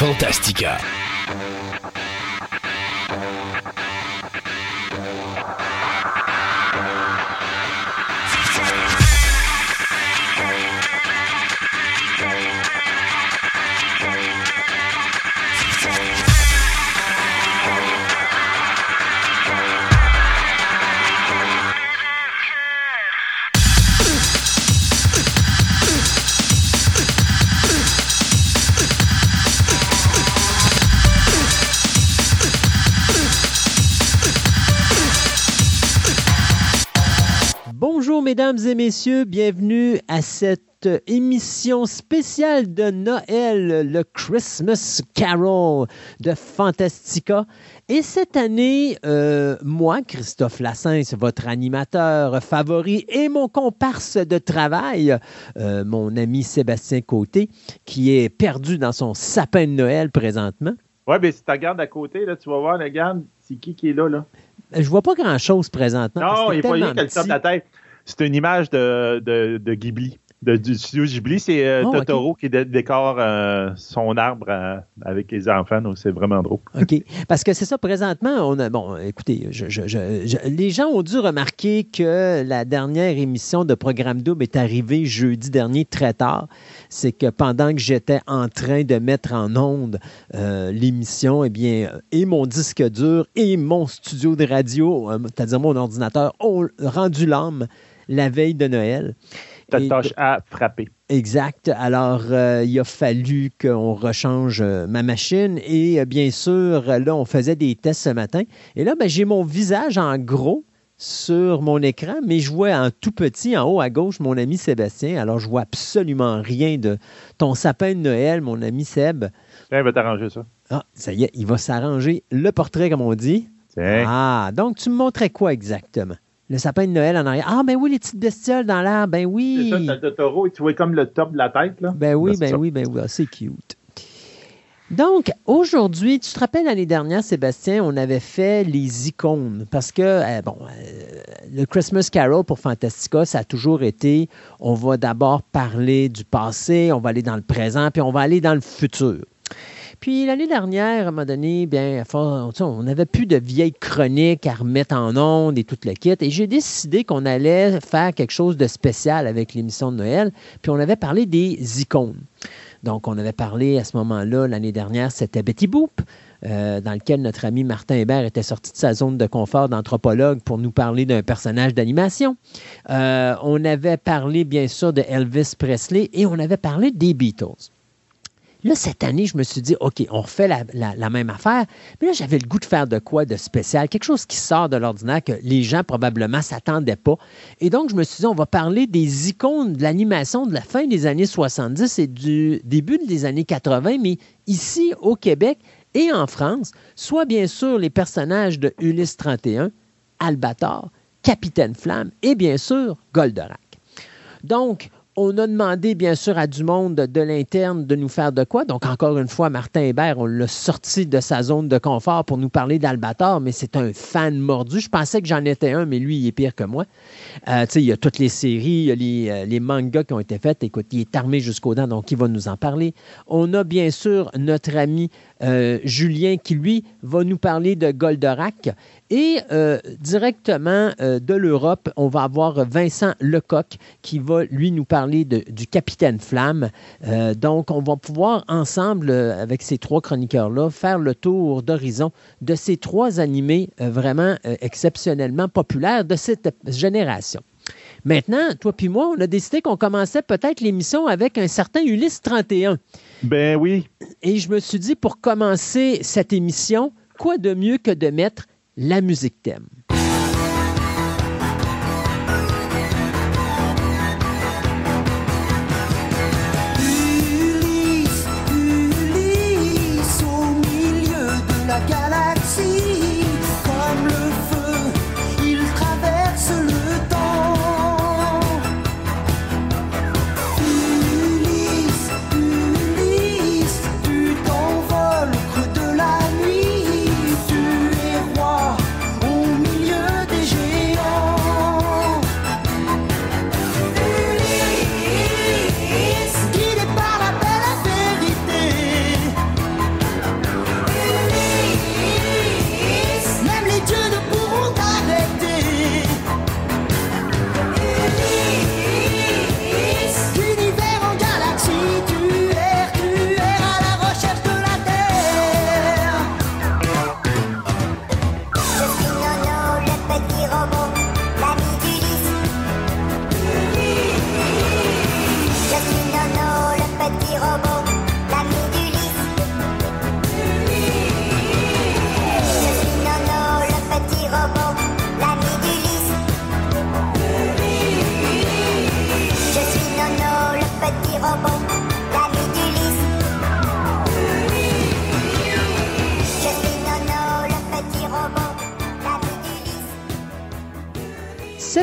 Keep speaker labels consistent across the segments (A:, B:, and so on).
A: Fantastica.
B: Et messieurs, bienvenue à cette émission spéciale de Noël, le Christmas Carol de Fantastica. Et cette année, euh, moi, Christophe Lassens, votre animateur favori et mon comparse de travail, euh, mon ami Sébastien Côté, qui est perdu dans son sapin de Noël présentement.
C: Ouais, mais si tu regardes à côté, là, tu vas voir, regarde, c'est qui qui est là, là?
B: Je vois pas grand-chose présentement.
C: Non,
B: que
C: il n'est pas
B: tellement
C: rien qu'elle
B: petit.
C: sort de la tête. C'est une image de, de, de Ghibli, de, du studio Ghibli. C'est euh,
B: Oh,
C: Totoro qui dé- décore euh, son arbre euh, avec les enfants. donc C'est vraiment drôle.
B: OK. Parce que c'est ça, présentement, on a. Bon, écoutez, je- je- je- les gens ont dû remarquer que la dernière émission de Programme Double est arrivée jeudi dernier très tard. C'est que pendant que j'étais en train de mettre en onde l'émission, eh bien, et mon disque dur et mon studio de radio, c'est-à-dire mon ordinateur, ont rendu l'âme la veille de Noël.
C: Ta tâche à frapper.
B: Exact. Alors, euh, il a fallu qu'on rechange euh, ma machine. Et euh, bien sûr, là, on faisait des tests ce matin. Et là, ben, j'ai mon visage en gros sur mon écran, mais je vois en tout petit, en haut à gauche, mon ami Sébastien. Alors, je vois absolument rien de ton sapin de Noël, mon ami Seb.
C: Tiens, il va t'arranger ça.
B: Ah, ça y est, il va s'arranger le portrait, comme on dit.
C: Tiens.
B: Ah, donc tu me montrais quoi exactement? Le sapin de Noël en arrière. Ah, ben oui, les petites bestioles dans l'air. Ben oui.
C: C'est ça, t'as Totoro et tu vois comme le top de la tête, là.
B: Ben oui, ben
C: ça.
B: oui, ben oui, Ah, c'est cute. Donc, aujourd'hui, tu te rappelles l'année dernière, Sébastien, on avait fait les icônes parce que, euh, bon, euh, le Christmas Carol pour Fantastica, ça a toujours été, on va d'abord parler du passé, on va aller dans le présent, puis on va aller dans le futur. Puis l'année dernière, à un moment donné, bien, on n'avait plus de vieilles chroniques à remettre en ondes et tout le kit. Et j'ai décidé qu'on allait faire quelque chose de spécial avec l'émission de Noël. Puis on avait parlé des icônes. Donc, on avait parlé à ce moment-là, l'année dernière, c'était Betty Boop, euh, dans lequel notre ami Martin Hébert était sorti de sa zone de confort d'anthropologue pour nous parler d'un personnage d'animation. Euh, on avait parlé, bien sûr, de Elvis Presley et on avait parlé des Beatles. Là, cette année, je me suis dit, OK, on refait la, même affaire. Mais là, j'avais le goût de faire de quoi de spécial, quelque chose qui sort de l'ordinaire que les gens probablement s'attendaient pas. Et donc, je me suis dit, on va parler des icônes de l'animation de la fin des années 70 et du début des années 80, mais ici au Québec et en France, soit bien sûr les personnages de Ulysse 31, Albator, Capitaine Flamme et bien sûr Goldorak. Donc, on a demandé, bien sûr, à du monde de l'interne de nous faire de quoi. Donc, encore une fois, Martin Hébert, on l'a sorti de sa zone de confort pour nous parler d'Albator, mais c'est un fan mordu. Je pensais que j'en étais un, mais lui, il est pire que moi. Euh, il y a toutes les séries, il y a les, euh, mangas qui ont été faits. Écoute, il est armé jusqu'aux dents, donc il va nous en parler. On a bien sûr notre ami euh, Julien qui, lui, va nous parler de Goldorak. Et euh, directement euh, de l'Europe, on va avoir Vincent Lecoq qui va, lui, nous parler du Capitaine Flamme. Donc, on va pouvoir ensemble, avec ces trois chroniqueurs-là, faire le tour d'horizon de ces trois animés vraiment exceptionnellement populaires de cette génération. Maintenant, toi puis moi, on a décidé qu'on commençait peut-être l'émission avec un certain Ulysse 31.
C: Ben oui.
B: Et je me suis dit, pour commencer cette émission, quoi de mieux que de mettre la musique thème?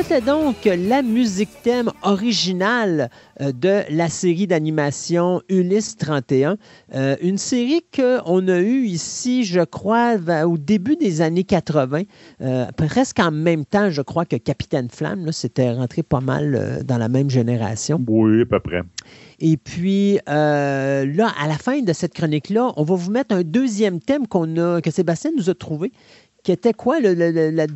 B: C'était donc la musique thème originale euh, de la série d'animation Ulysse 31. Euh, une série qu'on a eue ici, je crois, au début des années 80, euh, presque en même temps, je crois, que Capitaine Flamme. C'était rentré pas mal euh, dans la même génération.
C: Oui, à peu près.
B: Et puis, euh, là, à la fin de cette chronique-là, on va vous mettre un deuxième thème qu'on a, que Sébastien nous a trouvé, qui était quoi? Le,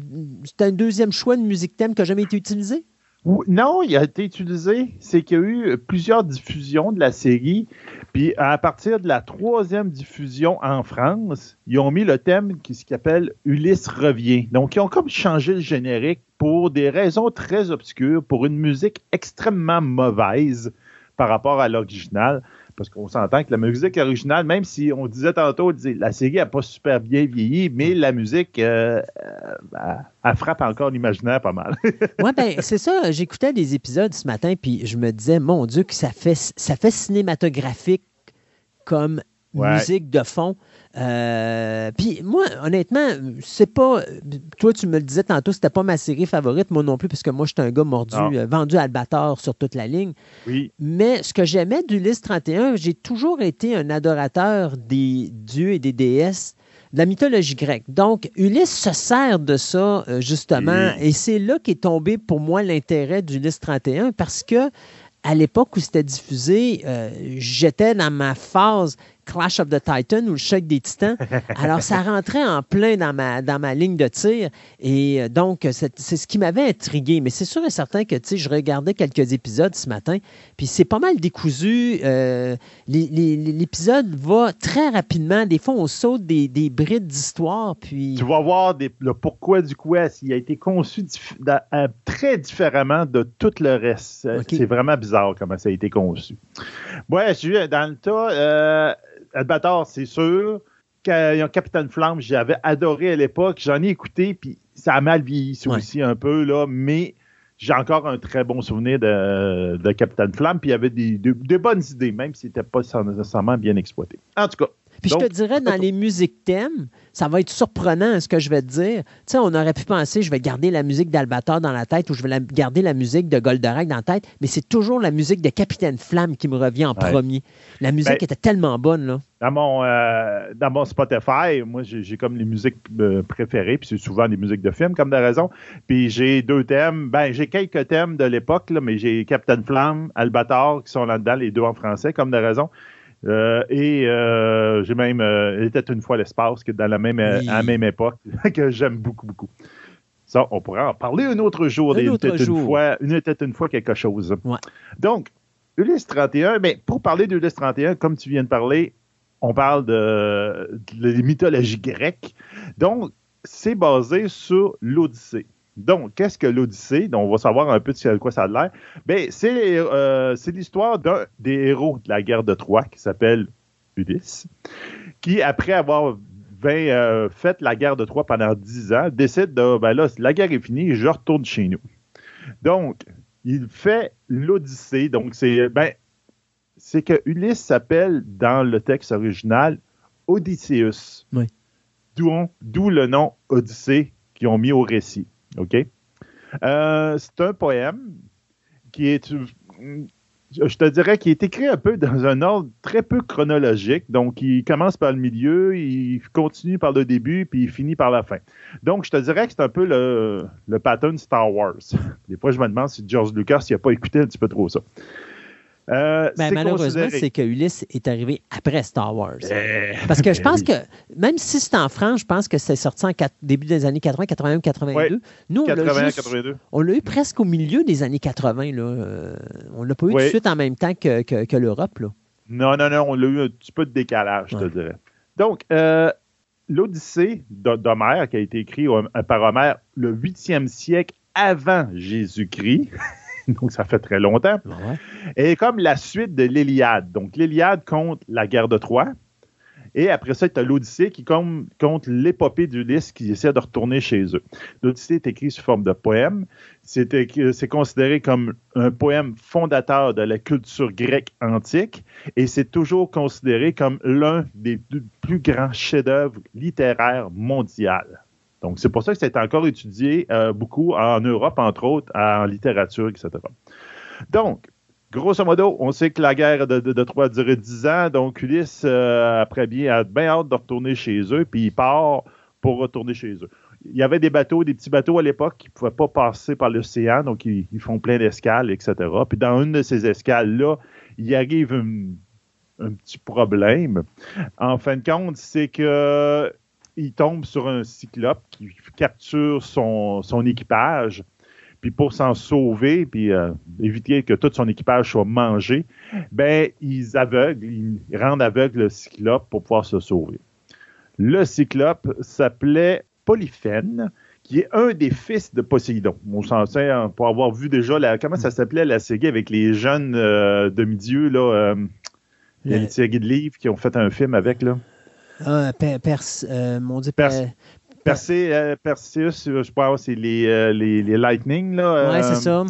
B: C'était un deuxième choix de musique thème qui n'a jamais été utilisé?
C: Non, il a été utilisé. C'est qu'il y a eu plusieurs diffusions de la série. Puis à partir de la troisième diffusion en France, ils ont mis le thème qui s'appelle Ulysse revient. Donc, ils ont comme changé le générique pour des raisons très obscures, pour une musique extrêmement mauvaise par rapport à l'original. Parce qu'on s'entend que la musique originale, même si on disait tantôt, on disait, la série n'a pas super bien vieilli, mais la musique, euh, euh, elle- elle frappe encore l'imaginaire pas mal.
B: Oui, ben c'est ça. J'écoutais des épisodes ce matin, puis je me disais, mon Dieu, que ça fait, ça fait cinématographique comme
C: Ouais.
B: musique de fond. Euh, puis moi, honnêtement, c'est pas. Toi, tu me le disais tantôt, c'était pas ma série favorite, moi non plus, parce que moi, j'étais un gars mordu, euh, vendu à Albator sur toute la ligne.
C: oui.
B: Mais ce que j'aimais d'Ulysse 31, j'ai toujours été un adorateur des dieux et des déesses de la mythologie grecque. Donc, Ulysse se sert de ça, euh, justement,
C: Oui.
B: et c'est là qu'est tombé pour moi l'intérêt d'Ulysse 31, parce que à l'époque où c'était diffusé, euh, j'étais dans ma phase Clash of the Titan ou le choc des titans. Alors, ça rentrait en plein dans ma, dans ma ligne de tir. Et euh, donc, c'est ce qui m'avait intrigué. Mais c'est sûr et certain que, tu sais, je regardais quelques épisodes ce matin, puis c'est pas mal décousu. Euh, L'épisode va très rapidement. Des fois, on saute des, des brides d'histoire, puis...
C: Tu vas voir des- le pourquoi du quest. Il a été conçu dif- euh, très différemment de tout le reste. C'est vraiment bizarre comment ça a été conçu. Ouais, je suis dans le tas. Euh, Albator, c'est sûr. Ca- Capitaine Flamme, j'avais adoré à l'époque. J'en ai écouté, puis ça a mal vieilli ça
B: Ouais.
C: aussi un peu, là, mais j'ai encore un très bon souvenir de, de Capitaine Flamme, puis il y avait des, des- des bonnes idées, même si c'était pas nécessairement bien exploité. En tout cas,
B: Puis je te dirais, dans les musiques thèmes, ça va être surprenant ce que je vais te dire. Tu sais, on aurait pu penser, je vais garder la musique d'Albator dans la tête ou je vais la- garder la musique de Goldorak dans la tête, mais c'est toujours la musique de Capitaine Flamme qui me revient en
C: Ouais.
B: premier. La musique
C: Ben-
B: était tellement bonne, là.
C: dans mon, euh, dans mon Spotify, moi, j'ai comme les musiques euh, préférées, puis c'est souvent des musiques de films, comme de raison. Puis j'ai deux thèmes. Ben, j'ai quelques thèmes de l'époque, mais j'ai Captain Flamme, Albator, qui sont là-dedans, les deux en français, comme de raison. Euh, et euh, j'ai même euh, était une fois l'espace, que dans la même,
B: Oui.
C: à la même époque, que j'aime beaucoup, beaucoup. Ça, on pourrait en parler un autre jour.
B: Un
C: Il
B: autre
C: était
B: jour.
C: Une fois, il était une fois quelque chose.
B: Ouais.
C: Donc, Ulysse 31, ben, pour parler d'Ulysse 31, comme tu viens de parler, on parle de, de la mythologie grecque. Donc, c'est basé sur l'Odyssée. Donc, qu'est-ce que l'Odyssée? Donc, on va savoir un peu de quoi ça a l'air. Ben, c'est euh, c'est l'histoire d'un des héros de la guerre de Troie qui s'appelle Ulysse, qui, après avoir vingt, euh, fait la guerre de Troie pendant dix ans, décide de, ben là, la guerre est finie, je retourne chez nous. Donc, il fait l'Odyssée. Donc, c'est ben, c'est que Ulysse s'appelle dans le texte original Odysseus.
B: Oui.
C: D'où le nom Odyssée qu'ils ont mis au récit. OK? Euh, c'est un poème qui est, je te dirais, qui est écrit un peu dans un ordre très peu chronologique. Donc, il commence par le milieu, il continue par le début, puis il finit par la fin. Donc, je te dirais que c'est un peu le, le pattern Star Wars. Des fois, je me demande si George Lucas n'a pas écouté un petit peu trop ça. Euh,
B: Ben, malheureusement, c'est que Ulysse est arrivé après Star Wars.
C: Eh,
B: Parce que je pense
C: oui.
B: que, même si c'est en France, je pense que c'est sorti en début des années 80, 81, 82.
C: Ouais.
B: Nous, on l'a
C: 81,
B: juste-
C: 82.
B: on l'a eu presque au milieu des années 80. Là. Euh, on l'a pas eu tout de suite en même temps que, que- que l'Europe.
C: Non, non, non, on a eu un petit peu de décalage, je te dirais. Donc, euh, l'Odyssée d'Ho- d'Homère, qui a été écrit par Homère le 8e siècle avant Jésus-Christ, donc ça fait très longtemps, est comme la suite de l'Iliade. Donc, l'Iliade compte la guerre de Troie. Et après ça, tu as l'Odyssée qui compte, compte l'épopée d'Ulysse qui essaie de retourner chez eux. L'Odyssée est écrit sous forme de poème. C'est considéré comme un poème fondateur de la culture grecque antique et c'est toujours considéré comme l'un des plus plus grands chefs-d'œuvre littéraires mondiaux. Donc, c'est pour ça que c'est encore étudié euh, beaucoup en Europe, entre autres, en littérature, etc. Donc, grosso modo, on sait que la guerre de, de, de Troie a duré 10 ans. Donc, Ulysse, euh, après bien, a bien hâte de retourner chez eux, puis il part pour retourner chez eux. Il y avait des bateaux, des petits bateaux à l'époque qui ne pouvaient pas passer par l'océan, donc ils, font plein d'escales, etc. Puis dans une de ces escales-là, il arrive un petit problème. En fin de compte, c'est que il tombe sur un cyclope qui capture son, son équipage. Puis pour s'en sauver, puis euh, éviter que tout son équipage soit mangé, ben ils aveuglent, ils rendent aveugle le cyclope pour pouvoir se sauver. Le cyclope s'appelait Polyphène, qui est un des fils de Poséidon. On s'en sert pour avoir vu déjà la, comment ça s'appelait la série avec les jeunes euh, demi-dieux là. euh, il y a
B: Le-
C: une série de livres qui ont fait un film avec là?
B: Ah, per, Perse- euh, mon Dieu,
C: Pers-
B: per-
C: Persé, euh, Perseus, euh, je pense, c'est les, euh, les, les Lightning. Là,
B: ouais, c'est ça.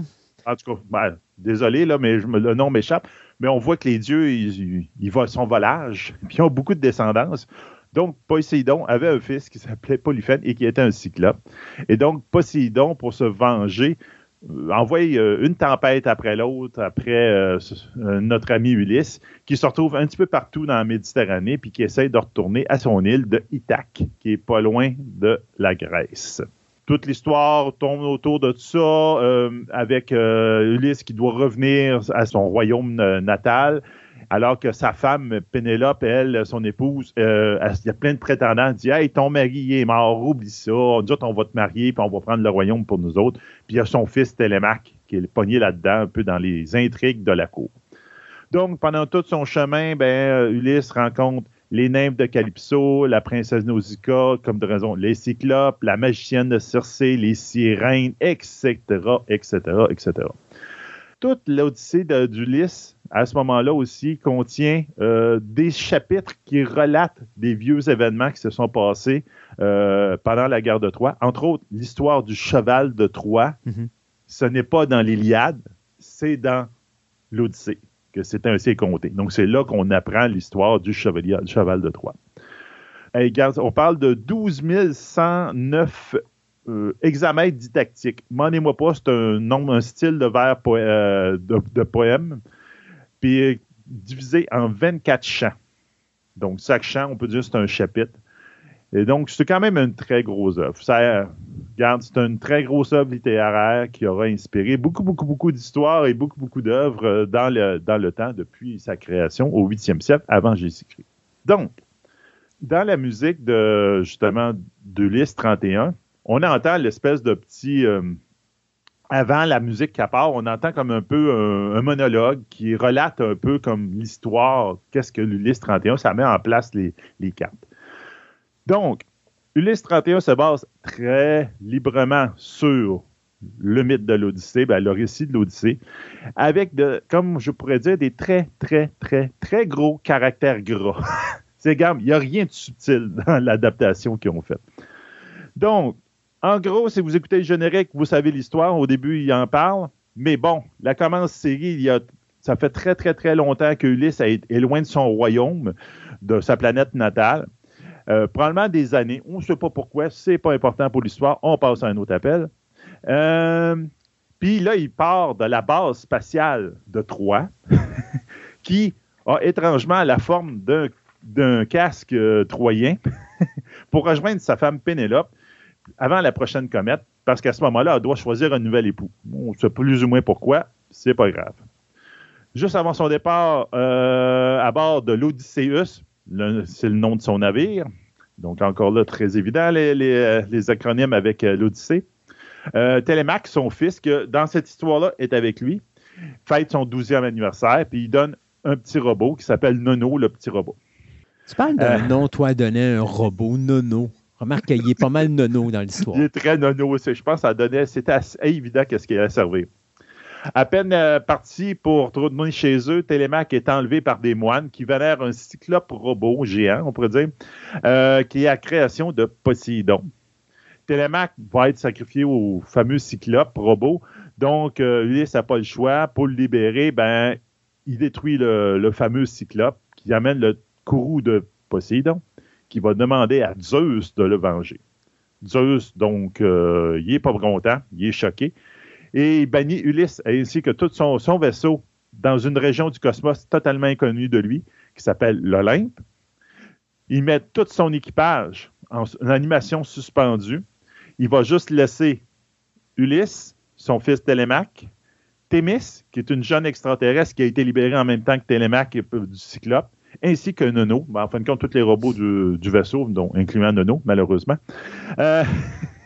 C: En tout cas, ben, désolé, là, mais je le nom m'échappe. Mais on voit que les dieux, ils, ils, ils volent son volage, puis ils ont beaucoup de descendance. Donc, Poséidon avait un fils qui s'appelait Polyphène et qui était un cyclope. Et donc, Poséidon, pour se venger, envoie euh, une tempête après l'autre, après euh, euh, notre ami Ulysse, qui se retrouve un petit peu partout dans la Méditerranée, puis qui essaye de retourner à son île de Ithaque, qui est pas loin de la Grèce. Toute l'histoire tourne autour de ça, euh, avec euh, Ulysse qui doit revenir à son royaume euh, natal, alors que sa femme, Pénélope, elle, son épouse, euh, il y a plein de prétendants, elle dit Hey, ton mari est mort, oublie ça, nous autres, on va te marier, puis on va prendre le royaume pour nous autres. Puis il y a son fils Télémaque qui est pogné là-dedans, un peu dans les intrigues de la cour. Donc, pendant tout son chemin, ben, Ulysse rencontre les nymphes de Calypso, la princesse Nausicaa, comme de raison, les cyclopes, la magicienne de Circé, les sirènes, etc., etc., etc. Toute l'Odyssée d'Ulysse, à ce moment-là aussi, contient euh, des chapitres qui relatent des vieux événements qui se sont passés euh, pendant la guerre de Troie. Entre autres, l'histoire du cheval de Troie.
B: Mhm.
C: Ce n'est pas dans l'Iliade, c'est dans l'Odyssée que c'est ainsi compté. Donc, c'est là qu'on apprend l'histoire du, chevalier, du cheval de Troie. Hey, regarde, on parle de 12 109 euh, didactiques. Demandez-moi pas, c'est un nombre, un style de vers po- euh, de, de poème, puis euh, divisé en 24 chants. Donc, chaque chant, on peut dire, c'est un chapitre. Et donc, c'est quand même une très grosse œuvre. Ça, regarde, c'est une très grosse œuvre littéraire qui aura inspiré beaucoup, beaucoup, beaucoup d'histoires et beaucoup, beaucoup d'œuvres euh, dans le, temps depuis sa création au 8e siècle avant Jésus-Christ. Donc, dans la musique de, justement, d'Ulysse 31, on entend l'espèce de petit... euh, avant la musique qui part, on entend comme un peu un, monologue qui relate un peu comme l'histoire, qu'est-ce que l'Ulysse 31, ça met en place les, les cartes. Donc, Ulysse 31 se base très librement sur le mythe de l'Odyssée, ben, le récit de l'Odyssée, avec, de, comme je pourrais dire, des très, très, très, très gros caractères gras. C'est gamme, il n'y a rien de subtil dans l'adaptation qu'ils ont faite. Donc, en gros, si vous écoutez le générique, vous savez l'histoire. Au début, il en parle. Mais bon, la commence série, il ça fait très, très, très longtemps que Ulysse est, loin de son royaume, de sa planète natale. Euh, probablement des années. On ne sait pas pourquoi. C'est pas important pour l'histoire. On passe à un autre appel. Euh, Puis là, il part de la base spatiale de Troie, qui a étrangement la forme d'un d'un casque euh, troyen pour rejoindre sa femme Pénélope avant la prochaine comète, parce qu'à ce moment-là, elle doit choisir un nouvel époux. On sait plus ou moins pourquoi, c'est pas grave. Juste avant son départ euh, à bord de l'Odysseus, c'est le nom de son navire, donc encore là, très évident, les, les, les acronymes avec euh, l'Odyssée. Euh, Télémaque, son fils, que dans cette histoire-là est avec lui, fête son 12e anniversaire, puis il donne un petit robot qui s'appelle Nono, le petit robot.
B: Tu parles d'un
C: Euh.
B: nom, toi, donné un robot, Nono. Remarque qu'il est pas mal Nono dans l'histoire.
C: Il est très nono aussi. Je pense que ça donnait, c'était assez évident qu'est-ce qu'il allait servir. À peine euh, parti pour tourner chez eux, Télémaque est enlevé par des moines qui vénèrent un cyclope robot géant, on pourrait dire, euh, qui est la création de Poséidon. Télémaque va être sacrifié au fameux cyclope robot. Donc, euh, Ulysse n'a pas le choix. Pour le libérer, ben, il détruit le, le fameux cyclope qui amène le courroux de Poséidon, qui va demander à Zeus de le venger. Zeus, donc, euh, il est pas content, il est choqué. Et il bannit Ulysse ainsi que tout son, vaisseau dans une région du cosmos totalement inconnue de lui, qui s'appelle l'Olympe. Il met tout son équipage en, en animation suspendue. Il va juste laisser Ulysse, son fils Télémaque, Thémis, qui est une jeune extraterrestre qui a été libérée en même temps que Télémaque et- du Cyclope, ainsi que Nono. Ben, en fin de compte, tous les robots du, vaisseau, dont, incluant Nono, malheureusement. Euh,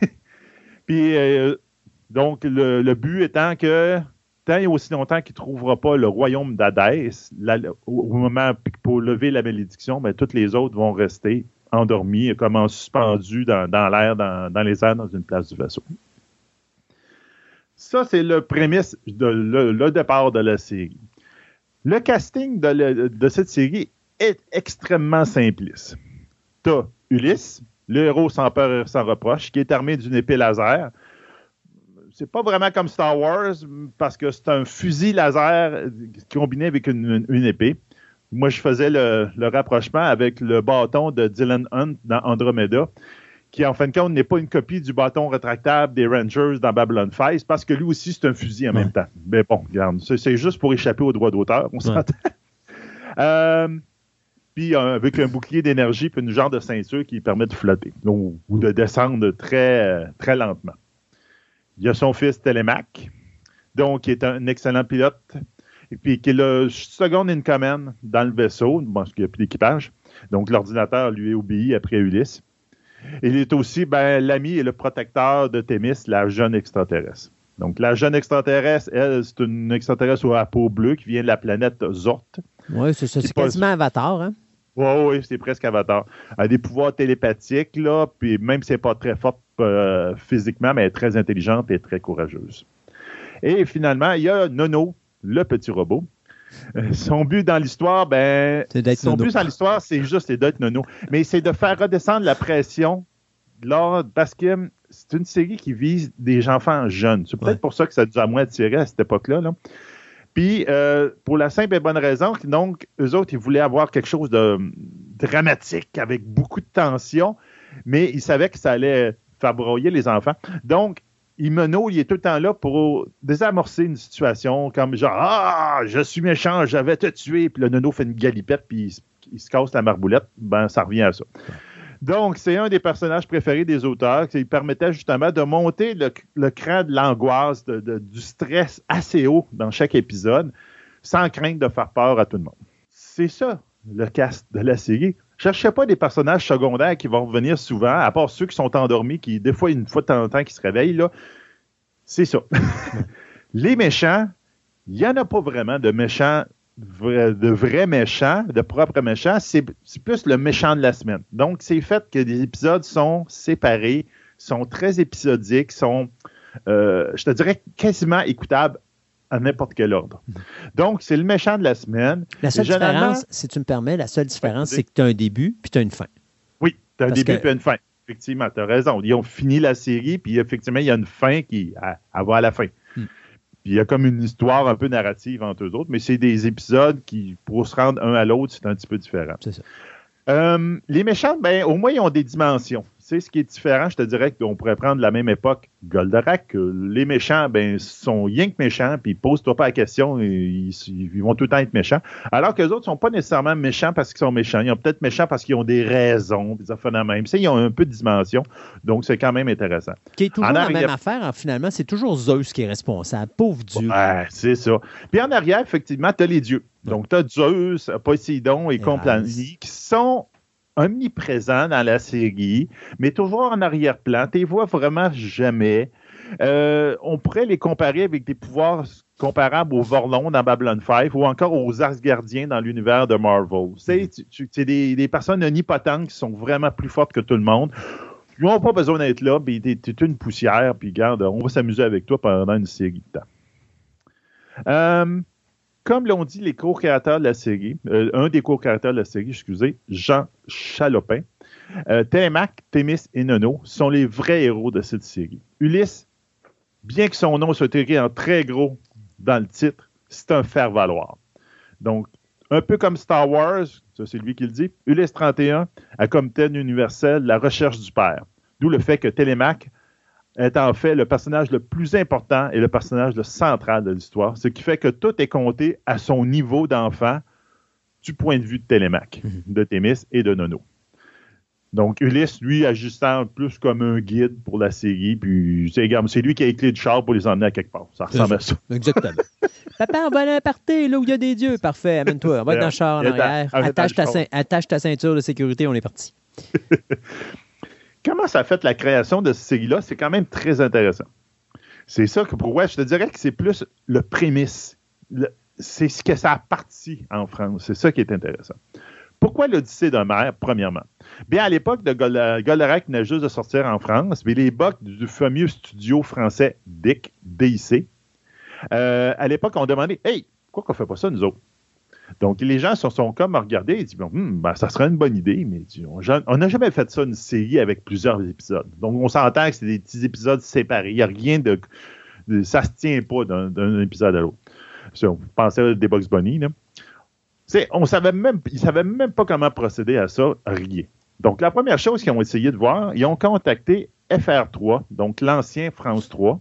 C: Puis, euh, donc, le, but étant que tant et aussi longtemps qu'il ne trouvera pas le royaume d'Hadès, au, au moment pour lever la malédiction, ben, toutes les autres vont rester endormis, comme en suspendus dans, l'air, dans, les airs, dans une place du vaisseau. Ça, c'est le prémisse, le, départ de la série. Le casting de, de cette série est extrêmement simpliste. Tu as Ulysse, le héros sans peur et sans reproche, qui est armé d'une épée laser. C'est pas vraiment comme Star Wars, parce que c'est un fusil laser combiné avec une, une épée. Moi, je faisais le, le rapprochement avec le bâton de Dylan Hunt dans Andromeda, qui en fin de compte n'est pas une copie du bâton rétractable des Rangers dans Babylon 5, parce que lui aussi, c'est un fusil en
B: Ouais.
C: même temps. Mais bon, regarde, c'est c'est juste pour échapper aux droits d'auteur, on s'entend. Euh, puis euh, avec un bouclier d'énergie puis une genre de ceinture qui permet de flotter ou, ou de descendre très, euh, très lentement. Il y a son fils Télémaque, donc qui est un excellent pilote, et puis qui est le second in command dans le vaisseau, parce qu'il n'y a plus d'équipage. Donc l'ordinateur lui obéit après Ulysse. Il est aussi ben, l'ami et le protecteur de Thémis, la jeune extraterrestre. Donc la jeune extraterrestre, elle, c'est une extraterrestre à peau bleue qui vient de la planète Zort.
B: Oui, c'est ça.
C: C'est
B: quasiment Avatar. Hein?
C: Oui, oui, c'est presque Avatar. Elle a des pouvoirs télépathiques, là, puis même si elle n'est pas très forte euh, physiquement, mais elle est très intelligente et très courageuse. Et finalement, il y a Nono, le petit robot. Euh, Son but dans l'histoire, ben, son
B: Nono.
C: but dans l'histoire, c'est juste d'être Nono. Mais c'est de faire redescendre la pression lors, parce que c'est une série qui vise des enfants jeunes. C'est peut-être
B: Ouais.
C: pour ça que ça nous a moins attiré à cette époque-là. là. Puis, euh, pour la simple et bonne raison que, donc, eux autres, ils voulaient avoir quelque chose de dramatique, avec beaucoup de tension, mais ils savaient que ça allait faire broyer les enfants. Donc, Imono, il est tout le temps là pour désamorcer une situation comme genre Ah, je suis méchant, j'avais te tué, puis le nono fait une galipette, puis il, il se casse la marboulette. Ben, ça revient à ça. Donc, c'est un des personnages préférés des auteurs. Il permettait justement de monter le, le cran de l'angoisse, de- du stress assez haut dans chaque épisode, sans crainte de faire peur à tout le monde. C'est ça, le cast de la série. Cherchez pas des personnages secondaires qui vont revenir souvent, à part ceux qui sont endormis, qui, des fois, une fois de temps en temps, qui se réveillent. C'est ça. Les méchants, il n'y en a pas vraiment de méchants, de vrais méchants, de propres méchants. C'est plus le méchant de la semaine. Donc, c'est fait que les épisodes sont séparés, sont très épisodiques, sont, euh, je te dirais, quasiment écoutables à n'importe quel ordre. Donc, c'est le méchant de la semaine.
B: La seule différence, si tu me permets, la seule différence, c'est que tu as un début puis tu as une fin.
C: Oui, tu as un
B: Parce
C: début
B: que-
C: et une fin. Effectivement, tu as raison. Ils ont fini la série, puis effectivement, il y a une fin qui à, à va à la fin. Puis il y a comme une histoire un peu narrative entre eux autres, mais c'est des épisodes qui, pour se rendre un à l'autre, c'est un petit peu différent.
B: C'est ça.
C: Euh, les méchants, ben, au moins, ils ont des dimensions. C'est ce qui est différent. Je te dirais qu'on pourrait prendre la même époque, Goldorak. Les méchants, ben, sont rien que méchants, puis pose-toi pas la question, ils, ils vont tout le temps être méchants. Alors que les autres sont pas nécessairement méchants parce qu'ils sont méchants. Ils sont peut-être méchants parce qu'ils ont des raisons, des affaires de même. Tu sais, ils ont un peu de dimension. Donc, c'est quand même intéressant.
B: Qui est toujours
C: En
B: la
C: arrière-
B: même affaire, hein, finalement, c'est toujours Zeus qui est responsable. Pauvre Dieu.
C: Ouais, c'est ça. Puis en arrière, effectivement, tu as les dieux. Donc, tu as Zeus, Poséidon et
B: Et
C: compagnie qui sont omniprésents dans la série, mais toujours en arrière-plan. Tu les vois vraiment jamais. Euh, on pourrait les comparer avec des pouvoirs comparables aux Vorlons dans Babylon 5 ou encore aux Asgardiens dans l'univers de Marvel. C'est tu- tu- c'est des, des personnes omnipotentes qui sont vraiment plus fortes que tout le monde. Ils n'ont pas besoin d'être là, puis t'es une poussière, puis regarde, on va s'amuser avec toi pendant une série de temps. Euh, comme l'ont dit les co-créateurs de la série, euh, un des co-créateurs de la série, excusez, Jean Chalopin, euh, Thémis et Nono sont les vrais héros de cette série. Ulysse, bien que son nom soit écrit en très gros dans le titre, c'est un faire-valoir. Donc, un peu comme Star Wars, ça c'est lui qui le dit, Ulysse 31 a comme thème universel la recherche du père. D'où le fait que Télémaque est en fait le personnage le plus important et le personnage le central de l'histoire, ce qui fait que tout est compté à son niveau d'enfant du point de vue de Télémaque,
B: Mhm.
C: de Thémis et de Nono. Donc, Ulysse, lui, agissant plus comme un guide pour la série, puis c'est lui qui a les clés de char pour les emmener à quelque part. Ça ressemble à ça.
B: Exactement. Papa, on va aller à un party, là où il y a des dieux. Parfait, amène-toi. On va être dans le char en arrière. Attache
C: le
B: ta, cein- attache ta ceinture de sécurité, on est parti.
C: Comment ça a fait la création de cette série-là? C'est quand même très intéressant. C'est ça que pour moi, je te dirais que c'est plus le prémisse. C'est ce que ça a parti en France. C'est ça qui est intéressant. Pourquoi l'Odyssée d'Homère, premièrement? Bien, à l'époque de Gol- Goldorak venait juste de sortir en France, mais l'époque du fameux studio français DIC, euh, à l'époque, on demandait Hey, pourquoi qu'on fait pas ça, nous autres? Donc, les gens se sont comme regardés et dit Hmm, ben, ça serait une bonne idée, mais on n'a jamais fait ça, une série avec plusieurs épisodes. Donc, on s'entend que c'est des petits épisodes séparés. Il n'y a rien de, de- Ça se tient pas d'un épisode à l'autre. Si on pensait à des Bugs Bunny, là. On savait même, ils ne savaient même pas comment procéder à ça, rien. Donc, la première chose qu'ils ont essayé de voir, ils ont contacté FR3, donc l'ancien France 3.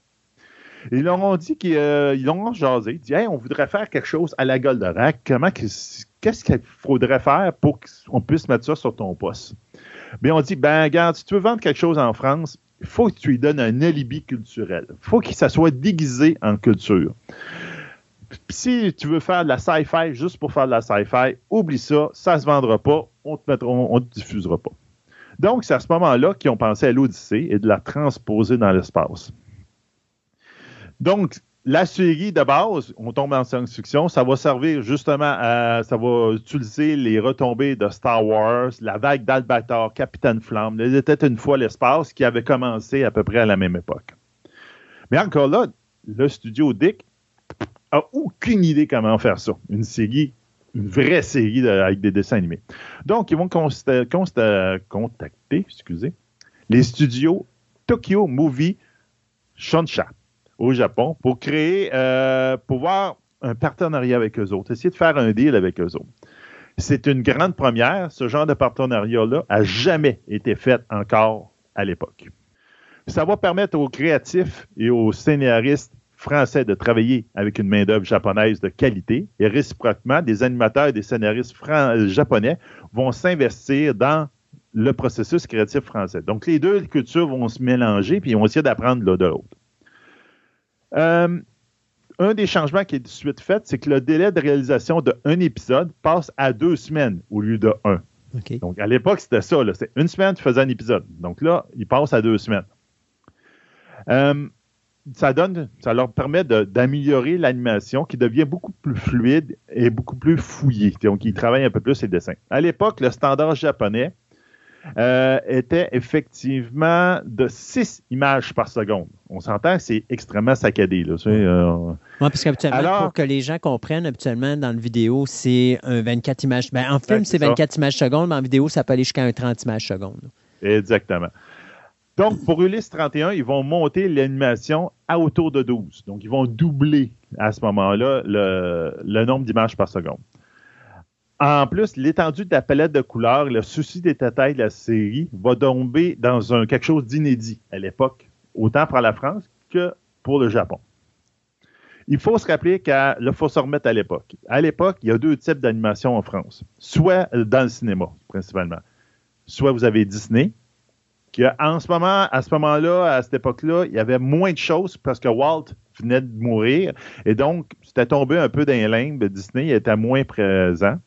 C: Ils leur ont dit qu'ils euh, l'ont jasé. Ils dit on voudrait faire quelque chose à la Goldorak. Comment que- qu'est-ce qu'il faudrait faire pour qu'on puisse mettre ça sur ton poste? Mais on dit Ben, regarde, si tu veux vendre quelque chose en France, il faut que tu lui donnes un alibi culturel. Il faut que ça soit déguisé en culture. Si tu veux faire de la sci-fi juste pour faire de la sci-fi, oublie ça, ça se vendra pas, on te, mettra- on, on te diffusera pas. Donc, c'est à ce moment-là qu'ils ont pensé à l'Odyssée et de la transposer dans l'espace. Donc, la série de base, on tombe en science-fiction, ça va servir justement à. Ça va utiliser les retombées de Star Wars, la vague d'Albator, Capitaine Flamme, Il était une fois l'espace qui avait commencé à peu près à la même époque. Mais encore là, le studio Dick a aucune idée comment faire ça. Une série, une vraie série avec des dessins animés. Donc, ils vont contacter, les studios Tokyo Movie Shonsha au Japon pour créer, euh, pour un partenariat avec eux autres, essayer de faire un deal avec eux autres. C'est une grande première. Ce genre de partenariat-là a jamais été fait encore à l'époque. Ça va permettre aux créatifs et aux scénaristes français de travailler avec une main-d'œuvre japonaise de qualité et réciproquement, des animateurs et des scénaristes japonais vont s'investir dans le processus créatif français. Donc, les deux cultures vont se mélanger puis ils vont essayer d'apprendre l'un de l'autre. Euh, un des changements qui est de suite fait, c'est que le délai de réalisation d'un épisode passe à deux semaines au lieu de un. Donc, à l'époque, c'était ça. C'est une semaine, tu faisais un épisode. Donc là, il passe à deux semaines. Euh, ça, donne, ça leur permet d'améliorer l'animation qui devient beaucoup plus fluide et beaucoup plus fouillée. Donc, ils travaillent un peu plus les dessins. À l'époque, le standard japonais euh, était effectivement de 6 images par seconde. On s'entend c'est extrêmement saccadé. Là, tu sais, euh,
B: Ouais, parce qu'habituellement,
C: Alors-
B: pour que les gens comprennent, habituellement, dans le vidéo, c'est un 24 images. Ben, en film,
C: Ouais,
B: c'est
C: c'est ça.
B: 24 images secondes, mais en vidéo, ça peut aller jusqu'à un 30 images secondes.
C: Exactement. Donc, pour Ulysse 31, ils vont monter l'animation à autour de 12. Donc, ils vont doubler à ce moment-là le, le nombre d'images par seconde. En plus, l'étendue de la palette de couleurs, le souci des détails de la série va tomber dans un, quelque chose d'inédit à l'époque, autant pour la France que pour le Japon. Il faut se rappeler qu'il faut se remettre à l'époque. À l'époque, il y a deux types d'animation en France. Soit dans le cinéma, principalement. Soit vous avez Disney, qui en ce moment, à ce moment-là, à cette époque-là, il y avait moins de choses parce que Walt venait de mourir. Et donc, c'était tombé un peu dans les limbes. Disney était moins présent.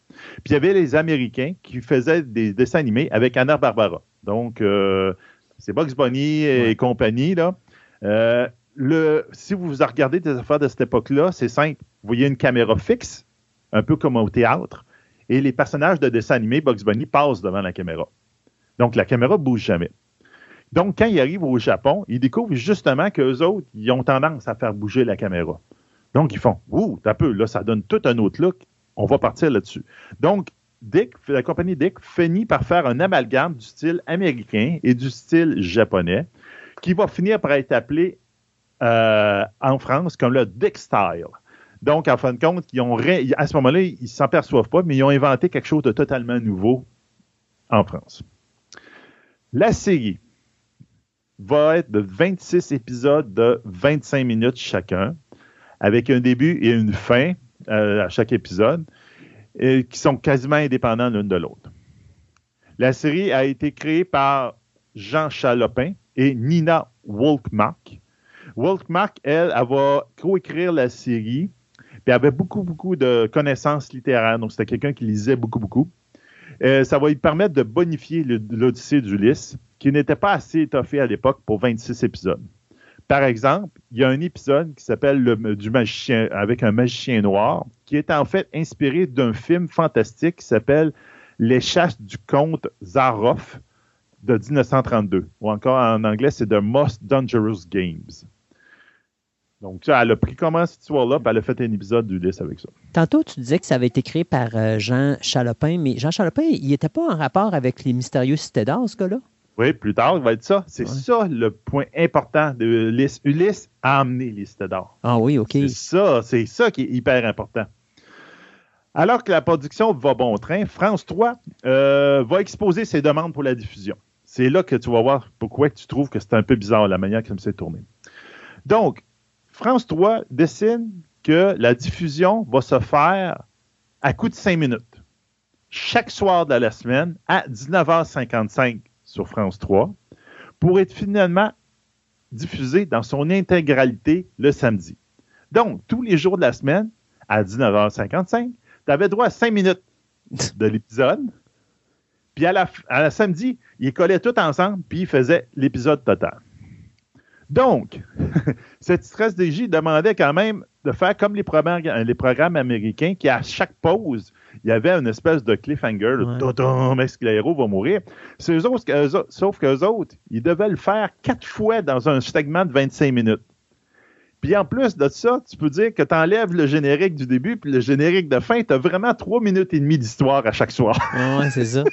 C: Puis il y avait les Américains qui faisaient des dessins animés avec Anna-Barbara. Donc, euh, c'est Bugs Bunny et
B: Ouais.
C: compagnie, là. Euh, le, si vous regardez des affaires de cette époque-là, c'est simple. Vous voyez une caméra fixe, un peu comme au théâtre, et les personnages de dessins animés, Bugs Bunny, passent devant la caméra. Donc, la caméra ne bouge jamais. Donc, quand ils arrivent au Japon, ils découvrent justement qu'eux autres, ils ont tendance à faire bouger la caméra. Donc, ils font Ouh, t'as peu, là, ça donne tout un autre look. On va partir là-dessus. Donc, Dick, la compagnie Dick finit par faire un amalgame du style américain et du style japonais qui va finir par être appelé euh, en France comme le Dick Style. Donc, en fin de compte, ils à ce moment-là, ils ne s'en perçoivent pas, mais ils ont inventé quelque chose de totalement nouveau en France. La série va être de 26 épisodes de 25 minutes chacun, avec un début et une fin à chaque épisode, qui sont quasiment indépendants l'une de l'autre. La série a été créée par Jean Chalopin et Nina Wolkmark. Wolkmark, elle, elle va coécrire la série, puis elle avait beaucoup, beaucoup de connaissances littéraires, donc c'était quelqu'un qui lisait beaucoup, beaucoup. Euh, ça va lui permettre de bonifier l'Odyssée d'Ulysse, qui n'était pas assez étoffé à l'époque pour 26 épisodes. Par exemple, il y a un épisode qui s'appelle le- du magicien avec un magicien noir, qui est en fait inspiré d'un film fantastique qui s'appelle Les chasses du comte Zaroff de 1932. Ou encore en anglais, c'est The Most Dangerous Games. Donc, ça, elle a pris comment cette histoire-là, puis elle a fait un épisode d'Ulysse avec ça.
B: Tantôt, tu disais que ça avait été créé par euh, Jean Chalopin, mais Jean Chalopin, il n'était pas en rapport avec les mystérieux d'or, ce gars-là?
C: Oui, plus tard, il va être ça. C'est
B: Ouais.
C: ça le point important de Ulysse. Ulysse a amené cités d'or.
B: Ah oui, OK.
C: C'est ça, c'est ça qui est hyper important. Alors que la production va bon train, France 3 euh, va exposer ses demandes pour la diffusion. C'est là que tu vas voir pourquoi tu trouves que c'est un peu bizarre la manière comme c'est tourné. Donc, France 3 décide que la diffusion va se faire à coup de 5 minutes. Chaque soir de la semaine à 19h55 sur France 3 pour être finalement diffusé dans son intégralité le samedi. Donc, tous les jours de la semaine, à 19h55, tu avais droit à 5 minutes de l'épisode. Puis à la, à la samedi, ils collaient tout ensemble, puis ils faisaient l'épisode total. Donc, cette stratégie demandait quand même de faire comme les programmes, les programmes américains, qui à chaque pause, il y avait une espèce de cliffhanger,
B: Ouais.
C: Est-ce que le héros va mourir? Eux autres, sauf qu'eux autres, ils devaient le faire quatre fois dans un segment de 25 minutes. Puis en plus de ça, tu peux dire que tu enlèves le générique du début puis le générique de fin, tu as vraiment trois minutes et demie d'histoire à chaque soir.
B: Ouais, c'est ça.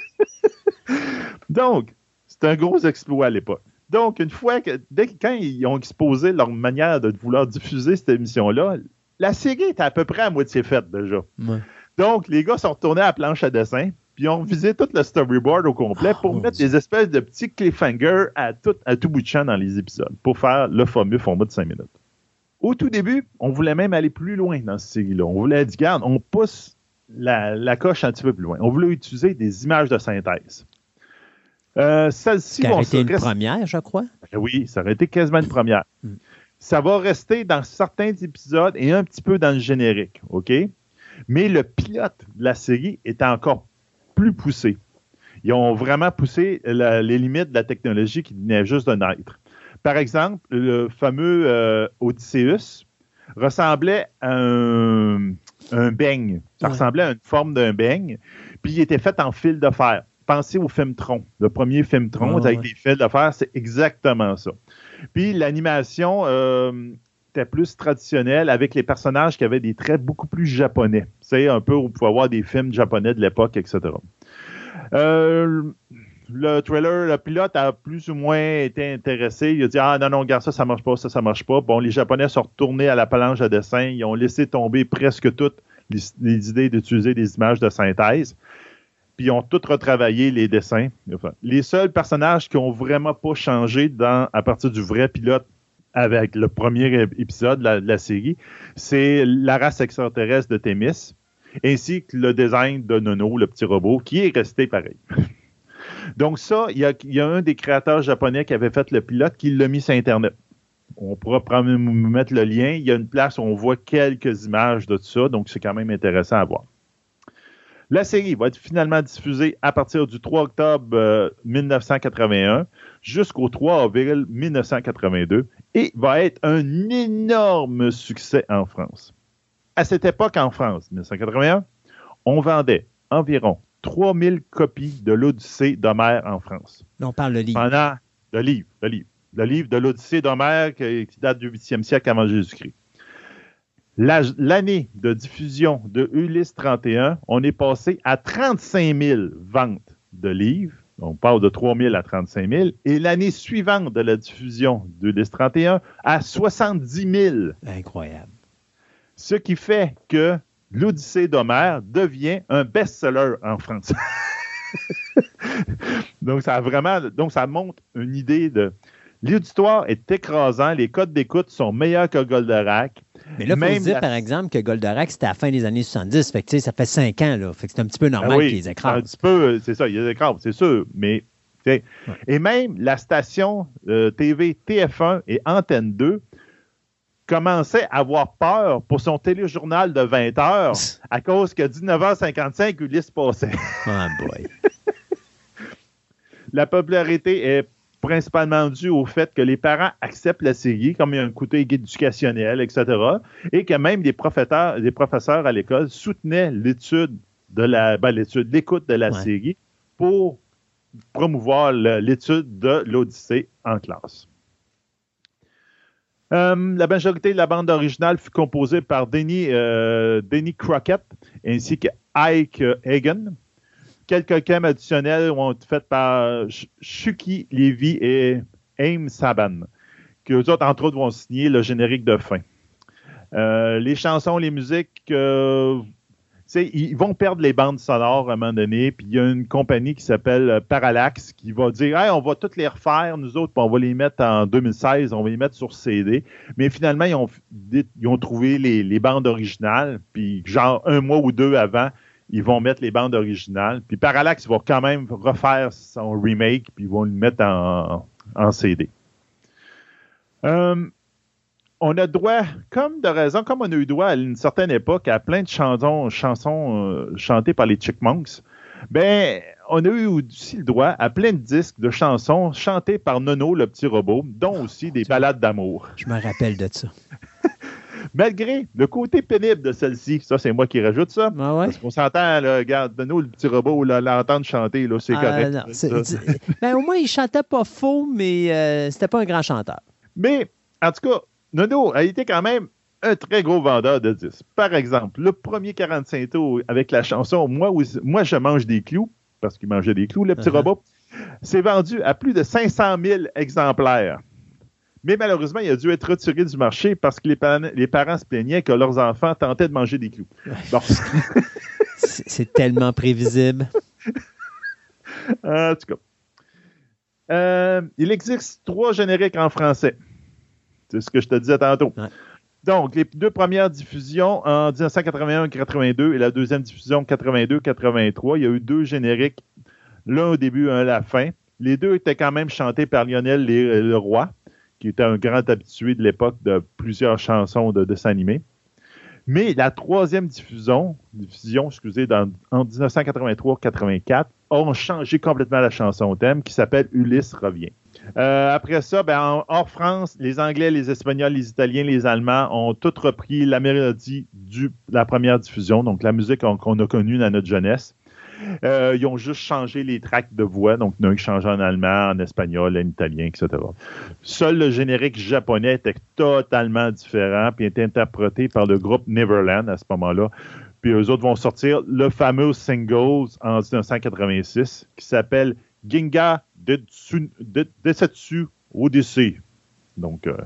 C: Donc, c'est un gros exploit à l'époque. Donc, une fois que, dès que quand ils ont exposé leur manière de vouloir diffuser cette émission-là, la série était à peu près à moitié faite déjà.
B: Ouais.
C: Donc, les gars sont retournés à la planche à dessin, puis ont visé tout le storyboard au complet
B: Oh,
C: pour mettre
B: Dieu.
C: des espèces de petits cliffhangers à tout, à tout bout de champ dans les épisodes, pour faire le fameux format de 5 minutes. Au tout début, on voulait même aller plus loin dans cette série-là. On voulait dire, garde, on pousse la, la coche un petit peu plus loin. On voulait utiliser des images de synthèse. Euh, Celle-ci
B: été une première, je crois.
C: ben Oui, ça aurait été quasiment une première.
B: Mm.
C: Ça va rester dans certains épisodes et un petit peu dans le générique, OK? Mais le pilote de la série est encore plus poussé. Ils ont vraiment poussé la- les limites de la technologie qui venait juste de naître. Par exemple, le fameux euh, Odysseus ressemblait à un, un beigne. Ça
B: Ouais.
C: ressemblait à une forme d'un beigne. Puis il était fait en fil de fer. Pensez au film Tron. Le premier film Tron
B: Ouais,
C: avec
B: ouais.
C: des fils de fer, c'est exactement ça. Puis l'animation euh, était plus traditionnelle avec les personnages qui avaient des traits beaucoup plus japonais. C'est un peu où on pouvait avoir des films japonais de l'époque, etc. Euh, le trailer, le pilote a plus ou moins été intéressé. Il a dit Ah non, non, regarde ça, ça marche pas, ça, ça marche pas. Bon, les Japonais sont retournés à la planche à dessin. Ils ont laissé tomber presque toutes les, les idées d'utiliser des images de synthèse. Puis ils ont tout retravaillé les dessins. Les seuls personnages qui ont vraiment pas changé à partir du vrai pilote avec le premier épisode de la, série, c'est la race extraterrestre de Thémis, ainsi que le design de Nono, le petit robot, qui est resté pareil. Donc ça, il y a, il y a un des créateurs japonais qui avait fait le pilote qui l'a mis sur Internet. On pourra prendre- mettre le lien. Il y a une place où on voit quelques images de tout ça, donc c'est quand même intéressant à voir. La série va être finalement diffusée à partir du 3 octobre euh, 1981 jusqu'au 3 avril 1982 et va être un énorme succès en France. À cette époque en France, 1981, on vendait environ 3000 copies de l'Odyssée d'Homère en France.
B: On parle le livre.
C: Pendant le livre, le livre, le livre de l'Odyssée d'Homère qui, qui date du 8e siècle avant Jésus-Christ. La- L'année de diffusion de Ulysse 31, on est passé à 35 000 ventes de livres. On parle de 3 000 à 35 000. Et l'année suivante de la diffusion d'Ulysse 31 à 70 000.
B: Incroyable.
C: Ce qui fait que l'Odyssée d'Homère devient un best-seller en France. donc, ça a vraiment, donc, ça montre une idée de L'auditoire est écrasant, les codes d'écoute sont meilleurs que Goldorak.
B: Mais là, faut se dire,
C: la-
B: par exemple, que Goldorak, c'était à la fin des années 70. Fait que, ça fait 5 ans, là. Fait que c'est un petit peu normal
C: Ah oui,
B: qu'ils
C: Un
B: écrasent.
C: petit peu, euh, c'est ça, il des écrans, c'est sûr. Mais,
B: Ouais.
C: Et même la station euh, TV TF1 et Antenne 2 commençaient à avoir peur pour son téléjournal de 20 heures à cause que 19h55, Ulysse passait.
B: Ah, boy.
C: La popularité est principalement due au fait que les parents acceptent la série comme un côté éducationnel, etc. Et que même les professeurs, à l'école soutenaient l'étude de la, ben, l'étude, l'écoute de la
B: Ouais.
C: série pour promouvoir l'étude de l'Odyssée en classe. Euh, la majorité de la bande originale fut composée par Denny, euh, Denny Crockett ainsi que Ike Hagen. Quelques thèmes additionnels ont été faits par Sh- Shuki Levy et Aim Saban, qui eux autres, entre autres, vont signer le générique de fin. Euh, les chansons, les musiques, euh, ils vont perdre les bandes sonores à un moment donné, puis il y a une compagnie qui s'appelle Parallax qui va dire hey, on va toutes les refaire, nous autres, on va les mettre en 2016, on va les mettre sur CD. Mais finalement, ils ont, trouvé les bandes originales, puis genre un mois ou deux avant, ils vont mettre les bandes originales. Puis Parallax va quand même refaire son remake, puis ils vont le mettre en, en CD. Euh, on a droit, comme de raison, comme on a eu droit à une certaine époque à plein de chansons, chansons euh, chantées par les Chickmunks, ben, on a eu aussi le droit à plein de disques de chansons chantées par Nono, le petit robot, dont aussi des ballades d'amour.
B: Je me rappelle de ça.
C: Malgré le côté pénible de celle-ci, ça c'est moi qui rajoute ça,
B: Ah ouais?
C: parce qu'on s'entend, là, regarde, Nono, le petit robot, l'entendre chanter, là, c'est
B: Ah,
C: correct.
B: non,
C: Ça.
B: ben, au moins, il chantait pas faux, mais euh, c'était pas un grand chanteur.
C: Mais, en tout cas, Nono a été quand même un très gros vendeur de disques. Par exemple, le premier 45 tours avec la chanson Moi, moi je mange des clous, parce qu'il mangeait des clous, le petit
B: Uh-huh.
C: robot, s'est vendu à plus de 500 000 exemplaires. Mais malheureusement, il a dû être retiré du marché parce que les, pa- les parents se plaignaient que leurs enfants tentaient de manger des clous. Bon,
B: C'est tellement prévisible.
C: en tout cas. Euh, il existe trois génériques en français. C'est ce que je te disais tantôt.
B: Ouais.
C: Donc, les deux premières diffusions en 1981-82 et la deuxième diffusion 82-83, il y a eu deux génériques, l'un au début, un à la fin. Les deux étaient quand même chantés par Lionel Leroy, qui était un grand habitué de l'époque de plusieurs chansons de dessins. Mais la troisième diffusion, diffusion excusez, en 1983-84, ont changé complètement la chanson thème qui s'appelle Ulysse revient. Euh, après ça, ben, en- hors France, les Anglais, les Espagnols, les Italiens, les Allemands ont tous repris la mélodie de la première diffusion, donc la musique qu'on a connue dans notre jeunesse. Euh, ils ont juste changé les tracks de voix, donc il y en a un qui changeait en allemand, en espagnol, en italien, etc. Seul le générique japonais était totalement différent, puis était interprété par le groupe Neverland à ce moment-là. Puis eux autres vont sortir le fameux single en 1986 qui s'appelle Ginga Detsu- De- Desetsu Odyssey. Donc, euh,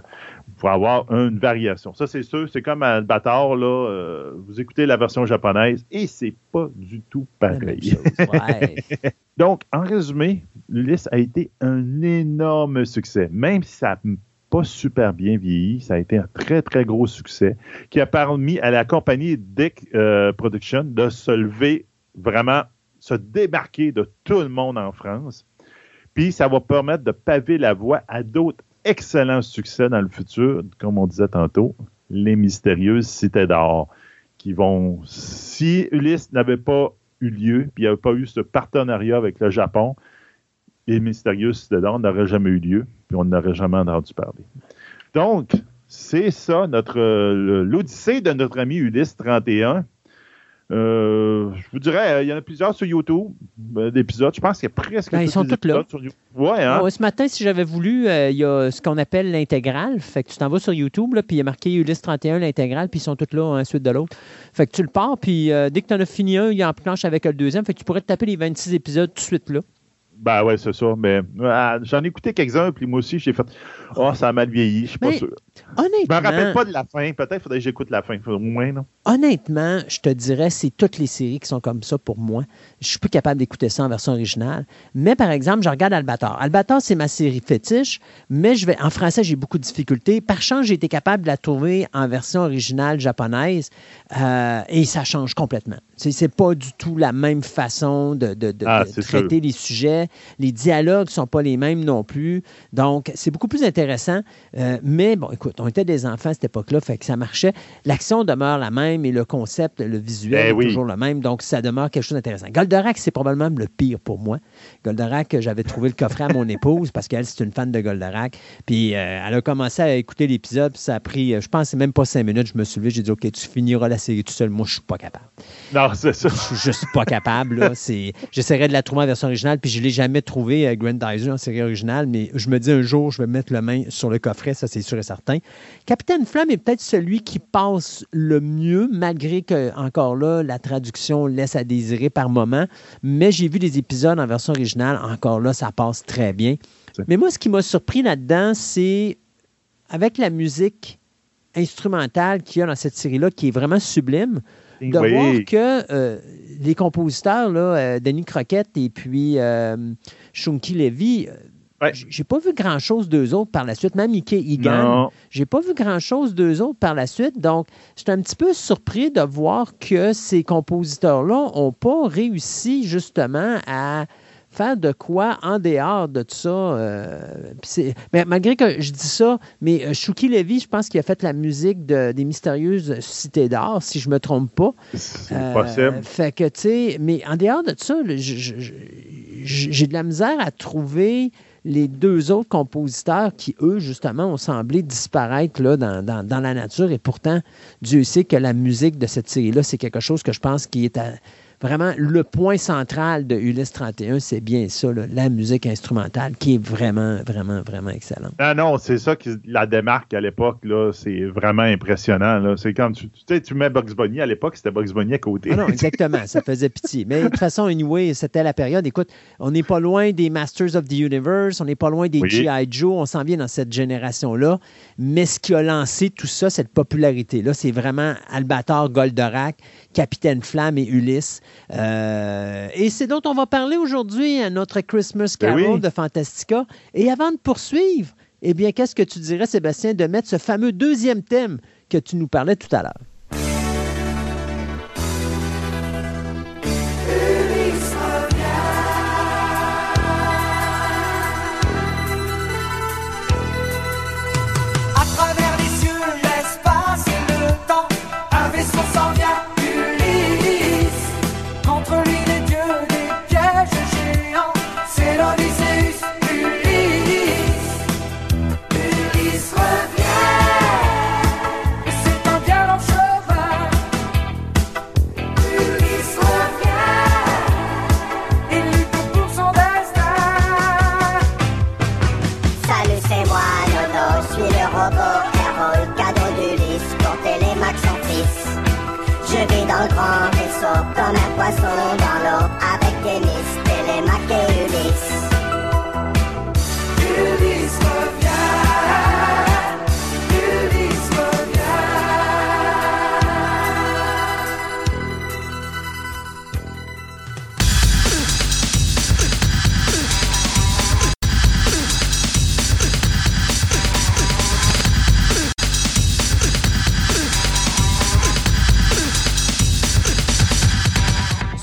C: pouvez avoir une variation. Ça, c'est sûr, c'est comme un bâtard, là. euh, vous écoutez la version japonaise et c'est pas du tout pareil.
B: Ouais.
C: Donc, en résumé, l'Ulysse a été un énorme succès. Même si ça n'a pas super bien vieilli, ça a été un très, très gros succès qui a permis à la compagnie Dick euh, Production de se lever vraiment, se débarquer de tout le monde en France. Puis, ça va permettre de paver la voie à d'autres excellents succès dans le futur, comme on disait tantôt, les mystérieuses cités d'or, qui vont, si Ulysse n'avait pas eu lieu, puis il n'y avait pas eu ce partenariat avec le Japon, les mystérieuses cités d'or n'auraient jamais eu lieu, puis on n'aurait jamais entendu parler. Donc, c'est ça, notre euh, l'odyssée de notre ami Ulysse 31. Euh, je vous dirais, euh, il y en a plusieurs sur YouTube, euh, d'épisodes. Je pense qu'il y a presque
B: Ben, ils
C: tous
B: sont
C: les
B: tous là.
C: épisodes sur You- Ouais, hein?
B: Ouais, ce matin, si j'avais voulu, euh, il y a ce qu'on appelle l'intégrale. Fait que tu t'en vas sur YouTube, là, puis il y a marqué Ulysse 31, l'intégrale, puis ils sont tous là, un suite de l'autre. Fait que tu le pars, puis euh, dès que tu en as fini un, il en planche avec le deuxième. Fait que tu pourrais te taper les 26 épisodes tout de suite là.
C: Ben ouais, c'est ça. Mais euh, j'en ai écouté quelques-uns, puis moi aussi, j'ai fait Oh, ça a mal vieilli, je suis pas sûr. Je me rappelle
B: Honnêtement,
C: pas de la fin. Peut-être faudrait que j'écoute la fin. Au moins, non?
B: honnêtement, je te dirais, c'est toutes les séries qui sont comme ça pour moi. Je suis plus capable d'écouter ça en version originale. Mais par exemple, je regarde Albator. Albator, c'est ma série fétiche, mais je vais en français, j'ai beaucoup de difficultés. Par chance, j'ai été capable de la trouver en version originale japonaise euh, et ça change complètement. C'est, c'est pas du tout la même façon de, de- de-
C: Ah,
B: de traiter les sujets. Les dialogues sont pas les mêmes non plus. Donc, c'est beaucoup plus intéressant. Euh, mais bon, écoute, on était des enfants à cette époque-là, fait que ça marchait. L'action demeure la même et le concept, le visuel
C: Ben
B: est toujours le même. Donc, ça demeure quelque chose d'intéressant. Goldorak, c'est probablement le pire pour moi. Goldorak, j'avais trouvé le coffret à mon épouse parce qu'elle, c'est une fan de Goldorak. Puis, euh, elle a commencé à écouter l'épisode, puis ça a pris, euh, je pense, même pas cinq minutes. Je me suis levé, j'ai dit, OK, tu finiras la série tout seul. Moi, je suis pas capable.
C: Non, c'est ça.
B: Je suis juste pas capable. J'essaierai de la trouver en version originale, puis je ne l'ai jamais trouvé euh, Grandizer en série originale, mais je me dis un jour, je vais mettre la main sur le coffret, ça c'est sûr et certain. Capitaine Flamme est peut-être celui qui passe le mieux, malgré que, encore là, la traduction laisse à désirer par moment. Mais j'ai vu des épisodes en version originale, encore là, ça passe très bien. Mais moi, ce qui m'a surpris là-dedans, c'est avec la musique instrumentale qu'il y a dans cette série-là, qui est vraiment sublime, de
C: Oui.
B: voir que euh, les compositeurs, là, euh, Denis Croquette et puis euh, Shunki Levy, euh,
C: Ouais.
B: j'ai pas vu grand-chose d'eux autres par la suite. Même Ike Egan, j'ai pas vu grand-chose d'eux autres par la suite. Donc, j'étais un petit peu surpris de voir que ces compositeurs-là n'ont pas réussi justement à faire de quoi en dehors de tout ça. euh, mais malgré que je dis ça, mais euh, Shuki Levy, je pense qu'il a fait la musique de- des mystérieuses cités d'or, si je me trompe pas.
C: C'est
B: Euh,
C: possible.
B: Fait que, tu sais, mais en dehors de ça, je- je- j'ai de la misère à trouver les deux autres compositeurs qui, eux, justement, ont semblé disparaître là, dans, dans- dans la nature. Et pourtant, Dieu sait que la musique de cette série-là, c'est quelque chose que je pense qui est à- vraiment le point central de Ulysse 31. C'est bien ça, là, la musique instrumentale, qui est vraiment, vraiment, vraiment excellente.
C: Non, non, c'est ça qui la démarque à l'époque, là. C'est vraiment impressionnant. C'est quand tu, tu sais, tu mets Bugs Bunny à l'époque, c'était Bugs Bunny à côté.
B: Ah non, exactement, ça faisait pitié. Mais de toute façon, anyway, c'était la période. Écoute, on n'est pas loin des Masters of the Universe, on n'est pas loin des
C: Oui.
B: G.I. Joe, on s'en vient dans cette génération-là. Mais ce qui a lancé tout ça, cette popularité-là, c'est vraiment Albator, Goldorak, Capitaine Flamme et Ulysse. Euh, et c'est dont on va parler aujourd'hui à notre Christmas
C: Ben
B: Carol
C: oui.
B: de Fantastica. Et avant de poursuivre, eh bien, qu'est-ce que tu dirais, Sébastien, de mettre ce fameux deuxième thème que tu nous parlais tout à l'heure?
A: Comme un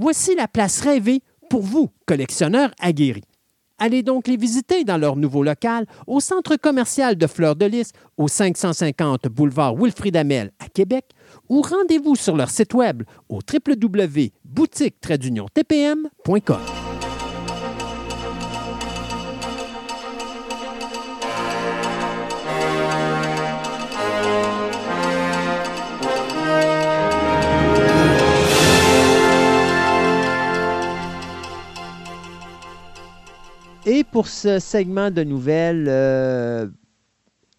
B: Voici la place rêvée pour vous, collectionneurs aguerris. Allez donc les visiter dans leur nouveau local au centre commercial de Fleur de Lys, au 550 boulevard Wilfrid Amel à Québec, ou rendez-vous sur leur site web au www.boutique-tpm.com. pour ce segment de nouvelles. Euh,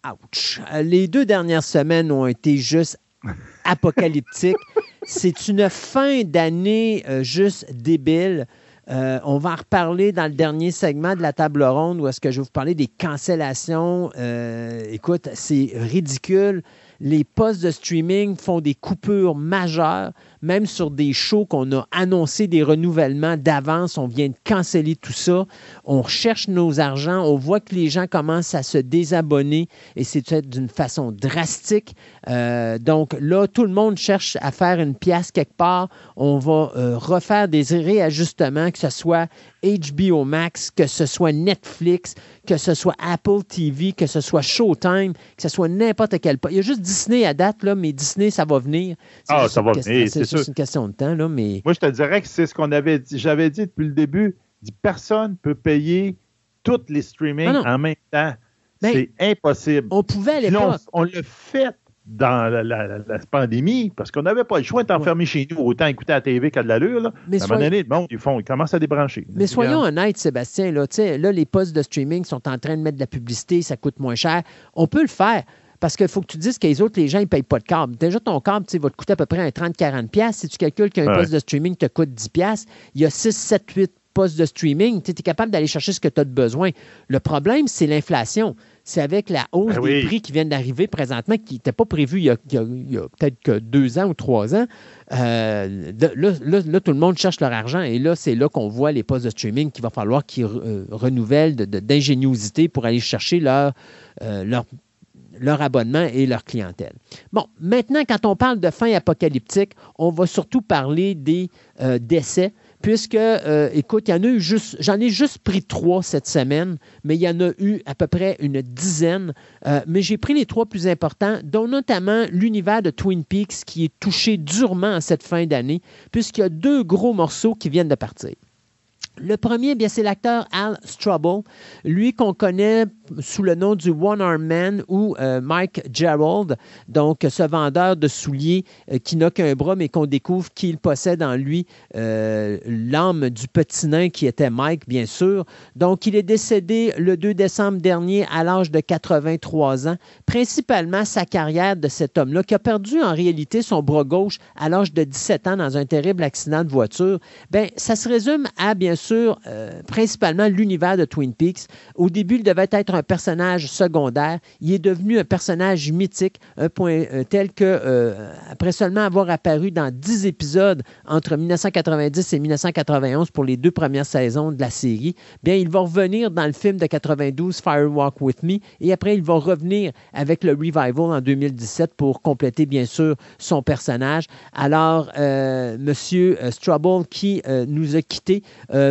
B: ouch. Les deux dernières semaines ont été juste apocalyptiques. C'est une fin d'année euh, juste débile. Euh, on va en reparler dans le dernier segment de la table ronde où est-ce que je vais vous parler des cancellations. Euh, écoute, c'est ridicule. Les postes de streaming font des coupures majeures même sur des shows qu'on a annoncé des renouvellements d'avance, on vient de canceller tout ça. On recherche nos argents, on voit que les gens commencent à se désabonner et c'est fait d'une façon drastique. Euh, donc là, tout le monde cherche à faire une pièce quelque part. On va euh, refaire des réajustements, que ce soit HBO Max, que ce soit Netflix, que ce soit Apple TV, que ce soit Showtime, que ce soit n'importe quel. Il y a juste Disney à date, là, mais Disney, ça va venir.
C: Ah, ça va venir,
B: c'est c'est une question de temps, là, mais.
C: Moi, je te dirais que c'est ce qu'on avait dit. J'avais dit depuis le début, personne ne peut payer tous les streamings ah en même temps. Ben, c'est impossible.
B: On pouvait à l'époque.
C: On, l'a fait dans la, pandémie parce qu'on n'avait pas le choix d'être enfermé chez nous, autant écouter la TV qu'à de l'allure. Là. Mais à un moment donné, bon, ils, font, ils commencent à débrancher.
B: Mais soyons honnêtes, Sébastien, là, là, les postes de streaming sont en train de mettre de la publicité, ça coûte moins cher. On peut le faire. Parce qu'il faut que tu dises que les autres, les gens, ils ne payent pas de câble. Déjà, ton câble va te coûter à peu près un 30-40$. Si tu calcules qu'un poste de streaming te coûte 10$, il y a 6, 7, 8 postes de streaming. Tu es capable d'aller chercher ce que tu as de besoin. Le problème, c'est l'inflation. C'est avec la hausse ben des prix qui viennent d'arriver présentement, qui n'était pas prévu il y a, peut-être que deux ans ou trois ans. Euh, là, tout le monde cherche leur argent et là, c'est là qu'on voit les postes de streaming qu'il va falloir qu'ils euh, renouvellent d'ingéniosité pour aller chercher leur, euh, leur leur abonnement et leur clientèle. Bon, maintenant, quand on parle de fin apocalyptique, on va surtout parler des euh, décès puisque, euh, écoute, y en a eu juste, j'en ai juste pris trois cette semaine, mais il y en a eu à peu près une dizaine. Euh, mais j'ai pris les trois plus importants, dont notamment l'univers de Twin Peaks qui est touché durement en cette fin d'année, puisqu'il y a deux gros morceaux qui viennent de partir. Le premier, bien, c'est l'acteur Al Strubble, lui qu'on connaît sous le nom du One Arm Man ou euh, Mike Gerald, donc ce vendeur de souliers euh, qui n'a qu'un bras, mais qu'on découvre qu'il possède en lui euh, l'âme du petit nain qui était Mike, bien sûr. Donc, il est décédé le 2 décembre dernier à l'âge de 83 ans. Principalement sa carrière de cet homme-là, qui a perdu en réalité son bras gauche à l'âge de 17 ans dans un terrible accident de voiture, bien, ça se résume à, bien sûr, euh, principalement l'univers de Twin Peaks. Au début, il devait être un personnage secondaire. Il est devenu un personnage mythique, euh, tel que, euh, après seulement avoir apparu dans 10 épisodes entre 1990 et 1991 pour les deux premières saisons de la série, bien, il va revenir dans le film de 92, Fire Walk With Me, et après, il va revenir avec le revival en 2017 pour compléter, bien sûr, son personnage. Alors, Monsieur Strubble, qui nous a quittés,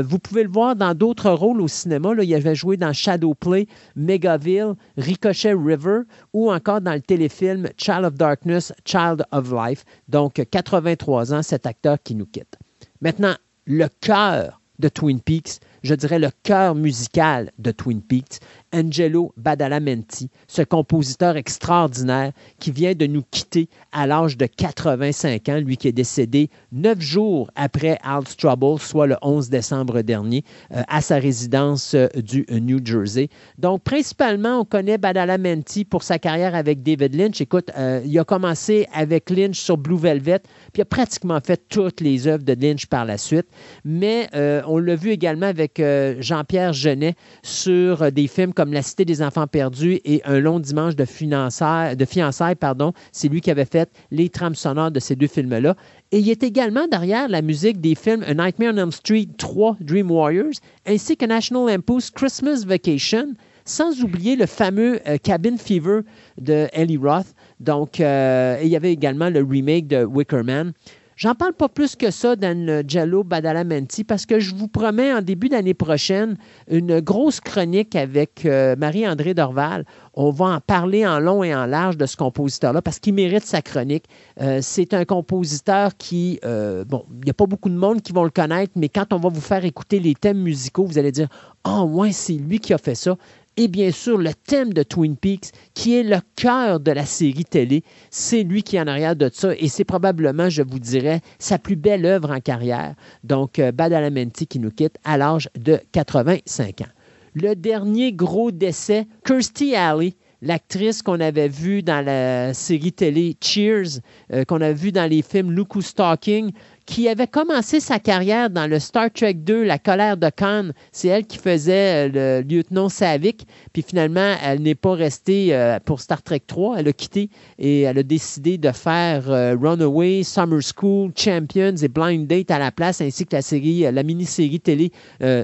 B: vous pouvez le voir dans d'autres rôles au cinéma. Là, il avait joué dans Shadow Play, Megaville, Ricochet River ou encore dans le téléfilm Child of Darkness, Child of Life. Donc, 83 ans, cet acteur qui nous quitte. Maintenant, le cœur de Twin Peaks, je dirais le cœur musical de Twin Peaks, Angelo Badalamenti, ce compositeur extraordinaire qui vient de nous quitter à l'âge de 85 ans, lui qui est décédé neuf jours après Al Trouble, soit le 11 décembre dernier, euh, à sa résidence euh, du New Jersey. Donc, principalement, on connaît Badalamenti pour sa carrière avec David Lynch. Écoute, euh, il a commencé avec Lynch sur Blue Velvet, puis il a pratiquement fait toutes les œuvres de Lynch par la suite. Mais on l'a vu également avec Jean-Pierre Genet sur des films comme La Cité des enfants perdus et Un long dimanche de, fiançailles. Pardon. C'est lui qui avait fait les trames sonores de ces deux films-là. Et il est également derrière la musique des films A Nightmare on Elm Street 3, Dream Warriors, ainsi que National Lampoon's Christmas Vacation, sans oublier le fameux euh, Cabin Fever de Ellie Roth. Donc, euh, il y avait également le remake de Wicker Man. J'en parle pas plus que ça dans Jello Badalamenti parce que je vous promets en début d'année prochaine une grosse chronique avec euh, Marie-André Dorval. On va en parler en long et en large de ce compositeur-là parce qu'il mérite sa chronique. Euh, c'est un compositeur qui, euh, bon, il n'y a pas beaucoup de monde qui vont le connaître, mais quand on va vous faire écouter les thèmes musicaux, vous allez dire, ah, oh, ouais, c'est lui qui a fait ça et bien sûr le thème de Twin Peaks, qui est le cœur de la série télé. C'est lui qui est en arrière de ça et c'est probablement, je vous dirais, sa plus belle œuvre en carrière. Donc, euh, Badalamenti qui nous quitte à l'âge de 85 ans. le dernier gros décès, Kirstie Alley, l'actrice qu'on avait vue dans la série télé Cheers, euh, qu'on a vue dans les films Look Who's Talking, qui avait commencé sa carrière dans le Star Trek 2, La colère de Khan. C'est elle qui faisait euh, le lieutenant Savick. Puis finalement, elle n'est pas restée euh, pour Star Trek 3. Elle a quitté et elle a décidé de faire euh, Runaway, Summer School, Champions et Blind Date à la place, ainsi que la série, la mini-série télé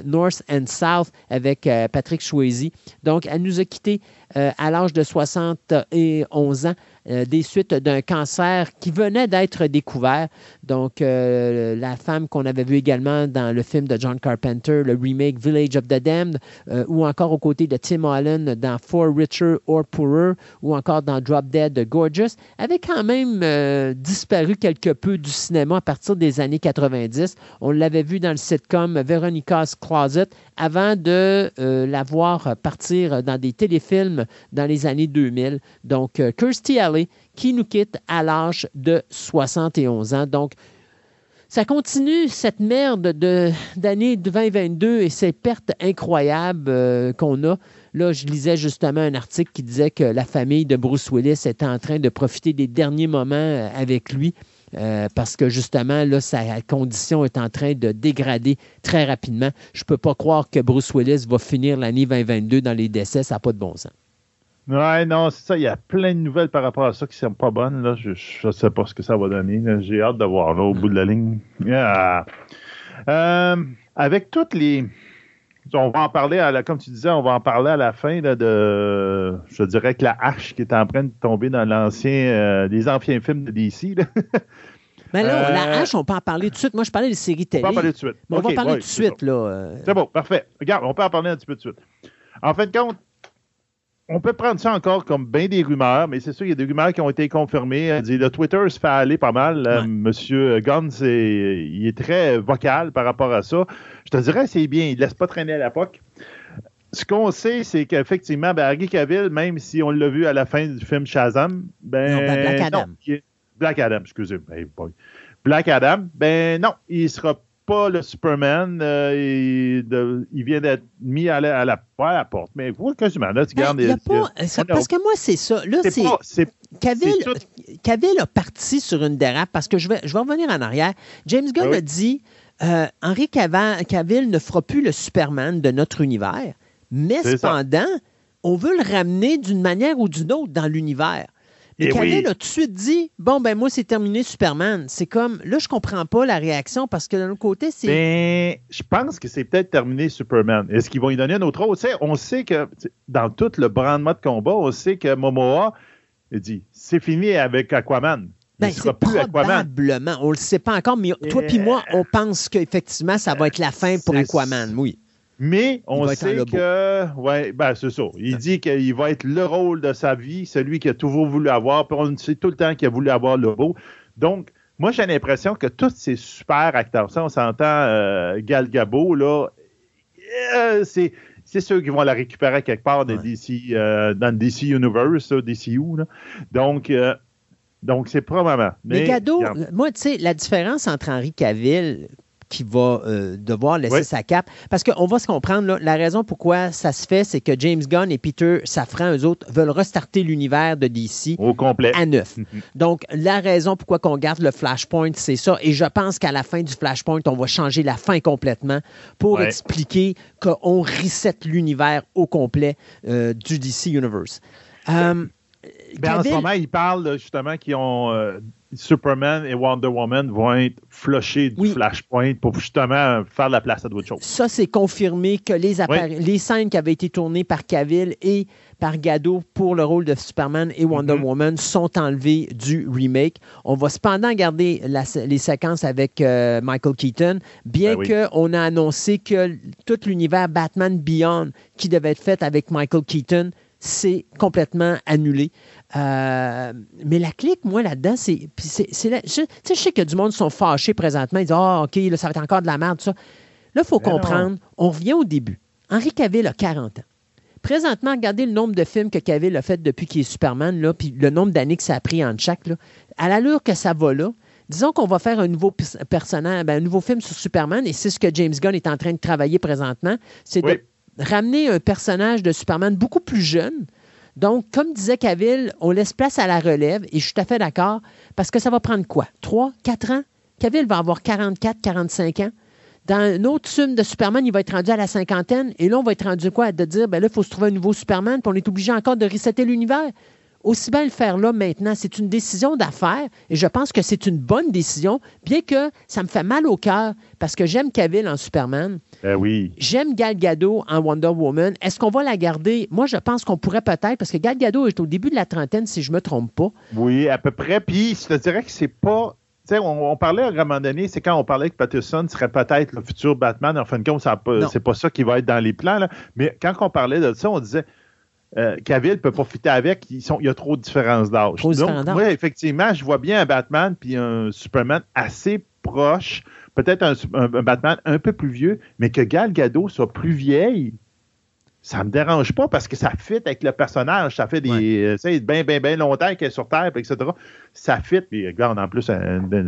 B: North and South avec Patrick Swayze. Donc, elle nous a quittés à l'âge de 71 ans. Euh, des suites d'un cancer qui venait d'être découvert. Donc, euh, la femme qu'on avait vue également dans le film de John Carpenter, le remake Village of the Damned, euh, ou encore aux côtés de Tim Allen dans For Richer or Poorer, ou encore dans Drop Dead Gorgeous, avait quand même disparu quelque peu du cinéma à partir des années 90. On l'avait vu dans le sitcom Veronica's Closet avant de la voir partir dans des téléfilms dans les années 2000. Donc, Kirstie Alley qui nous quitte à l'âge de 71 ans. Donc, ça continue cette merde d'année 2022 et ces pertes incroyables euh, qu'on a. Là, je lisais justement un article qui disait que la famille de Bruce Willis était en train de profiter des derniers moments euh, avec lui. Euh, parce que justement, là, sa condition est en train de dégrader très rapidement. Je ne peux pas croire que Bruce Willis va finir l'année 2022 dans les décès, ça n'a pas de bon sens.
C: Ouais, non, c'est ça. Il y a plein de nouvelles par rapport à ça qui ne sont pas bonnes. Là. Je ne sais pas ce que ça va donner. J'ai hâte de voir là, au bout de la ligne. Euh, avec toutes les. On va en parler, à la, comme tu disais, on va en parler à la fin de. Je dirais que la hache qui est en train de tomber dans l'ancien, euh, les anciens films de DC.
B: Mais là, la euh, hache, on peut en parler tout de suite. Moi, je parlais des séries télé.
C: On va en parler tout de suite.
B: on va en parler tout de suite. là.
C: C'est bon, parfait. Regarde, on peut en parler un petit peu tout de suite. En fin de compte, on peut prendre ça encore comme bien des rumeurs, mais c'est sûr, il y a des rumeurs qui ont été confirmées. Le Twitter se fait aller pas mal. Euh, Monsieur Guns, il est très vocal par rapport à ça. Je te dirais, c'est bien. Il ne laisse pas traîner à la POC. Ce qu'on sait, c'est qu'effectivement, ben, Harry Cavill, même si on l'a vu à la fin du film Shazam, ben,
B: Black Adam.
C: Black Adam, excusez. moi Black Adam, ben non, il sera pas le Superman. Euh, il, vient d'être mis à la, à la, la porte. Mais vous, quasiment, là, tu gardes.
B: Ben, parce que moi, c'est ça. Là, c'est. Cavill, a parti sur une dérape parce que je vais, je vais revenir en arrière. James Gunn a dit euh, Henri Cavill ne fera plus le Superman de notre univers, mais cependant, on veut le ramener d'une manière ou d'une autre dans l'univers. Le Cavill a tout de suite dit Bon, ben moi, c'est terminé Superman. C'est comme, là, je comprends pas la réaction parce que d'un autre côté, c'est.
C: Ben, je pense que c'est peut-être terminé Superman. Est-ce qu'ils vont y donner un autre rôle? on sait que dans tout le brandement de combat, on sait que Momoa il dit c'est fini avec Aquaman.
B: Ben, c'est probablement. On ne le sait pas encore, mais toi et moi, on pense qu'effectivement, ça va être la fin pour Aquaman, oui.
C: Mais on sait que, ouais, ben c'est ça. Il dit qu'il va être le rôle de sa vie, celui qu'il a toujours voulu avoir. Puis on sait tout le temps qu'il a voulu avoir le beau. Donc, moi, j'ai l'impression que tous ces super acteurs, ça, on s'entend euh, Gal Gabo, là, euh, c'est c'est ceux qui vont la récupérer quelque part dans, DC, euh, dans le DC Universe, DCU. Là. Donc, donc c'est probablement.
B: Mais, mais Gado, moi, tu sais, la différence entre Henri Cavill, qui va euh, devoir laisser sa cape. Parce qu'on va se comprendre, la raison pourquoi ça se fait, c'est que James Gunn et Peter Safran, eux autres, veulent restarter l'univers de DC
C: Au complet.
B: à neuf. Donc, la raison pourquoi qu'on garde le Flashpoint, c'est ça. Et je pense qu'à la fin du Flashpoint, on va changer la fin complètement pour expliquer qu'on reset l'univers au complet euh, du DC Universe.
C: Euh, ben, en ce moment, ils parlent justement qu'ils ont Superman et Wonder Woman vont être flushés du Flashpoint pour justement faire la place à d'autres choses.
B: Ça, c'est confirmé que les, les scènes qui avaient été tournées par Cavill et par Gado pour le rôle de Superman et Wonder mm-hmm. Woman sont enlevées du remake. On va cependant garder les séquences avec euh, Michael Keaton, bien ben qu'on a annoncé que tout l'univers Batman Beyond qui devait être fait avec Michael Keaton, c'est complètement annulé. Euh, mais la clique, moi, là-dedans, c'est. c'est, je, je sais que du monde sont fâchés présentement. Ils disent Ah, OK, là, ça va être encore de la merde, tout ça. Là, il faut comprendre. On revient au début. Henri Cavill a 40 ans. Présentement, regardez le nombre de films que Cavill a fait depuis qu'il est Superman, là, puis le nombre d'années que ça a pris en chaque. Là. À l'allure que ça va là, disons qu'on va faire un nouveau personnage, ben, un nouveau film sur Superman, et c'est ce que James Gunn est en train de travailler présentement, c'est de ramener un personnage de Superman beaucoup plus jeune. Donc, comme disait Cavill, on laisse place à la relève, et je suis tout à fait d'accord, parce que ça va prendre quoi? 3, 4 ans? Cavill va avoir 44, 45 ans. Dans un autre film de Superman, il va être rendu à la cinquantaine, et là, on va être rendu quoi? De dire, ben là, il faut se trouver un nouveau Superman, puis on est obligé encore de resetter l'univers. Aussi bien le faire là maintenant. C'est une décision d'affaires et je pense que c'est une bonne décision, bien que ça me fait mal au cœur parce que j'aime Cavill en Superman.
C: Ben oui.
B: J'aime Gal Gadot en Wonder Woman. Est-ce qu'on va la garder? Moi, je pense qu'on pourrait peut-être, parce que Gal Gadot est au début de la trentaine, si je ne me trompe pas.
C: Oui, à peu près. Puis, je te dirais que c'est pas. Tu sais, on, on parlait à un moment donné, c'est quand on parlait que Patterson serait peut-être le futur Batman. En fin de compte, c'est pas ça qui va être dans les plans. là. Mais quand on parlait de ça, on disait euh, Cavill peut pas fitter avec. Ils sont, il y a trop de différences d'âge. Donc, moi, effectivement, je vois bien un Batman puis un Superman assez proche. Peut-être un, un- un Batman un peu plus vieux, mais que Gal Gadot soit plus vieille. Ça me dérange pas parce que ça fit avec le personnage. Ça fait des.
B: Ouais.
C: euh, bien, bien, bien longtemps qu'elle est sur Terre, etc. Ça fit. Puis, regarde, en plus,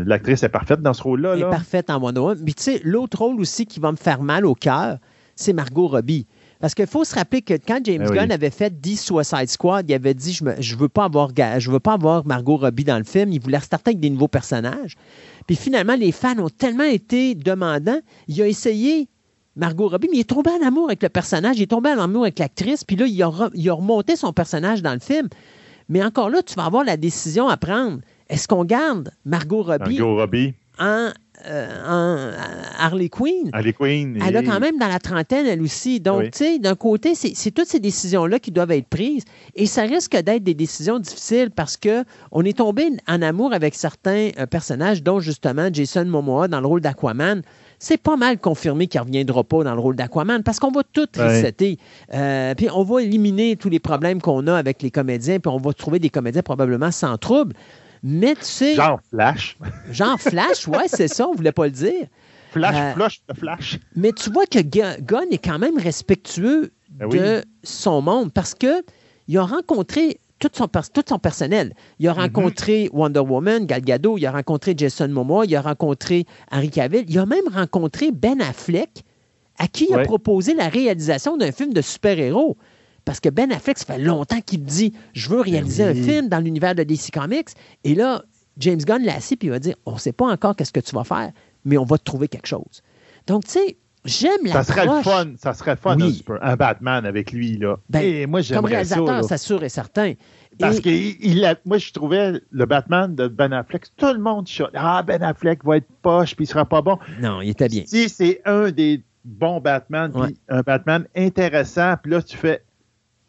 C: l'actrice est parfaite dans ce rôle-là.
B: Elle est
C: là.
B: parfaite en Woman. Mais tu sais, l'autre rôle aussi qui va me faire mal au cœur, c'est Margot Robbie. Parce qu'il faut se rappeler que quand James
C: Ben oui.
B: Gunn avait fait 10 Suicide Squad, il avait dit Je ne je veux, pas avoir ga- je veux pas avoir Margot Robbie dans le film. Il voulait restarter avec des nouveaux personnages. Puis finalement, les fans ont tellement été demandants. Il a essayé Margot Robbie, mais il est tombé en amour avec le personnage, il est tombé en amour avec l'actrice, puis là, il a, re- il a remonté son personnage dans le film. Mais encore là, tu vas avoir la décision à prendre. Est-ce qu'on garde Margot Robbie
C: Margot Robbie,
B: en, euh, en Harley Quinn?
C: Harley Quinn.
B: Elle a quand même dans la trentaine, elle aussi. Donc,
C: Oui.
B: tu sais, d'un côté, c'est toutes ces décisions-là qui doivent être prises. Et ça risque d'être des décisions difficiles parce que on est tombé en amour avec certains euh, personnages, dont justement Jason Momoa dans le rôle d'Aquaman. C'est pas mal confirmé qu'il ne reviendra pas dans le rôle d'Aquaman parce qu'on va tout
C: Ouais.
B: resetter. Euh, puis on va éliminer tous les problèmes qu'on a avec les comédiens, puis on va trouver des comédiens probablement sans trouble. Mais tu sais, genre,
C: Genre Flash.
B: Flash, ouais, c'est ça, on voulait pas le dire.
C: Flash,
B: Euh,
C: Flash, Flash.
B: Mais tu vois que Gu- Gunn est quand même respectueux
C: Ben oui.
B: de son monde parce que il a rencontré tout son, tout son personnel. Il a
C: Mhm.
B: rencontré Wonder Woman, Gal Gadot, il a rencontré Jason Momoa, il a rencontré Henry Cavill, il a même rencontré Ben Affleck, à qui il a proposé la réalisation d'un film de super-héros. Parce que Ben Affleck, ça fait longtemps qu'il dit Je veux réaliser
C: Ben oui.
B: un film dans l'univers de DC Comics. Et là, James Gunn l'a assis puis il va dire On ne sait pas encore qu'est-ce que tu vas faire, mais on va te trouver quelque chose. Donc, tu sais, j'aime la
C: Ça serait le fun. Ça serait le fun,
B: Oui.
C: un, super- un Batman avec lui. Là.
B: Ben,
C: Et moi,
B: Comme
C: j'aimerais ça.
B: réalisateur, c'est sûr et certain.
C: Parce
B: Et-
C: que il- il a- moi, je trouvais le Batman de Ben Affleck, tout le monde chante. Ah, Ben Affleck va être poche, puis il sera pas bon.
B: Non, il était bien.
C: Si c'est un des bons Batman, puis
B: Ouais.
C: un Batman intéressant, puis là, tu fais.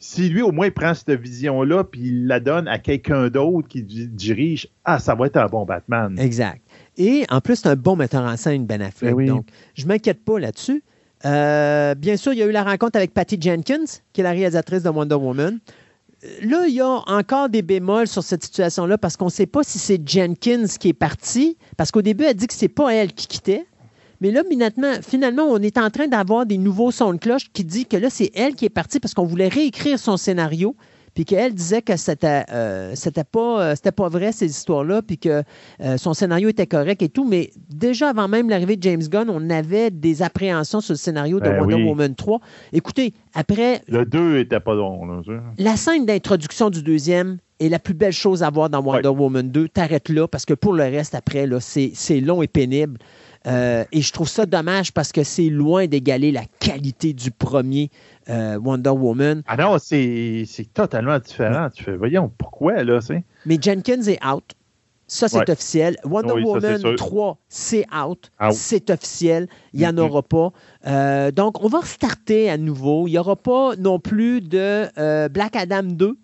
C: Si lui, au moins, il prend cette vision-là, puis il la donne à quelqu'un d'autre qui di- dirige, ah, ça va être un bon Batman.
B: Exact. Et en plus, c'est un bon metteur en scène, Ben Affleck.
C: Ben oui.
B: Donc, je ne m'inquiète pas là-dessus. Euh, bien sûr, il y a eu la rencontre avec Patty Jenkins, qui est la réalisatrice de Wonder Woman. Euh, Là, il y a encore des bémols sur cette situation-là parce qu'on ne sait pas si c'est Jenkins qui est parti. Parce qu'au début, elle dit que c'est pas elle qui quittait. Mais là, finalement, finalement, on est en train d'avoir des nouveaux sons de cloche qui dit que là, c'est elle qui est partie parce qu'on voulait réécrire son scénario. Puis qu'elle disait que c'était euh, c'était pas, euh, c'était pas vrai, ces histoires-là, puis que euh, son scénario était correct et tout. Mais déjà, avant même l'arrivée de James Gunn, on avait des appréhensions sur le scénario de
C: Ben
B: Wonder
C: oui.
B: Woman 3. Écoutez, après,
C: Le 2 était pas bon. Là,
B: la scène d'introduction du deuxième est la plus belle chose à voir dans Wonder Woman 2. T'arrêtes là parce que pour le reste, après, là, c'est, c'est long et pénible. Euh, et je trouve ça dommage parce que c'est loin d'égaler la qualité du premier euh, Wonder Woman.
C: Ah non, c'est totalement différent. Tu fais, voyons, pourquoi, là, c'est.
B: Mais Jenkins est out. Ça, c'est
C: Ouais.
B: officiel. Wonder
C: Oui,
B: Woman
C: sûr.
B: 3, c'est out.
C: Out.
B: C'est officiel. Il n'y en
C: Mhm.
B: aura pas. Euh, donc, on va restarter à nouveau. Il n'y aura pas non plus de Black Adam 2.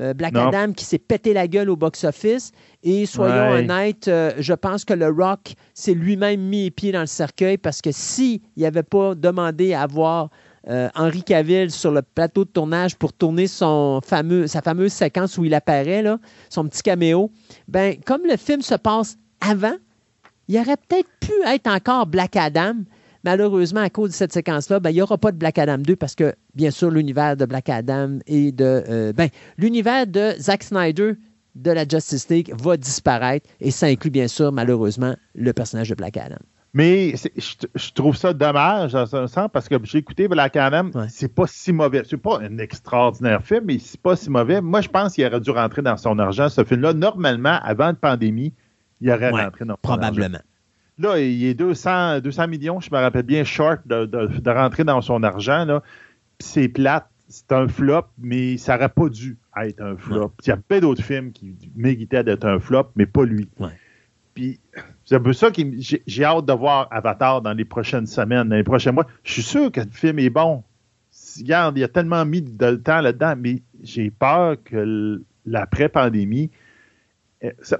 B: Euh, Black
C: Non.
B: Adam qui s'est pété la gueule au box-office. Et soyons
C: Ouais.
B: honnêtes, euh, je pense que le Rock s'est lui-même mis les pieds dans le cercueil parce que s'il n'avait pas demandé à avoir euh, Henry Cavill sur le plateau de tournage pour tourner son fameux, sa fameuse séquence où il apparaît, là, son petit caméo, ben, comme le film se passe avant, il aurait peut-être pu être encore Black Adam. Malheureusement, à cause de cette séquence-là, ben, il n'y aura pas de Black Adam 2 parce que, bien sûr, l'univers de Black Adam et de. euh, ben, l'univers de Zack Snyder de la Justice League va disparaître et ça inclut, bien sûr, malheureusement, le personnage de Black Adam.
C: Mais je, je trouve ça dommage dans un sens parce que j'ai écouté Black Adam,
B: Ouais.
C: c'est pas si mauvais. C'est pas un extraordinaire film, mais c'est pas si mauvais. Moi, je pense qu'il aurait dû rentrer dans son argent. Ce film-là, normalement, avant la pandémie, il aurait
B: Ouais,
C: rentré dans son argent.
B: Probablement.
C: Là, il est 200, 200 millions, je me rappelle bien, short de, de- de rentrer dans son argent. Là. C'est plate, c'est un flop, mais ça n'aurait pas dû être un flop. Il y a plein d'autres films qui méritaient d'être un flop, mais pas lui.
B: Ouais.
C: Puis c'est un peu ça que j'ai j'ai hâte de voir Avatar dans les prochaines semaines, dans les prochains mois. Je suis sûr que le film est bon. Regarde, il a tellement mis de temps là-dedans, mais j'ai peur que l'après-pandémie.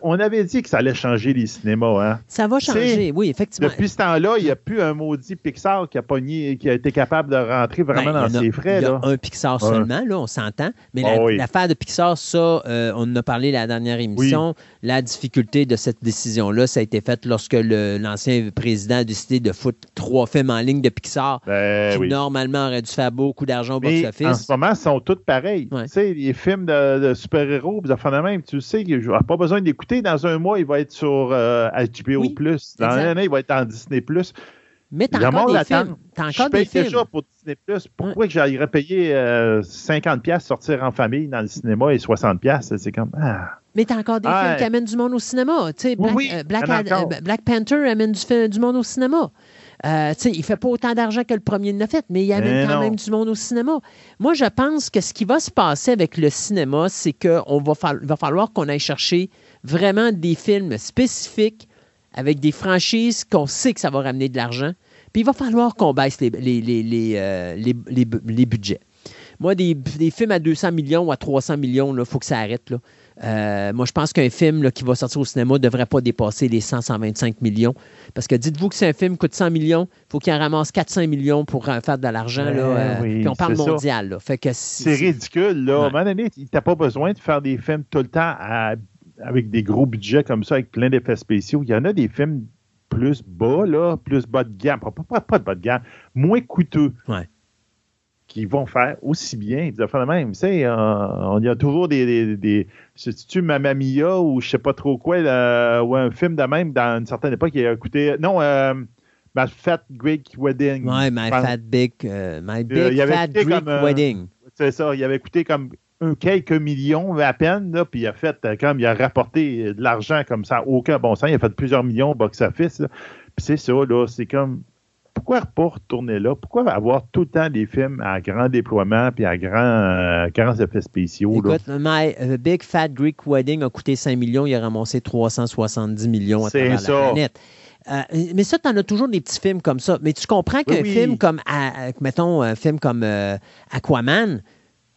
C: On avait dit que ça allait changer les cinémas, hein?
B: Ça va changer, oui, effectivement.
C: Depuis ce temps-là, il n'y a plus un maudit Pixar qui a pogné, qui a été capable de rentrer vraiment
B: Ben,
C: dans
B: a-
C: ses frais.
B: Il y a
C: Là.
B: un Pixar
C: Ouais.
B: seulement, là, on s'entend. Mais
C: Ah
B: la-
C: oui.
B: l'affaire de Pixar, ça, euh, on en a parlé la dernière émission. La difficulté de cette décision-là, ça a été fait lorsque l'ancien président a décidé de foutre trois films en ligne de Pixar
C: Ben
B: qui
C: oui.
B: normalement auraient dû faire beaucoup d'argent au
C: Mais en
B: box-office.
C: ce moment, ils sont tous pareils.
B: Ouais.
C: Tu sais, les films de, de super-héros, de même, tu sais je n'ai pas besoin d'écouter. Dans un mois, il va être sur euh, HBO+.
B: Oui,
C: Dans une année, il va être en Disney+.
B: Mais t'as encore des films.
C: Je
B: encore des
C: paye
B: films.
C: déjà pour Disney+. Pourquoi que j'aimerais payer euh, 50$ sortir en famille dans le cinéma et 60$? C'est comme... Ah.
B: Mais t'as encore des
C: Ah,
B: films
C: ouais.
B: qui amènent du monde au cinéma. Black,
C: oui,
B: euh, Black, euh, Panther amène du, monde au cinéma. Euh, il fait pas autant d'argent que le premier ne fait, mais il amène
C: Mais
B: quand
C: non.
B: même du monde au cinéma. Moi, je pense que ce qui va se passer avec le cinéma, c'est qu'il va, va falloir qu'on aille chercher vraiment des films spécifiques avec des franchises qu'on sait que ça va ramener de l'argent. Puis il va falloir qu'on baisse les, les, les, les, euh, les- budgets. Moi, des, des films à 200 millions ou à 300 millions, il faut que ça arrête. Là. Euh, moi, je pense qu'un film là, qui va sortir au cinéma ne devrait pas dépasser les 100-125 millions. Parce que dites-vous que si un film coûte 100 millions, il faut qu'il en ramasse 400 millions pour faire de l'argent.
C: Ben
B: euh,
C: oui,
B: puis on parle
C: c'est
B: mondial. Là. Fait que si-
C: C'est ridicule, là. À un moment donné, t'as pas besoin de faire des films tout le temps à- avec des gros budgets comme ça, avec plein d'effets spéciaux. Il y en a des films plus bas, là, plus bas de gamme. Pas, pas- pas de bas de gamme, moins coûteux.
B: Ouais.
C: Qui vont faire aussi bien. Des affaires de même. Tu sais, euh, on y a toujours des. des, des tu Mamma Mia ou je sais pas trop quoi, là, ou un film de même dans une certaine époque qui a coûté. Non, euh, Ma Fat Greek Wedding.
B: Ouais, My Fat Big, euh, My Big Fat Greek
C: comme,
B: Wedding.
C: C'est ça. Il avait coûté comme quelques millions à peine, là, puis il a fait euh, comme il a rapporté euh, de l'argent comme ça, aucun bon sens. Il a fait plusieurs millions au box-office. Puis c'est ça, là, c'est comme pourquoi pas retourner là? Pourquoi avoir tout le temps des films à grand déploiement puis à grand, euh, grands effets spéciaux? là?
B: Écoute, My euh, Big Fat Greek Wedding a coûté 5 millions, il a ramassé 370 millions à
C: C'est
B: travers
C: ça.
B: la planète. Euh, mais ça, tu en as toujours des petits films comme ça. Mais tu comprends qu'un
C: Oui, oui.
B: film comme, à- mettons, un film comme euh, Aquaman,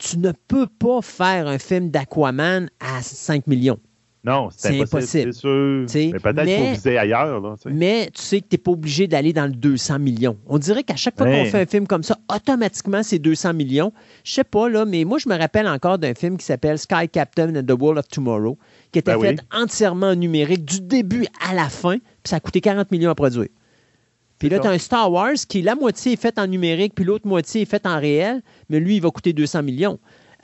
B: tu ne peux pas faire un film d'Aquaman à 5 millions.
C: Non,
B: c'est
C: impossible.
B: impossible.
C: C'est sûr. Mais peut-être faut viser ailleurs. Là.
B: Mais tu sais que tu n'es pas obligé d'aller dans le 200 millions. On dirait qu'à chaque fois qu'on fait un film comme ça, automatiquement, c'est 200 millions. Je sais pas, là, mais moi, je me rappelle encore d'un film qui s'appelle Sky Captain and the World of Tomorrow, qui était
C: Ben oui.
B: fait entièrement en numérique du début à la fin, puis ça a coûté 40 millions à produire. Puis là, tu as un Star Wars qui, la moitié est faite en numérique, puis l'autre moitié est faite en réel, mais lui, il va coûter 200 millions.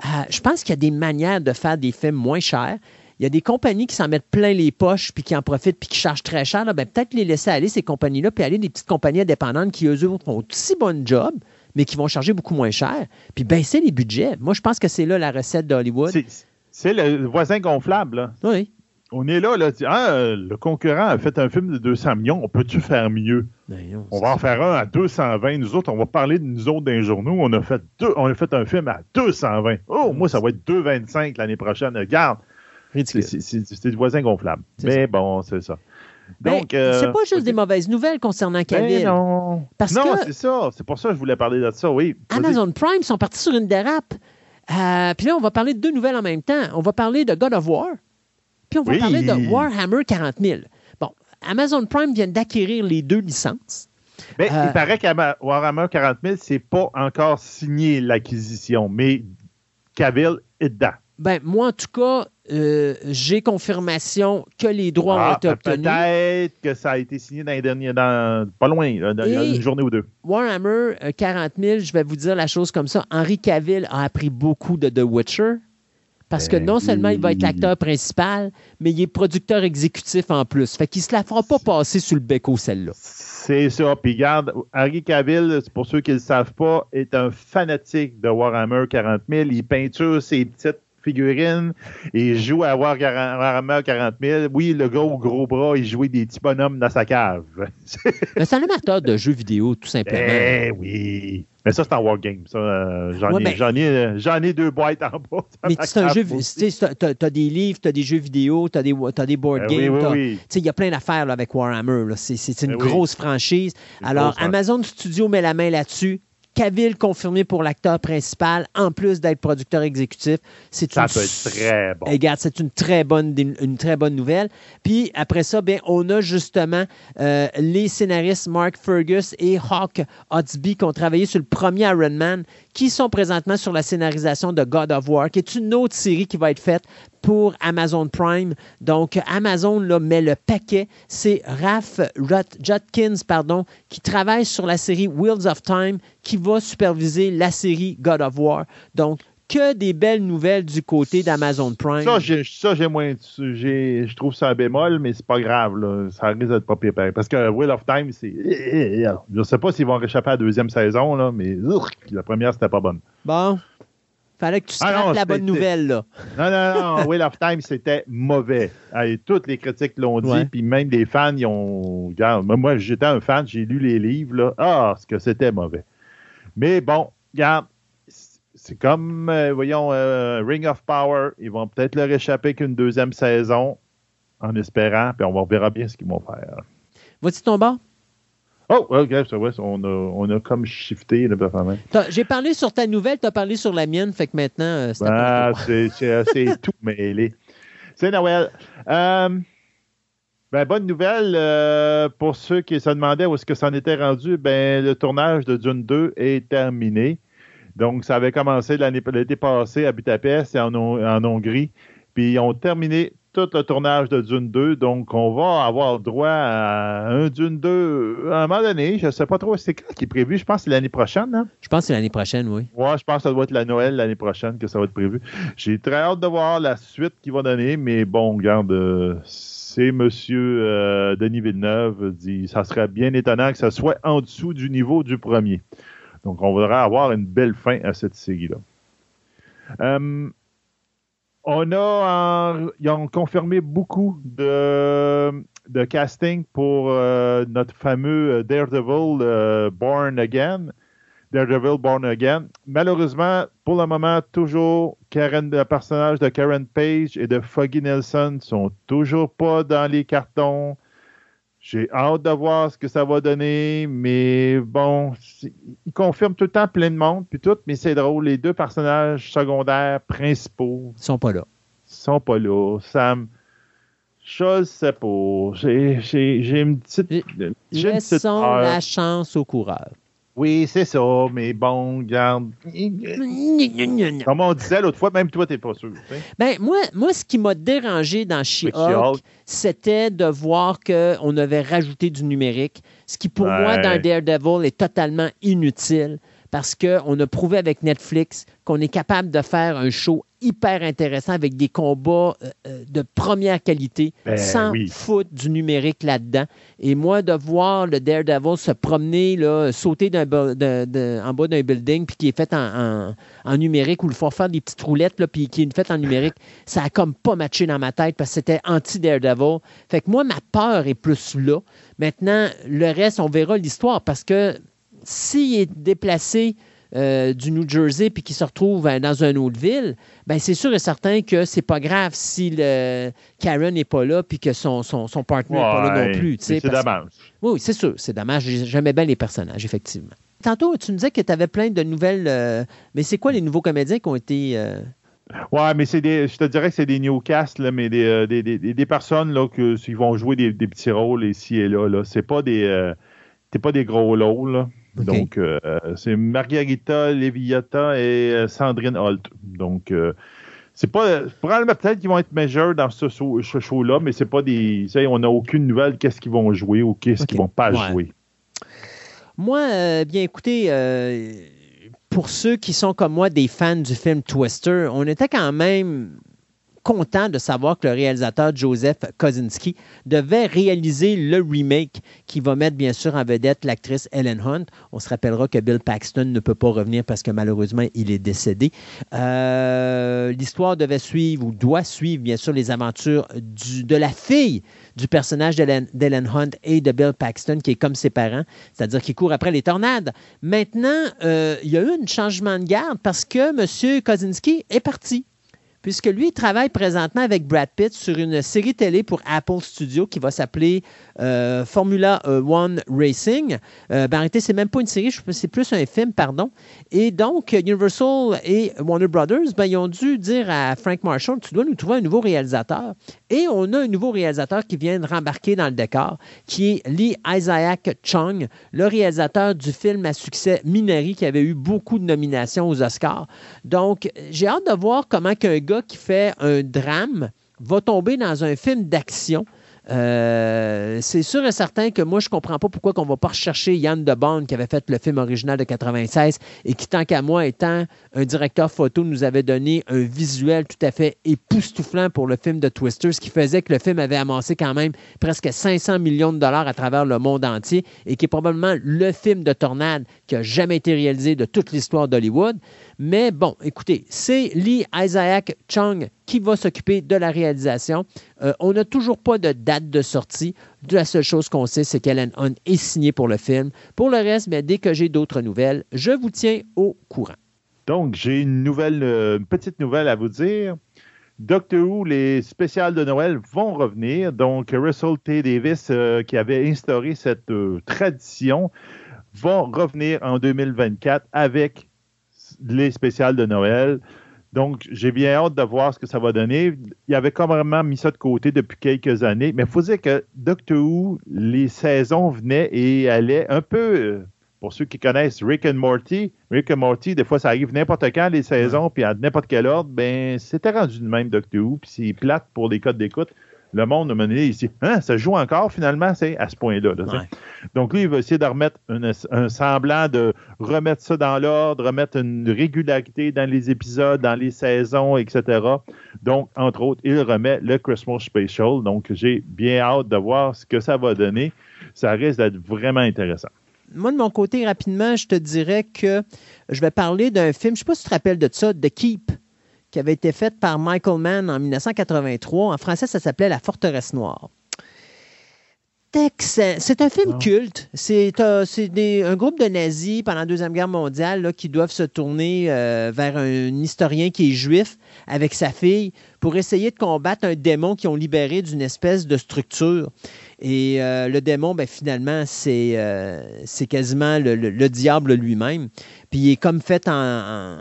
B: Euh, je pense qu'il y a des manières de faire des films moins chers. Il y a des compagnies qui s'en mettent plein les poches, puis qui en profitent, puis qui chargent très cher. là. Ben, peut-être les laisser aller, ces compagnies-là, puis aller des petites compagnies indépendantes qui, eux font aussi bon job, mais qui vont charger beaucoup moins cher, puis baisser les budgets. Moi, je pense que c'est là la recette d'Hollywood.
C: C'est- C'est le voisin gonflable. Là.
B: Oui.
C: On est là, Ah, euh, le concurrent a fait un film de 200 millions. On peut-tu faire mieux?
B: Ben,
C: On va en faire un à 220. Nous autres, on va parler de nous autres dans les journaux. On a fait, deux, on a fait un film à 220. Oh, moi, ça va être 225 l'année prochaine. Regarde,
B: c'est
C: du voisin gonflable.
B: C'est
C: Mais bon, c'est ça.
B: Ben,
C: Donc, euh,
B: c'est pas juste des mauvaises nouvelles concernant
C: ben
B: Cavill.
C: non.
B: Parce
C: non,
B: que-
C: c'est ça. C'est pour ça que je voulais parler de ça, oui. Vas-y.
B: Amazon Prime sont partis sur une dérape. Euh, puis là, on va parler de deux nouvelles en même temps. On va parler de God of War, puis on va
C: Oui.
B: parler de Warhammer 40 000. Bon, Amazon Prime vient d'acquérir les deux licences.
C: Mais
B: Euh,
C: il paraît qu'à Warhammer 40 000, c'est pas encore signé l'acquisition, mais Cavill est dedans.
B: Ben, moi, en tout cas, euh, j'ai confirmation que les droits ont
C: Ah,
B: été obtenus.
C: Peut-être que ça a été signé dans les derniers, dans, pas loin, dans- il y a
B: Et-
C: une journée ou deux.
B: Warhammer euh, 40 000, je vais vous dire la chose comme ça. Henry Cavill a appris beaucoup de The Witcher. Parce que
C: Ben
B: non seulement il va être l'acteur principal, mais il est producteur exécutif en plus. Fait qu'il se la fera pas passer sur le bec au celle-là.
C: C'est ça. Puis regarde, Harry Cavill, pour ceux qui ne le savent pas, est un fanatique de Warhammer 40 000. Il peinture ses petites figurines il joue à War- Warhammer 40 000. Oui, le gros gros bras, il jouait des petits bonhommes dans sa cave.
B: Mais c'est un amateur de jeux vidéo, tout simplement.
C: eh oui. Mais ça, c'est en Wargame. Euh, j'en,
B: Ouais,
C: ai,
B: ben-
C: j'en, ai, j'en ai deux boîtes en bas.
B: Mais
C: ma
B: c'est un jeu, tu t'as des livres, t'as des jeux vidéo, t'as des, t'as des board
C: Ben
B: games,
C: oui, oui,
B: tu il y a plein d'affaires là, avec Warhammer. là. C'est, c'est une
C: Ben
B: grosse franchise.
C: Une
B: Alors,
C: grosse
B: Amazon Studio met la main là-dessus. Cavill confirmé pour l'acteur principal, en plus d'être producteur exécutif. C'est
C: Ça
B: une
C: peut être très bon.
B: Eh, Regarde, c'est une très bonne, une très bonne nouvelle. Puis après ça, ben, on a justement euh, les scénaristes Mark Fergus et Hawk Otsby qui ont travaillé sur le premier Iron Man, qui sont présentement sur la scénarisation de God of War, qui est une autre série qui va être faite pour Amazon Prime. Donc, Amazon met le paquet. C'est Raph Judkins pardon, qui travaille sur la série Wheels of Time, qui va superviser la série God of War. Donc, que des belles nouvelles du côté d'Amazon Prime.
C: Ça, j'ai, ça, j'ai moins. J'ai, je trouve ça un bémol, mais c'est pas grave. Là. Ça risque d'être pas pire. Parce que Wheel of Time, c'est. Je sais pas s'ils vont réchapper à la deuxième saison, là, mais la première, c'était pas bonne.
B: Bon. Fallait que tu
C: Ah
B: scrapes
C: non,
B: la bonne nouvelle, là.
C: Non, non, non. Wheel of Time, c'était mauvais. Allez, toutes les critiques l'ont dit, puis même les fans, ils ont. Regarde, moi, moi, j'étais un fan, j'ai lu les livres, là. Ah, ce que c'était mauvais. Mais bon, regarde, c'est comme, euh, voyons, euh, Ring of Power. Ils vont peut-être leur échapper qu'une deuxième saison, en espérant, puis on verra bien ce qu'ils vont faire.
B: Vas-tu ton bord?
C: Oh, ok, vrai, on a, on a comme shifté, là, performance.
B: J'ai parlé sur ta nouvelle, tu as parlé sur la mienne, fait que maintenant, euh, c'est
C: Ah, c'est c'est tout mêlé. C'est Noël. Euh, ben, bonne nouvelle euh, pour ceux qui se demandaient où est-ce que ça en était rendu. Ben, le tournage de Dune 2 est terminé. Donc, ça avait commencé l'année l'été passé à Budapest et en, Hon- en Hongrie. Puis, ils ont terminé tout le tournage de Dune 2. Donc, on va avoir droit à un Dune 2 à un moment donné. Je ne sais pas trop c'est quand qui est prévu. Je pense que c'est l'année prochaine. Hein?
B: Je pense que c'est l'année prochaine, oui.
C: Ouais, je pense que ça doit être la Noël l'année prochaine que ça va être prévu. J'ai très hâte de voir la suite qu'il va donner, mais bon, regarde, euh, c'est Monsieur euh, Denis Villeneuve dit ça serait bien étonnant que ça soit en dessous du niveau du premier. Donc, on voudrait avoir une belle fin à cette série-là. Euh, on a, ils ont confirmé beaucoup de, casting pour euh, notre fameux Daredevil euh, Born Again. Daredevil Born Again. Malheureusement, pour le moment, toujours Karen, le personnage de Karen Page et de Foggy Nelson sont toujours pas dans les cartons. J'ai hâte de voir ce que ça va donner, mais bon, ils confirment tout le temps plein de monde, puis tout, mais c'est drôle, les deux personnages secondaires principaux
B: Ils sont pas là.
C: sont pas là. Sam, je sais pas. J'ai, une petite.
B: J'ai-
C: une petite
B: Laissons la chance au coureur.
C: Oui, c'est ça, mais bon, regarde. Comme on disait l'autre fois, même toi, t'es pas sûr.
B: Ben, moi, moi, ce qui m'a dérangé dans She-Hulk,
C: She-Hulk.
B: c'était de voir qu'on avait rajouté du numérique, ce qui, pour
C: Ouais.
B: moi, dans Daredevil, est totalement inutile parce qu'on a prouvé avec Netflix qu'on est capable de faire un show hyper intéressant avec des combats euh, euh, de première qualité
C: Ben
B: sans
C: oui.
B: foutre du numérique là-dedans. Et moi, de voir le Daredevil se promener, là, sauter d'un bu- de- de- en bas d'un building, puis qui est fait en, en- en numérique, ou le faire faire des petites roulettes, là, puis qui est fait en numérique, ça a comme pas matché dans ma tête parce que c'était anti-Daredevil. Fait que moi, ma peur est plus là. Maintenant, le reste, on verra l'histoire parce que s'il est déplacé euh, du New Jersey puis qu'il se retrouve euh, dans une autre ville, ben c'est sûr et certain que c'est pas grave si le Karen n'est pas là puis que son, son, son partner n'est pas là non plus.
C: C'est dommage.
B: Oui, oui, c'est sûr, c'est dommage. J'aimais bien les personnages, effectivement. Tantôt, tu me disais que tu avais plein de nouvelles. euh, mais c'est quoi les nouveaux comédiens qui ont été.
C: Ouais, mais c'est des. Je te dirais que c'est des newcasts, là, mais des, des, des, des- des personnes là, que, qui vont jouer des, des petits rôles ici et là. là. C'est pas des. pas des gros rôles. là. Donc, euh, c'est Margarita Leviotta et euh, Sandrine Holt. Donc, euh, c'est pas. Probablement peut-être qu'ils vont être majeurs dans ce, show- ce show-là, mais c'est pas des. on n'a aucune nouvelle qu'est-ce qu'ils vont jouer ou qu'est-ce
B: OK.
C: qu'ils vont pas
B: Ouais.
C: jouer.
B: Moi, euh, bien écoutez, pour ceux qui sont comme moi des fans du film Twister, on était quand même content de savoir que le réalisateur Joseph Kosinski devait réaliser le remake qui va mettre bien sûr en vedette l'actrice Ellen Hunt. On se rappellera que Bill Paxton ne peut pas revenir parce que malheureusement il est décédé. Euh, L'histoire devait suivre ou doit suivre bien sûr les aventures de la fille du personnage d'Ellen Hunt et de Bill Paxton, qui est comme ses parents, c'est-à-dire qui court après les tornades. Maintenant, euh, il y a eu un changement de garde parce que M. Kozinski est parti. Puisque lui, il travaille présentement avec Brad Pitt sur une série télé pour Apple Studio qui va s'appeler euh, Formula euh, One Racing. Euh, ben, arrêtez, c'est même pas une série, c'est plus un film, pardon. Et donc, Universal et Warner Brothers, ben, ils ont dû dire à Frank Marshall, tu dois nous trouver un nouveau réalisateur. Et on a un nouveau réalisateur qui vient de rembarquer dans le décor, qui est Lee Isaac Chung, le réalisateur du film à succès Minari, qui avait eu beaucoup de nominations aux Oscars. Donc, j'ai hâte de voir comment qu'un gars qui fait un drame va tomber dans un film d'action. Euh, c'est sûr et certain que moi, je comprends pas pourquoi on va pas rechercher Yann DeBond qui avait fait le film original de 96 et qui, tant qu'à moi, étant un directeur photo, nous avait donné un visuel tout à fait époustouflant pour le film de Twister, ce qui faisait que le film avait amassé quand même presque 500 millions de dollars à travers le monde entier et qui est probablement le film de tornade qui a jamais été réalisé de toute l'histoire d'Hollywood. Mais bon, écoutez, c'est Lee Isaac Chung qui va s'occuper de la réalisation. Euh, on n'a toujours pas de date de sortie. La seule chose qu'on sait, c'est qu'Ellen Hunt est signée pour le film. Pour le reste, mais dès que j'ai d'autres nouvelles, je vous tiens au courant.
C: Donc, j'ai une nouvelle, euh, petite nouvelle à vous dire. Doctor Who, les spéciales de Noël vont revenir. Donc, Russell T. Davis, euh, qui avait instauré cette euh, tradition, va revenir en 2024 avec les spéciales de Noël. Donc, j'ai bien hâte de voir ce que ça va donner. Il avait complètement mis ça de côté depuis quelques années. Mais il faut dire que Doctor Who, les saisons venaient et allaient un peu. pour ceux qui connaissent Rick and Morty, Rick and Morty, des fois, ça arrive n'importe quand, les saisons, puis à n'importe quel ordre, ben, c'était rendu de même Doctor Who, puis c'est plate pour les codes d'écoute. Le monde a mené ici. Hein, ça joue encore finalement, c'est à ce point-là. là.
B: Ouais.
C: Donc lui, il va essayer de remettre un, un semblant de remettre ça dans l'ordre, remettre une régularité dans les épisodes, dans les saisons, etc. Donc, entre autres, il remet le Christmas Special. Donc, j'ai bien hâte de voir ce que ça va donner. Ça risque d'être vraiment intéressant.
B: Moi, de mon côté, rapidement, je te dirais que je vais parler d'un film, je ne sais pas si tu te rappelles de ça, The Keep, qui avait été fait par Michael Mann en 1983. En français, ça s'appelait La Forteresse Noire. C'est un film culte. C'est euh, un groupe de nazis pendant la Deuxième Guerre mondiale là, qui doivent se tourner euh, vers un historien qui est juif avec sa fille pour essayer de combattre un démon qu'ils ont libéré d'une espèce de structure. Et euh, le démon, ben, finalement, c'est euh, quasiment le, le- le diable lui-même. Puis il est comme fait en,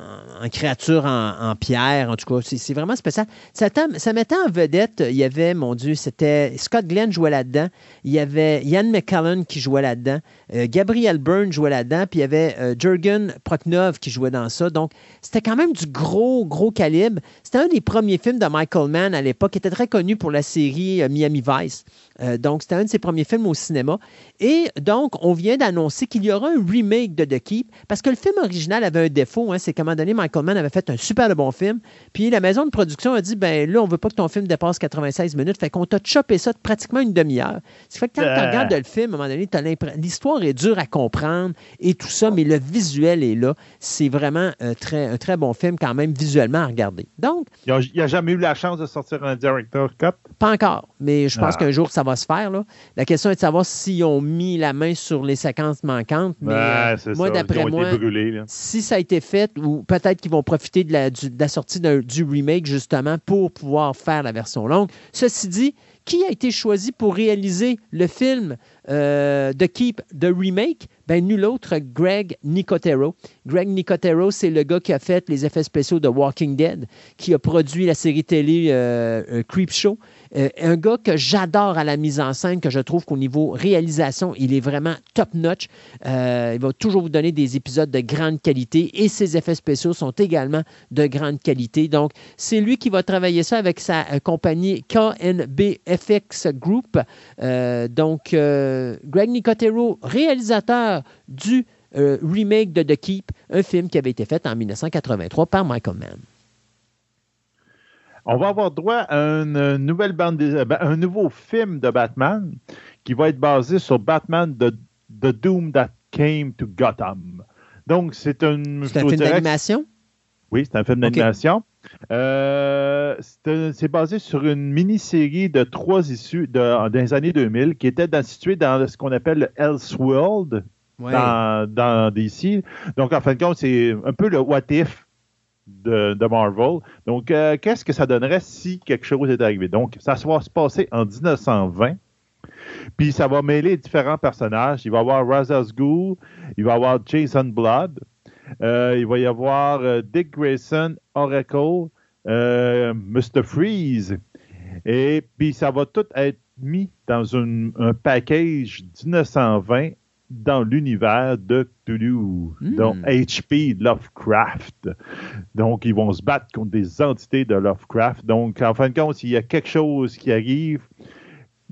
B: créature en, pierre. En tout cas, c'est vraiment spécial. Ça, ça mettait en vedette, il y avait, mon Dieu, c'était Scott Glenn jouait là-dedans. Il y avait Ian McCallan qui jouait là-dedans. Euh, Gabriel Byrne jouait là-dedans. Puis il y avait euh, Jürgen Proknov qui jouait dans ça. Donc, c'était quand même du gros, gros calibre. C'était un des premiers films de Michael Mann à l'époque. Il était très connu pour la série euh, Miami Vice. Donc, c'était un de ses premiers films au cinéma. Et donc, on vient d'annoncer qu'il y aura un remake de The Keep parce que le film original avait un défaut. hein, c'est qu'à un moment donné, Michael Mann avait fait un super bon film. Puis la maison de production a dit ben là, on veut pas que ton film dépasse 96 minutes. Fait qu'on t'a chopé ça de pratiquement une demi-heure. Ça fait que quand tu regardes le film, à un moment donné, l'impr- l'histoire est dure à comprendre et tout ça, mais le visuel est là. C'est vraiment un très, un très bon film quand même visuellement à regarder. Donc,
C: Il n'a jamais eu la chance de sortir un director cut?
B: pas encore, mais je pense
C: Ah.
B: qu'un jour, ça va se faire. Là. La question est de savoir s'ils ont mis la main sur les séquences manquantes. Mais euh, moi, d'après moi,
C: brûlés.
B: si ça a été fait, ou peut-être qu'ils vont profiter de la, du- de la sortie du remake, justement, pour pouvoir faire la version longue. Ceci dit, qui a été choisi pour réaliser le film euh, The Keep, The Remake? Ben, nul autre, Greg Nicotero. Greg Nicotero, c'est le gars qui a fait les effets spéciaux de Walking Dead, qui a produit la série télé euh, euh, Creep Show. Euh, un gars que j'adore à la mise en scène, que je trouve qu'au niveau réalisation, il est vraiment top-notch. Euh, il va toujours vous donner des épisodes de grande qualité et ses effets spéciaux sont également de grande qualité. Donc, c'est lui qui va travailler ça avec sa euh, compagnie KNBFX Group. Donc, Greg Nicotero, réalisateur du remake de The Keep, un film qui avait été fait en 1983 par Michael Mann.
C: On va avoir droit à une nouvelle bande, des- ben, un nouveau film de Batman qui va être basé sur Batman The, The Doom That Came to Gotham. Donc, c'est un.
B: C'est
C: je
B: un film d'animation?
C: Oui, c'est un film d'animation. Euh, c'est basé sur une mini-série de trois issues de, dans les années 2000 qui était dans- située dans ce qu'on appelle le Elseworld
B: Ouais.
C: dans, dans DC. Donc, en fin de compte, c'est un peu le what if de, Marvel. Donc, euh, qu'est-ce que ça donnerait si quelque chose est arrivé? Donc, ça va se passer en 1920. Puis, ça va mêler différents personnages. Il va y avoir Ra's al Ghul, il va y avoir Jason Blood, euh, il va y avoir euh, Dick Grayson, Oracle, Mr. Freeze. Et puis, ça va tout être mis dans un package 1920 dans l'univers de Cthulhu,
B: Hmm.
C: donc HP Lovecraft. Donc, ils vont se battre contre des entités de Lovecraft. Donc, en fin de compte, s'il y a quelque chose qui arrive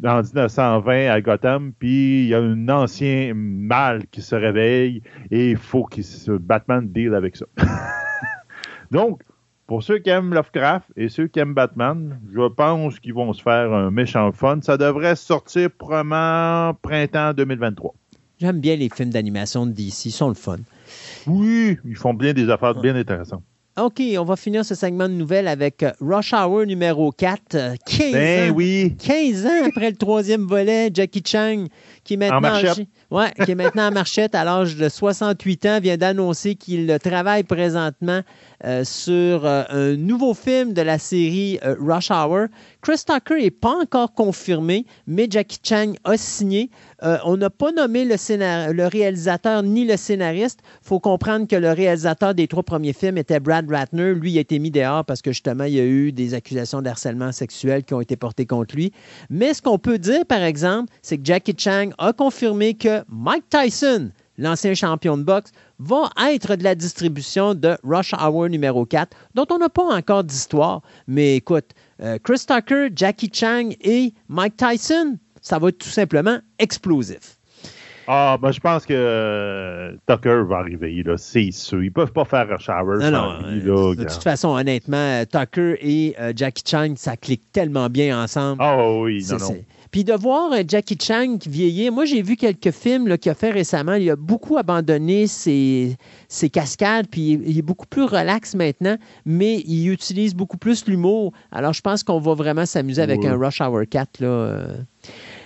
C: en 1920 à Gotham, puis il y a un ancien mal qui se réveille et il faut que Batman deal avec ça. Donc, pour ceux qui aiment Lovecraft et ceux qui aiment Batman, je pense qu'ils vont se faire un méchant fun. Ça devrait sortir probablement printemps 2023.
B: J'aime bien les films d'animation de DC, ils sont le fun.
C: Oui, ils font bien des affaires bien intéressantes.
B: OK, on va finir ce segment de nouvelles avec euh, Rush Hour numéro 4. euh, 15
C: Ben
B: ans.
C: oui,
B: 15 ans après le troisième volet, Jackie Chang, qui est maintenant,
C: marchette.
B: ouais, qui est maintenant en marchette à l'âge de 68 ans, vient d'annoncer qu'il travaille présentement euh, sur euh, un nouveau film de la série euh, Rush Hour. Chris Tucker n'est pas encore confirmé, mais Jackie Chang a signé. Euh, on n'a pas nommé le, réalisateur ni le scénariste. Il faut comprendre que le réalisateur des trois premiers films était Brad Ratner. Lui, il a été mis dehors parce que justement, il y a eu des accusations d'harcèlement sexuel qui ont été portées contre lui. Mais ce qu'on peut dire, par exemple, c'est que Jackie Chang a confirmé que Mike Tyson, l'ancien champion de boxe, va être de la distribution de Rush Hour numéro 4, dont on n'a pas encore d'histoire. Mais écoute, euh, Chris Tucker, Jackie Chang et Mike Tyson, ça va être tout simplement explosif.
C: Ah, ben, je pense que euh, Tucker va arriver, là, c'est sûr. Ils peuvent pas faire Rush Hour
B: Non, non,
C: lui,
B: euh,
C: là,
B: de toute façon, honnêtement, euh, Tucker et euh, Jackie Chang, ça clique tellement bien ensemble.
C: Ah oui, non,
B: Puis de voir Jackie Chang vieillir, moi j'ai vu quelques films qu'il a fait récemment. Il a beaucoup abandonné ses, ses cascades, puis il est beaucoup plus relax maintenant, mais il utilise beaucoup plus l'humour. Alors je pense qu'on va vraiment s'amuser avec un Rush Hour 4. Là.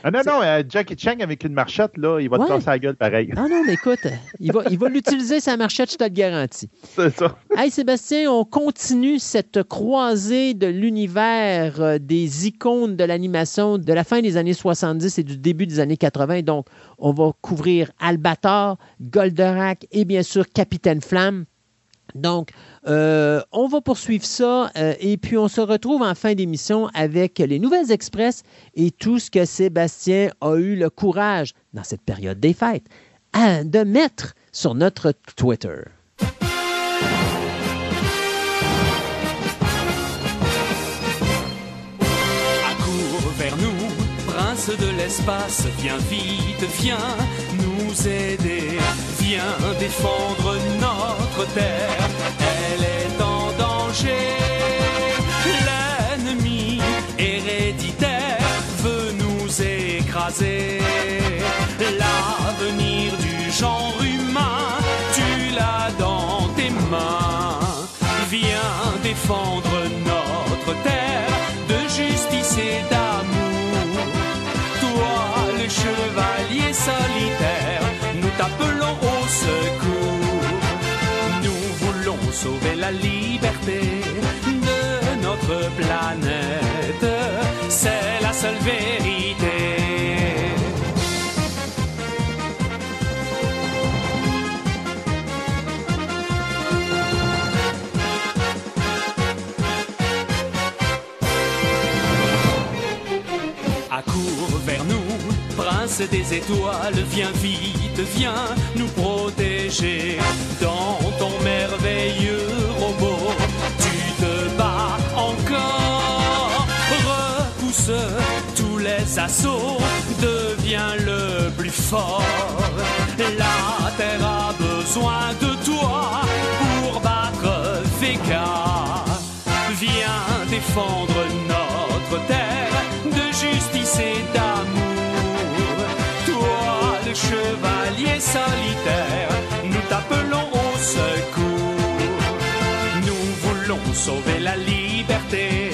C: Ah non, non, euh, Jackie Chang avec une marchette, là, il va
B: Ouais.
C: te casser la gueule pareil.
B: Ah non, mais écoute, il va, il va l'utiliser sa marchette, je te le garantis.
C: c'est ça.
B: Hey Sébastien, on continue cette croisée de l'univers euh, des icônes de l'animation de la fin des années 70 et du début des années 80. Donc, on va couvrir Albator, Goldorak et bien sûr Capitaine Flamme. Donc, euh, on va poursuivre ça euh, et puis on se retrouve en fin d'émission avec les Nouvelles Express et tout ce que Sébastien a eu le courage dans cette période des fêtes à- de mettre sur notre Twitter.
D: De l'espace, viens vite, viens nous aider, viens défendre notre terre, elle est en danger. L'ennemi héréditaire veut nous écraser, l'avenir du genre humain, tu l'as dans tes mains. Viens défendre nous t'appelons au secours. Nous voulons sauver la liberté de notre planète. C'est la seule vérité. Des étoiles, viens vite, viens nous protéger. Dans ton merveilleux robot, tu te bats encore. Repousse tous les assauts, deviens le plus fort. La terre a besoin de nous t'appelons au secours. Nous voulons sauver la liberté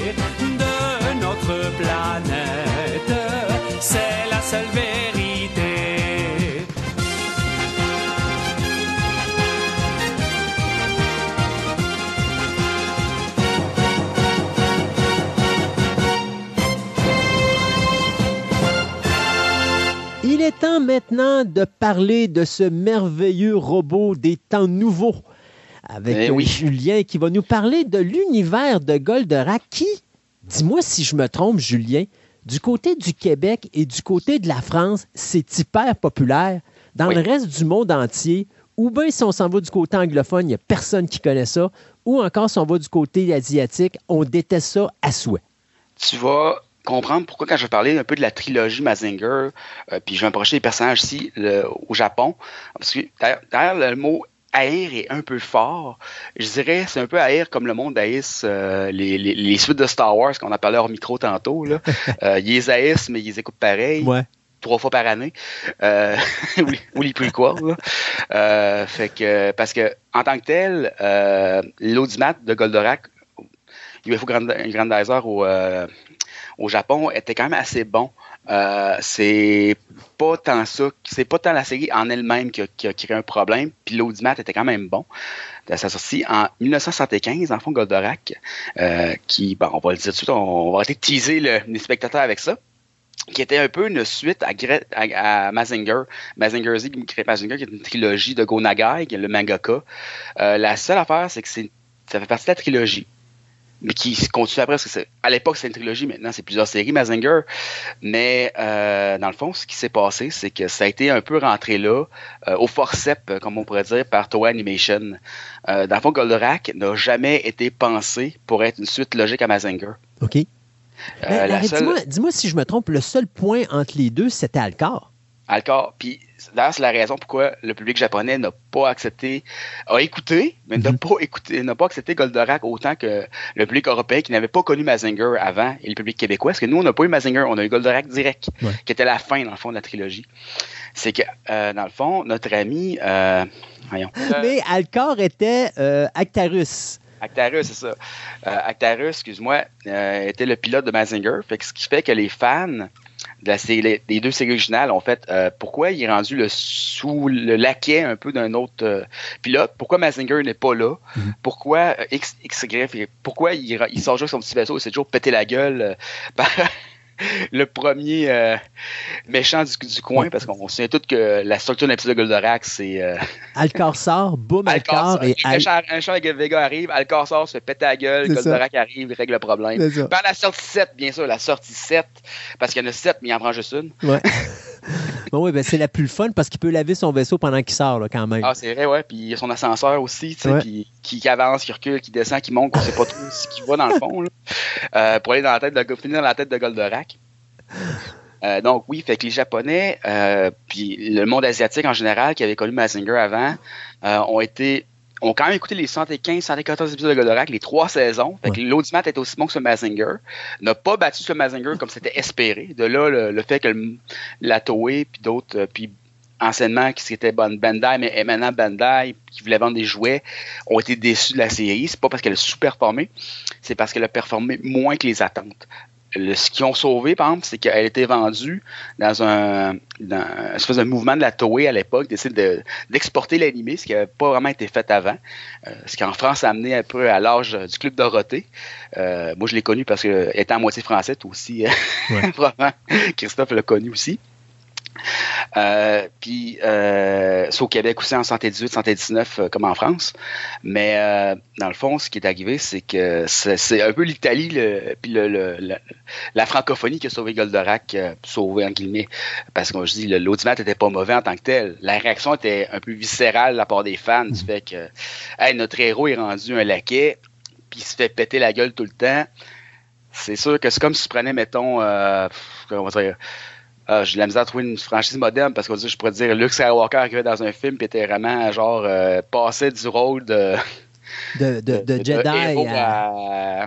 B: temps maintenant de parler de ce merveilleux robot des temps nouveaux avec
E: Eh oui.
B: Julien qui va nous parler de l'univers de Goldorak qui, dis-moi si je me trompe, Julien, du côté du Québec et du côté de la France, c'est hyper populaire. Dans
E: Oui.
B: le reste du monde entier, ou bien si on s'en va du côté anglophone, il n'y a personne qui connaît ça, ou encore si on va du côté asiatique, on déteste ça à souhait.
E: tu vas comprendre pourquoi quand je vais parler un peu de la trilogie Mazinger, euh, puis je vais approcher des personnages ici le- au Japon, parce que derrière, derrière le mot haïr est un peu fort. Je dirais c'est un peu haïr comme le monde haïsse euh, les, les, les suites de Star Wars qu'on a parlé hors micro tantôt. Là. Euh, ils les haïssent, mais ils les écoutent pareil.
B: Ouais.
E: trois fois par année. Euh, ou, les- les là. Euh, fait que, parce que, en tant que tel, l'audimat de Goldorak, UFO Grand- Grandizer au, au Japon, était quand même assez bon. Euh, c'est pas tant ça, c'est pas tant la série en elle-même qui a, créé un problème, puis l'audimat était quand même bon. Euh, Ça sorti en 1975, en fond, Goldorak, euh, qui, bon, on va le dire tout de suite, on, va arrêter de teaser le- les spectateurs avec ça qui était un peu une suite à, à, Mazinger. Mazinger Z, Mazinger, qui est une trilogie de Go Nagai, qui est le mangaka. La seule affaire, c'est que ça fait partie de la trilogie. Mais qui se continue après, parce que c'est, à l'époque, c'est une trilogie, maintenant, c'est plusieurs séries, Mazinger. Mais, euh, dans le fond, ce qui s'est passé, c'est que ça a été un peu rentré là, euh, au forceps, euh, comme on pourrait dire, par Toei Animation. Euh, dans le fond, Goldorak n'a jamais été pensé pour être une suite logique à Mazinger.
B: OK? Ben,
E: la
B: arrête,
E: seule-
B: dis-moi, dis-moi si je me trompe, le seul point entre les deux, c'était Alcor.
E: Encore. Puis d'ailleurs, c'est la raison pourquoi le public japonais n'a pas accepté, a écouté, mais n'a
B: Mhm.
E: pas écouté, n'a pas accepté Goldorak autant que le public européen qui n'avait pas connu Mazinger avant et le public québécois. Parce que nous, on n'a pas eu Mazinger, on a eu Goldorak direct,
B: Ouais.
E: qui était la fin, dans le fond, de la trilogie. C'est que, euh, dans le fond, notre ami, euh, voyons.
B: Mais Alcor était euh, Actarus.
E: Actarus, c'est ça. Euh, Actarus, excuse-moi, euh, était le pilote de Mazinger. Fait que ce qui fait que les fans de la série, des deux séries originales ont fait euh, pourquoi il est rendu le sous le laquais un peu d'un autre euh, pilote, pourquoi Mazinger n'est pas là,
B: Mhm.
E: pourquoi euh, X, XY, pourquoi il, il sort juste son petit vaisseau et s'est toujours pété la gueule euh, par le premier euh, méchant du, du coin, parce qu'on se souvient tous que la structure d'un épisode de Goldorak, c'est euh,
B: Alcor sort, boum, Alcor, et
E: un méchant, méchant avec Vega arrive, Alcor sort, se fait péter la gueule, Goldorak arrive, il règle le problème. Par la sortie 7, bien sûr, la sortie 7, parce qu'il y en a 7, mais il en prend juste une.
B: Ouais. bon, oui, ben, c'est la plus fun parce qu'il peut laver son vaisseau pendant qu'il sort, là, quand même.
E: Ah, c'est vrai, ouais. Puis il y a son ascenseur aussi, tu sais, qui, qui avance, qui recule, qui descend, qui monte, on sait pas trop ce qu'il va dans le fond, là, euh, pour aller dans la tête de, finir dans la tête de Goldorak. Euh, donc oui, fait que les Japonais, euh, puis le monde asiatique en général, qui avait connu Mazinger avant, euh, ont été ont quand même écouté les 75, 74 épisodes de Goldorak, les trois saisons. Fait que l'audimat est aussi bon que ce Mazinger. N'a pas battu ce Mazinger comme c'était espéré. De là, le, le fait que le- la Toei, puis d'autres, euh, puis anciennement, qui c'était Ban- Bandai, mais maintenant Bandai, qui voulait vendre des jouets, ont été déçus de la série. C'est pas parce qu'elle a sous-performé, c'est parce qu'elle a performé moins que les attentes. Le- ce qu'ils ont sauvé, par exemple, c'est qu'elle était vendue dans un, dans espèce de mouvement de la Toei à l'époque, d'essayer de- d'exporter l'animé, ce qui n'avait pas vraiment été fait avant. Euh, ce qui en France a amené un peu à l'âge du Club Dorothée. Euh, moi, je l'ai connu parce que, étant à moitié français, toi aussi,
B: Ouais.
E: probablement, Christophe l'a connu aussi. Euh, puis, euh, c'est au Québec aussi en 118, 119, euh, comme en France. Mais euh, dans le fond, ce qui est arrivé, c'est que c'est un peu l'Italie, puis le, le- la, la francophonie qui a sauvé Goldorak, euh, sauvé en guillemets, parce que je dis, l'audimat était pas mauvais en tant que tel. La réaction était un peu viscérale de la part des fans, du fait que hey, notre héros est rendu un laquais, puis il se fait péter la gueule tout le temps. C'est sûr que c'est comme si tu prenais, mettons, euh, comment on va dire, ah, j'ai de la misère à trouver une franchise moderne parce que je pourrais dire Luke Skywalker arrivait dans un film et était vraiment genre euh, passé du rôle de,
B: De, de, de Jedi à...
E: à,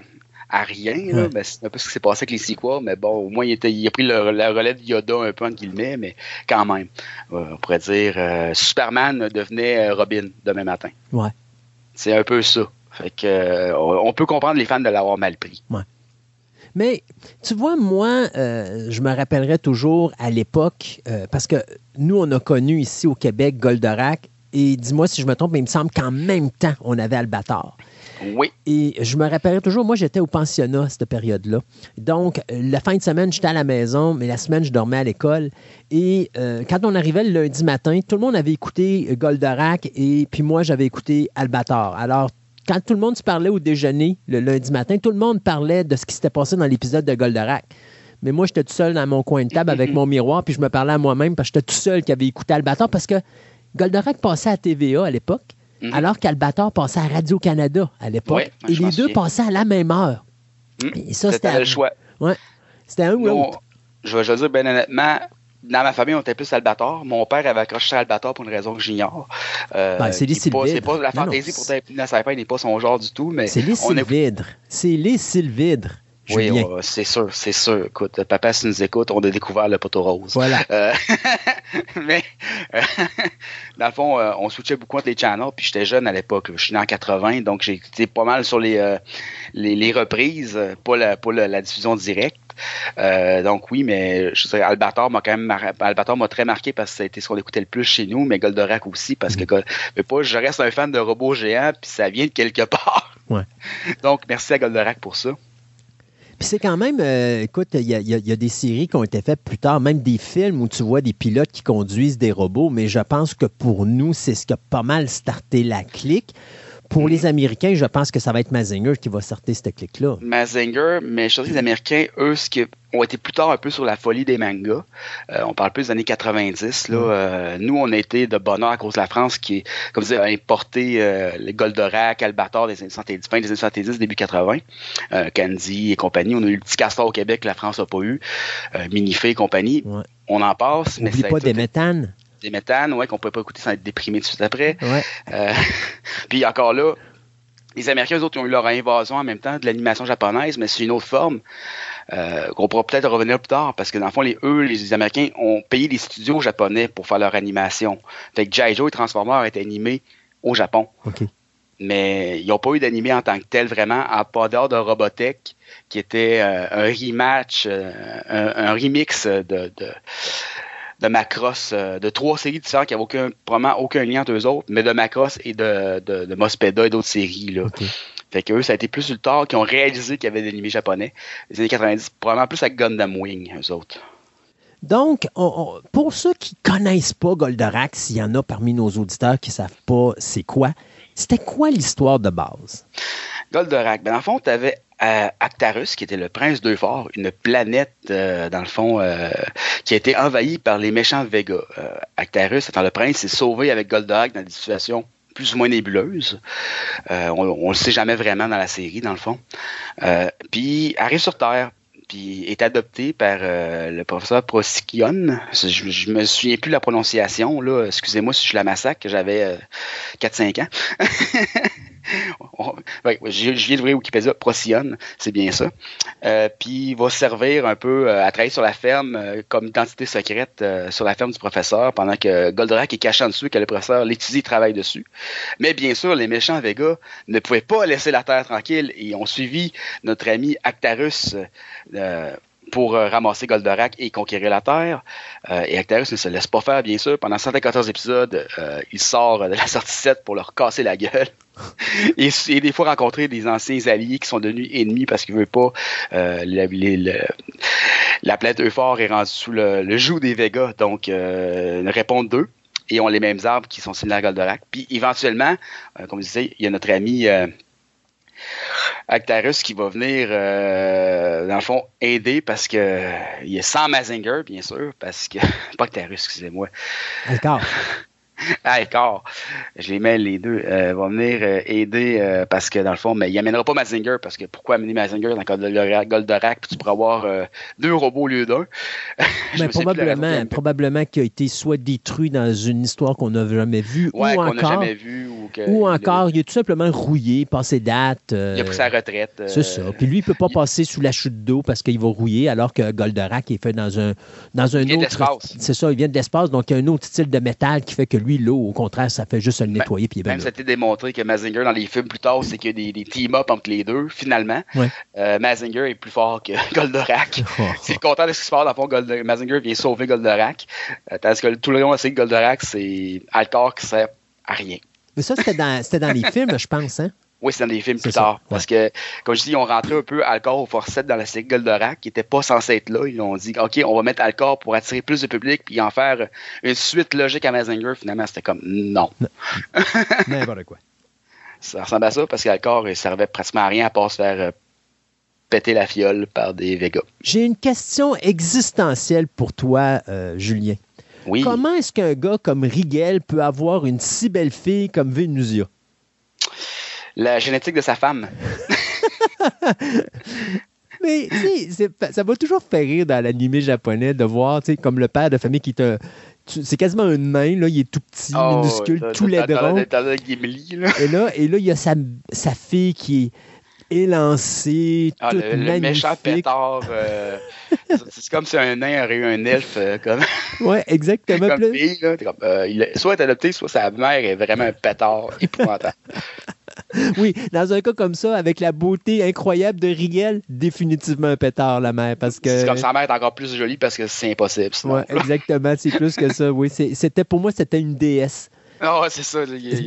E: à rien.
B: Ouais.
E: Ben, c'est un peu ce qui s'est passé avec les sequels, mais bon, au moins, il, était, il a pris le, la relais de Yoda un peu, entre guillemets, mais quand même. Euh, on pourrait dire euh, Superman devenait Robin demain matin.
B: Ouais.
E: C'est un peu ça. Fait que, on on peut comprendre les fans de l'avoir mal pris.
B: Mais tu vois, moi, euh, je me rappellerai toujours à l'époque, euh, parce que nous, on a connu ici au Québec Goldorak, et dis-moi si je me trompe, mais il me semble qu'en même temps, on avait Albator.
E: Oui,
B: Et je me rappellerai toujours, moi, j'étais au pensionnat à cette période-là. Donc, la fin de semaine, j'étais à la maison, mais la semaine, je dormais à l'école. Et euh, quand on arrivait le lundi matin, tout le monde avait écouté Goldorak et puis moi, j'avais écouté Albator. Alors, quand tout le monde se parlait au déjeuner le lundi matin, tout le monde parlait de ce qui s'était passé dans l'épisode de Goldorak. Mais moi, j'étais tout seul dans mon coin de table avec mon miroir, puis je me parlais à moi-même parce que j'étais tout seul qui avait écouté Albator parce que Goldorak passait à TVA à l'époque,
E: Mhm.
B: alors qu'Albator passait à Radio-Canada à l'époque.
E: Ouais,
B: et les deux passaient à la même heure.
E: Hmm.
B: Et ça, c'était
E: le choix.
B: C'était un ou l'autre.
E: je vais dire, ben honnêtement, dans ma famille, on était plus Albator. Mon père avait accroché Albator pour une raison que j'ignore. Euh,
B: Ben, c'est les
E: C'est pas la fantaisie pour la sci n'est pas son genre du tout, mais
B: C'est les Sylvidres. C'est les Sylvidres.
E: Oui, ouais, c'est sûr, c'est sûr. Écoute, papa, si nous écoute, on a découvert le poteau rose.
B: Voilà.
E: Euh, mais, euh, dans le fond, on switchait beaucoup entre les channels, puis j'étais jeune à l'époque. Je suis né en 80, donc j'ai été pas mal sur les, les, les reprises, pas la, pas la, la diffusion directe. Euh, donc oui, mais je dirais, Albator m'a quand même mar- Albator m'a très marqué parce que ça a été ce qu'on écoutait le plus chez nous, mais Goldorak aussi, parce que mais pas, je reste un fan de robots géants, puis ça vient de quelque part.
B: Ouais.
E: Donc merci à Goldorak pour ça.
B: Puis c'est quand même, euh, écoute, y, y il y a des séries qui ont été faites plus tard, même des films où tu vois des pilotes qui conduisent des robots, mais je pense que pour nous, c'est ce qui a pas mal starté la clique. Pour les Américains, je pense que ça va être Mazinger qui va starter cette clique-là.
E: Mazinger, mais je sais que les Américains, eux, ce qui ont été plus tard un peu sur la folie des mangas. Euh, on parle plus des années 90. Là. Euh, nous, on a été de bonheur à cause de la France qui, comme je disais, a importé euh, les Goldorak, Albator des années 70, fin des années 70, début 80, euh, Candy et compagnie. On a eu le petit castor au Québec que la France n'a pas eu, Minifé et compagnie.
B: Ouais.
E: On en passe, mais
B: Oublie
E: ça a
B: pas
E: été
B: des méthanes.
E: Des méthanes, ouais, qu'on peut pas écouter sans être déprimé tout de suite après.
B: Ouais.
E: Euh, puis encore là, les Américains, eux autres, ils ont eu leur invasion en même temps de l'animation japonaise, mais c'est une autre forme. Euh, qu'on pourra peut-être revenir plus tard, parce que dans le fond, les, eux, les Américains, ont payé les studios japonais pour faire leur animation. Fait que G.I. Joe et Transformers étaient animés au Japon. Mais ils n'ont pas eu d'animé en tant que tel, vraiment, à part dehors de Robotech, qui était euh, un rematch, euh, un, un remix de, de, de Macross, euh, de trois séries différentes qui n'avaient aucun, probablement aucun lien entre eux autres, mais de Macross et de, de, de Mospeda et d'autres séries. Là. Fait que eux, ça a été plus sur le tard qui ont réalisé qu'il y avait des animés japonais. Les années 90, probablement plus avec Gundam Wing, eux autres.
B: Donc, on- on- pour ceux qui connaissent pas Goldorak, s'il y en a parmi nos auditeurs qui savent pas c'est quoi, c'était quoi l'histoire de base?
E: Goldorak, ben dans le fond, tu avais Actarus, qui était le prince d'Euphor, une planète, euh, dans le fond, euh, qui a été envahie par les méchants Vega. Euh, Actarus, étant le prince, s'est sauvé avec Goldorak dans des situations plus ou moins nébuleuses. Euh, on, on le sait jamais vraiment dans la série, dans le fond. Puis arrive sur Terre, puis est adopté par le professeur Procyon. Je, je me souviens plus de la prononciation, là. Excusez-moi si je la massacre, j'avais euh, 4-5 ans. Je, viens d'ouvrir Wikipédia, Procyon, c'est bien ça. Euh, puis il va servir un peu euh, à travailler sur la ferme euh, comme identité secrète sur la ferme du professeur pendant que Goldorak est caché en dessous et que le professeur l'étudie et travaille dessus. Mais bien sûr, les méchants Vega ne pouvaient pas laisser la Terre tranquille et ont suivi notre ami Actarus pour euh, ramasser Goldorak et conquérir la Terre. Euh, et Actarus ne se laisse pas faire, bien sûr. Pendant 114 épisodes, euh, il sort de la sortie 7 pour leur casser la gueule. et, des fois rencontrer des anciens alliés qui sont devenus ennemis parce qu'il veut pas euh, la, les- le- la planète est rendue sous le, joug des Vegas. Donc, une réponse d'eux. Et ont les mêmes arbres qui sont similaires à Goldorak. Puis éventuellement, comme je disais, il y a notre ami Actarus qui va venir, euh, dans le fond, aider parce que euh, il est sans Mazinger, bien sûr, parce que. Pas Actarus, excusez-moi.
B: Alcar.
E: Alcor, je les mets les deux, euh, va venir euh, aider euh, parce que dans le fond, mais il amènera pas Mazinger parce que pourquoi amener Mazinger dans Goldorak, Goldorak puis tu pourras avoir euh, deux robots au lieu d'un?
B: Mais probablement, probablement qu'il a été soit détruit dans une histoire qu'on n'a jamais vue,
E: Ouais,
B: ou encore,
E: jamais vu ou que
B: encore, il est tout simplement rouillé, passé date.
E: il a pris sa retraite.
B: C'est ça. Puis lui, il ne peut pas
E: il-
B: passer sous la chute d'eau parce qu'il va rouiller, alors que Goldorak est fait dans un, dans un
E: Il
B: autre. C'est ça, il vient de l'espace, donc il y a un autre style de métal qui fait que lui, l'eau, au contraire, ça fait juste le
E: Ben,
B: nettoyer. puis
E: Même ça a été démontré que Mazinger, dans les films plus tard, c'est qu'il y a des, des team-up entre les deux, finalement.
B: Ouais.
E: Euh, Mazinger est plus fort que Goldorak. C'est le contraire de ce qui se passe. Dans le fond, Gold- Mazinger vient sauver Goldorak. Euh, tandis que tout le long, c'est que Goldorak, c'est Alcor qui sert à rien.
B: Mais ça, c'était dans, dans les films, je pense. Hein?
E: Oui, c'est dans des films plus
B: ça,
E: tard.
B: ouais.
E: Parce que, comme je dis, ils ont rentré un peu Alcor au forceps dans la série Goldorak, qui n'était pas censé être là. Ils ont dit, OK, on va mettre Alcor pour attirer plus de public, puis en faire une suite logique à Mazinger. Finalement, c'était comme, non.
B: N'importe quoi.
E: Ça ressemble à ça, parce qu'Alcor, il servait pratiquement à rien à part se faire euh, péter la fiole par des Vegas.
B: J'ai une question existentielle pour toi, euh, Julien.
E: Oui.
B: Comment est-ce qu'un gars comme Rigel peut avoir une si belle fille comme Vénusia?
E: La génétique de sa femme.
B: Mais tu sais, c'est- ça va toujours faire rire dans l'animé japonais de voir, tu sais, comme le père de famille qui te. C'est quasiment une main, là, il est tout petit,
E: Oh,
B: minuscule, tout laidron. Et là, et là, il y a sa, sa fille qui est élancée,
E: Ah,
B: toute
E: le, le méchant pétard. euh, c'est comme si un nain aurait eu un elfe euh, comme,
B: Ouais, exactement.
E: comme fille. Là. Comme, euh, il soit est adopté, soit sa mère est vraiment un pétard épouvantable.
B: Oui, dans un cas comme ça, avec la beauté incroyable de Rigel, définitivement un pétard, la mère, parce que...
E: C'est comme sa mère est encore plus jolie parce que c'est impossible.
B: Ouais, exactement, c'est plus que ça, oui. C'était, pour moi, c'était une déesse.
E: Ah ouais, c'est ça,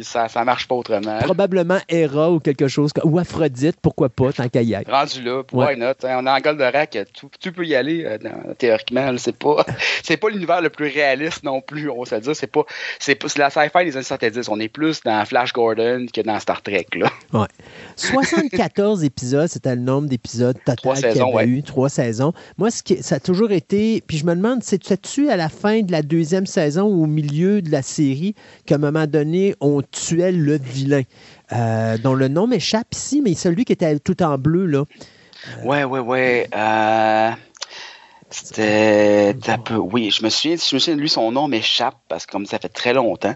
E: ça. Ça marche pas autrement.
B: Probablement Héra ou quelque chose, ou Aphrodite, pourquoi pas, tant qu'à y.
E: Rendu là,
B: Ouais.
E: why not? hein, on est en Goldorak, tout, tout peut y aller euh, dans- théoriquement. C'est pas, c'est pas l'univers le plus réaliste non plus, on va se dire. C'est pas, c'est pas la sci-fi des années 70. On est plus dans Flash Gordon que dans Star Trek. Là.
B: 74 épisodes, c'était le nombre d'épisodes total
E: Trois
B: qu'il y avait
E: ouais.
B: eu, trois saisons. Moi, ce qui, ça a toujours été, puis je me demande, c'est-tu à la fin de la deuxième saison ou au milieu de la série un moment donné, on tuait le vilain, euh, dont le nom m'échappe ici, mais celui qui était tout en bleu, là.
E: Ouais, ouais, ouais. euh, C'était un peu. Oui, je me souviens, je me souviens de lui, son nom m'échappe parce que comme ça fait très longtemps.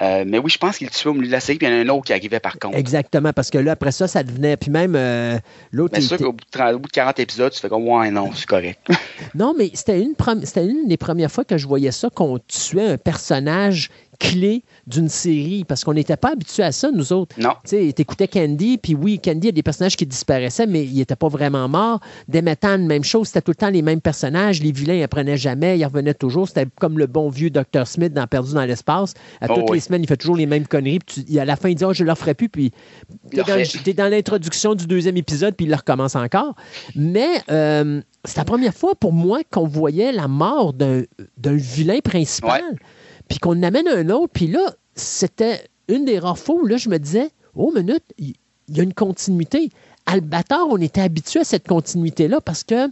E: Euh, mais oui, je pense qu'il le tuait au milieu de la série, puis il y en a un autre qui arrivait par contre.
B: Exactement, parce que là, après ça, ça devenait. Puis même euh, l'autre.
E: C'est sûr qu'au bout, de 30 au bout de 40 épisodes, tu fais comme ouais, non, c'est correct.
B: Non, mais c'était une, c'était une des premières fois que je voyais ça, qu'on tuait un personnage clé d'une série, parce qu'on n'était pas habitué à ça, nous autres.
E: non.
B: Tu sais, t'écoutais Candy, puis oui, Candy, il y a des personnages qui disparaissaient, mais ils n'étaient pas vraiment morts. Demetan, même chose, c'était tout le temps les mêmes personnages. Les vilains, ils apprenaient jamais, ils revenaient toujours. C'était comme le bon vieux Dr. Smith dans Perdu dans l'espace. À
E: Oh,
B: toutes les semaines, il fait toujours les mêmes conneries, puis tu- à la fin, il dit Oh, je ne le ferai plus, puis t'es
E: le
B: dans, l'introduction du deuxième épisode, puis il le recommence encore. Mais euh, c'est la première fois pour moi qu'on voyait la mort d'un d'un vilain principal, puis qu'on amène un autre, puis là, c'était une des rares fois où là, je me disais, oh, minute, il y, a une continuité. Albator, on était habitué à cette continuité-là parce que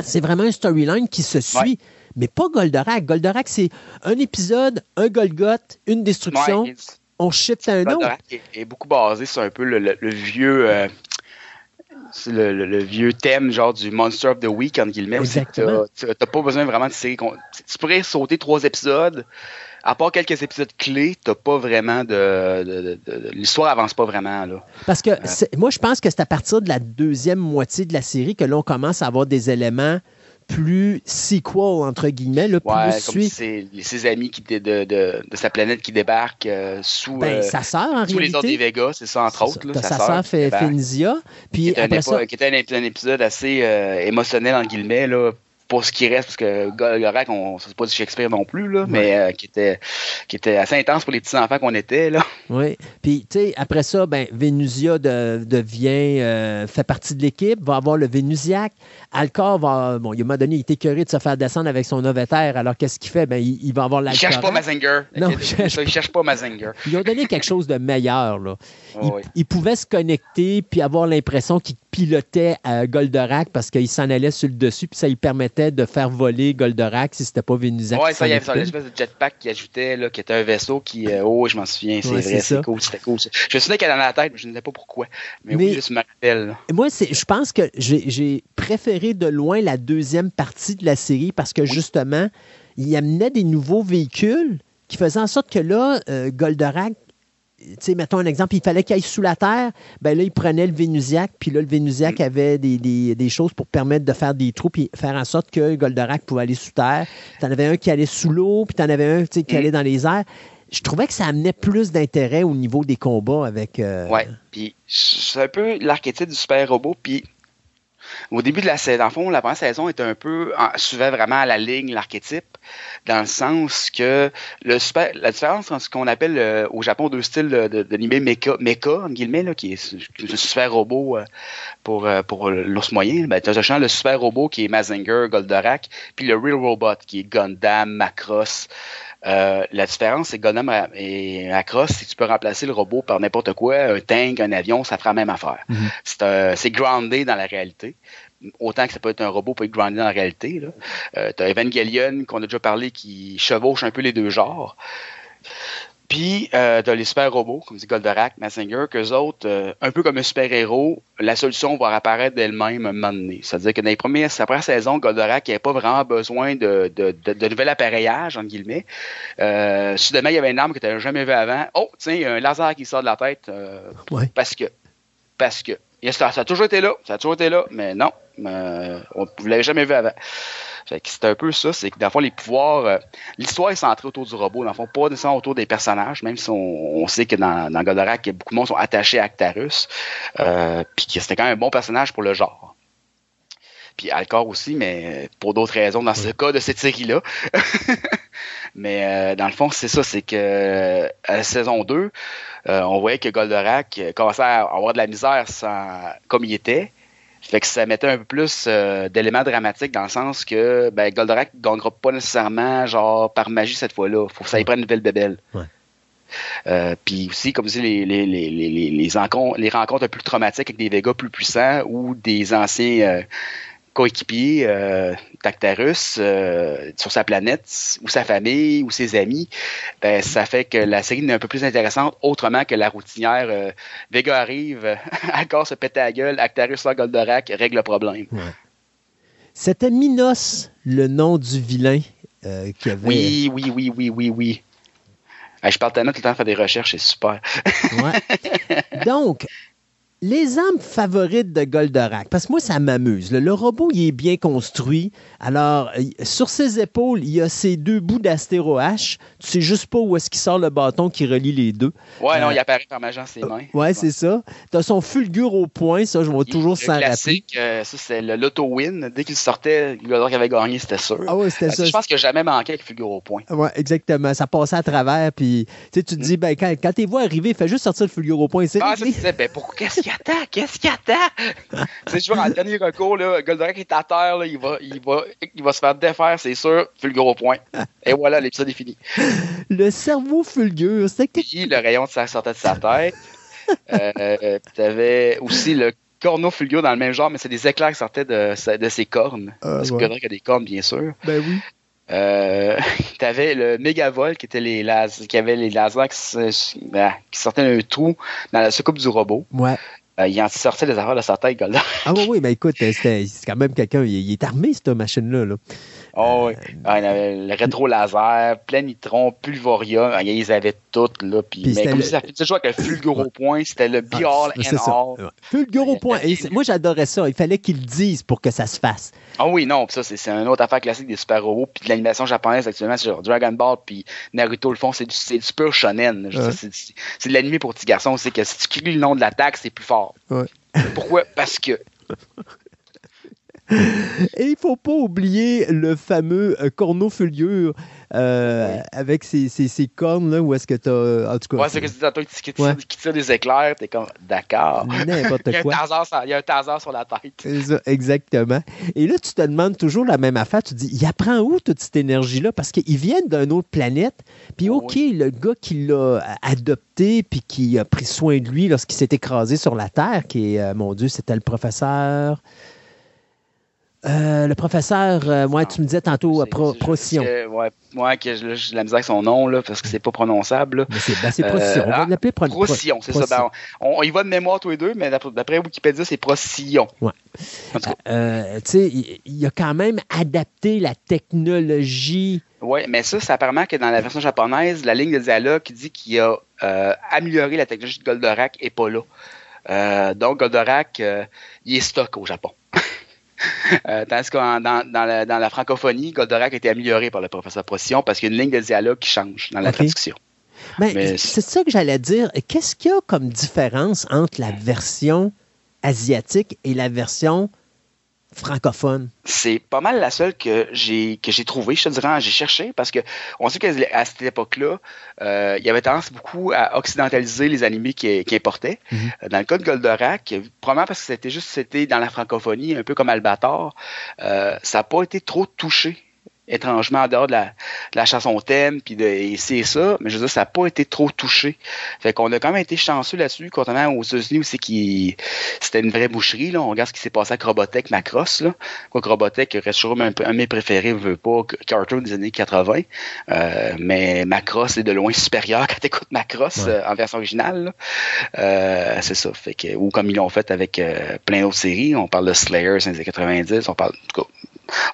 B: c'est vraiment un storyline qui se suit.
E: Ouais.
B: Mais pas Goldorak. Goldorak, c'est un épisode, un Golgoth, une destruction,
E: Ouais,
B: on shift à un autre.
E: Goldorak est, est beaucoup basé sur un peu le, le- le vieux. euh, le, le- le vieux thème genre du Monster of the Week entre guillemets.
B: Exactement.
E: t'as- pas besoin vraiment de série. Tu pourrais sauter trois épisodes. À part quelques épisodes clés, t'as pas vraiment de. de- de- de- L'histoire avance pas vraiment. Là.
B: Parce que moi, je pense que c'est à partir de la deuxième moitié de la série que l'on commence à avoir des éléments plus sequel, entre guillemets, plus
E: Ouais, comme c'est les- ses amis qui de, de, de sa planète qui débarquent euh, sous,
B: Ben,
E: euh,
B: sa sœur, en
E: sous les ordres des. Vegas, c'est ça entre autres. là,
B: sa
E: sœur
B: fait
E: qui
B: Puis
E: était, un,
B: après ça,
E: épo- qui était un, un épisode assez euh, émotionnel, en guillemets, là, pour ce qui reste, parce que Golgorak, on c'est pas du Shakespeare non plus, là, mais euh, qui, était, qui était assez intense pour les petits enfants qu'on était. Là.
B: Oui. Puis, tu sais, après ça, ben, Vénusia de- devient, euh, fait partie de l'équipe, va avoir le Vénusiac. Alcor va, bon, il m'a donné, il était curé de se faire descendre avec son ovateur. Alors, qu'est-ce qu'il fait? Ben, il, il va avoir
E: Il cherche pas. Mazinger.
B: Non,
E: il,
B: cherche
E: il cherche pas Mazinger.
B: Ils ont donné quelque chose de meilleur, là. Il, il pouvait se connecter puis avoir l'impression qu'il pilotait euh, Goldorak parce qu'il s'en allait sur le dessus, puis ça lui permettait de faire voler Goldorak si c'était pas Vénusiac.
E: Ouais,
B: qui
E: ça, il y avait l'espèce de jetpack qui ajoutait, là, qui était un vaisseau qui. euh, oh, je m'en souviens, c'est
B: Ouais,
E: vrai, c'est cool, c'était cool. ça. Je me souviens qu'elle en a la tête, mais je ne sais pas pourquoi. Mais,
B: Mais-
E: oui, je me rappelle.
B: Moi, je pense que j'ai, j'ai préféré de loin la deuxième partie de la série parce que justement, il amenait des nouveaux véhicules qui faisaient en sorte que là, euh, Goldorak, tu sais, mettons un exemple, il fallait qu'il aille sous la terre, ben là, il prenait le Vénusiac, puis là, le Vénusiac avait des, des- des choses pour permettre de faire des trous, puis faire en sorte que Goldorak pouvait aller sous terre. T'en avais un qui allait sous l'eau, puis t'en avais un, tu sais, qui
E: Mm.
B: allait dans les airs. Je trouvais que ça amenait plus d'intérêt au niveau des combats avec... euh,
E: Ouais. Puis c'est un peu l'archétype du super robot. Puis au début de la saison, le fond, la première saison était un peu en- suivait vraiment à la ligne l'archétype, dans le sens que la différence entre ce qu'on appelle euh, au Japon deux styles de, mecha, guillemets, qui est le super robot euh, pour, euh, pour l'ours moyen, ben, tu as le super robot qui est Mazinger, Goldorak, puis le Real Robot qui est Gundam, Macross. Euh, la différence, c'est que Gundam et Macross, si tu peux remplacer le robot par n'importe quoi, un tank, un avion, ça fera la même affaire.
B: Mhm.
E: C'est un- c'est groundé dans la réalité. Autant que ça peut être un robot peut être groundé dans la réalité. Là. Euh, t'as Evangelion, qu'on a déjà parlé, qui chevauche un peu les deux genres. Puis, euh, t'as les super robots, comme dit Goldorak, Massinger, qu'eux autres, euh, un peu comme un super-héros, la solution va apparaître d'elle-même un moment donné. C'est-à-dire que dans les premières, sa première saison, Goldorak n'avait pas vraiment besoin de, de, de, de nouvel appareillage, entre guillemets. Euh, soudainement, il y avait une arme que tu n'avais jamais vue avant. Oh, tiens, il y a un laser qui sort de la tête. euh,
B: Ouais.
E: Parce que. Parce que. Ça a toujours été là. Ça a toujours été là. Mais non. Euh, on, vous l'avez jamais vu avant. C'est un peu ça, c'est que dans le fond, les pouvoirs, euh, l'histoire est centrée autour du robot, dans le fond, pas nécessairement autour des personnages, même si on, on sait que dans, dans Goldorak, beaucoup de monde sont attachés à Actarus, euh, puis que c'était quand même un bon personnage pour le genre. Puis Alcor aussi, mais pour d'autres raisons dans ce cas de cette série-là. mais euh, dans le fond, c'est ça, c'est que euh, à la saison 2, euh, on voyait que Goldorak euh, commençait à avoir de la misère sans, comme il était. Fait que ça mettait un peu plus euh, d'éléments dramatiques dans le sens que ben, Goldorak ne gagnera pas nécessairement genre par magie cette fois-là. Faut que ça y prenne une nouvelle bébelle.
B: Ouais.
E: Euh, Puis aussi, comme je dis, les, les, les, les, rencontres, les rencontres un peu plus traumatiques avec des Vegas plus puissants ou des anciens coéquipiers euh, d'Actarus euh, sur sa planète, ou sa famille, ou ses amis, ben, ça fait que la série est un peu plus intéressante autrement que la routinière. euh, Vega arrive, Alcor se pète la gueule, Actarus sort Goldorak, règle le problème.
B: C'était Minos, le nom du vilain euh, qui avait.
E: Oui, oui, oui, oui, oui, oui. Je parle tellement tout le temps de faire des recherches, c'est super.
B: Ouais. Donc, les armes favorites de Goldorak, parce que moi, ça m'amuse. Le, le robot, il est bien construit. Alors, sur ses épaules, il y a ses deux bouts d'astéro-H. Tu sais juste pas où est-ce qu'il sort le bâton qui relie les deux.
E: Ouais, non,
B: Euh,
E: il apparaît par magie dans ses mains.
B: Ouais, c'est ça. Tu as son fulgure au point, ça, je vais toujours s'en rappeler.
E: euh, ça, c'est le l'auto-win. Dès qu'il sortait, Goldorak avait gagné, c'était sûr.
B: Ah ouais, c'était
E: Euh,
B: ça.
E: Je pense n'a jamais manqué avec Figure au point.
B: Ouais, exactement. Ça passait à travers, puis tu te dis, ben, quand, quand t'es vois arriver, fais juste sortir le fulgure au point.
E: Ah, ça, tu disais, ben, pourquoi, qu'est-ce qu'il attend? Qu'est-ce qu'il attend? c'est toujours en dernier recours, là, Goldorak est à terre, là, il, va, il, va, il va se faire défaire, c'est sûr, Fulgure au point. Et voilà, l'épisode est fini.
B: Le cerveau fulgure, c'était que
E: Puis le rayon de sa sortait de sa tête. Euh, puis t'avais aussi le corneau fulgure dans le même genre, mais c'est des éclairs qui sortaient de, ses cornes.
B: Ah,
E: parce que. Goldorak a des cornes, bien sûr.
B: Ben oui.
E: Euh, t'avais le Mégavol qui était les lasers, qui avait les lasers qui, se- ben, qui sortaient d'un trou dans la soucoupe du robot.
B: Ouais.
E: Euh, il en sortait des affaires de sa tête, Goldorak.
B: Ah oui, oui, mais écoute, euh, c'est quand même quelqu'un, il, il est armé, cette machine-là. Là.
E: Oh, oui. Ah, il avait le rétro laser, Planitron, Pulvoria, Ah, ils avaient toutes là. Puis,
B: Puis
E: mais comme
B: le-
E: si ça fait toujours avec le fulgure au point, c'était le be all
B: Ah,
E: and all.
B: Au point. Et moi, j'adorais ça. Il fallait qu'ils le disent pour que ça se fasse.
E: Ah oui, non, ça, c'est une autre affaire classique des super robots. Puis de l'animation japonaise actuellement, c'est genre Dragon Ball, puis Naruto, le fond, c'est du, du pur shonen.
B: Ouais.
E: C'est de l'animé pour petits garçons. C'est que si tu cries le nom de l'attaque, c'est plus fort.
B: Ouais.
E: Pourquoi? Parce que.
B: Et il faut pas oublier le fameux euh, cornofoliure euh, avec ses, ses- ses cornes, là, où est-ce que tu as. En tout cas,
E: Ouais, c'est ce que tantôt, qui,
B: Ouais.
E: qui tire des éclairs, t'es comme, d'accord.
B: n'importe
E: Il y, a un
B: quoi.
E: il y a un taser sur la tête.
B: C'est ça, exactement. Et là, tu te demandes toujours la même affaire. Tu te dis, il apprend où toute cette énergie-là? Parce qu'ils viennent d'une autre planète. Puis,
E: Oh,
B: OK, le gars qui l'a adopté puis qui a pris soin de lui lorsqu'il s'est écrasé sur la Terre, qui est, euh, mon Dieu, c'était le professeur. Euh, le professeur, euh, ouais, tu me disais tantôt, euh, Pro- Procyon.
E: que- Ouais, ouais, que j'ai de la misère avec son nom, là, parce que c'est pas prononçable. là.
B: Mais c'est ben, c'est
E: Euh,
B: Procyon. On va
E: ah,
B: l'appeler Pro- Pro-
E: Procyon, c'est ça.
B: Procyon.
E: Ben, on, on y va de mémoire tous les deux, mais d'après Wikipédia, c'est Procyon.
B: Ouais. Euh, tu sais, il, il a quand même adapté la technologie.
E: ouais, mais ça, c'est apparemment que dans la version japonaise, la ligne de dialogue qui dit qu'il a amélioré la technologie de Goldorak est pas là. Donc, Goldorak, il est stock au Japon. Euh, tandis que dans, dans la, dans la francophonie, Goldorak a été amélioré par le professeur Procyon parce qu'il y a une ligne de dialogue qui change dans la traduction.
B: Ben,
E: Mais-
B: c'est ça que j'allais dire. Qu'est-ce qu'il y a comme différence entre la version asiatique et la version francophone?
E: c'est pas mal la seule que j'ai que j'ai trouvée, je te dirais, j'ai cherché parce que on sait qu'à cette époque-là, euh, il y avait tendance beaucoup à occidentaliser les animés qui, qui importaient.
B: Mhm.
E: Euh, Dans le cas de Goldorak, probablement parce que c'était juste c'était dans la francophonie, un peu comme Albator, euh, ça n'a pas été trop touché étrangement en dehors de la, de la chanson thème puis de et c'est ça mais je veux dire ça n'a pas été trop touché fait qu'on a quand même été chanceux là-dessus contrairement aux États-Unis où c'est qui c'était une vraie boucherie là on regarde ce qui s'est passé avec Robotech Macross là quoique Robotech reste toujours un, un de mes préférés veut pas que- cartoon des années 80 euh, mais Macross est de loin supérieur quand t'écoutes Macross
B: Ouais.
E: euh, en version originale. Euh, c'est ça fait que ou comme ils l'ont fait avec plein d'autres séries on parle de Slayer années 90 on parle en tout cas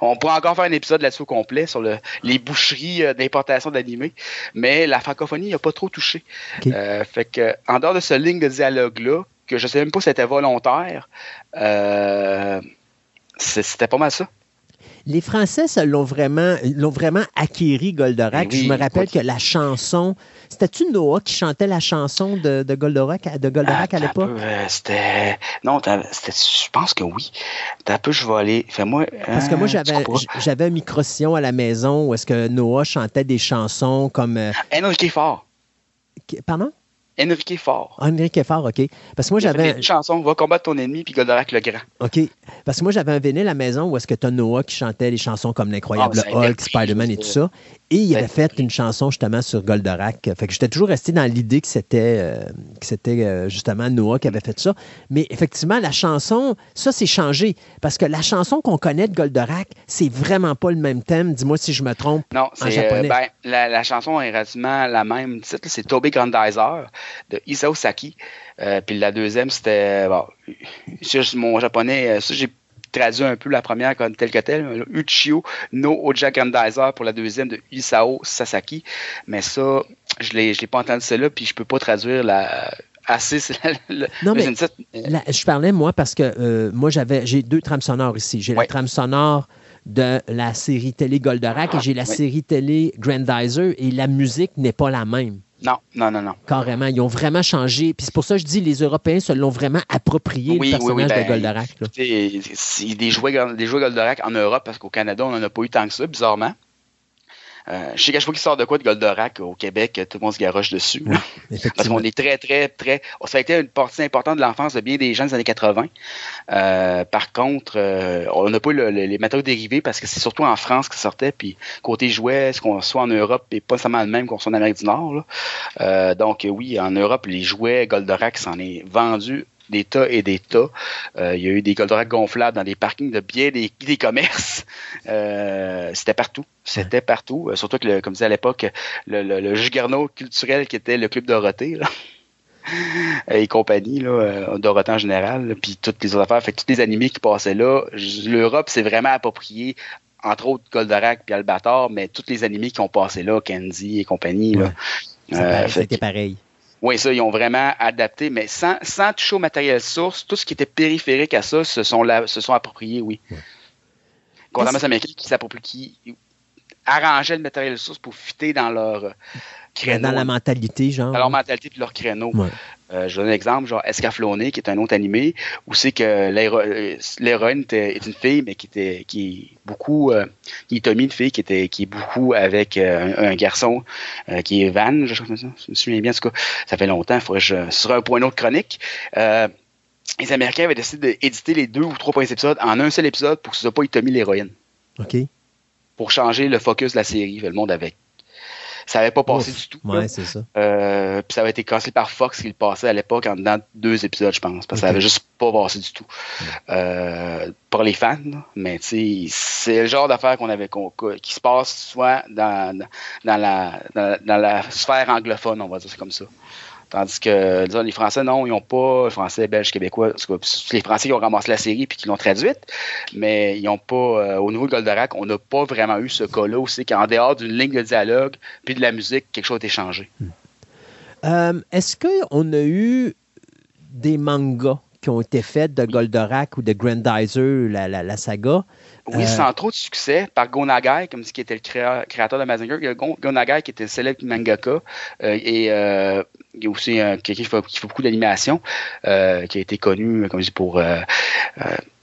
E: on pourrait encore faire un épisode là-dessus au complet sur le- les boucheries euh, d'importation d'animés, mais la francophonie n'a pas trop touché. Euh, fait que, en dehors de ce ligne de dialogue-là, que je sais même pas si c'était volontaire, euh, c'était pas mal ça.
B: Les Français l'ont vraiment, l'ont vraiment acquéri, Goldorak.
E: Ben oui,
B: Je me rappelle que la chanson. C'était-tu Noah qui chantait la chanson de, de Goldorak, de Goldorak à
E: un
B: l'époque?
E: euh, c'était. Non, c'était. Je pense que oui. T'as un peu, je vais aller. Fais-moi.
B: Parce que moi,
E: euh,
B: j'avais, j'avais un micro-sillon à la maison où est-ce que Noah chantait des chansons comme. euh,
E: pas? Enrique Fort.
B: pardon?
E: Enrique Fort.
B: Enrique Fort, OK. Parce que moi, j'avais.
E: des chansons Va combattre ton ennemi, puis Goldorak le Grand.
B: OK. Parce que moi, j'avais un vinyle à la maison où est-ce que tu as Noah qui chantait les chansons comme L'incroyable
E: Ah, été
B: Hulk, Spider-Man et tout ça. Et il avait
E: été
B: fait une chanson justement sur Goldorak. Fait que j'étais toujours resté dans l'idée que c'était euh, que c'était euh, justement Noah qui avait fait ça. Mais effectivement, la chanson, ça, c'est changé. Parce que la chanson qu'on connaît de Goldorak, c'est vraiment pas le même thème. Dis-moi si je me trompe.
E: Non, c'est
B: japonais.
E: euh, ben, la, la chanson est relativement la même titre. C'est Toby Grandizer de Isao Saki. Euh, puis la deuxième, c'était. Bon, mon japonais, ça, j'ai traduit un peu la première comme telle que telle. Uchiyo no Oja Grandizer pour la deuxième de Isao Sasaki. Mais ça, je l'ai, je l'ai pas entendu celle-là, puis je peux pas traduire la. Assez,
B: Non, mais.
E: Euh,
B: je parlais, moi, parce que euh, moi, j'avais j'ai deux trames sonores ici. J'ai la trame sonore de la série télé Goldorak et j'ai la série télé Grandizer et la musique n'est pas la même.
E: Non, non, non, non.
B: Carrément. Ils ont vraiment changé. Puis c'est pour ça que je dis les Européens se l'ont vraiment approprié,
E: Oui,
B: le
E: oui,
B: personnage
E: oui, ben,
B: de Goldorak. là.
E: Écoutez, c'est des jouets, des jouets Goldorak en Europe, parce qu'au Canada, on n'en a pas eu tant que ça, bizarrement. Euh, je sais qu'à chaque fois qu'il sort de quoi de Goldorak au Québec, tout le monde se garoche dessus. Parce qu'on est très, très, très. Ça a été une partie importante de l'enfance de bien des gens des années 80. Euh, par contre, euh, on n'a pas eu le- le- les matériaux dérivés parce que c'est surtout en France que ça sortait. Puis côté jouets, ce qu'on soit en Europe n'est pas nécessairement le même qu'on soit en Amérique du Nord. là. Donc, oui, en Europe, les jouets Goldorak s'en est vendu des tas et des tas. Euh, il y a eu des Goldorak gonflables dans des parkings de bien des, des commerces. Euh, C'était partout. C'était partout. Euh, surtout que, le- comme disait à l'époque, le, le, culturel qui était le Club Dorothée. là. et compagnie, là, Dorothée en général, là, puis toutes les autres affaires. Fait que tous les animés qui passaient là, l'Europe s'est vraiment approprié, entre autres Goldorak puis Albator, mais tous les animés qui ont passé là, Candy et compagnie. Là.
B: Ouais.
E: Euh,
B: C'était pareil.
E: Oui, ça, ils ont vraiment adapté, mais sans, sans toucher au matériel source, tout ce qui était périphérique à ça se sont, la- se sont appropriés, oui. Contrairement aux Américains qui s'approprient, qui arrangeaient le matériel source pour fitter dans leur, créneau.
B: Dans la mentalité, genre.
E: dans leur mentalité puis leur créneau.
B: Ouais.
E: Euh, je donne un exemple, genre Escaflowné, qui est un autre animé, où c'est que euh, l'héroïne est une fille, mais qui était qui est beaucoup euh, qui est Tommy, une fille qui était qui est beaucoup avec euh, un, un garçon qui est Van, je, je me souviens bien, en tout cas, ça fait longtemps, il faudrait que je ce sera un point autre chronique. Les Américains avaient décidé d'éditer les deux ou trois premiers épisodes en un seul épisode pour que ce soit pas Tommy l'héroïne,
B: OK.
E: pour changer le focus de la série. Le monde avait ça avait pas passé
B: Ouf.
E: du tout.
B: Ouais, c'est ça.
E: Euh, puis ça avait été cassé par Fox qui le passait à l'époque en dedans deux épisodes, je pense. Parce que ça avait juste pas passé du tout. Euh, pour les fans, mais tu sais, c'est le genre d'affaire qu'on avait qu'on- qui se passe soit dans, dans, la, dans, dans la sphère anglophone, on va dire c'est comme ça. Tandis que disons, les Français, non, ils n'ont pas, les Français, Belges, Québécois, les Français qui ont ramassé la série puis qui l'ont traduite, mais ils n'ont pas, euh, au niveau de Goldorak, on n'a pas vraiment eu ce cas-là qu'en dehors d'une ligne de dialogue puis de la musique, quelque chose a été changé.
B: Euh, Est-ce qu'on a eu des mangas qui ont été faits de Goldorak ou de Grandizer, la, la, la saga?
E: Oui,
B: Euh,
E: sans trop de succès, par Go Nagai, comme ce qui était le créa- créateur de Mazinger. Il y a Go, Go Nagai qui était célèbre mangaka euh, et euh, il y a aussi quelqu'un qui fait, qui fait beaucoup d'animation, qui a été connu, comme je dis, pour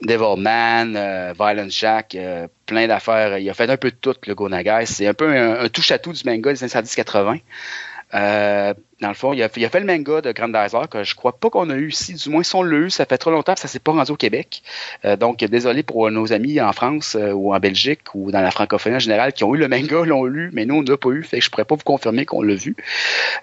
E: Devilman, Violent Jack, plein d'affaires. Il a fait un peu de tout, le Go Nagai. C'est un peu un, un touche-à-tout du manga des années 70-80. Euh, dans le fond, il a, a fait le manga de Grandizer que je crois pas qu'on a eu ici. Du moins, si on l'a eu, ça fait trop longtemps que ça s'est pas rendu au Québec. Euh, donc, désolé pour nos amis en France euh, ou en Belgique ou dans la francophonie en général qui ont eu le manga, l'ont lu, mais nous, on ne l'a pas eu. Fait que je pourrais pas vous confirmer qu'on l'a vu.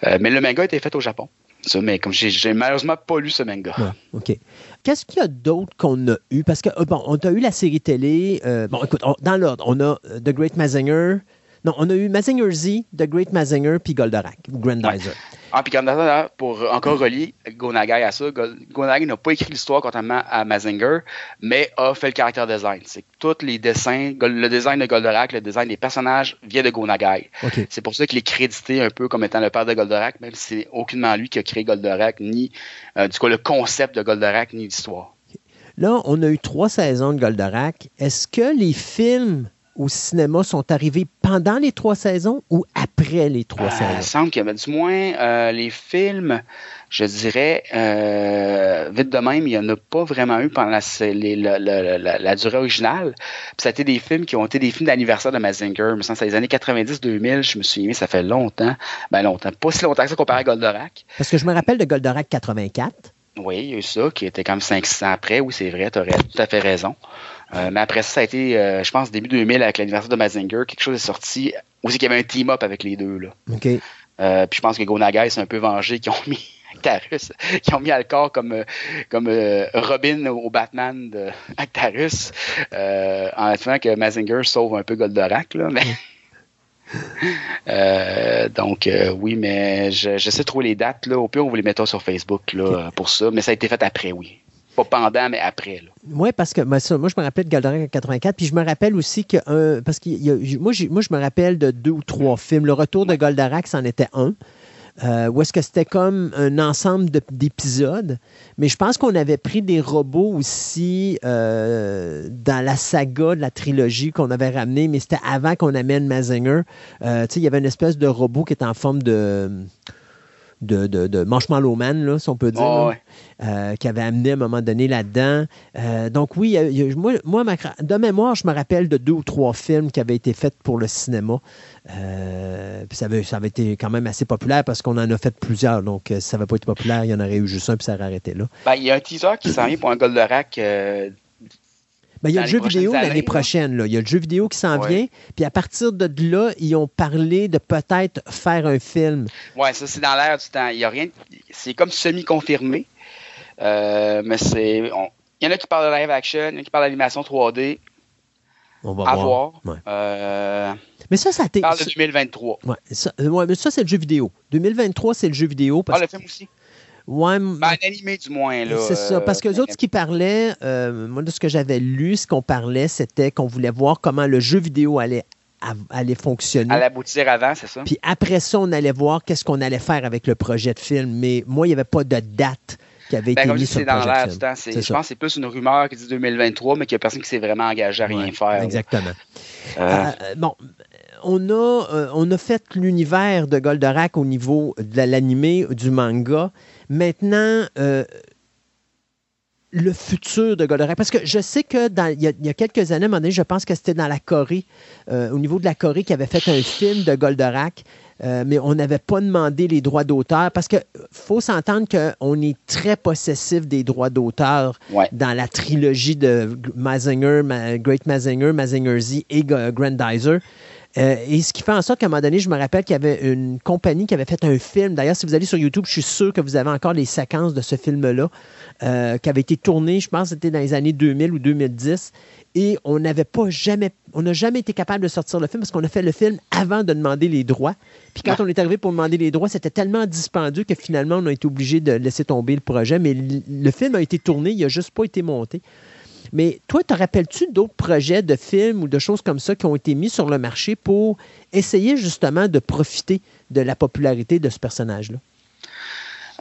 E: Euh, mais le manga a été fait au Japon. Ça, mais comme j'ai malheureusement pas lu ce manga.
B: OK. Qu'est-ce qu'il y a d'autre qu'on a eu? Parce que, euh, bon, on a eu la série télé. euh, bon, écoute, dans l'ordre, on a euh, The Great Mazinger. Non, on a eu Mazinger Z, The Great Mazinger, puis Goldorak, ou Grandizer.
E: Ah, puis Grandizer, pour encore relier Gonagai à ça, Go- Gonagai n'a pas écrit l'histoire contrairement à Mazinger, mais a fait le caractère design. C'est que tous les dessins, le design de Goldorak, le design des personnages vient de Gonagai. C'est pour ça qu'il est crédité un peu comme étant le père de Goldorak, même si c'est aucunement lui qui a créé Goldorak, ni euh, du coup le concept de Goldorak, ni l'histoire.
B: Là, on a eu trois saisons de Goldorak. Est-ce que les films au cinéma sont arrivés pendant les trois saisons ou après les trois
E: Euh, il
B: saisons?
E: semble qu'il y avait du moins euh, les films, je dirais, euh, vite de même, il n'y en a pas vraiment eu pendant la, c'est les- la, la- la- la durée originale. Puis ça a été des films qui ont été des films d'anniversaire de Mazinger. Je me sens que c'est les années 90-2000, je me souviens, ça fait longtemps. Ben longtemps, pas si longtemps que ça comparé à Goldorak.
B: Parce que je me rappelle de Goldorak 84.
E: Oui, il y a eu ça, qui était comme 500 après. Oui, c'est vrai, tu aurais tout à fait raison. Euh, mais après ça, ça a été, euh, je pense, début 2000 avec l'anniversaire de Mazinger. Quelque chose est sorti. Aussi qu'il y avait un team-up avec les deux. Là. Euh, puis je pense que Gonagai s'est un peu vengé qui ont mis Actarus, qui ont mis Alcor comme, comme Robin au Batman de Actarus, en attendant que Mazinger sauve un peu Goldorak. Là, mais... Euh, donc euh, oui, mais je, je sais trop les dates. Là. Au pire, on vous les mettra sur Facebook là, pour ça. Mais ça a été fait après, oui. Pas pendant, mais après.
B: Oui, parce que moi, ça, moi, je me rappelle de Goldorak en 84, puis je me rappelle aussi que un, parce que moi, moi, je me rappelle de deux ou trois films. Le Retour de Goldorak, c'en était un. Euh, où est-ce que c'était comme un ensemble de- d'épisodes. Mais je pense qu'on avait pris des robots aussi euh, dans la saga de la trilogie qu'on avait ramené, mais c'était avant qu'on amène Mazinger. Euh, tu sais, il y avait une espèce de robot qui était en forme de, de, de, de Marshmallow Man, là, si on peut dire.
E: Ah, ouais.
B: euh, qui avait amené à un moment donné là-dedans. Euh, donc oui, moi, moi, ma de mémoire, je me rappelle de deux ou trois films qui avaient été faits pour le cinéma. Euh, puis ça avait, ça avait été quand même assez populaire parce qu'on en a fait plusieurs. Donc si ça n'avait pas été populaire, il y en aurait eu juste un puis ça aurait arrêté là.
E: Ben, il y a un teaser qui s'en vient pour un Goldorak.
B: Ben, il y a le jeu vidéo l'année prochaine. Là. Il y a le jeu vidéo qui s'en
E: Ouais.
B: vient. Puis à partir de là, ils ont parlé de peut-être faire un film.
E: Ouais, ça c'est dans l'air du temps. Il y a rien. C'est comme semi-confirmé. Euh, mais c'est. on- Il y en a qui parlent de live action, il y en a qui parlent d'animation 3D.
B: On va
E: À
B: voir.
E: voir.
B: Ouais.
E: Euh,
B: Mais ça, ça a été.
E: on parle de 2023.
B: Ouais, ça, ouais, mais ça, c'est le jeu vidéo. 2023, c'est le jeu vidéo.
E: Ah,
B: Parce
E: le film aussi.
B: Ouais,
E: Ben, un animé du moins. là.
B: C'est ça,
E: euh,
B: parce que les autres, ce qu'ils parlaient, euh, moi, de ce que j'avais lu, ce qu'on parlait, c'était qu'on voulait voir comment le jeu vidéo allait, allait fonctionner.
E: À l'aboutir avant, c'est ça?
B: Puis après ça, on allait voir qu'est-ce qu'on allait faire avec le projet de film. Mais moi, il n'y avait pas de date qui avait
E: Ben,
B: été
E: comme
B: mise sur le
E: dans
B: projet de
E: l'air du temps. C'est-
B: C'est
E: Je
B: ça.
E: pense que c'est plus une rumeur qui dit 2023, mais qu'il n'y a personne qui s'est vraiment engagé à rien
B: Ouais,
E: faire.
B: Exactement.
E: Euh,
B: Euh, bon, on, a, euh, on a fait l'univers de Goldorak au niveau de l'animé, du manga. Maintenant, euh, le futur de Goldorak. Parce que je sais que dans, il, y a, il y a quelques années, à un moment donné, je pense que c'était dans la Corée, euh, au niveau de la Corée, qui avait fait un film de Goldorak. euh, mais on n'avait pas demandé les droits d'auteur parce que faut s'entendre qu'on est très possessif des droits d'auteur
E: Ouais.
B: dans la trilogie de Mazinger, Ma- Great Mazinger, Mazinger Z et Grandizer. Euh, et ce qui fait en sorte qu'à un moment donné, je me rappelle qu'il y avait une compagnie qui avait fait un film. D'ailleurs, si vous allez sur YouTube, je suis sûr que vous avez encore les séquences de ce film-là, euh, qui avait été tourné, je pense que c'était dans les années 2000 ou 2010. Et on n'avait pas jamais, on n'a jamais été capable de sortir le film parce qu'on a fait le film avant de demander les droits. Puis quand on est arrivé pour demander les droits, c'était tellement dispendieux que finalement, on a été obligé de laisser tomber le projet. Mais le, le film a été tourné, il n'a juste pas été monté. Mais toi, te rappelles-tu d'autres projets de films ou de choses comme ça qui ont été mis sur le marché pour essayer justement de profiter de la popularité de ce personnage-là?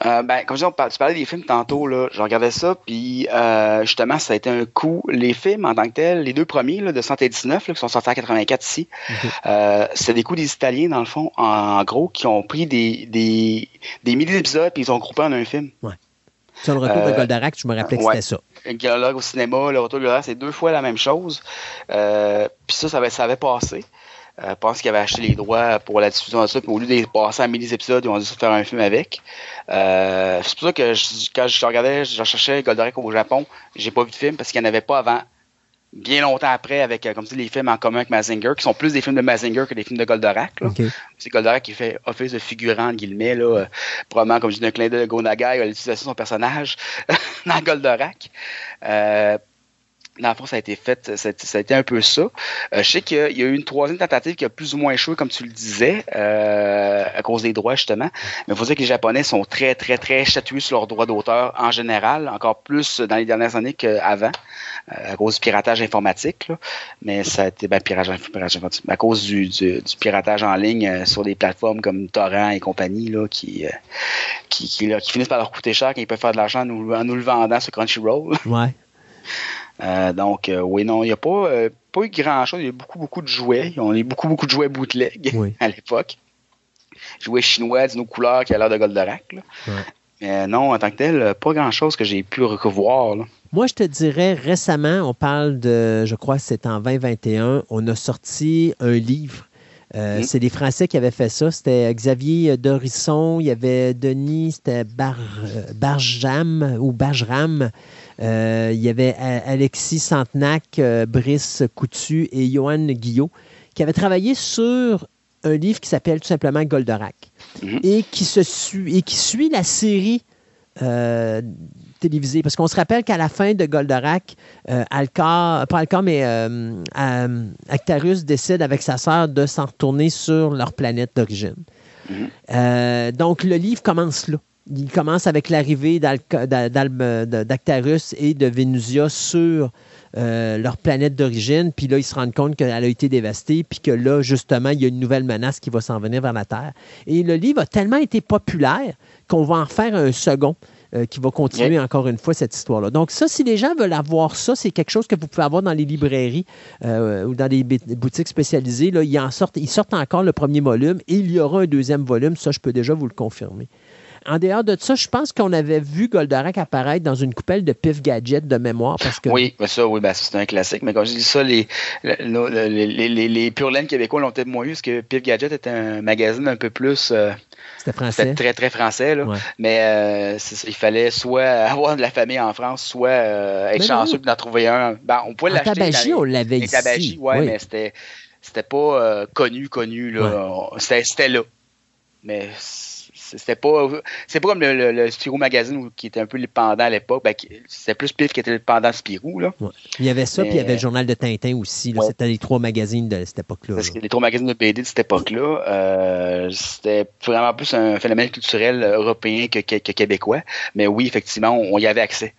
E: Euh, ben, comme je dis, on par- tu parlais des films tantôt, là, je regardais ça, puis euh, justement, ça a été un coup. Les films en tant que tels, les deux premiers là, de 119, là, qui sont sortis en 84 ici, euh, c'est des coups des Italiens, dans le fond, en, gros, qui ont pris des, des, des milliers d'épisodes, puis ils ont groupé en un film.
B: Sur le retour de Goldorak, je me rappelais que
E: ouais.
B: c'était ça.
E: Dialogue au cinéma, le retour Goldorak, c'est deux fois la même chose. Euh, puis ça, ça avait, passé. Euh, je pense qu'ils avaient acheté les droits pour la diffusion de ça, puis au lieu de passer à mille épisodes, ils ont dû faire un film avec. Euh, c'est pour ça que quand je regardais, je recherchais Goldorak au Japon, j'ai pas vu de film parce qu'il n'y en avait pas avant. Bien longtemps après, avec euh, comme tu dis, les films en commun avec Mazinger, qui sont plus des films de Mazinger que des films de Goldorak. là.
B: OK.
E: C'est Goldorak qui fait office de figurant, entre guillemets, là, euh, probablement, comme je dis, d'un clin d'œil de Gonagai, à l'utilisation de son personnage dans Goldorak. Euh, dans le fond, ça a été fait, ça, a été- un peu ça. Euh, je sais qu'il y a- eu une troisième tentative qui a plus ou moins échoué, comme tu le disais, euh, à cause des droits, justement. Mais il faut dire que les Japonais sont très, très, très chatouillés sur leurs droits d'auteur en général, encore plus dans les dernières années qu'avant, à cause du piratage informatique. là. Mais ça a été, ben, piratage, piratage informatique, à cause du, du, du piratage en ligne euh, sur des plateformes comme Torrent et compagnie, là, qui, euh, qui, qui, là, qui finissent par leur coûter cher quand ils peuvent faire de l'argent en nous, en nous le vendant sur Crunchyroll.
B: Ouais.
E: Euh, donc, euh, oui, non, il n'y a pas, euh, pas eu grand-chose. Il y a eu beaucoup, beaucoup de jouets. On a eu beaucoup, beaucoup de jouets bootleg
B: Oui.
E: à l'époque. Jouets chinois d'une couleur qui a l'air de Goldorak. là.
B: Ouais.
E: Mais non, en tant que tel, euh, pas grand-chose que j'ai pu revoir. là.
B: Moi, je te dirais récemment, on parle de, je crois que c'est en 2021, on a sorti un livre. Euh,
E: Mhm.
B: C'est les Français qui avaient fait ça. C'était Xavier Dorisson, il y avait Denis, c'était Bar, euh, Barjam ou Bajram. Euh, il y avait Alexis Santenac, Brice Coutu et Johan Guillot qui avaient travaillé sur un livre qui s'appelle tout simplement Goldorak
E: Mhm.
B: et, qui se suit, et qui suit la série euh, télévisée. Parce qu'on se rappelle qu'à la fin de Goldorak, euh, Alcar, pas Alcar, mais euh, euh, Actarus décide avec sa sœur de s'en retourner sur leur planète d'origine.
E: Mhm.
B: Euh, donc, le livre commence là. Il commence avec l'arrivée d'Actarus et de Vénusia sur euh, leur planète d'origine. Puis là, ils se rendent compte qu'elle a été dévastée, puis que là, justement, il y a une nouvelle menace qui va s'en venir vers la Terre. Et le livre a tellement été populaire qu'on va en faire un second. euh, qui va continuer encore une fois cette histoire-là. Donc ça, si les gens veulent avoir ça, c'est quelque chose que vous pouvez avoir dans les librairies euh, ou dans les boutiques spécialisées. Là, ils, en sortent, ils sortent encore le premier volume et il y aura un deuxième volume. Ça, je peux déjà vous le confirmer. En dehors de ça, je pense qu'on avait vu Goldorak apparaître dans une coupelle de Pif Gadget de mémoire parce que
E: Oui, ça, oui, ben c'est un classique. Mais quand je dis ça, les, le- le- les, les, les, les pure laine québécois l'ont peut-être moins eu, parce que Pif Gadget était un magazine un peu plus. euh,
B: c'était
E: très, très français. Là.
B: Ouais.
E: Mais euh, ça, il fallait soit avoir de la famille en France, soit euh, être
B: Mais
E: chanceux d'en trouver un. Ben, on pouvait l'acheter.
B: tabagie,
E: dans
B: on
E: les-
B: l'avait ici.
E: tabagies, ouais,
B: Oui.
E: mais c'était c'était pas euh, connu, connu. Là. C'était c'était là. Mais c'était pas. C'est pas comme le, le, le Spirou Magazine qui était un peu le pendant à l'époque. Ben, c'était plus Pif qui était le pendant Spirou. Là.
B: Ouais. Il y avait ça,
E: Mais-
B: puis il y avait le journal de Tintin aussi.
E: Ouais.
B: C'était les trois magazines de cette époque-là.
E: Parce
B: là.
E: que les trois magazines de BD de cette époque-là, euh, c'était vraiment plus un phénomène culturel européen que, que- que québécois. Mais oui, effectivement, on, on y avait accès.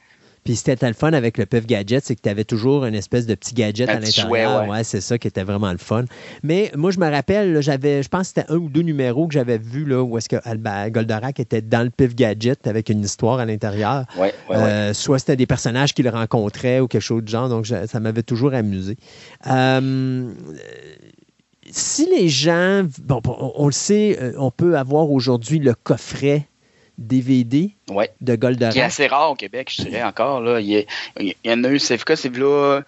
B: Puis c'était le fun avec le Puff Gadget, c'est que tu avais toujours une espèce de petit gadget
E: Un
B: à l'intérieur.
E: ouais.
B: c'est ça qui était vraiment le fun. Mais moi, je me rappelle, j'avais, je pense que c'était un ou deux numéros que j'avais vus là, où est-ce que Alba- Goldorak était dans le Puff Gadget avec une histoire à l'intérieur.
E: Ouais, ouais.
B: Euh, soit c'était des personnages qu'il rencontrait ou quelque chose de genre, donc je- ça m'avait toujours amusé. Euh, si les gens, bon, bon, on, on le sait, euh, on peut avoir aujourd'hui le coffret DVD
E: Ouais.
B: de
E: Qui est
B: Goldorak.
E: assez rare au Québec, je dirais encore. Là. Il, y a- il y en a eu, c'est c'est là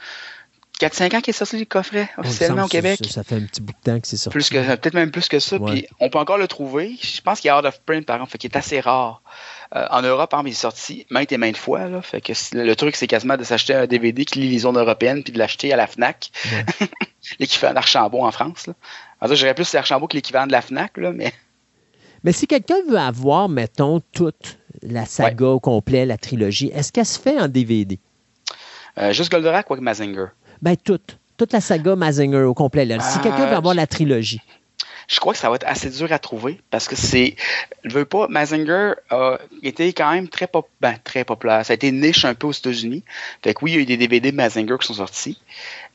E: 4-5 ans qu'il est sorti le coffret officiellement au Québec.
B: Ça, ça fait un petit bout de temps que c'est sorti.
E: Plus que peut-être même plus que ça.
B: Ouais.
E: Puis on peut encore le trouver. Je pense qu'il est out of print, par exemple, fait qu'il est assez rare. Euh, en Europe, il est sorti maintes et maintes fois. Là, fait que c'est- le truc, c'est quasiment de s'acheter un DVD qui lit les zones européennes puis de l'acheter à la Fnac,
B: Ouais.
E: l'équivalent d'Archambault en France. Là. En fait, j'aurais plus Archambault que l'équivalent de la Fnac, là, mais
B: Mais si quelqu'un veut avoir, mettons, toute la saga au complet, la trilogie, est-ce qu'elle se fait en DVD?
E: euh, juste Goldorak ou Mazinger?
B: Ben, toute. Toute la saga Mazinger au complet. là. Si
E: Ah,
B: quelqu'un veut avoir la trilogie.
E: Je crois que ça va être assez dur à trouver parce que c'est. Je veux pas. Mazinger a été quand même très, pop, ben, très populaire. Ça a été niche un peu aux États-Unis. Fait que oui, il y a eu des DVD de Mazinger qui sont sortis.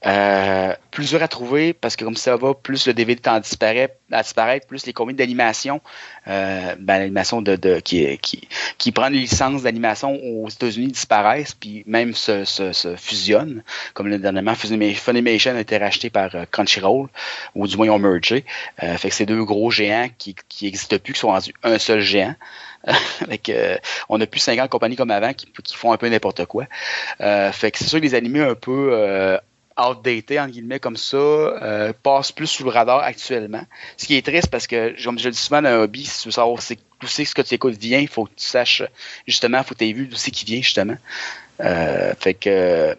E: Euh, plus dur à trouver parce que comme ça va, plus le DVD tend à disparaître, à disparaître plus les combines d'animation, euh, ben, l'animation de, de, qui, qui, qui prend les licences d'animation aux États-Unis disparaissent, puis même se, se, se fusionnent. Comme le dernièrement, Funima- Funimation a été racheté par euh, Crunchyroll, ou du moins ils ont mergé. Euh, fait que c'est deux gros géants qui qui n'existent plus, qui sont rendus un seul géant. Avec, euh, on n'a plus 50 compagnies comme avant qui, qui font un peu n'importe quoi. Euh, fait que c'est sûr que les animés un peu euh, outdated, entre guillemets, comme ça, euh, passent plus sous le radar actuellement. Ce qui est triste parce que, comme je le dis souvent dans un hobby, si tu veux savoir d'où c'est ce que tu écoutes vient, il faut que tu saches, justement, il faut que tu aies vu d'où c'est qui vient, justement. Euh, fait que.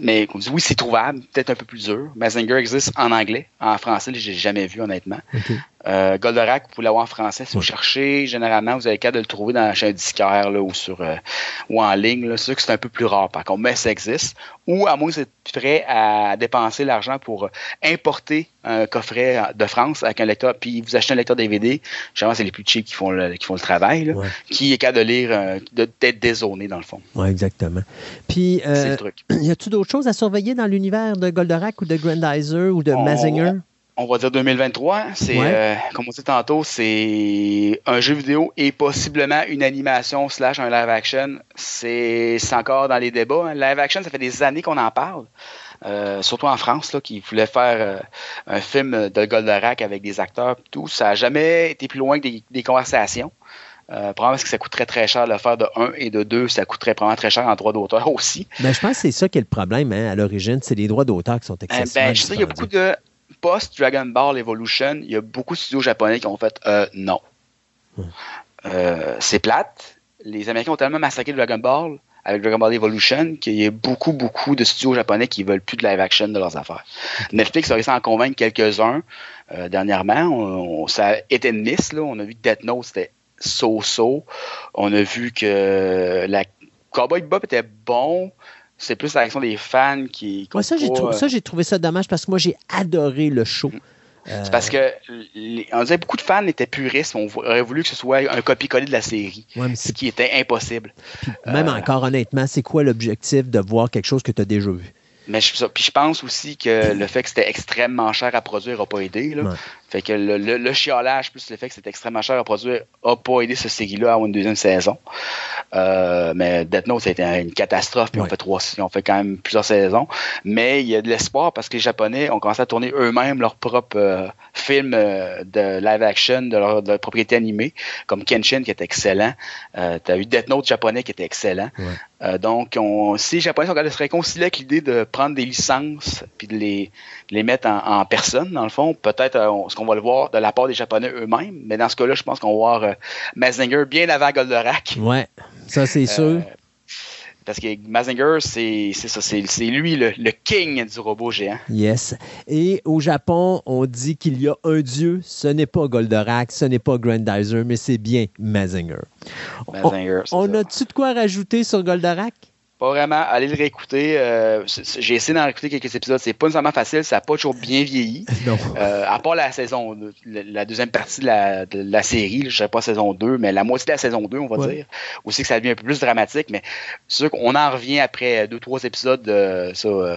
E: mais comme dis, oui, c'est trouvable, peut-être un peu plus dur. Mazinger existe en anglais. En français, je l'ai jamais vu, honnêtement. Euh, Goldorak, vous pouvez l'avoir en français. Si vous cherchez, généralement, vous avez le cas de le trouver dans chez un disquaire là, ou, sur, euh, ou en ligne. C'est sûr que c'est un peu plus rare, par contre, mais ça existe. Ou à moins que vous êtes prêt à dépenser l'argent pour euh, importer un coffret de France avec un lecteur, puis vous achetez un lecteur DVD. Généralement, c'est les plus cheap qui font le, qui font le travail, là,
B: Ouais.
E: qui est capable de lire, euh, d'être dézoné, dans le fond.
B: Oui, exactement. Puis,
E: C'est
B: euh,
E: le truc.
B: y a-tu d'autres choses à surveiller dans l'univers de Goldorak ou de Grandizer ou de Mazinger?
E: On va dire 2023. C'est,
B: Ouais.
E: euh, comme on dit tantôt, c'est un jeu vidéo et possiblement une animation slash un live action. C'est, encore dans les débats. hein. Live action, ça fait des années qu'on en parle. Euh, surtout en France, là, qui voulait faire euh, un film de Goldorak avec des acteurs et tout. Ça n'a jamais été plus loin que des, des conversations. Euh, probablement parce que ça coûterait très cher de le faire de 1 et de 2. Ça coûterait probablement très cher en droit d'auteur aussi.
B: Ben, je pense que c'est ça qui est le problème hein, à l'origine, c'est les droits d'auteur qui sont excessivement
E: ben, je sais y a beaucoup de post-Dragon Ball Evolution, il y a beaucoup de studios japonais qui ont fait euh, non.
B: Hmm.
E: Euh, c'est plate. Les Américains ont tellement massacré Dragon Ball avec Dragon Ball Evolution qu'il y a beaucoup, beaucoup de studios japonais qui veulent plus de live action de leurs affaires. Netflix a réussi à en convaincre quelques-uns euh, dernièrement. On- on- ça a été une miss. Là. On a vu que Death Note, c'était so-so. On a vu que la Cowboy Bebop était bon. C'est plus la réaction des fans qui. qui
B: Ouais, ça, j'ai trou-
E: euh,
B: j'ai trouvé ça dommage parce que moi, j'ai adoré le show. Euh,
E: C'est parce que les- on disait beaucoup de fans étaient puristes, on aurait voulu que ce soit un copier-coller de la série,
B: ouais,
E: ce qui était impossible.
B: même
E: euh,
B: encore, honnêtement, c'est quoi l'objectif de voir quelque chose que tu as déjà vu?
E: Mais je, puis je pense aussi que le fait que c'était extrêmement cher à produire n'a pas aidé. Là.
B: Ouais.
E: Fait que le, le- le chiolage plus le fait que c'était extrêmement cher à produire n'a pas aidé cette série-là à avoir une deuxième saison. Euh, mais Death Note, ça a été une catastrophe. Puis
B: Ouais.
E: on fait trois, ont fait quand même plusieurs saisons. Mais il y a de l'espoir parce que les Japonais ont commencé à tourner eux-mêmes leurs propres euh, films euh, de live action de leur, de leur propriété animée, comme Kenshin qui était excellent. Euh, tu as eu Death Note japonais qui était excellent.
B: Ouais.
E: Donc, on, si les Japonais sont capables de se réconcilier avec l'idée de prendre des licences puis de les, les mettre en, en personne, dans le fond, peut-être euh, on- ce qu'on va le voir de la part des Japonais eux-mêmes. Mais dans ce cas-là, je pense qu'on va voir euh, Mazinger bien avant Goldorak.
B: Ouais, ça, c'est sûr.
E: Euh, parce que Mazinger, c'est ça, c'est lui le, le king du robot géant.
B: Yes. Et au Japon, on dit qu'il y a un dieu. Ce n'est pas Goldorak, ce n'est pas Grandizer, mais c'est bien Mazinger. On,
E: Mazinger,
B: on
E: ça.
B: a-tu de quoi rajouter sur Goldorak?
E: Pas vraiment. Allez le réécouter. euh, J'ai essayé d'en réécouter quelques épisodes. C'est pas nécessairement facile. Ça n'a pas toujours bien vieilli.
B: Non.
E: Euh, à part la saison, la, la deuxième partie de la, de la série, je ne dirais pas saison 2, mais la moitié de la saison 2, on va
B: Ouais.
E: dire. Aussi que ça devient un peu plus dramatique, mais c'est sûr qu'on en revient après deux, trois épisodes de ça. Euh,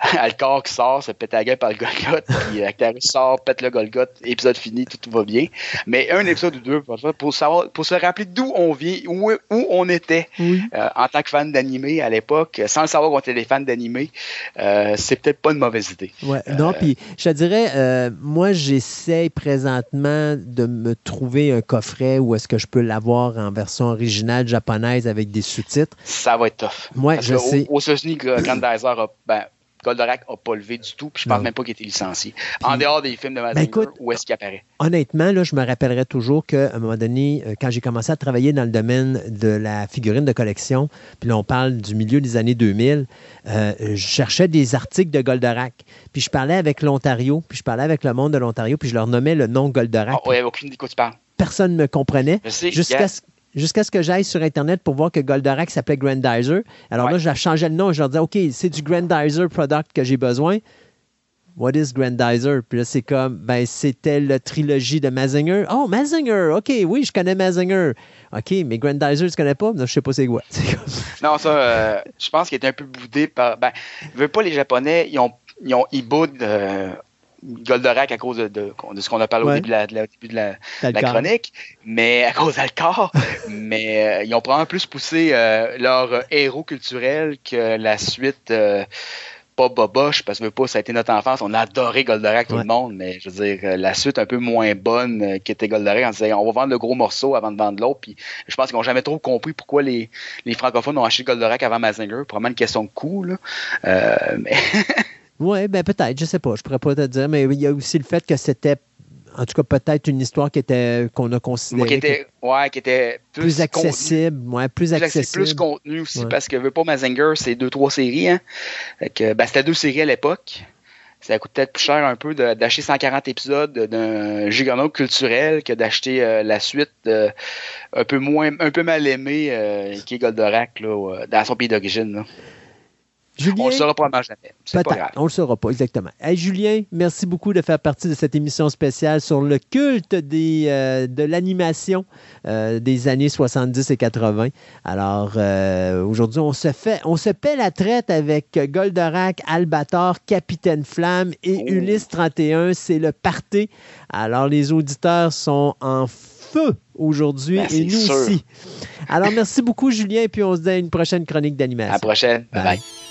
E: Alcor qui sort, se pète la gueule par le Golgoth, puis Actarus sort, pète le Golgoth, épisode fini, tout, tout va bien. Mais un épisode ou deux, pour, pour savoir, pour se rappeler d'où on vient, où, où on était
B: Oui.
E: euh, en tant que fan d'anime
F: d'animé à l'époque, sans le savoir qu'on était des fans d'animé, euh, c'est peut-être pas une mauvaise idée.
B: Ouais, non, puis je te dirais, euh, moi, j'essaie présentement de me trouver un coffret où est-ce que je peux l'avoir en version originale japonaise avec des sous-titres.
F: Ça va être tough.
B: Ouais,
F: Parce
B: je
F: que
B: sais.
F: Aux États-Unis, Grandizer a. Ben, Goldorak n'a pas levé du tout, puis je pense
B: Non.
F: même pas qu'il été licencié. En dehors des films de Mazinger,
B: Ben, écoute,
F: où est-ce qu'il apparaît?
B: Honnêtement, là, je me rappellerai toujours qu'à un moment donné, euh, quand j'ai commencé à travailler dans le domaine de la figurine de collection, puis là, on parle du milieu des années 2000, euh, je cherchais des articles de Goldorak. Puis je parlais avec l'Ontario, puis je parlais avec le monde de l'Ontario, puis je leur nommais le nom Goldorak.
F: Ah, ouais, aucune idée de quoi tu parles.
B: Personne ne me comprenait. Jusqu'à ce, jusqu'à ce que j'aille sur Internet pour voir que Goldorak s'appelait Grandizer. Alors
F: Ouais.
B: là, je changeais le nom. Je leur disais, OK, c'est du Grandizer product que j'ai besoin. What is Grandizer? Puis là, c'est comme, ben, c'était la trilogie de Mazinger. Oh, Mazinger! OK, oui, je connais Mazinger. OK, mais Grandizer, tu connais pas? Non, je sais pas c'est quoi.
F: Non, ça, euh, je pense qu'il était un peu boudé par. Ben, veux pas les Japonais, ils ont, ils ont ils boudent euh, Goldorak à cause de, de- de ce qu'on a parlé
B: Ouais.
F: au début de la, de la- au début de la,
B: T'as
F: de la
B: le corps.
F: chronique, mais à cause d'Alcor. mais euh, ils ont probablement plus poussé euh, leur euh, héros culturel que la suite. euh, pas Boboche, parce que pas, ça a été notre enfance. On a adoré Goldorak, tout
B: Ouais.
F: le monde, mais je veux dire, la suite un peu moins bonne euh, qu'était Goldorak, on disait, on va vendre le gros morceau avant de vendre l'autre. Puis je pense qu'ils n'ont jamais trop compris pourquoi les, les francophones ont acheté Goldorak avant Mazinger. Probablement une question de coût, là. Euh, mais
B: Ouais, ben peut-être, je sais pas. Je pourrais pas te dire, mais il y a aussi le fait que c'était, en tout cas, peut-être une histoire qui était qu'on a considérée
F: qui était, ouais, qui était plus,
B: plus
F: contenu.
B: accessible, ouais, plus
F: Plus, accessible, plus contenu aussi,
B: Ouais.
F: parce que veut pas Mazinger, c'est deux, trois séries. Hein. Fait que, ben, c'était deux séries à l'époque. Ça coûte peut-être plus cher un peu d'acheter 140 épisodes d'un giganote culturel que d'acheter euh, la suite euh, un peu moins, un peu mal aimée euh, qui est Goldorak là, euh, dans son pays d'origine.
B: Julien,
F: On le saura probablement jamais. Pas
B: Peut-être,
F: grave.
B: on le saura pas, exactement. Hey, Julien, merci beaucoup de faire partie de cette émission spéciale sur le culte des, euh, de l'animation euh, des années 70 et 80. Alors, euh, aujourd'hui, on se fait, on se paie la traite avec Goldorak, Albator, Capitaine Flamme et
F: Oh.
B: Ulysse 31. C'est le party. Alors, les auditeurs sont en feu aujourd'hui
F: Ben,
B: et nous
F: sûr.
B: aussi. Alors, merci beaucoup, Julien, et puis on se dit à une prochaine chronique
F: À
B: d'animation.
F: la prochaine.
B: Bye.
F: bye. bye.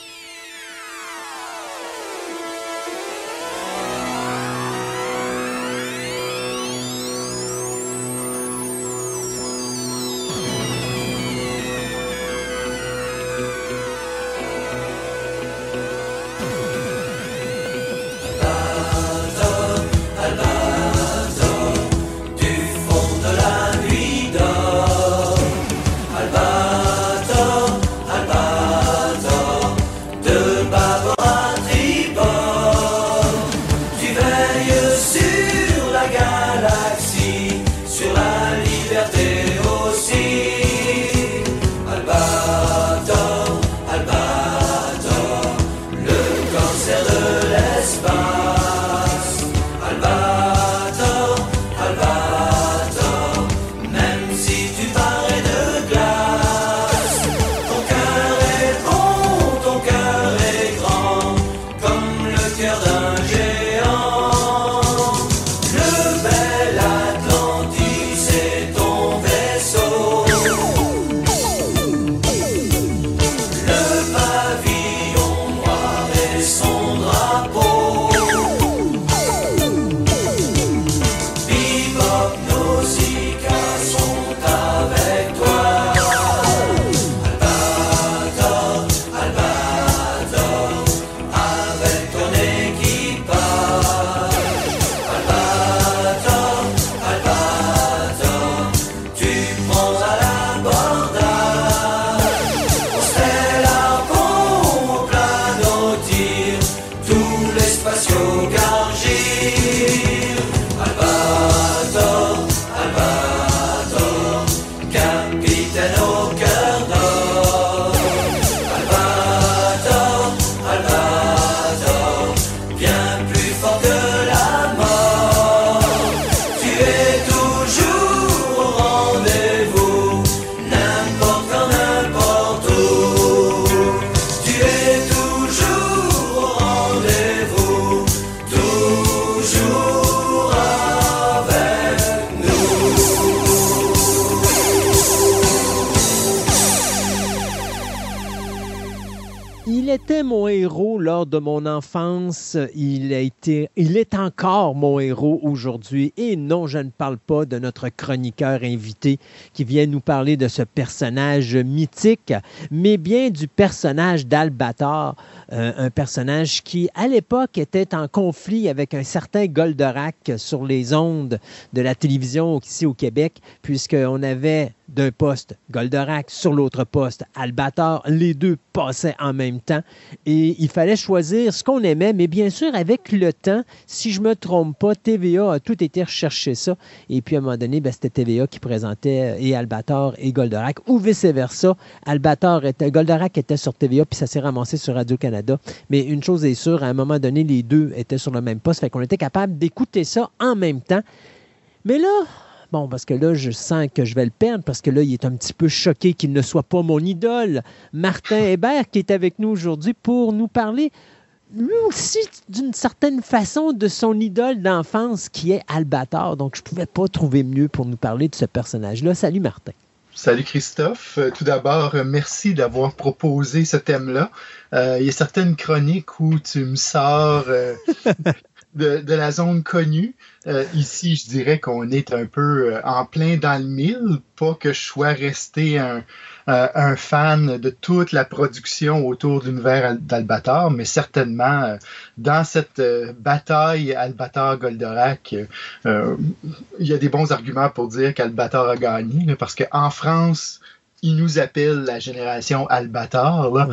B: Il, a été, il est encore mon héros aujourd'hui. Et non, je ne parle pas de notre chroniqueur invité qui vient nous parler de ce personnage mythique, mais bien du personnage d'Albator, euh, un personnage qui, à l'époque, était en conflit avec un certain Goldorak sur les ondes de la télévision ici au Québec, puisqu'on avait d'un poste Goldorak, sur l'autre poste Albator. Les deux passaient en même temps et il fallait choisir ce qu'on aimait, mais bien sûr, avec le temps, si je me trompe pas, TVA a tout été recherché Et puis à un moment donné, ben, c'était TVA qui présentait euh, et Albator et Goldorak, ou vice-versa. Albator était, Goldorak était sur TVA, puis ça s'est ramassé sur Radio-Canada. Mais une chose est sûre, à un moment donné, les deux étaient sur le même poste, fait qu'on était capable d'écouter ça en même temps. Mais là, Bon, parce que là, je sens que je vais le perdre, parce que là, il est un petit peu choqué qu'il ne soit pas mon idole. Martin Hébert, qui est avec nous aujourd'hui pour nous parler, lui aussi, d'une certaine façon, de son idole d'enfance, qui est Albator. Donc, je ne pouvais pas trouver mieux pour nous parler de ce personnage-là. Salut, Martin.
G: Salut Christophe. Euh, tout d'abord, euh, merci d'avoir proposé ce thème-là. Euh, il y a certaines chroniques où tu me sors de, la zone connue. Euh, ici, je dirais qu'on est un peu en plein dans le mille. Pas que je sois resté un, euh, un fan de toute la production autour de l'univers d'Albator, mais certainement dans cette bataille Albator-Goldorak, il y a des bons arguments pour dire qu'Albator a gagné, parce qu'en France, ils nous appellent la génération Albator,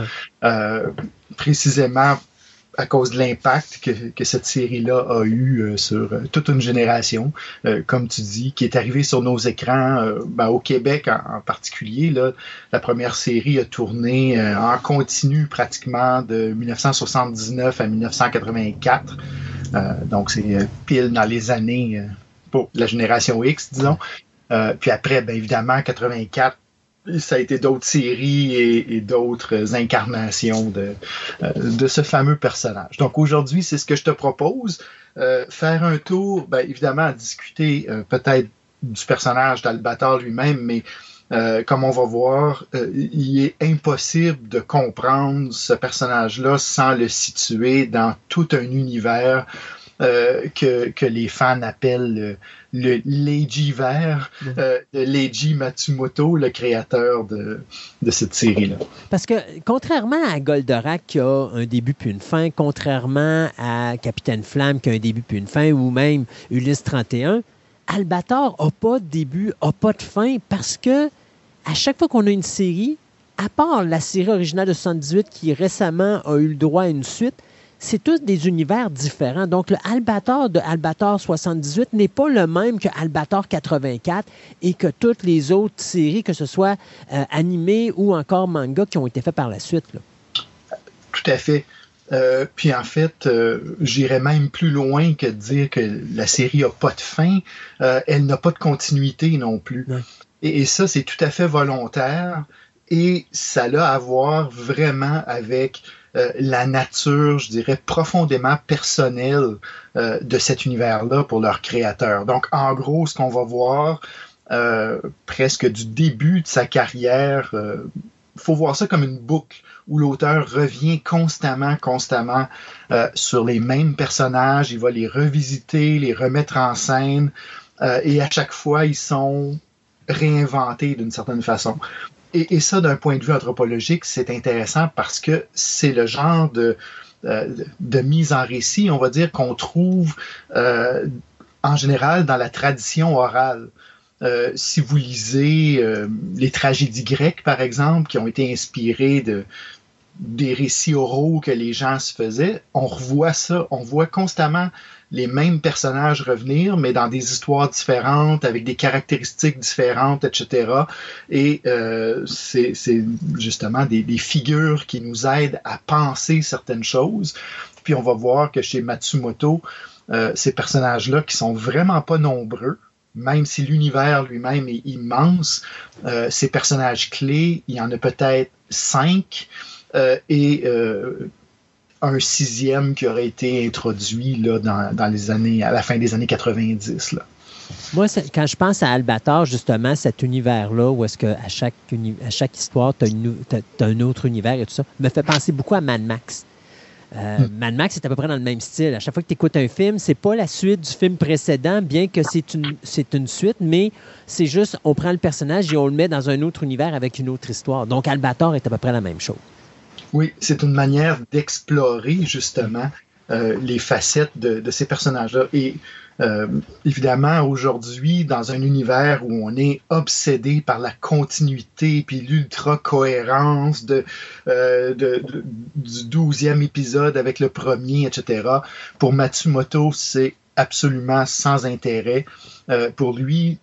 G: précisément à cause de l'impact que, cette série-là a eu euh, sur euh, toute une génération, euh, comme tu dis, qui est arrivée sur nos écrans, ben, au Québec en, particulier. La première série a tourné en continu pratiquement de 1979 à 1984. donc c'est pile dans les années pour la génération X, disons. puis après, ben, évidemment, 84 ça a été d'autres séries et, d'autres incarnations de, euh, de ce fameux personnage. Donc aujourd'hui, c'est ce que je te propose. Euh, faire un tour, ben, évidemment, à discuter euh, peut-être du personnage d'Albator lui-même, mais comme on va voir, il est impossible de comprendre ce personnage-là sans le situer dans tout un univers que, les fans appellent le Leiji vert euh, de Leiji Matsumoto, le créateur de, de cette série-là.
B: Parce que contrairement à Goldorak qui a un début puis une fin, contrairement à Capitaine Flamme qui a un début puis une fin, ou même Ulysse 31, Albator n'a pas de début, n'a pas de fin parce que à chaque fois qu'on a une série, à part la série originale de 78 qui récemment a eu le droit à une suite, c'est tous des univers différents. Donc, le Albator de Albator 78 n'est pas le même que Albator 84 et que toutes les autres séries, que ce soit euh, animées ou encore manga, qui ont été faites par la suite.
G: Tout à fait. Euh, puis en fait, euh, j'irais même plus loin que de dire que la série n'a pas de fin. elle n'a pas de continuité non plus. Et, et, ça, c'est tout à fait volontaire. Et ça a à voir vraiment avec euh, la nature, je dirais, profondément personnelle euh, de cet univers-là pour leur créateur. Donc, en gros, ce qu'on va voir euh, presque du début de sa carrière, faut voir ça comme une boucle où l'auteur revient constamment, constamment sur les mêmes personnages, il va les revisiter, les remettre en scène, et à chaque fois, ils sont réinventés d'une certaine façon et, ça, d'un point de vue anthropologique, c'est intéressant parce que c'est le genre de, euh, mise en récit, on va dire, qu'on trouve euh, en général dans la tradition orale. Euh, si vous lisez les tragédies grecques, par exemple, qui ont été inspirées de, des récits oraux que les gens se faisaient, on revoit ça, on voit constamment les mêmes personnages revenir, mais dans des histoires différentes, avec des caractéristiques différentes, etc. Et euh, c'est justement des, figures qui nous aident à penser certaines choses. Puis on va voir que chez Matsumoto, euh, ces personnages-là, qui sont vraiment pas nombreux, même si l'univers lui-même est immense, euh, ces personnages clés, il y en a peut-être cinq. et un sixième qui aurait été introduit là, dans, les années, à la fin des années 90. Là.
B: Moi, quand je pense à Albator, justement, cet univers-là, où est-ce que à chaque, uni- à chaque histoire, tu as, un autre univers et tout ça, me fait penser beaucoup à Mad Max. Euh, Mad Max, c'est à peu près dans le même style. À chaque fois que tu écoutes un film, c'est pas la suite du film précédent, bien que c'est une, c'est une suite, mais c'est juste, on prend le personnage et on le met dans un autre univers avec une autre histoire. Donc, Albator est à peu près la même chose.
G: Oui, c'est une manière d'explorer justement euh, les facettes de, ces personnages-là. Et euh, évidemment, aujourd'hui, dans un univers où on est obsédé par la continuité puis l'ultra-cohérence euh, de- du douzième épisode avec le premier, etc., pour Matsumoto, c'est absolument sans intérêt. Pour lui,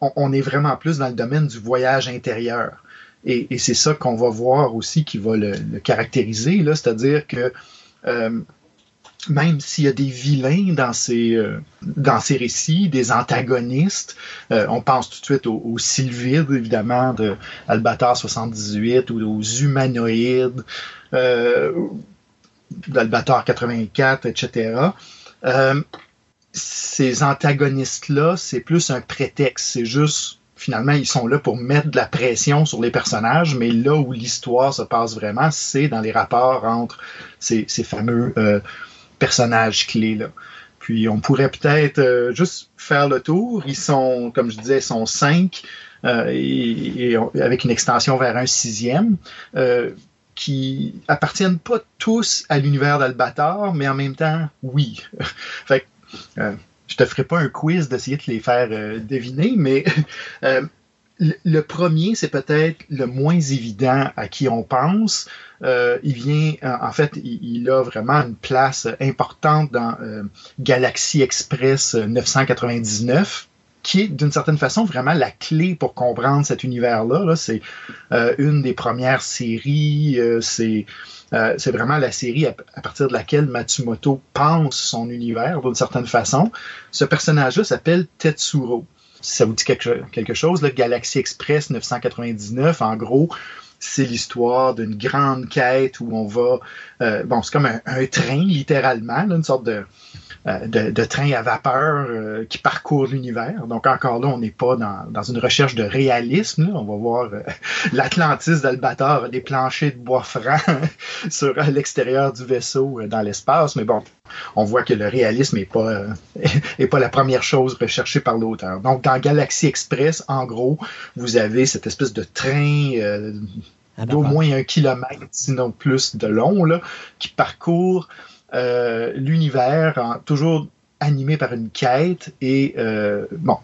G: on est vraiment plus dans le domaine du voyage intérieur. Et, c'est ça qu'on va voir aussi qui va le, caractériser, c'est-à-dire que euh, même s'il y a des vilains dans ces, euh, dans ces récits, des antagonistes, euh, on pense tout de suite aux, Sylvides, évidemment, de Albator 78, ou aux humanoïdes, d'Albator 84, etc. Ces antagonistes-là, c'est plus un prétexte, c'est juste finalement, ils sont là pour mettre de la pression sur les personnages, mais là où l'histoire se passe vraiment, c'est dans les rapports entre ces, fameux euh, personnages clés-là. Puis on pourrait peut-être euh, juste faire le tour. Ils sont, comme je disais, sont cinq, euh, et, avec une extension vers un sixième, qui appartiennent pas tous à l'univers d'Albator, mais en même temps, oui. fait euh, je te ferai pas un quiz d'essayer de les faire euh, deviner, mais euh, le, premier, c'est peut-être le moins évident à qui on pense. Euh, il vient, en fait, il, a vraiment une place importante dans euh, Galaxy Express 999 qui est d'une certaine façon vraiment la clé pour comprendre cet univers-là. Là. C'est euh, une des premières séries, c'est euh, c'est vraiment la série à, partir de laquelle Matsumoto pense son univers d'une certaine façon. Ce personnage-là s'appelle Tetsuro. Si ça vous dit quelque, chose, le Galaxy Express 999, en gros, c'est l'histoire d'une grande quête où on va. euh, bon, c'est comme un, un train, littéralement, là, une sorte de, de, de train à vapeur euh, qui parcourt l'univers. Donc, encore là, on n'est pas dans, dans une recherche de réalisme. là. On va voir euh, l'Atlantis d'Albator, des planchers de bois franc sur euh, l'extérieur du vaisseau euh, dans l'espace. Mais bon, on voit que le réalisme n'est pas, euh, est pas la première chose recherchée par l'auteur. Donc, dans Galaxy Express, en gros, vous avez cette espèce de train euh,
B: Ah,
G: d'au moins un kilomètre, sinon plus de long, là, qui parcourt euh, l'univers, toujours animé par une quête, et euh, bon,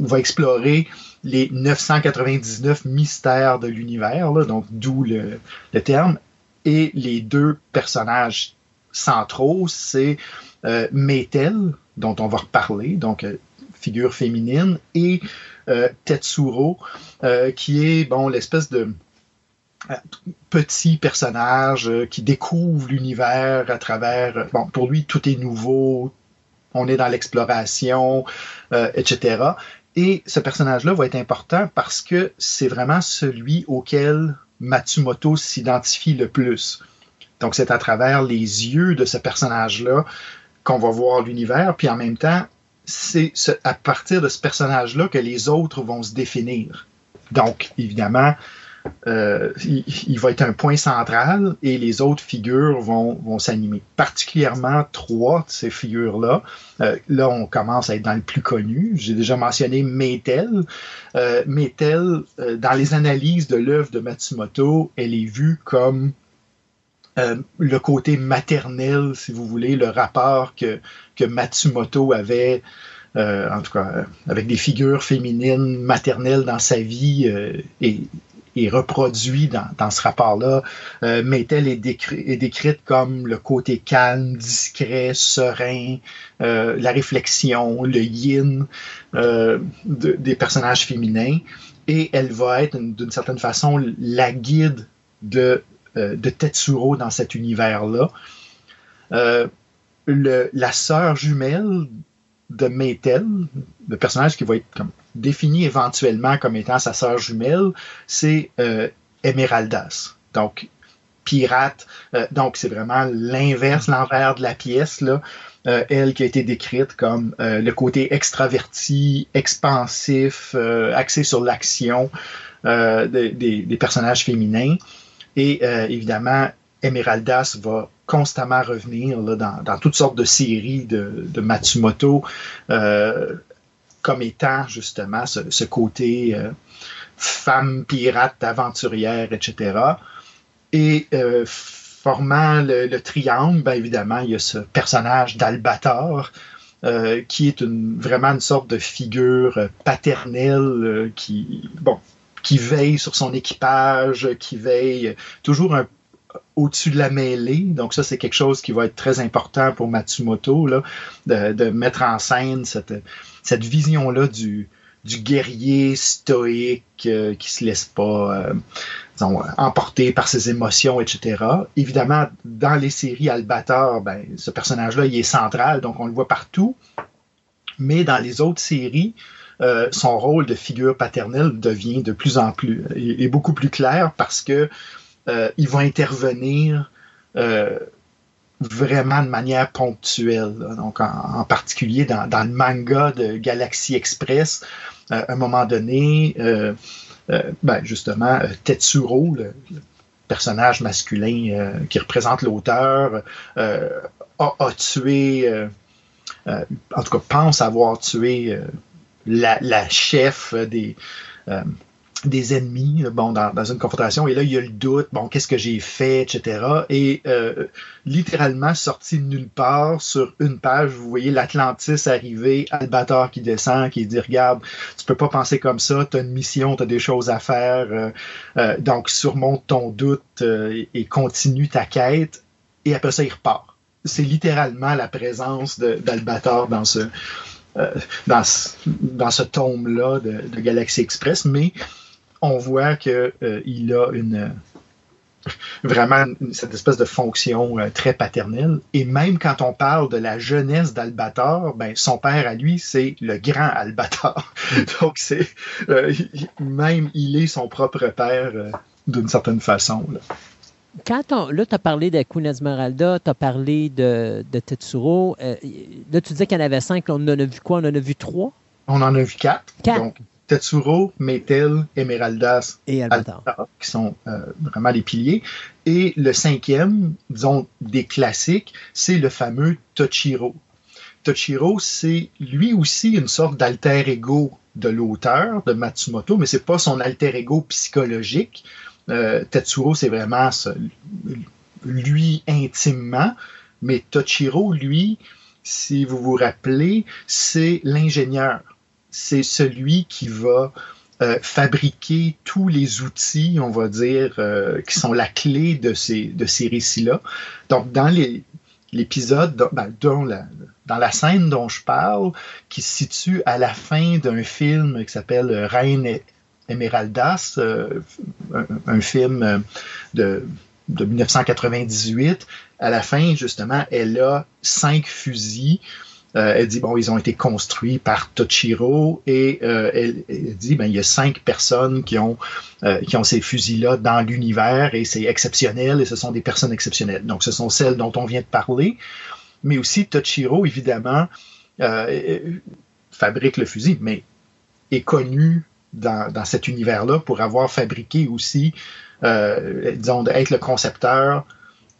G: on va explorer les 999 mystères de l'univers, donc d'où le, terme, et les deux personnages centraux, c'est euh, Meitel, dont on va reparler, donc figure féminine, et Tetsuro, qui est bon l'espèce de petit personnage euh, qui découvre l'univers à travers. euh, Bon, pour lui, tout est nouveau, on est dans l'exploration, euh, etc. Et ce personnage-là va être important parce que c'est vraiment celui auquel Matsumoto s'identifie le plus. Donc, c'est à travers les yeux de ce personnage-là qu'on va voir l'univers, puis en même temps, c'est ce- à partir de ce personnage-là que les autres vont se définir. Donc, évidemment, euh, il, va être un point central et les autres figures vont, vont s'animer. Particulièrement trois de ces figures-là. Euh, là, on commence à être dans le plus connu. J'ai déjà mentionné Meitel. Euh, Meitel, euh, dans les analyses de l'œuvre de Matsumoto, elle est vue comme le côté maternel, si vous voulez, le rapport que, que Matsumoto avait, en tout cas, avec des figures féminines maternelles dans sa vie et, et reproduit dans, dans ce rapport-là. Euh, est, décri- est décrite comme le côté calme, discret, serein, euh, la réflexion, le yin euh, de- des personnages féminins. Et elle va être, une- d'une certaine façon, la guide de, euh, de Tetsuro dans cet univers-là. La sœur jumelle de Meitel, le personnage qui va être comme défini éventuellement comme étant sa sœur jumelle, c'est euh, Emeraldas. Donc, pirate. Euh, donc, c'est vraiment l'inverse, l'envers de la pièce. Là. euh, elle qui a été décrite comme euh, le côté extraverti, expansif, axé sur l'action des, personnages féminins. Et évidemment, Emeraldas va constamment revenir dans, toutes sortes de séries de, Matsumoto comme étant justement ce, côté euh, femme pirate, aventurière, etc. Et euh, formant le, le triangle, ben évidemment, il y a ce personnage d'Albator euh, qui est vraiment une sorte de figure paternelle qui, veille sur son équipage, qui veille toujours au-dessus de la mêlée. Donc ça, c'est quelque chose qui va être très important pour Matsumoto, là, de mettre en scène cette, cette vision-là du, du guerrier stoïque euh, qui se laisse pas euh, disons, emporter par ses émotions, etc. Évidemment, dans les séries Albator, ben, ce personnage-là, il est central, donc on le voit partout. Mais dans les autres séries, euh, son rôle de figure paternelle devient de plus en plus est, beaucoup plus clair parce que euh, il va intervenir euh, vraiment de manière ponctuelle. Donc, en, particulier dans, le manga de Galaxy Express, euh, à un moment donné, euh, euh, ben, justement, Tetsuro, le, personnage masculin qui représente l'auteur, a, tué, en tout cas pense avoir tué la, chef des, des ennemis bon, dans, dans une confrontation. Et là, il y a le doute, bon, qu'est-ce que j'ai fait, etc. Et euh, littéralement sorti de nulle part sur une page, vous voyez l'Atlantis arriver, Albator qui descend, qui dit regarde, tu peux pas penser comme ça, tu as une mission, tu as des choses à faire, euh, euh, donc surmonte ton doute euh, et continue ta quête. Et après ça, il repart. C'est littéralement la présence d'Albator dans ce, euh, dans ce, dans ce tome-là de, de Galaxy Express, mais on voit que euh, il a une vraiment une- cette espèce de fonction euh, très paternelle. Et même quand on parle de la jeunesse d'Albator, ben, son père à lui, c'est le grand Albator. Donc, c'est euh, même il est son propre père euh, d'une certaine façon. là.
B: Quand on, là, tu as parlé de Queen Esmeralda, tu as parlé de, de Tetsuro. euh, là, tu disais qu'il y en avait cinq. on en a vu quoi? On en a vu trois?
G: On en a vu quatre.
B: Quatre.
G: Donc, Tetsuro, Metel, Emeraldas
B: et. Albator,
G: qui sont euh, vraiment les piliers. Et le cinquième, disons, des classiques, c'est le fameux Tochiro. Tochiro, c'est lui aussi une sorte d'alter ego de l'auteur, de Matsumoto, mais c'est pas son alter ego psychologique. Euh, Tetsuro, c'est vraiment ce- lui intimement, mais Tochiro, lui, si vous vous rappelez, c'est l'ingénieur. C'est celui qui va euh, fabriquer tous les outils, on va dire, euh, qui sont la clé de ces, de ces récits-là. Donc, dans l'épisode, dans, ben, dont la, dans la scène dont je parle, qui se situe à la fin d'un film qui s'appelle Reine Emeraldas, euh, un, un film euh, de, de 1998, à la fin, justement, elle a cinq fusils. Euh, elle dit, bon, ils ont été construits par Tochiro et euh, elle, dit, ben, il y a cinq personnes qui ont, euh, qui ont ces fusils-là dans l'univers et c'est exceptionnel et ce sont des personnes exceptionnelles. Donc, ce sont celles dont on vient de parler, mais aussi Tochiro, évidemment, euh, fabrique le fusil, mais est connu dans, dans cet univers-là pour avoir fabriqué aussi, euh, disons, être le concepteur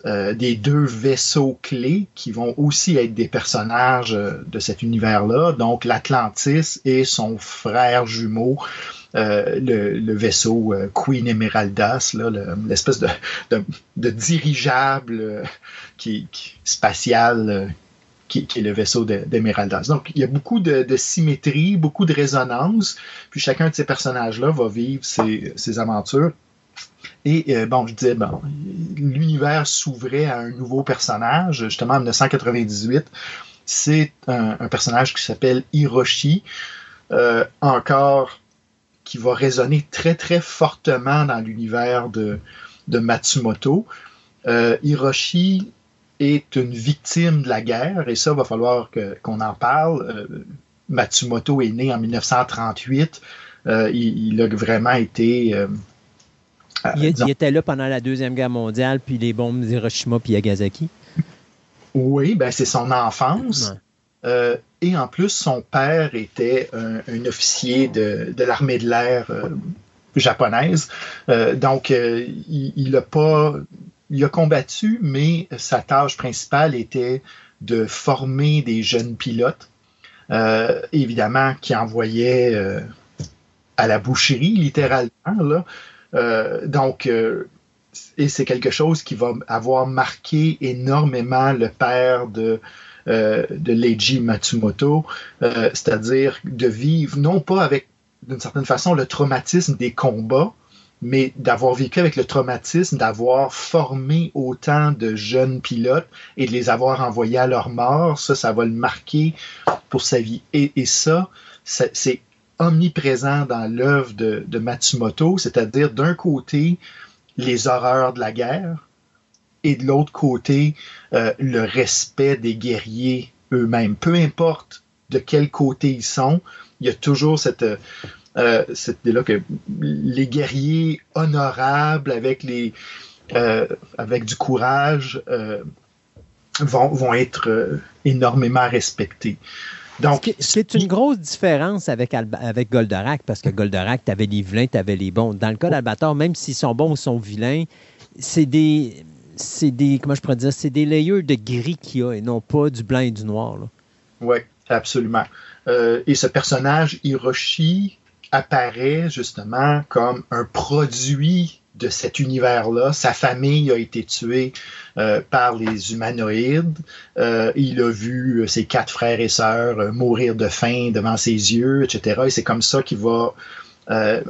G: euh, des deux vaisseaux clés qui vont aussi être des personnages euh, de cet univers-là, donc l'Atlantis et son frère jumeau, euh, le, vaisseau Queen Emeraldas, l'espèce de, dirigeable spatial qui, est le vaisseau de- d'Emeraldas. Donc, il y a beaucoup de, symétrie, beaucoup de résonance, puis chacun de ces personnages-là va vivre ses aventures. Et euh, bon, je disais, bon, l'univers s'ouvrait à un nouveau personnage, justement en 1998. C'est un, personnage qui s'appelle Hiroshi, euh, encore qui va résonner très très fortement dans l'univers de, de Matsumoto. Euh, Hiroshi est une victime de la guerre, et ça, va falloir qu'on en parle. Matsumoto est né en 1938. Euh, il, a vraiment été...
B: Il,
G: disons,
B: il était là pendant la Deuxième Guerre mondiale, puis les bombes d'Hiroshima puis Nagasaki.
G: Oui, ben c'est son enfance.
B: Ouais.
G: Euh, et en plus, son père était un, un officier de, de l'armée de l'air euh, japonaise. Euh, donc, euh, il, il a pas, il a combattu, mais sa tâche principale était de former des jeunes pilotes, euh, évidemment, qui envoyaient euh, à la boucherie, littéralement. Là. Euh, donc, euh, et c'est quelque chose qui va avoir marqué énormément le père de, euh, de Leiji Matsumoto, euh, c'est-à-dire de vivre non pas avec, d'une certaine façon, le traumatisme des combats, mais d'avoir vécu avec le traumatisme, d'avoir formé autant de jeunes pilotes et de les avoir envoyés à leur mort, ça, ça va le marquer pour sa vie. Et, et ça, c'est omniprésent dans l'œuvre de, Matsumoto, c'est-à-dire d'un côté, les horreurs de la guerre, et de l'autre côté, euh, le respect des guerriers eux-mêmes. Peu importe de quel côté ils sont, il y a toujours cette, euh, cette idée-là que les guerriers honorables avec les euh, avec du courage vont, être énormément respectés.
B: Ce
G: Donc,
B: qui, ce qui est une grosse différence avec, avec Goldorak, parce que Goldorak, tu avais les vilains, tu avais les bons. Dans le cas d'Albator, même s'ils sont bons ou sont vilains, c'est des. C'est des. Comment je pourrais dire? C'est des layers de gris qu'il y a et non pas du blanc et du noir.
G: Oui, absolument. Euh, et ce personnage, Hiroshi, apparaît justement comme un produit de cet univers-là. Sa famille a été tuée euh, par les humanoïdes. Euh, il a vu euh, ses quatre frères et sœurs mourir de faim devant ses yeux, etc. Et c'est comme ça qu'il va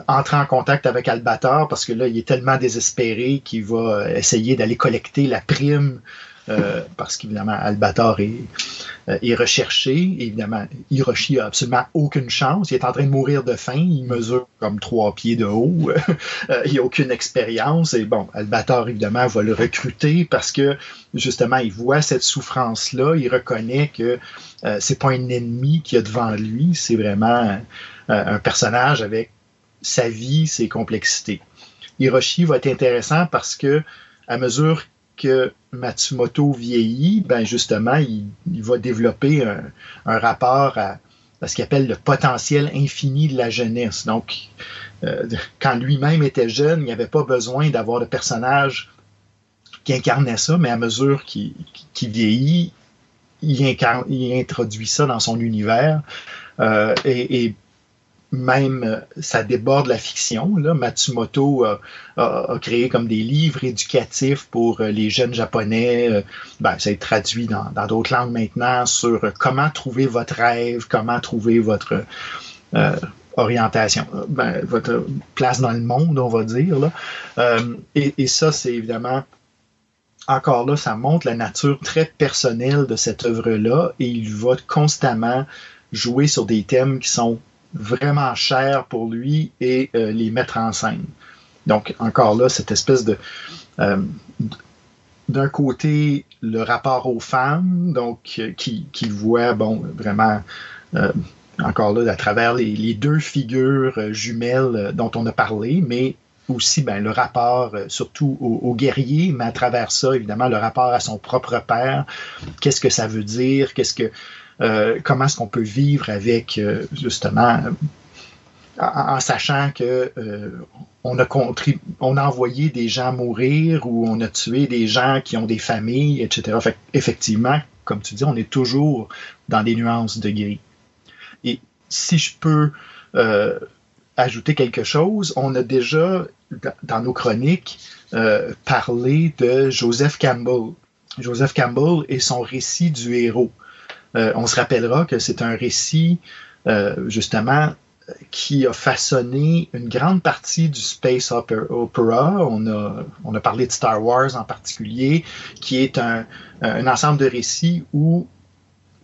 G: entrer en contact avec Albator parce que là, il est tellement désespéré qu'il va essayer d'aller collecter la prime euh, parce qu'évidemment, Albator est, euh, est recherché. Évidemment, Hiroshi a absolument aucune chance. Il est en train de mourir de faim. Il mesure comme trois pieds de haut. Euh, il n'a aucune expérience. Et bon, Albator, évidemment, va le recruter parce que, justement, il voit cette souffrance-là. Il reconnaît que euh, c'est pas un ennemi qu'il y a devant lui. C'est vraiment euh, un personnage avec sa vie, ses complexités. Hiroshi va être intéressant parce que, à mesure que Matsumoto vieillit, ben justement, il, va développer un, rapport à, ce qu'il appelle le potentiel infini de la jeunesse. Donc, euh, quand lui-même était jeune, il n'y avait pas besoin d'avoir de personnage qui incarnait ça, mais à mesure qu'il vieillit, il, introduit ça dans son univers. Euh, et même euh, ça déborde la fiction. Là. Matsumoto a, a- a créé comme des livres éducatifs pour euh, les jeunes japonais. Euh, Ben, ça est traduit dans d'autres langues maintenant sur euh, comment trouver votre rêve, comment trouver votre euh, orientation, euh, ben, votre place dans le monde, on va dire. Là. Euh, et, et ça, c'est évidemment encore là, ça montre la nature très personnelle de cette œuvre-là et il va constamment jouer sur des thèmes qui sont vraiment chers pour lui et euh, les mettre en scène. Donc, encore là, cette espèce de. euh, d'un côté, le rapport aux femmes, donc, euh, qui, qui voit, bon, vraiment, encore là, à travers les, deux figures jumelles dont on a parlé, mais aussi ben, le rapport surtout au, au mais à travers ça, évidemment, le rapport à son propre père. Qu'est-ce que ça veut dire? Qu'est-ce que, comment est-ce qu'on peut vivre avec, euh, justement, euh, en, sachant que euh, on a on a envoyé des gens mourir ou on a tué des gens qui ont des familles, etc. Effectivement, comme tu dis, on est toujours dans des nuances de gris. Et si je peux euh, ajouter quelque chose, on a déjà, dans- nos chroniques, euh, parlé de Joseph Campbell. Joseph Campbell et son récit du héros. Euh, on se rappellera que c'est un récit, euh, justement, qui a façonné une grande partie du space opera. On, a, on a parlé de Star Wars en particulier, qui est un, un ensemble de récits où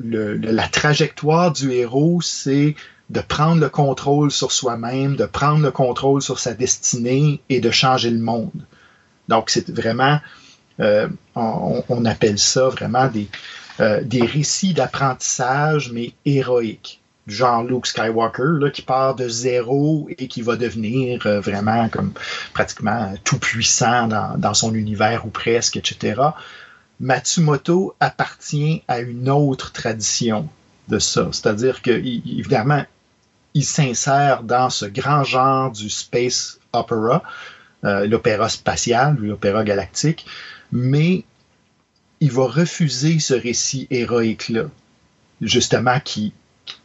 G: la trajectoire du héros, c'est de prendre le contrôle sur soi-même, de prendre le contrôle sur sa destinée et de changer le monde. Donc, c'est vraiment, euh, on appelle ça vraiment des, euh, des récits d'apprentissage, mais héroïques. Du genre Luke Skywalker, là, qui part de zéro et qui va devenir euh, vraiment comme pratiquement tout puissant dans, son univers ou presque, etc. Matsumoto appartient à une autre tradition de ça. C'est-à-dire que, évidemment, il s'insère dans ce grand genre du space opera, euh, l'opéra spatial l'opéra galactique, mais il va refuser ce récit héroïque-là, justement, qui,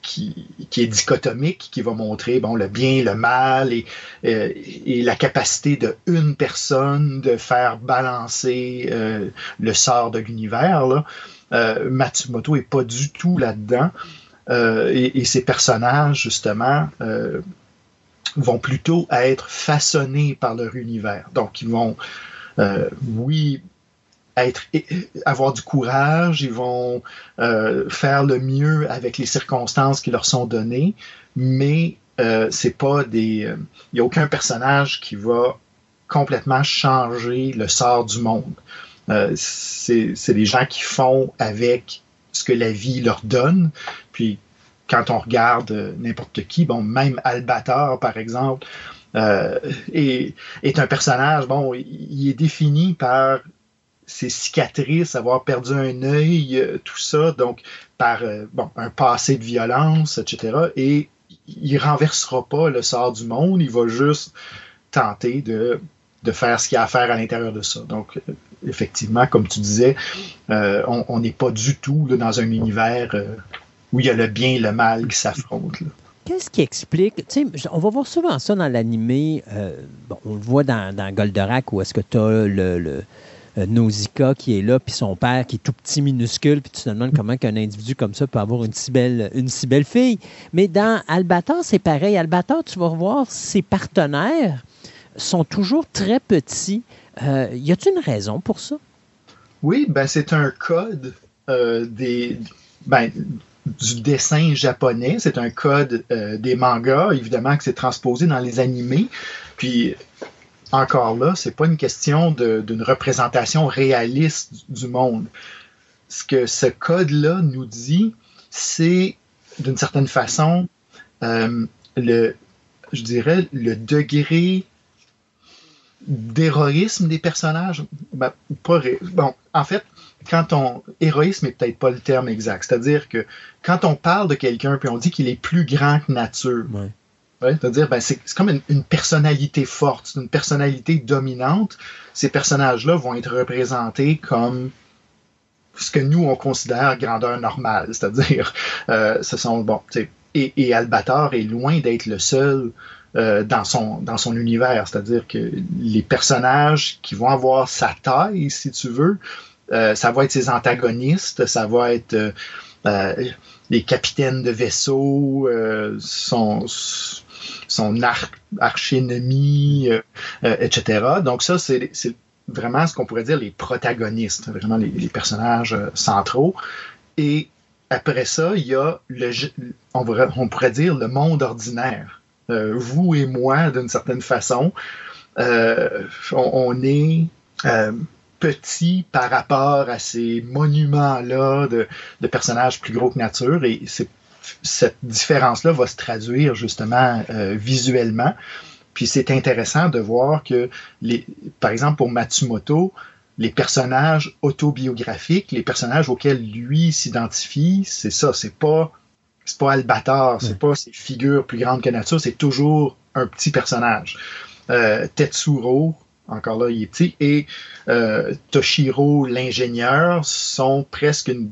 G: qui, est dichotomique, qui va montrer bon, le bien, le mal et, euh, et la capacité de une personne de faire balancer euh, le sort de l'univers. Euh, Matsumoto est pas du tout là-dedans. Et, et, ces personnages, justement, vont plutôt être façonnés par leur univers. Donc, ils vont, oui, être, avoir du courage, ils vont euh, faire le mieux avec les circonstances qui leur sont données, mais euh, c'est pas des. Il euh, n'y a aucun personnage qui va complètement changer le sort du monde. Euh, c'est des gens qui font avec ce que la vie leur donne. Puis quand on regarde n'importe qui, bon, même Albator, par exemple, euh, est, est, un personnage, bon, il est défini par ses cicatrices, avoir perdu un œil, euh, tout ça, donc par euh, bon, un passé de violence, etc. Et il renversera pas le sort du monde, il va juste tenter de, de faire ce qu'il y a à faire à l'intérieur de ça. Donc, euh, effectivement, comme tu disais, on n'est pas du tout dans un univers où il y a le bien et le mal qui s'affrontent.
B: Qu'est-ce qui explique, on va voir souvent ça dans l'animé, bon, on le voit dans, dans Goldorak où est-ce que tu as le Nausicaa qui est là, puis son père qui est tout petit, minuscule, puis tu te demandes comment qu'un individu comme ça peut avoir une si belle, une si belle fille. Mais dans Albator, c'est pareil. Albator, tu vas revoir, ses partenaires sont toujours très petits. Euh, y a-t-il une raison pour ça?
G: Oui, ben c'est un code euh, des, ben, du dessin japonais. C'est un code des mangas, évidemment, que c'est transposé dans les animés. Puis encore là, c'est pas une question d'une représentation réaliste du monde. Ce que ce code-là nous dit, c'est d'une certaine façon euh, le, je dirais, le degré d'héroïsme des personnages. Ben, en fait, quand on héroïsme n'est peut-être pas le terme exact. C'est-à-dire que quand on parle de quelqu'un puis on dit qu'il est plus grand que nature, c'est-à-dire, ben, c'est comme une, personnalité forte, une personnalité dominante. Ces personnages-là vont être représentés comme ce que nous, on considère grandeur normale. C'est-à-dire, euh, ce sont, bon, et, et Albator est loin d'être le seul euh, dans, son, dans son univers. C'est-à-dire que les personnages qui vont avoir sa taille, si tu veux, euh, ça va être ses antagonistes, ça va être les capitaines de vaisseau, son, son arch-ennemi, euh, euh, etc. Donc ça, c'est vraiment ce qu'on pourrait dire les protagonistes, vraiment les, personnages euh, centraux. Et après ça, il y a le, on, pourrait dire le monde ordinaire. vous et moi, d'une certaine façon, on, est petit par rapport à ces monuments-là de, de, personnages plus gros que nature. Et c'est cette différence-là va se traduire justement euh, visuellement. Puis c'est intéressant de voir que, les, par exemple, pour Matsumoto, les personnages autobiographiques, les personnages auxquels lui s'identifie, c'est ça, c'est pas c'est pas Albator, c'est pas ces figures plus grandes que nature, c'est toujours un petit personnage. Euh, Tetsuro, encore là, il est petit, et euh, Toshiro, l'ingénieur, sont presque une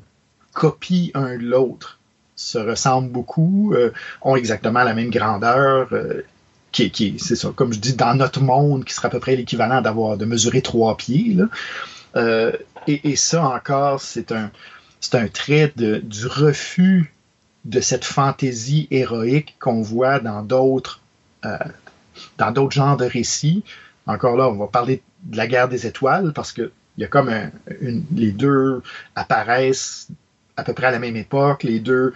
G: copie un de l'autre se ressemblent beaucoup, euh, ont exactement la même grandeur, euh, qui, qui c'est ça, comme je dis, dans notre monde, qui serait à peu près l'équivalent d'avoir de mesurer trois pieds. Euh, et, ça encore, c'est un, c'est un trait du refus de cette fantaisie héroïque qu'on voit dans d'autres dans d'autres genres de récits. Encore là, on va parler de la guerre des étoiles parce que il y a comme les deux apparaissent à peu près à la même époque. Les deux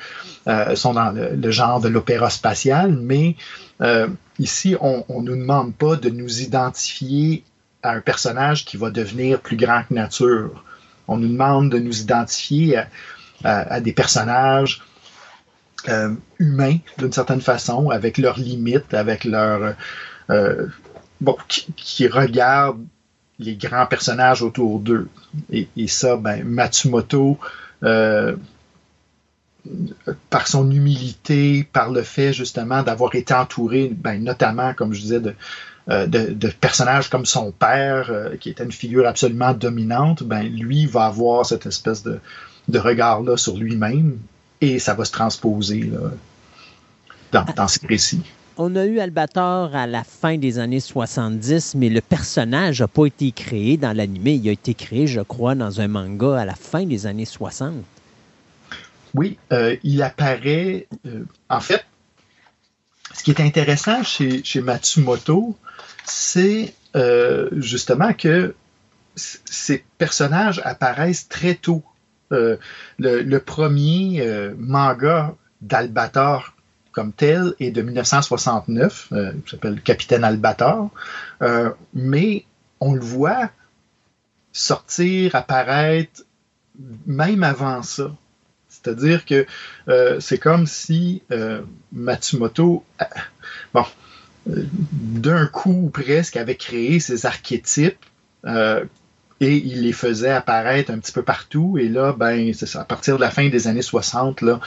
G: euh, sont dans le, genre de l'opéra spatial, mais euh, ici, on ne nous demande pas de nous identifier à un personnage qui va devenir plus grand que nature. On nous demande de nous identifier à, des personnages euh, humains, d'une certaine façon, avec leurs limites, avec leurs... bon, qui, regardent les grands personnages autour d'eux. Et, et ça, ben, Matsumoto, euh, par son humilité, par le fait justement d'avoir été entouré, ben, notamment, comme je disais, de, euh, de, de personnages comme son père, euh, qui était une figure absolument dominante, ben, lui va avoir cette espèce de, de regard-là sur lui-même et ça va se transposer là, dans, dans ses récits.
B: On a eu Albator à la fin des années 70, mais le personnage n'a pas été créé dans l'animé. Il a été créé, je crois, dans un manga à la fin des années 60.
G: Oui, euh, il apparaît. euh, en fait, ce qui est intéressant chez, chez Matsumoto, c'est euh, justement que ces personnages apparaissent très tôt. Le, le premier manga d'Albator comme tel est de 1969, euh, qui s'appelle Capitaine Albator, Euh, mais on le voit sortir, apparaître même avant ça. C'est-à-dire que euh, c'est comme si euh, Matsumoto, d'un coup presque avait créé ces archétypes et il les faisait apparaître un petit peu partout. Et là, ben, à partir de la fin des années 60, là, euh,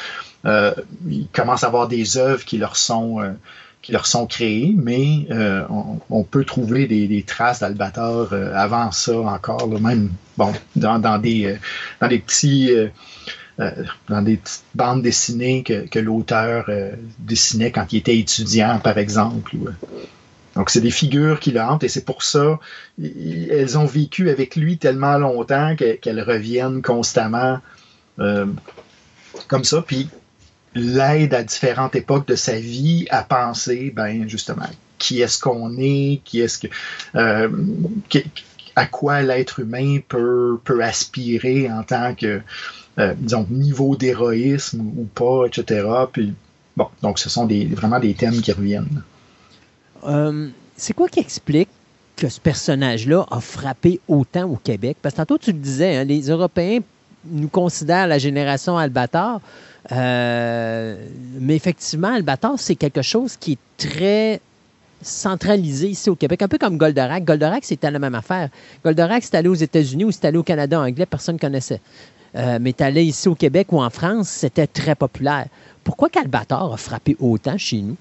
G: il commence à avoir des œuvres qui leur sont, euh, qui leur sont créées, mais euh, on, peut trouver des, traces d'Albator euh, avant ça encore, même bon, dans, des, euh, dans des petits. euh, euh, dans des petites bandes dessinées que, l'auteur euh, dessinait quand il était étudiant, par exemple. euh. Donc, c'est des figures qui le hantent et c'est pour ça elles ont vécu avec lui tellement longtemps que- qu'elles reviennent constamment euh, comme ça. L'aide à différentes époques de sa vie à penser, ben, justement, qui est-ce qu'on est, qui est-ce que. euh, à quoi l'être humain peut, peut aspirer en tant que euh, disons, niveau d'héroïsme ou pas, etc. Puis, bon, donc ce sont des, vraiment des thèmes qui reviennent.
B: Euh, c'est quoi qui explique que ce personnage-là a frappé autant au Québec? Parce que tantôt, tu le disais, hein, les Européens nous considèrent la génération Albator, euh, mais effectivement, Albator, c'est quelque chose qui est très centralisé ici au Québec, un peu comme Goldorak. Goldorak, c'était la même affaire. Goldorak, c'est allé aux États-Unis ou c'est allé au Canada anglais, personne ne connaissait. Euh, mais allé ici au Québec ou en France, c'était très populaire. Pourquoi qu'Albator a frappé autant chez nous?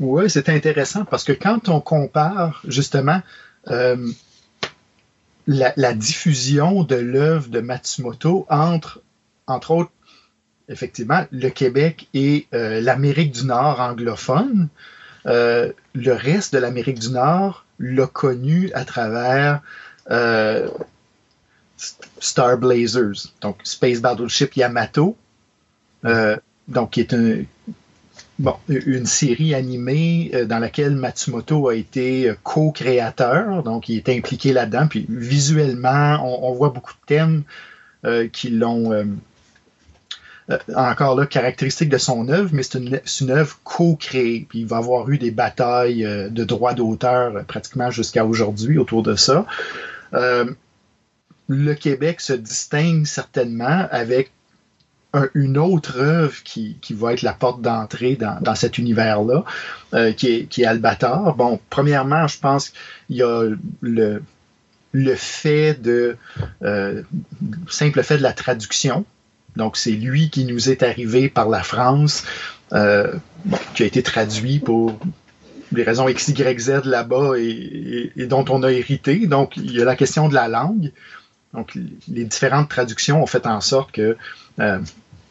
G: Oui, c'est intéressant parce que quand on compare justement euh, la, la diffusion de l'œuvre de Matsumoto entre, entre autres, effectivement, le Québec et euh, l'Amérique du Nord anglophone, euh, le reste de l'Amérique du Nord l'a connu à travers euh, Star Blazers, donc Space Battleship Yamato, donc qui est un, bon, une série animée dans laquelle Matsumoto a été co-créateur, donc il est impliqué là-dedans. Puis visuellement, on, voit beaucoup de thèmes qui l'ont euh, encore là caractéristique de son œuvre, mais c'est une, œuvre co-créée. Puis il va avoir eu des batailles euh, de droits d'auteur euh, pratiquement jusqu'à aujourd'hui autour de ça. Le Québec se distingue certainement avec un- une autre œuvre qui, qui va être la porte d'entrée dans, dans cet univers-là, qui, est, qui est. Bon, premièrement, je pense qu'il y a le, le fait de, euh, simple fait de la traduction. Donc, c'est lui qui nous est arrivé par la France, euh, qui a été traduit pour des raisons X, Y, Z là-bas et, dont on a hérité. Donc, il y a la question de la langue. Donc, les différentes traductions ont fait en sorte que euh,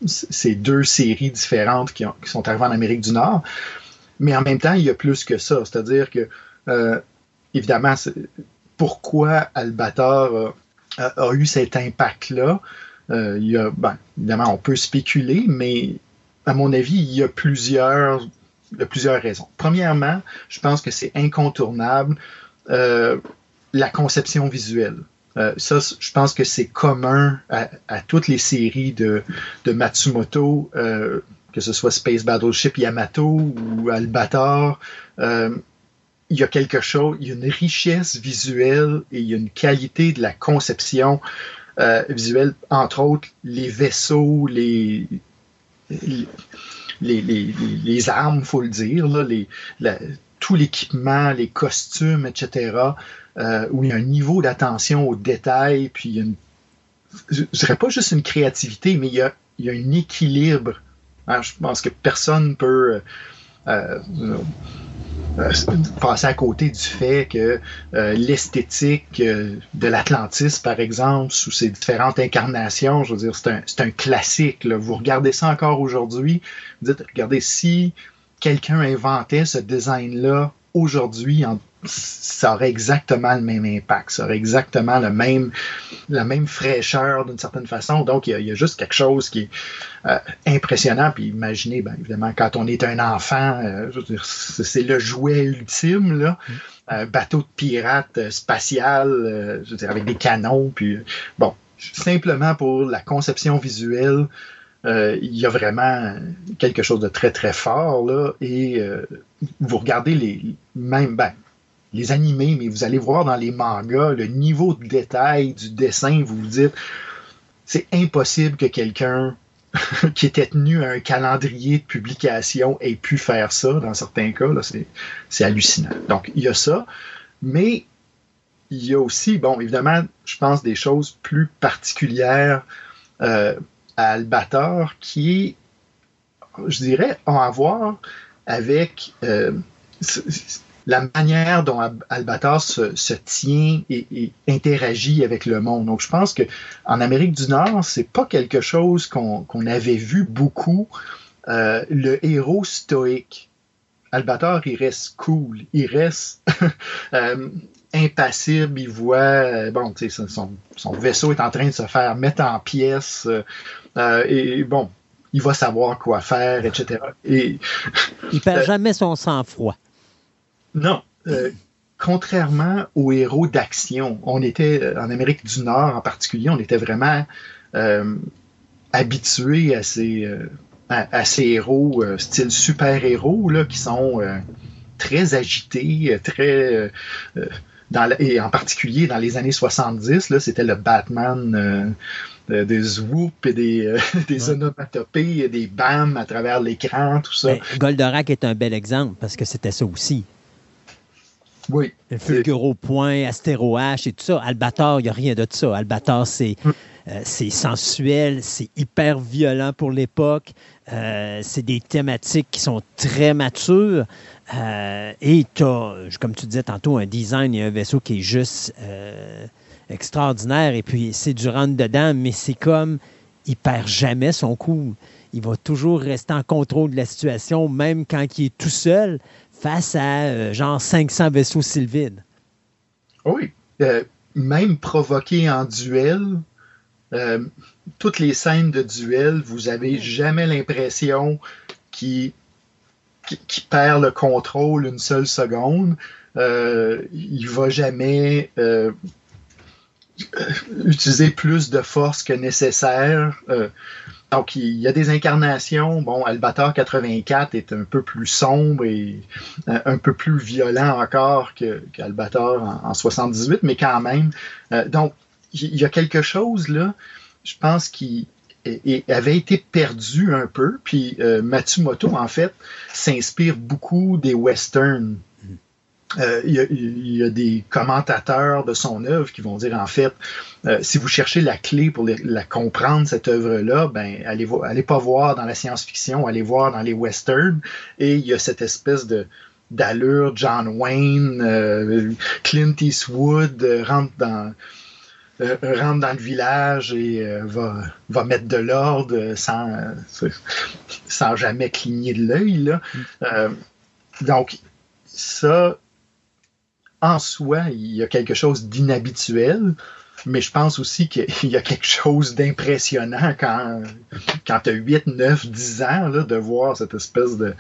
G: ces deux séries différentes qui, ont- qui sont arrivées en Amérique du Nord. Mais en même temps, il y a plus que ça. C'est-à-dire que, euh, évidemment, pourquoi Albator a, eu cet impact-là, il y a, ben, évidemment, on peut spéculer, mais à mon avis, il y a plusieurs, raisons. Premièrement, je pense que c'est incontournable euh, la conception visuelle. Euh, ça, je pense que c'est commun à, toutes les séries de, Matsumoto, euh, que ce soit Space Battleship Yamato ou Albator. Euh, il y a quelque chose, il y a une richesse visuelle et il y a une qualité de la conception euh, visuelle, entre autres les vaisseaux, les, les, les, les, armes, faut le dire, tout l'équipement, les costumes, etc., euh, où il y a un niveau d'attention aux détails, puis il y a une, je ne dirais pas juste une créativité, mais il y a, un équilibre. Hein, je pense que personne peut euh, euh, passer à côté du fait que euh, l'esthétique euh, de l'Atlantis, par exemple, sous ses différentes incarnations, je veux dire, c'est un, un classique. là. Vous regardez ça encore aujourd'hui, vous dites, regardez, si quelqu'un inventait ce design-là aujourd'hui, en- ça aurait exactement le même impact, ça aurait exactement le même, la même fraîcheur d'une certaine façon. Donc, il y, a, il y a juste quelque chose qui est euh, impressionnant. Puis imaginez, ben, évidemment, quand on est un enfant, euh, c'est le jouet ultime, là. Un bateau de pirate euh, spatial, euh, je veux dire, avec des canons. Puis, euh, bon, simplement pour la conception visuelle, euh, il y a vraiment quelque chose de très, très fort, là. Et euh, vous regardez les, même, ben, les animés, mais vous allez voir dans les mangas le niveau de détail du dessin, vous vous dites, c'est impossible que quelqu'un qui était tenu à un calendrier de publication ait pu faire ça dans certains cas. C'est hallucinant. Donc, il y a ça, mais il y a aussi, bon, évidemment, je pense des choses plus particulières euh, à Albator qui, je dirais, ont à voir avec euh, la manière dont Al- Albator se, se tient et, et interagit avec le monde. Donc, je pense que en Amérique du Nord, c'est pas quelque chose qu'on avait vu beaucoup. Euh, le héros stoïque. Albator, il reste cool, il reste euh, impassible, il voit, euh, bon, tu sais, son, son vaisseau est en train de se faire mettre en pièces, euh, et bon, il va savoir quoi faire, etc. Et
B: Il perd jamais son sang-froid.
G: Non, euh, contrairement aux héros d'action, on était euh, en Amérique du Nord en particulier, on était vraiment euh, habitué à ces, euh, à, à ces héros style super-héros qui sont très agités, très dans la- et en particulier dans les années 70, là, c'était le Batman euh, de- des whoops et des, euh, des
B: Ouais.
G: onomatopées et des bams à travers l'écran, tout ça.
B: Ben, Goldorak est un bel exemple parce que c'était ça aussi.
G: Oui.
B: Fulguro Point, Astéro H et tout ça. Albator, il n'y a rien de ça. Albator, c'est
G: Mm.
B: euh, c'est sensuel, c'est hyper violent pour l'époque. Euh, c'est des thématiques qui sont très matures. Euh, et tu as, comme tu disais tantôt, un design et un vaisseau qui est juste extraordinaire. Et puis, c'est du rentre-dedans, mais c'est comme, il perd jamais son coup. Il va toujours rester en contrôle de la situation, même quand il est tout seul face à euh, genre 500 vaisseaux sylvides.
G: Oui. Euh, même provoqué en duel, euh, toutes les scènes de duel, vous avez jamais l'impression qu'il perd le contrôle une seule seconde. Euh, il va jamais euh, utiliser plus de force que nécessaire. Euh, donc, il y a des incarnations. Bon, Albator 84 est un peu plus sombre et euh, un peu plus violent encore qu'Albator en, en 78, mais quand même. Euh, donc, il y a quelque chose là, je pense, qui avait été perdu un peu. Puis euh, Matsumoto, en fait, s'inspire beaucoup des westerns. Euh, Il y, a- il y a des commentateurs de son œuvre qui vont dire en fait, euh, si vous cherchez la clé pour les- la comprendre cette œuvre-là, ben allez, allez pas voir dans la science-fiction, allez voir dans les westerns. Et il y a cette espèce de d'allure John Wayne, euh, Clint Eastwood rentre dans euh, rentre dans le village et euh, va, va mettre de l'ordre sans, euh, sans jamais cligner de l'œil. là. Euh, donc, ça, en soi, il y a quelque chose d'inhabituel, mais je pense aussi qu'il y a quelque chose d'impressionnant quand, quand tu as 8, 9, 10 ans là, de voir cette espèce de,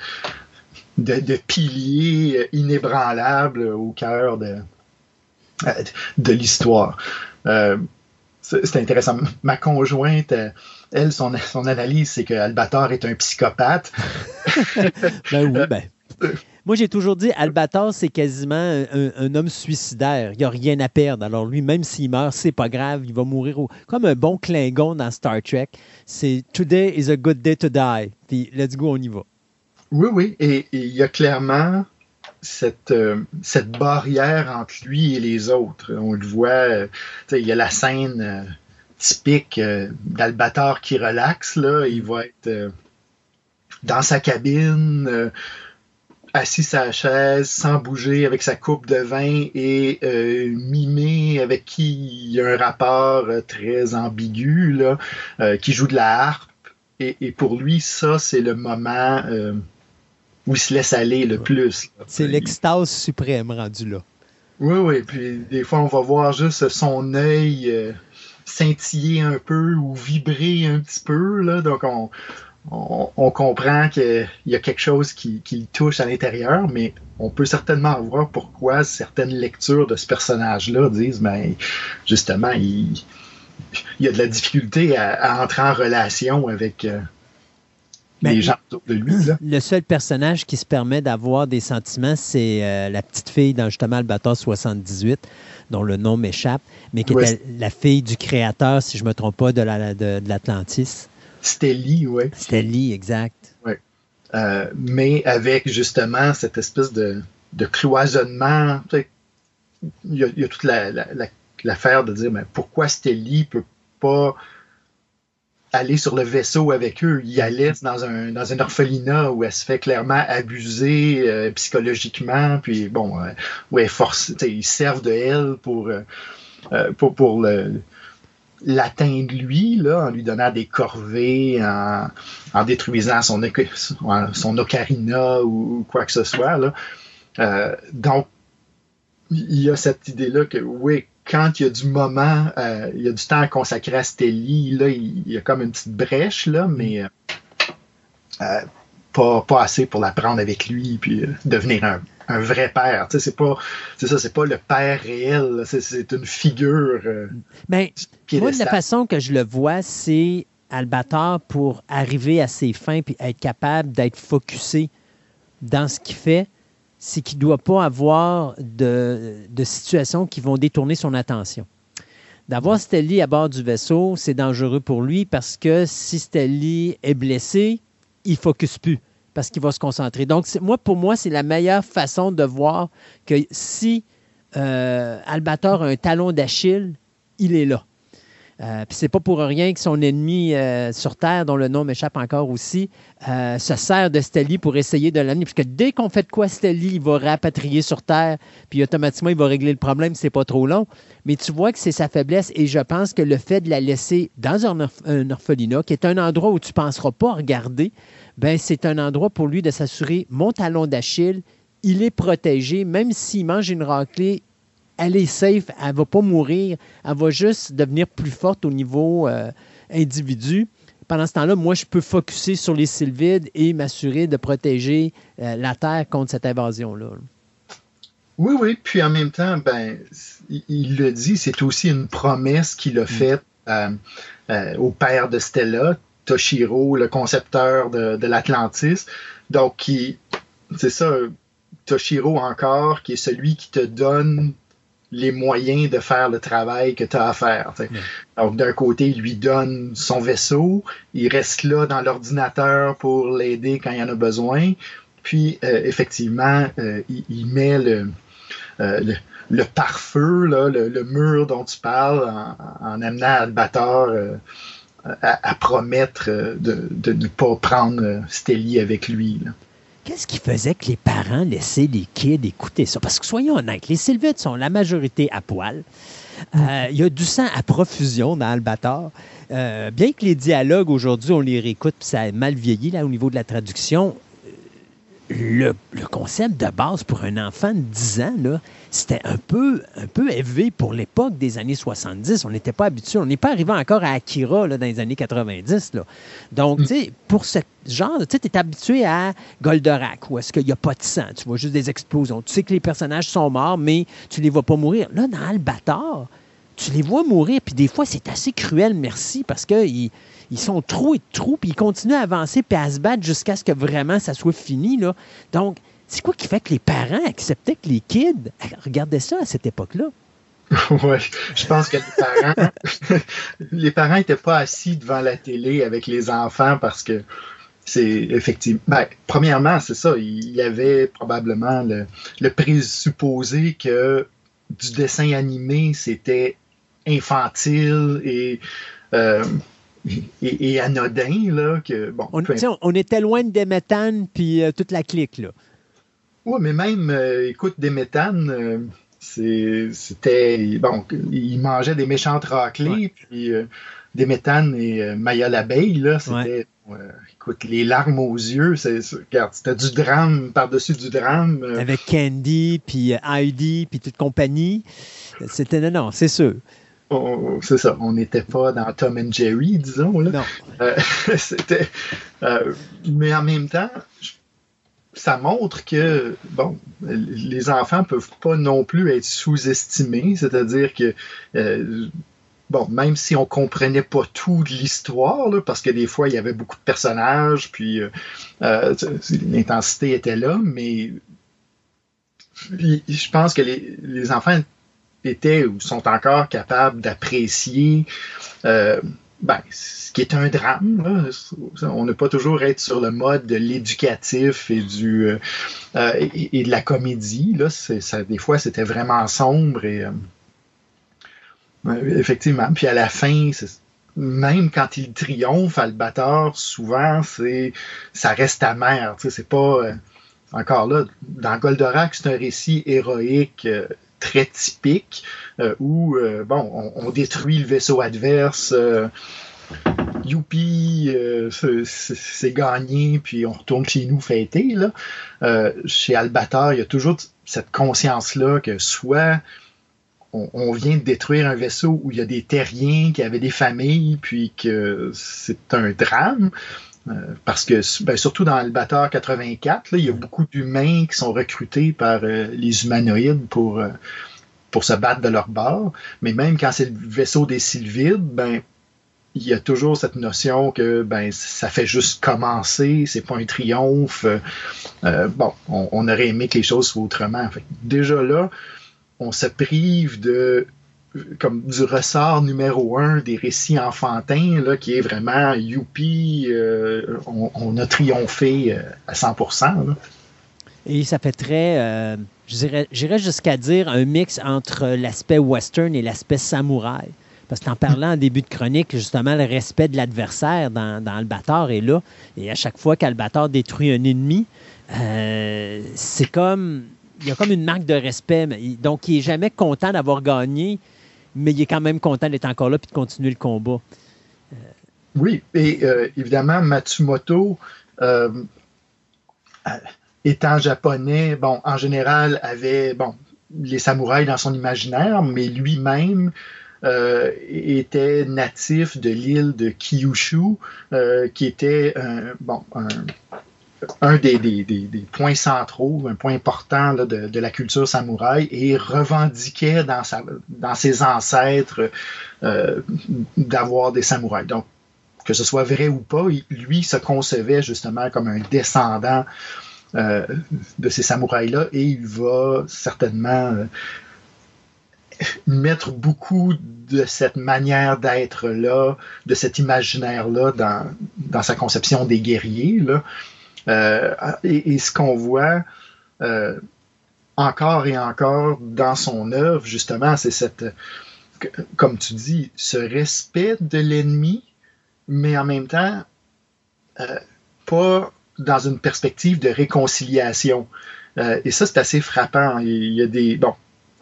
G: de, de pilier inébranlable au cœur de, de l'histoire. Euh, c'est intéressant. Ma conjointe, elle, son, son analyse, c'est que Albator est un psychopathe.
B: Ben oui, ben. Moi, j'ai toujours dit, Albator, c'est quasiment un, homme suicidaire. Il n'y a rien à perdre. Alors lui, même s'il meurt, c'est pas grave. Il va mourir au- comme un bon Klingon dans Star Trek. C'est Today is a good day to die. Puis let's go, on y va.
G: Oui, oui. Et il y a clairement cette, euh, cette barrière entre lui et les autres. On le voit, euh, il y a la scène euh, typique d'Albator qui relaxe, là. Il va être dans sa cabine, assis la chaise, sans bouger, avec sa coupe de vin et euh, Mimé, avec qui il y a un rapport euh, très ambigu, là, euh, qui joue de la harpe. Et, et pour lui, ça, c'est le moment euh, où il se laisse aller le plus.
B: C'est l'extase suprême rendu là.
G: Oui, oui. Puis des fois, on va voir juste son œil euh, scintiller un peu ou vibrer un petit peu. Là. Donc, on, on, on comprend qu'il y a quelque chose qui, qui le touche à l'intérieur, mais on peut certainement voir pourquoi certaines lectures de ce personnage-là disent, ben, justement, il, il y a de la difficulté à, à entrer en relation avec euh,
B: Ben,
G: les gens autour de lui. Là.
B: Le seul personnage qui se permet d'avoir des sentiments, c'est euh, la petite fille dans justement Albator 78, dont le nom m'échappe, mais qui
G: Ouais.
B: était la fille du créateur, si je ne me trompe pas, de la- de- de l'Atlantis.
G: Stelly, ouais.
B: C'était Lee, exact.
G: Euh, mais avec justement cette espèce de, de cloisonnement. Tu sais, Il y, a, il y a toute la- la- la- l'affaire de dire mais pourquoi Stelly peut pas aller sur le vaisseau avec eux? Il allait dans un, dans un orphelinat où elle se fait clairement abuser euh, psychologiquement, puis bon, euh, tu sais, ils servent de elle pour, euh, euh, pour, pour le, l'atteindre lui, là, en lui donnant des corvées, en, détruisant son, oca- son- son ocarina ou, quoi que ce soit. Là. Euh, donc, il y a cette idée-là que, oui, quand il y a du moment, euh, il y a du temps à consacrer à Stelly, là, il, y a comme une petite brèche, là, mais euh, pas, assez pour la prendre avec lui euh, devenir un, un vrai père. Tu sais, c'est pas, c'est ça, c'est pas le père réel, c'est, une figure. euh,
B: Ben, moi, de la façon que je le vois, c'est Albator pour arriver à ses fins puis être capable d'être focusé dans ce qu'il fait, c'est qu'il ne doit pas avoir de, de situations qui vont détourner son attention. D'avoir Stelly à bord du vaisseau, c'est dangereux pour lui parce que si Stelly est blessé, il ne focus plus parce qu'il va se concentrer. Donc, moi, pour moi, c'est la meilleure façon de voir que si euh, Albator a un talon d'Achille, il est là. Euh, Puis c'est pas pour rien que son ennemi euh, sur Terre, dont le nom m'échappe encore aussi, euh, se sert de Stelly pour essayer de l'amener. Puisque dès qu'on fait de quoi Stelly, il va rapatrier sur Terre, puis automatiquement, il va régler le problème c'est pas trop long. Mais tu vois que c'est sa faiblesse et je pense que le fait de la laisser dans un, orph- un orphelinat, qui est un endroit où tu penseras pas regarder, ben c'est un endroit pour lui de s'assurer mon talon d'Achille, il est protégé, même s'il mange une raclée, elle est safe, elle va pas mourir, elle va juste devenir plus forte au niveau euh, individu. Pendant ce temps-là, moi, je peux focuser sur les sylvides et m'assurer de protéger euh, la Terre contre cette invasion-là.
G: Oui, oui. Puis en même temps, ben, il, le dit, c'est aussi une promesse qu'il a faite euh, euh, au père de Stella, Toshiro, le concepteur de, de l'Atlantis. Donc, qui, c'est ça, Toshiro encore, qui est celui qui te donne les moyens de faire le travail que tu as à faire. Donc, d'un côté, il lui donne son vaisseau, il reste là dans l'ordinateur pour l'aider quand il y en a besoin. Puis, euh, effectivement, euh, il, il met le, euh, le, le pare-feu, le mur dont tu parles, en, en amenant Albator euh, à, promettre euh, de, ne pas prendre euh, Stelly avec lui.
B: Qu'est-ce qui faisait que les parents laissaient les kids écouter ça? Parce que soyons honnêtes, les sylvides sont la majorité à poil. Euh, Il y a du sang à profusion dans Albator. Bien que les dialogues aujourd'hui, on les réécoute, puis ça a mal vieilli là, au niveau de la traduction, le, le concept de base pour un enfant de 10 ans, là, c'était un peu, un peu élevé pour l'époque des années 70. On n'était pas habitué. On n'est pas arrivé encore à Akira là, dans les années 90. Là. Donc, tu sais, pour ce genre, tu es habitué à Goldorak, où est-ce qu'il n'y a pas de sang. Tu vois juste des explosions. Tu sais que les personnages sont morts, mais tu les vois pas mourir. Là, dans Albator, tu les vois mourir, puis des fois, c'est assez cruel, merci, parce qu'ils ils sont trop et trop, puis ils continuent à avancer, puis à se battre jusqu'à ce que vraiment ça soit fini. Là. Donc, c'est quoi qui fait que les parents acceptaient que les kids regardaient ça à cette époque-là?
G: ouais, je pense que les parents, les parents n'étaient pas assis devant la télé avec les enfants parce que C'est effectivement. Ben, premièrement, c'est ça. Il y avait probablement le, le présupposé que du dessin animé, c'était infantile et, euh, et, et anodin. Là, que, bon,
B: on était loin de Demetan puis euh, toute la clique. Là.
G: Oui, mais même, euh, écoute, des méthanes, euh, c'était. Bon, ils mangeaient des méchantes raclées, puis euh, des méthanes et euh, Maya l'abeille, là, c'était. écoute, les larmes aux yeux, c'est, regarde, c'était du drame par-dessus du drame.
B: Avec Candy puis Heidi puis toute compagnie. C'était non, non, c'est sûr.
G: on- c'est ça, on n'était pas dans Tom and Jerry, disons. Là.
B: Non.
G: C'était, mais en même temps, je- ça montre que bon, les enfants peuvent pas non plus être sous-estimés, c'est-à-dire que euh, bon, même si on comprenait pas tout de l'histoire, parce que des fois il y avait beaucoup de personnages, puis euh, euh, l'intensité était là, mais je pense que les, enfants étaient ou sont encore capables d'apprécier ben, ce qui est un drame. là. On ne pas toujours être sur le mode de l'éducatif et du euh, euh, et, de la comédie. Là. Des fois, c'était vraiment sombre et euh, effectivement. Puis à la fin, même quand il triomphe, Albator, souvent, c'est ça reste amer. C'est pas euh, encore là. Dans Goldorak, c'est un récit héroïque. euh, très typique où euh, bon on, détruit le vaisseau adverse euh, youpi euh, c'est- gagné puis on retourne chez nous fêter là. Euh, chez Albator il y a toujours cette conscience là que soit on, vient de détruire un vaisseau où il y a des terriens qui avaient des familles puis que c'est un drame euh, parce que, ben, surtout dans Albator 84, là, il y a beaucoup d'humains qui sont recrutés par euh, les humanoïdes pour, euh, pour se battre de leur bord. Mais même quand c'est le vaisseau des Sylvides, ben, il y a toujours cette notion que ben, ça fait juste commencer, c'est pas un triomphe. Euh, bon, on, aurait aimé que les choses soient autrement. Déjà là, on se prive de comme du ressort numéro un des récits enfantins, là, qui est vraiment youpi, euh, on, a triomphé euh, à 100%. là.
B: Et ça fait très, euh, j'irais jusqu'à dire un mix entre l'aspect western et l'aspect samouraï. Parce qu'en parlant en début de chronique, justement, le respect de l'adversaire dans, dans Albator est là. Et à chaque fois qu'Albator détruit un ennemi, euh, c'est comme. Il y a comme une marque de respect. Donc, il n'est jamais content d'avoir gagné, mais il est quand même content d'être encore là et de continuer le combat.
G: Oui, et euh, évidemment, Matsumoto, étant japonais, bon, en général, avait bon, les samouraïs dans son imaginaire, mais lui-même euh, était natif de l'île de Kyushu, euh, qui était un, bon, un, un des, des- des- points centraux, un point important de, de la culture samouraï, et revendiquait dans, sa, dans ses ancêtres euh, d'avoir des samouraïs. Donc, que ce soit vrai ou pas, lui se concevait justement comme un descendant euh, de ces samouraïs-là et il va certainement euh, mettre beaucoup de cette manière d'être-là, de cet imaginaire-là dans, dans sa conception des guerriers. Là. Euh, et, ce qu'on voit encore et encore dans son œuvre, justement, c'est cette, comme tu dis, ce respect de l'ennemi, mais en même temps, pas dans une perspective de réconciliation. Euh, et ça, c'est assez frappant. Il y a des, bon,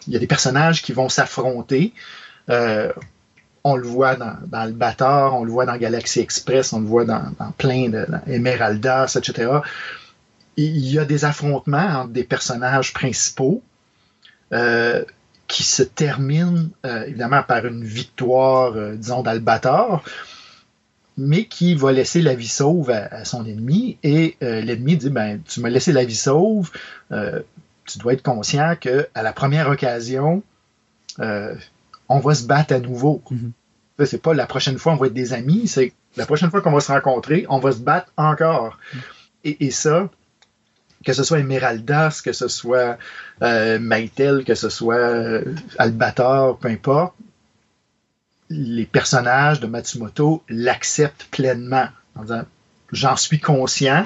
G: il y a des personnages qui vont s'affronter. Euh, on le voit dans, dans le Bâtard, on le voit dans Galaxy Express, on le voit dans, plein de etc. Il y a des affrontements entre des personnages principaux euh, qui se terminent évidemment par une victoire, disons, d'Albator, mais qui va laisser la vie sauve à, à son ennemi. Et euh, l'ennemi dit ben, Tu m'as laissé la vie sauve, euh, tu dois être conscient que à la première occasion, euh, on va se battre à nouveau.
B: Mhm.
G: Ça, C'est pas la prochaine fois on va être des amis, c'est la prochaine fois qu'on va se rencontrer, on va se battre encore. Et, et ça, que ce soit Emeraldas, que ce soit Maïtel, que ce soit Albator, peu importe, les personnages de Matsumoto l'acceptent pleinement en disant j'en suis conscient.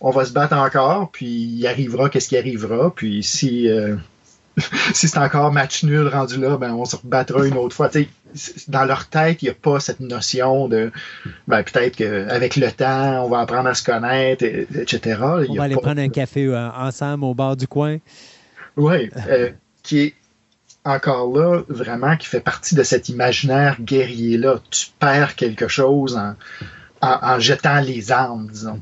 G: On va se battre encore, puis il arrivera qu'est-ce qui arrivera. Puis si, euh, si c'est encore match nul rendu là, ben on se rebattra une autre fois. Dans leur tête, il n'y a pas cette notion de ben, peut-être qu'avec le temps, on va apprendre à se connaître, et- etc.
B: On va aller
G: pas-
B: prendre un café euh, ensemble au bord du coin.
G: Oui, euh, qui est encore là, vraiment, qui fait partie de cet imaginaire guerrier-là. Tu perds quelque chose en, en, en jetant les armes, disons.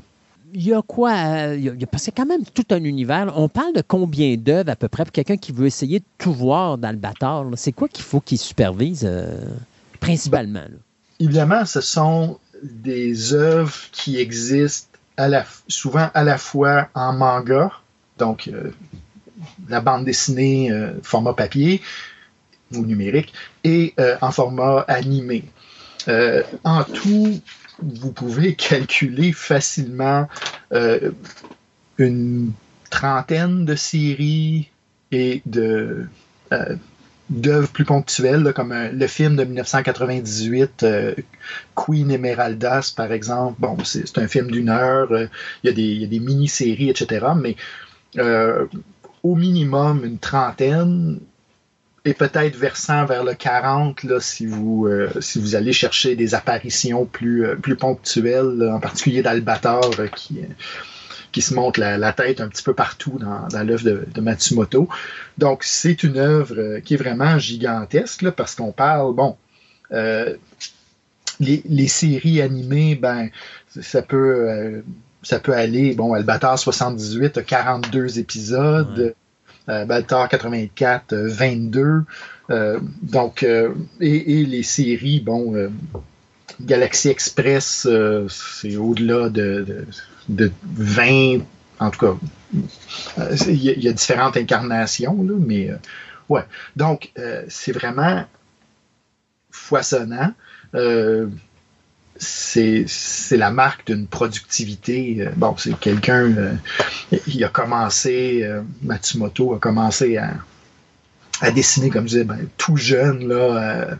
B: Il y a quoi? euh, parce que c'est quand même tout un univers. On parle de combien d'œuvres à peu près pour quelqu'un qui veut essayer de tout voir dans le bâtard? C'est quoi qu'il faut qu'il supervise euh, principalement? là?
G: Évidemment, ce sont des œuvres qui existent à la, souvent à la fois en manga, donc euh, la bande dessinée euh, format papier ou numérique, et euh, en format animé. Euh, en tout, vous pouvez calculer facilement euh, une trentaine de séries et de d'œuvres plus ponctuelles, comme le film de 1998, euh, Queen Emeraldas, par exemple. Bon, c'est un film d'une heure, il y a des, des mini-séries, etc. Mais au minimum, une trentaine, et peut-être versant vers le 40 là, si, vous, euh, si vous allez chercher des apparitions plus, euh, ponctuelles, en particulier d'Albator euh, qui, se montre la, tête un petit peu partout dans, l'œuvre de, Matsumoto. Donc, c'est une œuvre qui est vraiment gigantesque parce qu'on parle, bon, les, les séries animées, ben, ça peut, ça peut aller, bon, Albator 78 a 42 épisodes. Euh, Baltar 84, euh, 22. Euh, donc, euh, et, et les séries, bon, euh, Galaxy Express, euh, c'est au-delà de, de, de 20, en tout cas. euh, Il y, y a différentes incarnations, là, mais euh, ouais. Donc, euh, c'est vraiment foisonnant. C'est la marque d'une productivité. euh, bon, c'est quelqu'un, euh, il a commencé, euh, Matsumoto a commencé à, à dessiner, comme je disais, ben, tout jeune, là,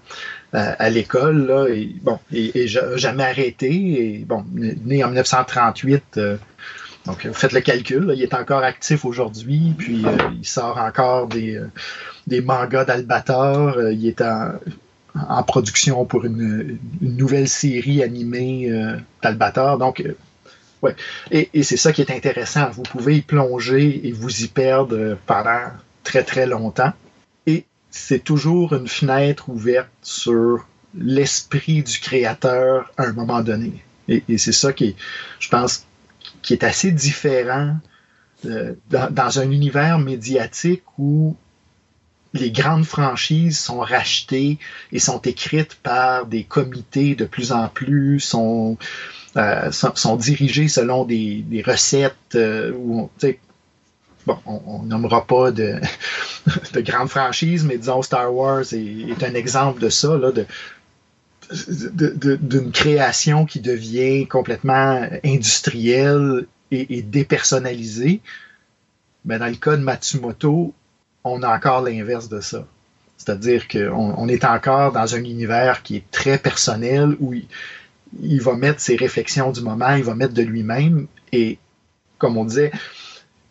G: à, à l'école, là, et bon, et, et ja- jamais arrêté, et bon, né en 1938, euh, donc faites le calcul, là, il est encore actif aujourd'hui, puis euh, il sort encore des, euh, des mangas d'Albator, euh, il est en, en production pour une, nouvelle série animée euh, d'Albator, donc euh, ouais, et, c'est ça qui est intéressant, vous pouvez y plonger et vous y perdre euh, pendant très très longtemps, et c'est toujours une fenêtre ouverte sur l'esprit du créateur à un moment donné. Et, c'est ça qui est, je pense, qui est assez différent dans, dans un univers médiatique où les grandes franchises sont rachetées et sont écrites par des comités de plus en plus, sont, euh, sont, sont dirigées selon des, des recettes euh, où on, bon, on, on nommera pas de, de grandes franchises, mais disons Star Wars est, est un exemple de ça, là, de, d'une création qui devient complètement industrielle et, et dépersonnalisée. Mais dans le cas de Matsumoto, on a encore l'inverse de ça. C'est-à-dire qu'on on est encore dans un univers qui est très personnel où il, va mettre ses réflexions du moment, il va mettre de lui-même et, comme on disait,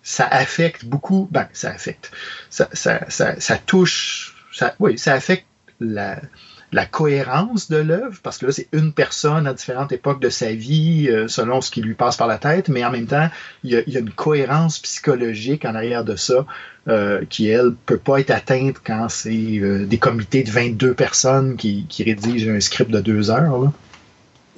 G: ça affecte beaucoup, ben, ça affecte, ça, ça, ça, ça touche, oui, ça affecte la, la cohérence de l'œuvre, parce que là, c'est une personne à différentes époques de sa vie, euh, selon ce qui lui passe par la tête, mais en même temps, il y a, il y a une cohérence psychologique en arrière de ça, euh, qui, elle, peut pas être atteinte quand c'est euh, des comités de 22 personnes qui, qui rédigent un script de deux heures. Là.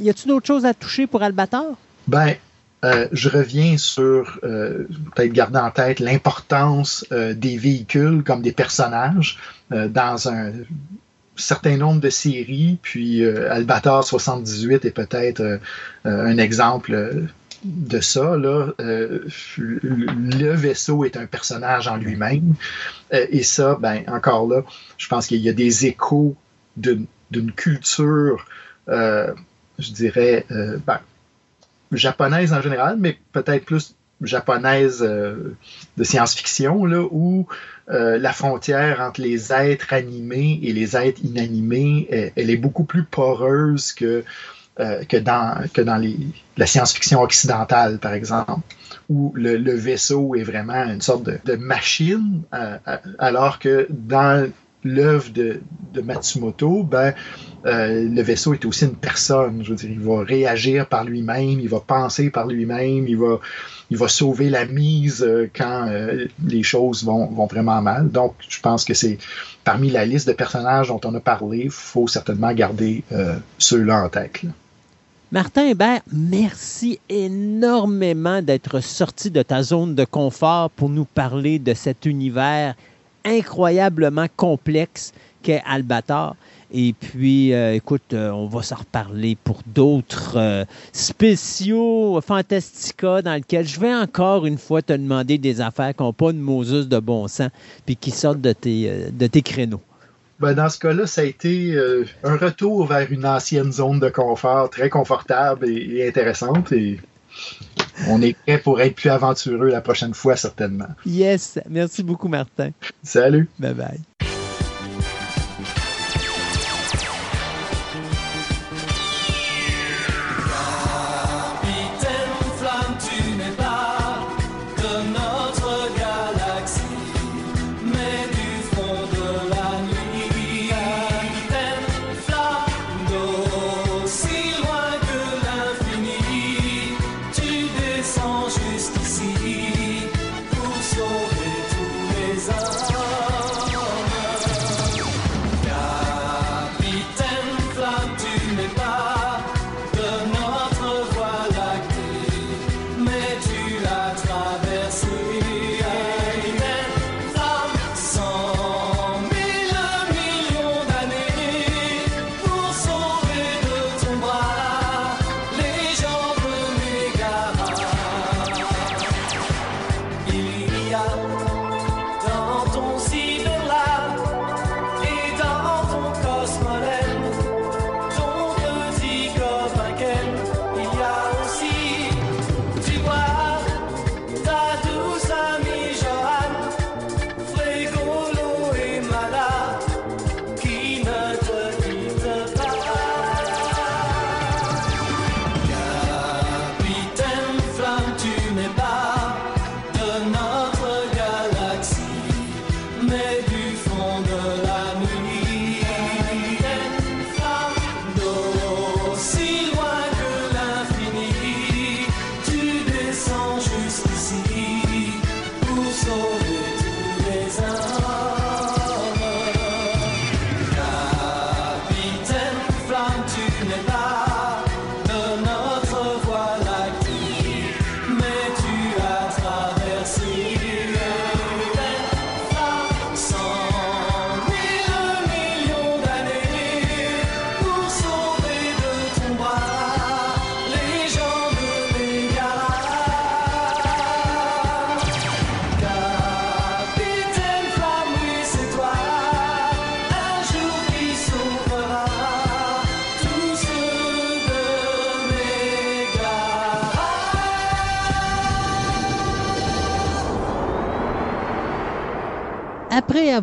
B: Y a-t-il d'autres choses à toucher pour Albator?
G: Ben, euh, je reviens sur euh, peut-être garder en tête l'importance euh, des véhicules comme des personnages dans un certain nombre de séries, puis euh, Albator 78 est peut-être euh, euh, un exemple de ça. Là. Le vaisseau est un personnage en lui-même, et ça, ben encore là, je pense qu'il y a des échos d'une culture, je dirais, ben, japonaise en général, mais peut-être plus japonaise de science-fiction, là, où euh, la frontière entre les êtres animés et les êtres inanimés, elle, elle est beaucoup plus poreuse que euh, que dans, que dans les, la science-fiction occidentale, par exemple, où le, le, vaisseau est vraiment une sorte de, de machine, euh, alors que dans l'œuvre de, de, Matsumoto, ben, euh, le vaisseau est aussi une personne. Je veux dire, il va réagir par lui-même, il va penser par lui-même, il va, il va sauver la mise euh, quand euh, les choses vont, vraiment mal. Donc, je pense que c'est parmi la liste de personnages dont on a parlé, il faut certainement garder euh, ceux-là en tête.
B: Martin Hébert, merci énormément d'être sorti de ta zone de confort pour nous parler de cet univers incroyablement complexe qu'est Albator. Et puis, euh, écoute, euh, on va s'en reparler pour d'autres euh, spéciaux Fantastica dans lesquels je vais encore une fois te demander des affaires qui n'ont pas de Moses de bon sens puis qui sortent de tes, de tes créneaux.
G: Ben, dans ce cas-là, ça a été un retour vers une ancienne zone de confort très confortable et, et, intéressante. Et on est prêt pour être plus aventureux la prochaine fois, certainement.
B: Yes. Merci beaucoup, Martin.
G: Salut.
B: Bye bye.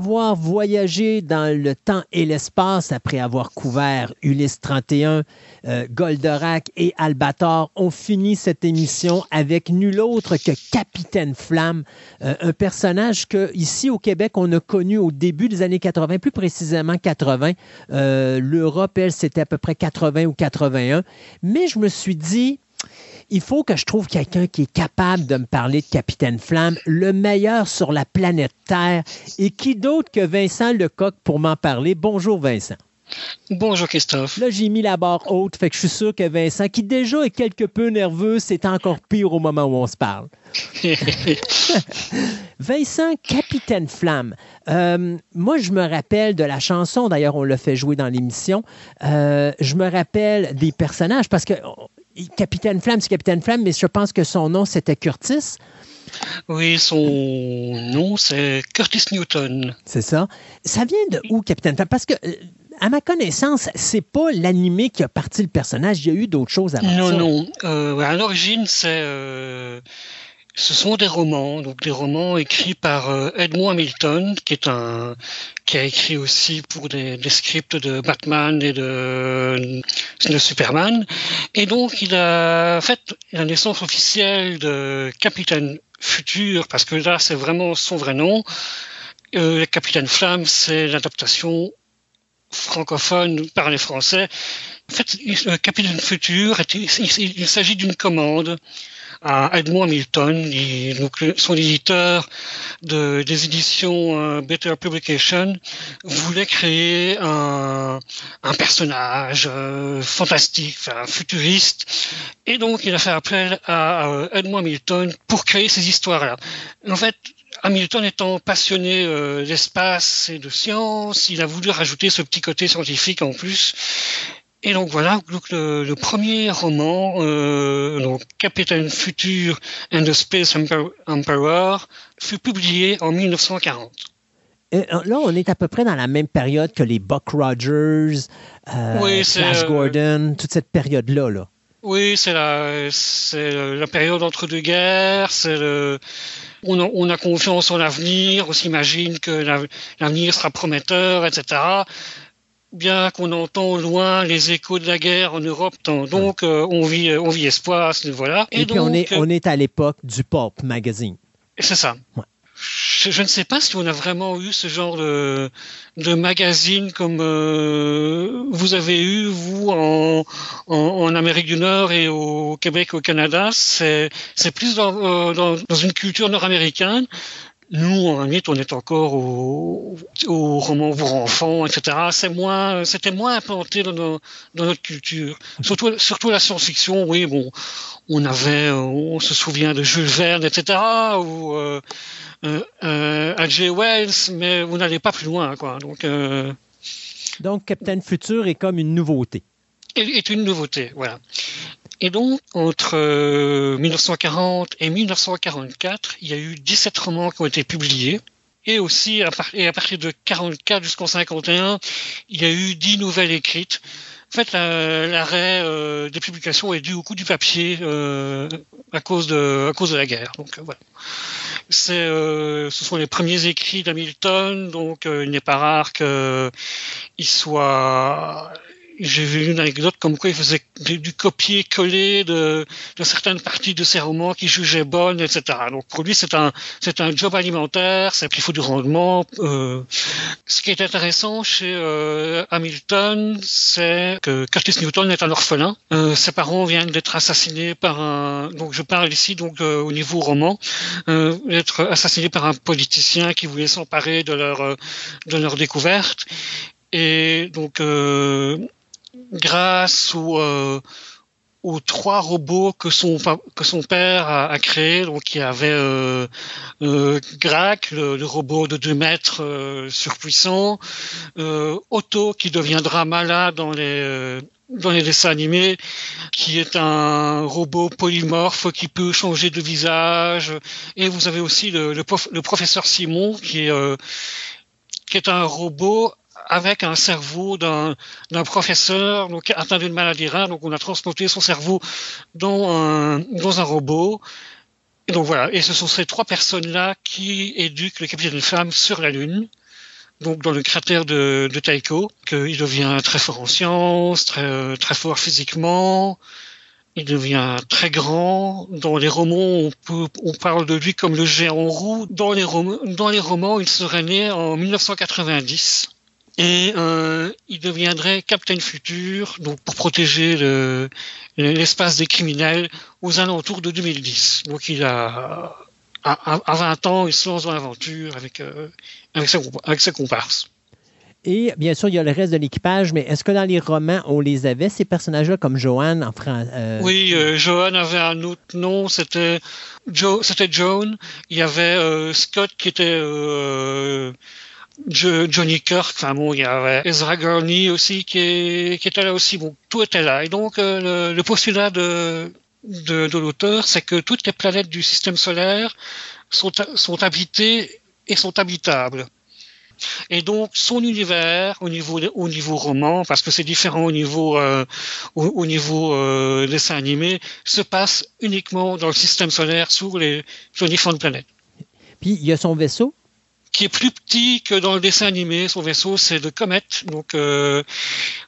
B: Avoir voyagé dans le temps et l'espace, après avoir couvert Ulysse 31, euh, Goldorak et Albator, on finit cette émission avec nul autre que Capitaine Flamme, euh, un personnage que ici au Québec on a connu au début des années 80, plus précisément 80. Euh, L'Europe, elle, c'était à peu près 80 ou 81. Mais je me suis dit, il faut que je trouve quelqu'un qui est capable de me parler de Capitaine Flamme, le meilleur sur la planète Terre. Et qui d'autre que Vincent Lecoq pour m'en parler? Bonjour Vincent.
H: Bonjour Christophe.
B: Là, j'ai mis la barre haute, fait que je suis sûr que Vincent, qui déjà est quelque peu nerveux, c'est encore pire au moment où on se parle. Vincent, Capitaine Flamme. Euh, moi, je me rappelle de la chanson, d'ailleurs, on l'a fait jouer dans l'émission. Euh, je me rappelle des personnages parce que Capitaine Flamme, c'est Capitaine Flamme, mais je pense que son nom, c'était Curtis.
H: Oui, son nom, c'est Curtis Newton.
B: C'est ça. Ça vient de où, Capitaine Flamme? Parce que, à ma connaissance, c'est pas l'animé qui a parti le personnage. Il y a eu d'autres choses avant
H: non,
B: ça.
H: Non, non. Euh, à l'origine, c'est... Euh Ce sont des romans, donc des romans écrits par euh, Edmond Hamilton, qui est un qui a écrit aussi pour des, des scripts de Batman et de, Superman. Et donc il a fait la naissance officielle de Capitaine Futur, parce que là c'est vraiment son vrai nom. Euh, Capitaine Flamme, c'est l'adaptation francophone par les Français. En fait, le Capitaine Futur, il s'agit d'une commande à Edmond Hamilton, son éditeur de, des éditions euh, Better Publication, voulait créer un, personnage euh, fantastique, enfin, futuriste, et donc il a fait appel à, à Edmond Hamilton pour créer ces histoires-là. En fait, Hamilton étant passionné euh, d'espace et de science, il a voulu rajouter ce petit côté scientifique en plus. Et donc voilà, donc le, le premier roman, euh, donc Captain Future and the Space Emperor, fut publié en 1940.
B: Et euh, là, on est à peu près dans la même période que les Buck Rogers, euh,
H: Oui,
B: Flash
H: euh,
B: Gordon, toute cette période-là. Là.
H: Oui, c'est la, c'est la période entre deux guerres. C'est le, on, a, on a confiance en l'avenir. On s'imagine que la- l'avenir sera prometteur, etc. Bien qu'on entend au loin les échos de la guerre en Europe, donc euh, on vit, on vit espoir à ce niveau-là.
B: Et, puis, on est, on est à l'époque du Pulp Magazine.
H: C'est ça.
B: Ouais.
H: Je, je ne sais pas si on a vraiment eu ce genre de, de magazine comme euh, vous avez eu, vous, en, en, en Amérique du Nord et au Québec, au Canada. C'est c'est plus dans, euh, dans, dans une culture nord-américaine. Nous, en limite, on est encore au, au roman pour enfants, etc. C'est moins, c'était moins implanté dans, nos- dans notre culture. Surtout, surtout la science-fiction, oui, bon, on avait, euh, on se souvient de Jules Verne, etc. Ou euh, euh, euh, H.G. Wells, mais vous n'allez pas plus loin, quoi. Donc, euh,
B: Donc, Captain Future est comme une nouveauté.
H: est, est une nouveauté, voilà. Et donc, entre euh, 1940 et 1944, il y a eu 17 romans qui ont été publiés. Et aussi, à, et à partir de 44 jusqu'en 51, il y a eu 10 nouvelles écrites. En fait, la- l'arrêt euh, des publications est dû au coût du papier euh, à, cause de, à cause de la guerre. Donc, euh, voilà. Euh, ce sont les premiers écrits d'Hamilton, donc euh, il n'est pas rare qu'il soit j'ai vu une anecdote comme quoi il faisait du, copier-coller de, de certaines parties de ses romans qu'il jugeait bonnes, etc. Donc pour lui, c'est un, c'est un job alimentaire, c'est qu'il faut du rendement. Euh, ce qui est intéressant chez euh, Hamilton, c'est que Curtis Newton est un orphelin. Euh, ses parents viennent d'être assassinés par un. Donc je parle ici donc euh, au niveau roman, euh, d'être assassinés par un politicien qui voulait s'emparer de leur euh, de leur découverte. Et donc, euh, grâce aux, euh, aux trois robots que son, que son père a, a créés, donc il y avait euh, euh, Grac, le, robot de 2 mètres surpuissant, Otto qui deviendra malade dans les, dans les dessins animés, qui est un robot polymorphe qui peut changer de visage, et vous avez aussi le, le, prof- le professeur Simon qui est, qui est un robot avec un cerveau d'un professeur donc atteint d'une maladie rare. Donc on a transporté son cerveau dans un dans un robot. Et donc voilà. Et ce sont ces trois personnes-là qui éduquent le capitaine Flamme sur la Lune. Donc dans le cratère de, de Tycho, qu'il devient très fort en sciences, très très fort physiquement. Il devient très grand. Dans les romans, on, peut, on parle de lui comme le géant roux. Dans les, romans, dans les romans, il serait né en 1990 et euh, il deviendrait Captain Future, donc pour protéger le- l'espace des criminels aux alentours de 2010. Donc il a à, à- à 20 ans, il se lance dans l'aventure avec euh, avec sa compa- avec sa comparse.
B: Et bien sûr, il y a le reste de l'équipage, mais est-ce que dans les romans, on les avait, ces personnages-là, comme Joanne en France?
H: Oui, euh, Johan avait un autre nom, c'était c'était Joan. Il y avait euh, Scott qui était euh, Jo- Johnny Kirk. Enfin bon, il y avait Ezra Gurney aussi qui, est- qui était là aussi. Bon, tout était là. Et donc euh, le, postulat de de, l'auteur, c'est que toutes les planètes du système solaire sont, sont habitées et sont habitables. Et donc son univers au niveau au niveau roman, parce que c'est différent au niveau euh, au, au niveau euh, dessin animé, se passe uniquement dans le système solaire sur les différentes planètes
B: Puis il y a son vaisseau.
H: Qui est plus petit que dans le dessin animé. Son vaisseau, c'est de comète. Donc, euh,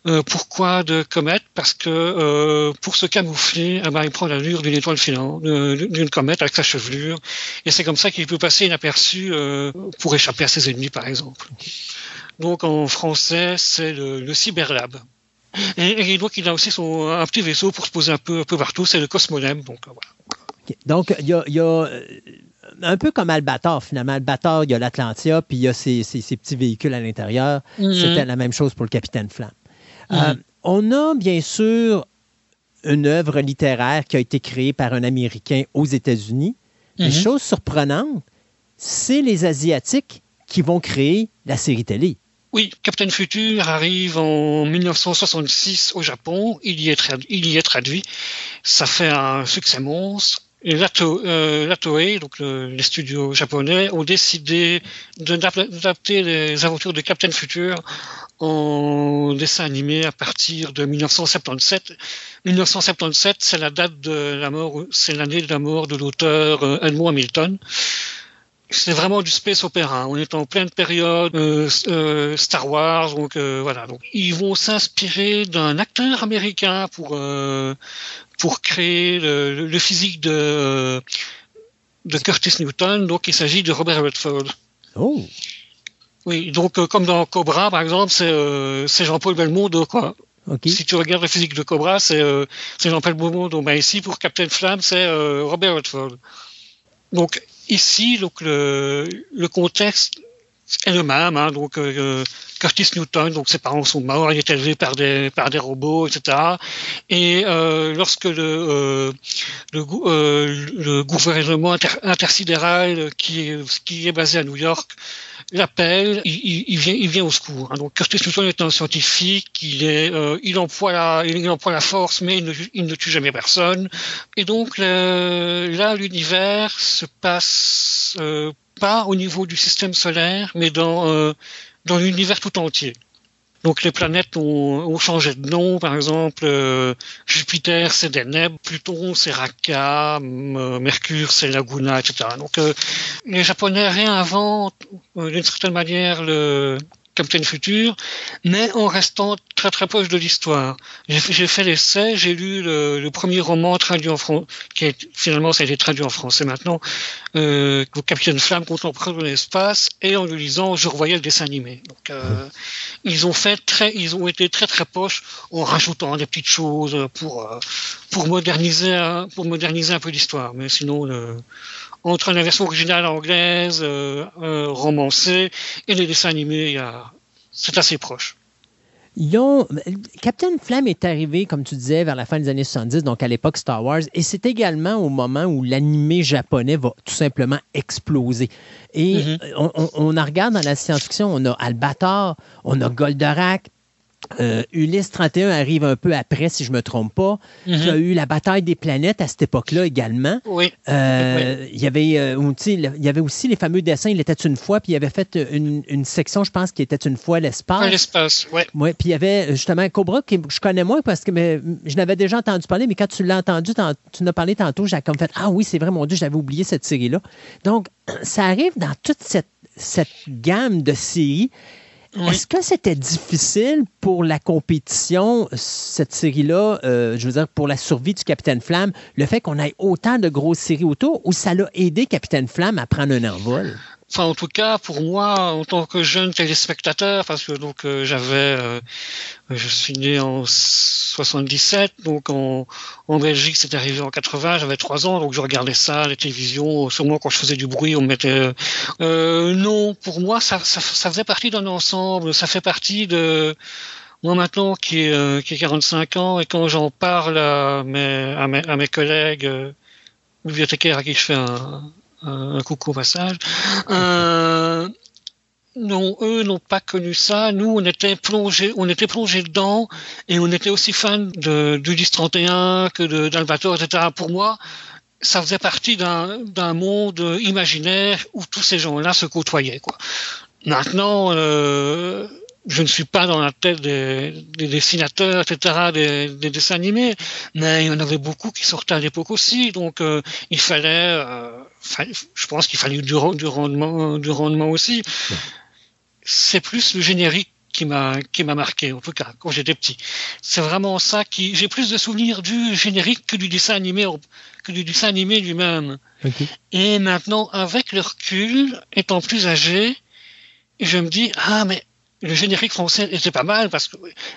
H: euh, pourquoi de comète Parce que euh, pour se camoufler, il prend l'allure d'une étoile filante, d'une comète avec sa chevelure. Et c'est comme ça qu'il peut passer inaperçu pour échapper à ses ennemis, par exemple. Donc, en français, c'est le, le Cyberlab. Et, et donc, il a aussi son, un petit vaisseau pour se poser un peu, un peu partout. C'est le Cosmodem. Donc, voilà.
B: Donc, il y a, un peu comme Albator, finalement. Albator, il y a l'Atlantia, puis il y a ces petits véhicules à l'intérieur. C'était la même chose pour le Capitaine Flamme. Euh, on a bien sûr une œuvre littéraire qui a été créée par un Américain aux États-Unis. Mais
H: Mhm.
B: chose surprenante, c'est les Asiatiques qui vont créer la série télé.
H: Oui, Captain Future arrive en 1966 au Japon. Il y est, il y est traduit. Ça fait un succès monstre. Et euh, donc le- les studios japonais, ont décidé d'adapter les aventures de Captain Future en dessin animé à partir de 1977. 1977, c'est la date de la mort, c'est l'année de la mort de l'auteur euh, Edmond Hamilton c'est vraiment du space opéra. On est en pleine période euh, euh, Star Wars, donc euh, voilà. Donc ils vont s'inspirer d'un acteur américain pour euh, pour créer le, le physique de de Curtis Newton. Donc il s'agit de Robert Redford.
B: Oh!
H: Oui, donc euh, comme dans Cobra par exemple, c'est euh, c'est Jean-Paul Belmondo quoi.
B: OK.
H: Si tu regardes la physique de Cobra, c'est euh, c'est Jean-Paul Belmondo. Ben ici pour Captain Flamme, c'est euh, Robert Redford. Donc ici, donc le, le contexte est le même. Hein, donc euh, Curtis Newton, donc ses parents sont morts, il est élevé par des par des robots, etc. Et euh, lorsque le euh, le, euh, le gouvernement inter- intersidéral qui est qui est basé à New York l'appelle, il, il, il vient, il vient au secours. hein. Donc Curtis Newton est un scientifique, il est, euh, il emploie la, il emploie la force, mais il ne, tue jamais personne. Et donc là, l'univers se passe euh, pas au niveau du système solaire, mais dans euh, dans l'univers tout entier. Donc les planètes ont, ont changé de nom, par exemple euh, Jupiter c'est Deneb, Pluton c'est euh, Mercure c'est Laguna, etc. Donc euh, les Japonais réinventent euh, d'une certaine manière le Captain Future, mais en restant très très proche de l'histoire. J'ai fait- l'essai, j'ai lu le, premier roman traduit en français, qui finalement ça a été traduit en français maintenant, euh, le Capitaine Flamme contemporain de l'espace, et en le lisant, je revoyais le dessin animé. Donc euh, ils ont fait très, ils ont été très très proches en rajoutant des petites choses pour euh, pour moderniser pour moderniser un peu l'histoire. Mais sinon, entre la version originale anglaise, euh, romancée, et les dessins animés, c'est assez proche.
B: Ont... Captain Flamme est arrivé, comme tu disais, vers la fin des années 70, donc à l'époque Star Wars, et c'est également au moment où l'animé japonais va tout simplement exploser. Et
H: Mhm.
B: on, on, on en regarde dans la science-fiction, on a Albator, on a Goldorak, euh, Ulysse 31 arrive un peu après, si je ne me trompe pas.
H: Mhm.
B: Tu as eu la bataille des planètes à cette époque-là également.
H: Oui.
B: Euh, Il y avait, euh, il y aussi les fameux dessins, il était une fois, puis il avait fait une, une section, je pense, qui était une fois l'espace.
H: L'espace, ouais.
B: Oui, puis il y avait euh, justement Cobra que je connais moins parce que mais, je n'avais déjà entendu parler, mais quand tu l'as entendu, tu en as parlé tantôt, j'ai comme fait Ah oui, c'est vrai, mon Dieu, j'avais oublié cette série-là. Donc, ça arrive dans toute cette, cette gamme de séries. Est-ce que c'était difficile pour la compétition, cette série-là, euh, je veux dire, pour la survie du Capitaine Flamme, le fait qu'on ait autant de grosses séries autour, ou ça l'a aidé Capitaine Flamme à prendre un envol?
H: Enfin, en tout cas, pour moi, en tant que jeune téléspectateur, parce que donc euh, j'avais, euh, je suis né en 77, donc en, en Belgique, c'est arrivé en 80, j'avais 3 ans, donc je regardais ça, la télévision, sûrement quand je faisais du bruit, on me mettait... Euh, non, pour moi, ça, ça, ça faisait partie d'un ensemble, ça fait partie de... Moi maintenant, qui ai, euh, qui ai 45 ans, et quand j'en parle à mes, à mes, à mes collègues euh, bibliothécaires à qui je fais un, un, coucou au passage, euh, non, eux n'ont pas connu ça. Nous, on était plongés, on était plongés dedans, et on était aussi fans de d'Ulysse 31 que d'Albator, etc. Pour moi, ça faisait partie d'un monde imaginaire où tous ces gens-là se côtoyaient, quoi. Maintenant, euh, je ne suis pas dans la tête des, des dessinateurs, etc., des, des dessins animés, mais il y en avait beaucoup qui sortaient à l'époque aussi, donc euh, il fallait, euh, je pense qu'il fallait du, ren- du rendement, du rendement aussi. C'est plus le générique qui m'a qui m'a marqué, en tout cas quand j'étais petit. C'est vraiment ça qui, j'ai plus de souvenirs du générique que du dessin animé, que du dessin animé lui-même. Et maintenant, avec le recul, étant plus âgé, je me dis, ah, mais le générique français était pas mal parce que,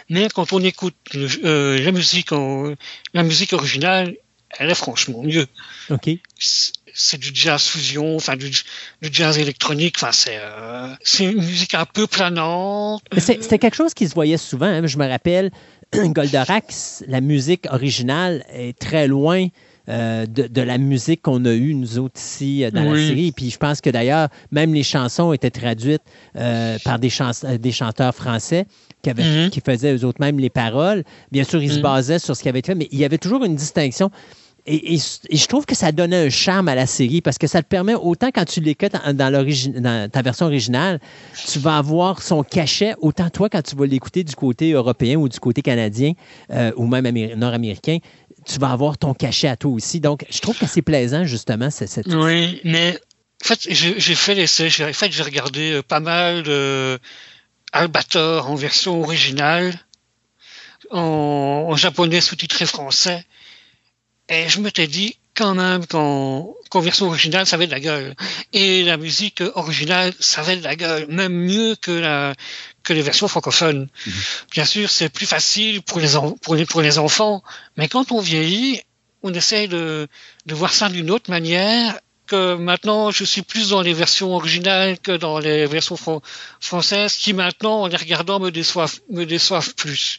H: mais quand on écoute le- euh, la musique en, la musique originale, elle est franchement mieux.
B: OK.
H: C'est du jazz fusion, enfin du, du jazz électronique, enfin c'est euh, c'est une musique un peu planante.
B: C'était quelque chose qui se voyait souvent. hein. Je me rappelle, Goldorak, la musique originale est très loin euh, de, de la musique qu'on a eue, nous autres, ici, euh, dans la série. Puis je pense que d'ailleurs, même les chansons étaient traduites euh, par des, chans- des chanteurs français qui, avaient,
H: Mhm.
B: qui faisaient eux autres même les paroles. Bien sûr, ils se
H: Mhm.
B: basaient sur ce qui avait été fait, mais il y avait toujours une distinction. Et, je trouve que ça donnait un charme à la série parce que ça te permet, autant quand tu l'écoutes dans, ta version originale, tu vas avoir son cachet, autant toi quand tu vas l'écouter du côté européen ou du côté canadien euh, ou même améri- nord-américain, tu vas avoir ton cachet à toi aussi. Donc, je trouve que c'est plaisant, justement, cette...
H: Oui, mais en fait, j'ai fait l'essai. En fait, j'ai regardé euh, pas mal de Albator en version originale, en, en japonais sous-titré français, et je m'étais dit quand même qu'en version originale, ça avait de la gueule. Et la musique originale, ça avait de la gueule, même mieux que la que les versions francophones. Bien sûr, c'est plus facile pour les, en- pour les pour les enfants, mais quand on vieillit, on essaye de de voir ça d'une autre manière que maintenant je suis plus dans les versions originales que dans les versions fran- françaises qui maintenant en les regardant me déçoivent me déçoivent plus.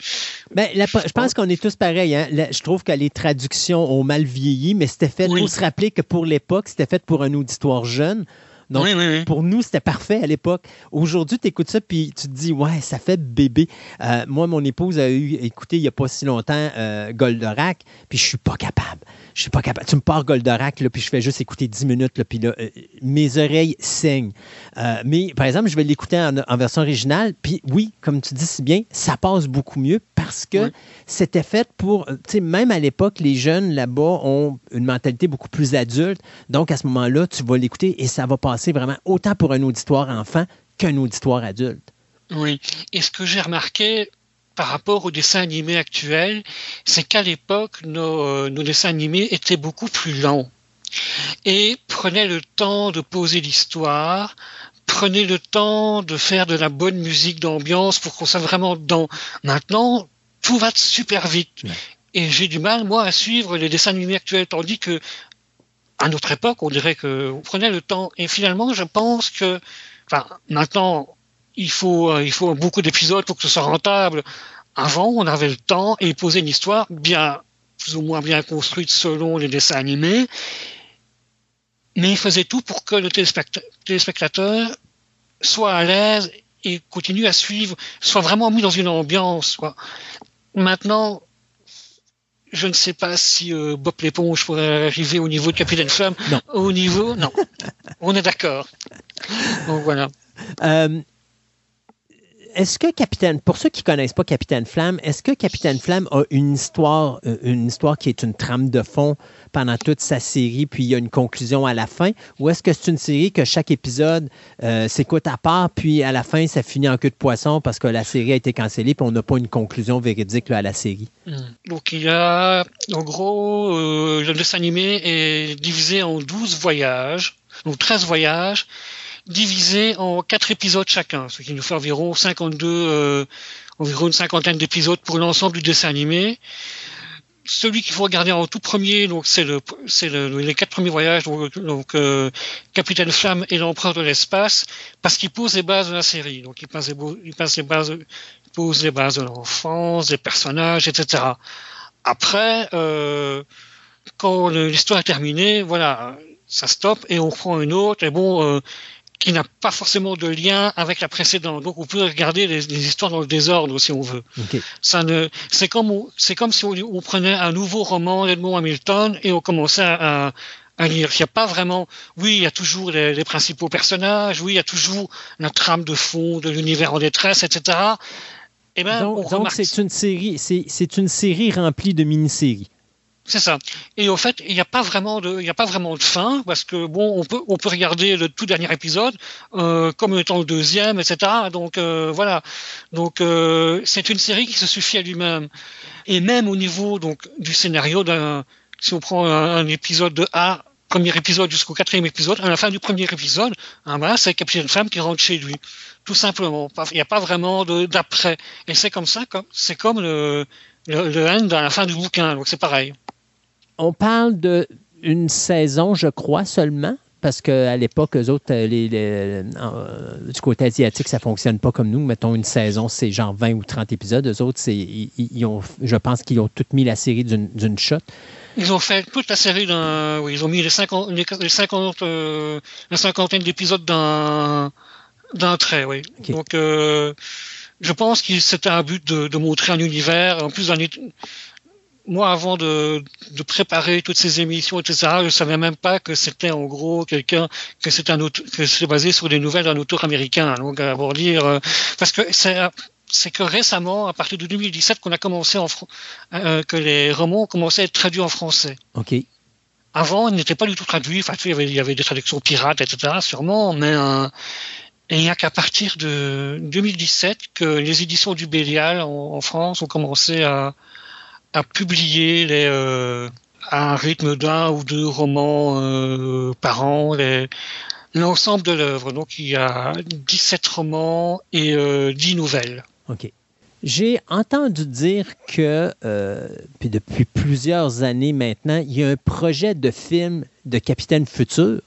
B: Ben, la- je pense qu'on est tous pareils. Hein? La- je trouve que les traductions ont mal vieilli, mais c'était fait. Il
H: Oui.
B: faut se rappeler que pour l'époque, c'était fait pour un auditoire jeune. Donc,
H: oui, oui, oui.
B: pour nous, c'était parfait à l'époque. Aujourd'hui, tu écoutes ça puis tu te dis, ouais, ça fait bébé. Euh, moi, mon épouse a eu écouté il n'y a pas si longtemps euh, Goldorak, puis je suis pas capable. Je suis pas capable. Tu me pars Goldorak, là, puis je fais juste écouter 10 minutes, là, puis là, euh, mes oreilles saignent. Euh, mais, par exemple, je vais l'écouter en, en version originale, puis oui, comme tu dis si bien, ça passe beaucoup mieux parce que c'était fait pour, tu sais, même à l'époque, les jeunes là-bas ont une mentalité beaucoup plus adulte. Donc, à ce moment-là, tu vas l'écouter et ça va passer vraiment autant pour un auditoire enfant qu'un auditoire adulte.
H: Oui. Et ce que j'ai remarqué par rapport aux dessins animés actuels, c'est qu'à l'époque, nos, euh, nos dessins animés étaient beaucoup plus lents et prenaient le temps de poser l'histoire, prenaient le temps de faire de la bonne musique d'ambiance pour qu'on soit vraiment dedans. Maintenant, tout va super vite.
B: Ouais.
H: Et j'ai du mal, moi, à suivre les dessins animés actuels, tandis que à notre époque, on dirait que on prenait le temps. Et finalement, je pense que, enfin, maintenant, il faut, euh, il faut beaucoup d'épisodes pour que ce soit rentable. Avant, on avait le temps et posait une histoire bien, plus ou moins bien construite selon les dessins animés. Mais il faisait tout pour que le téléspecta- téléspectateur soit à l'aise et continue à suivre, soit vraiment mis dans une ambiance. Maintenant, je ne sais pas si euh, Bob l'éponge pourrait arriver au niveau de Capitaine Flamme.
B: Non.
H: Au niveau, non. On est d'accord. Donc voilà.
B: Euh, est-ce que Capitaine, pour ceux qui connaissent pas Capitaine Flamme, est-ce que Capitaine Flamme a une histoire, euh, une histoire qui est une trame de fond pendant toute sa série, puis il y a une conclusion à la fin, ou est-ce que c'est une série que chaque épisode euh, s'écoute à part, puis à la fin ça finit en queue de poisson parce que la série a été cancellée, puis on n'a pas une conclusion véridique à la série?
H: Donc il y a, en gros, euh, le dessin animé est divisé en 12 voyages, donc 13 voyages, divisés en 4 épisodes chacun, ce qui nous fait environ 52, euh, environ une cinquantaine d'épisodes pour l'ensemble du dessin animé. Celui qu'il faut regarder en tout premier, donc c'est le, c'est le- les quatre premiers voyages, donc, donc, euh, Capitaine Flamme et l'empereur de l'espace, parce qu'il pose les bases de la série. Donc il pose les, les bases, il pose les bases de l'enfance, des personnages, etc. Après, euh, quand l'histoire est terminée, voilà, ça stoppe et on prend une autre. Et bon, euh, qui n'a pas forcément de lien avec la précédente. Donc on peut regarder les, les histoires dans le désordre si on veut.
B: OK.
H: Ça ne, c'est comme, c'est comme si on, on prenait un nouveau roman d'Edmond Hamilton et on commençait à, à lire. Il n'y a pas vraiment. Oui, il y a toujours les, les principaux personnages. Oui, il y a toujours la trame de fond de l'univers en détresse, etc. Eh ben, on
B: Donc,
H: remarque-
B: c'est une série, c'est une série remplie de mini-séries.
H: C'est ça. Et au fait, il n'y a pas vraiment de, il a pas vraiment de fin parce que bon, on peut, on peut regarder le tout dernier épisode euh, comme étant le deuxième, etc. Donc euh, voilà. Donc euh, c'est une série qui se suffit à lui-même. Et même au niveau donc du scénario si on prend un, épisode de A, premier épisode jusqu'au quatrième épisode, à la fin du premier épisode, hein, voilà, c'est Capitaine Femme qui rentre chez lui, tout simplement. Il n'y a pas vraiment d'après. Et c'est comme ça, comme c'est comme le le, le end à la fin du bouquin. Donc c'est pareil.
B: On parle de une saison, je crois, seulement. Parce qu'à l'époque, eux autres, euh, les, les- euh, du côté asiatique, ça fonctionne pas comme nous. Mettons une saison, c'est genre 20 ou 30 épisodes. Eux autres, c'est, ils, ils ont, je pense qu'ils ont tout mis la série d'une, d'une shot.
H: Ils ont fait toute la série d'un. Oui, ils ont mis les 50, les, les 50, euh, la cinquantaine d'épisodes d'un d'un trait, oui. Donc, euh, je pense que c'était un but de, de montrer un univers. En plus, d'un moi, avant de, de préparer toutes ces émissions, etc., je savais même pas que c'était en gros quelqu'un que c'était un auteur, que c'était basé sur des nouvelles d'un auteur américain. Donc, à pour dire, euh, parce que c'est c'est que récemment, à partir de 2017, qu'on a commencé en euh, que les romans ont commencé à être traduits en français.
B: OK.
H: Avant, ils n'étaient pas du tout traduits. Enfin, tu il y avait, il y avait des traductions pirates, etc., sûrement, mais euh, et il n'y a qu'à partir de 2017 que les éditions du Bélial en, en France ont commencé à, à publier euh, à un rythme d'un ou deux romans euh, par an l'ensemble de l'œuvre. Donc, il y a 17 romans et euh, 10 nouvelles.
B: OK. J'ai entendu dire que, euh, puis depuis plusieurs années maintenant, il y a un projet de film de Capitaine Futur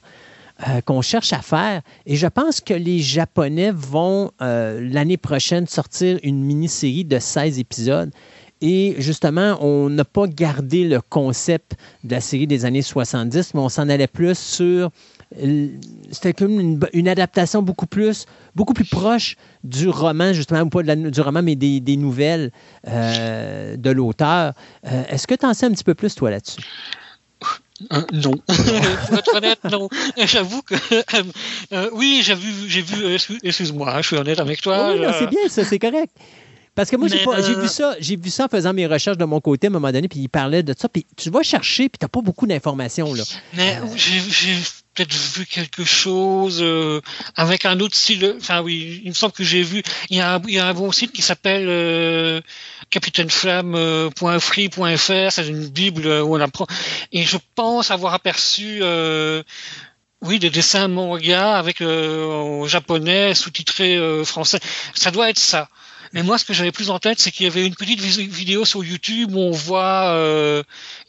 B: euh, qu'on cherche à faire. Et je pense que les Japonais vont, euh, l'année prochaine, sortir une mini-série de 16 épisodes. Et justement, on n'a pas gardé le concept de la série des années 70, mais on s'en allait plus sur euh, c'était comme une, une adaptation beaucoup plus, beaucoup plus proche du roman, justement, ou pas de la- du roman, mais des, des nouvelles euh, de l'auteur. Euh, Est-ce que tu en sais un petit peu plus, toi, là-dessus?
H: Hein, non. Pour être honnête, non. J'avoue que euh, euh, oui, j'ai vu, j'ai vu. euh, excuse- Excuse-moi, hein, je suis honnête avec toi.
B: oui,
H: euh,
B: c'est bien, ça, c'est correct. Parce que moi, j'ai
H: Mais,
B: pas- j'ai
H: euh,
B: vu ça, j'ai vu ça en faisant mes recherches de mon côté à un moment donné, puis il parlait de ça, puis tu vas chercher, puis t'as pas beaucoup d'informations là.
H: Mais j'ai j'ai peut-être vu quelque chose euh, avec un autre style. Enfin oui, il me semble que j'ai vu. Il y a un, il y a un bon site qui s'appelle euh, capitaineflamme.free.fr. C'est une bible où on apprend. Et je pense avoir aperçu. euh, oui, des dessins manga avec euh, en japonais sous-titré euh, français. Ça doit être ça. Mais moi, ce que j'avais plus en tête, c'est qu'il y avait une petite vidéo sur YouTube où on voit, euh,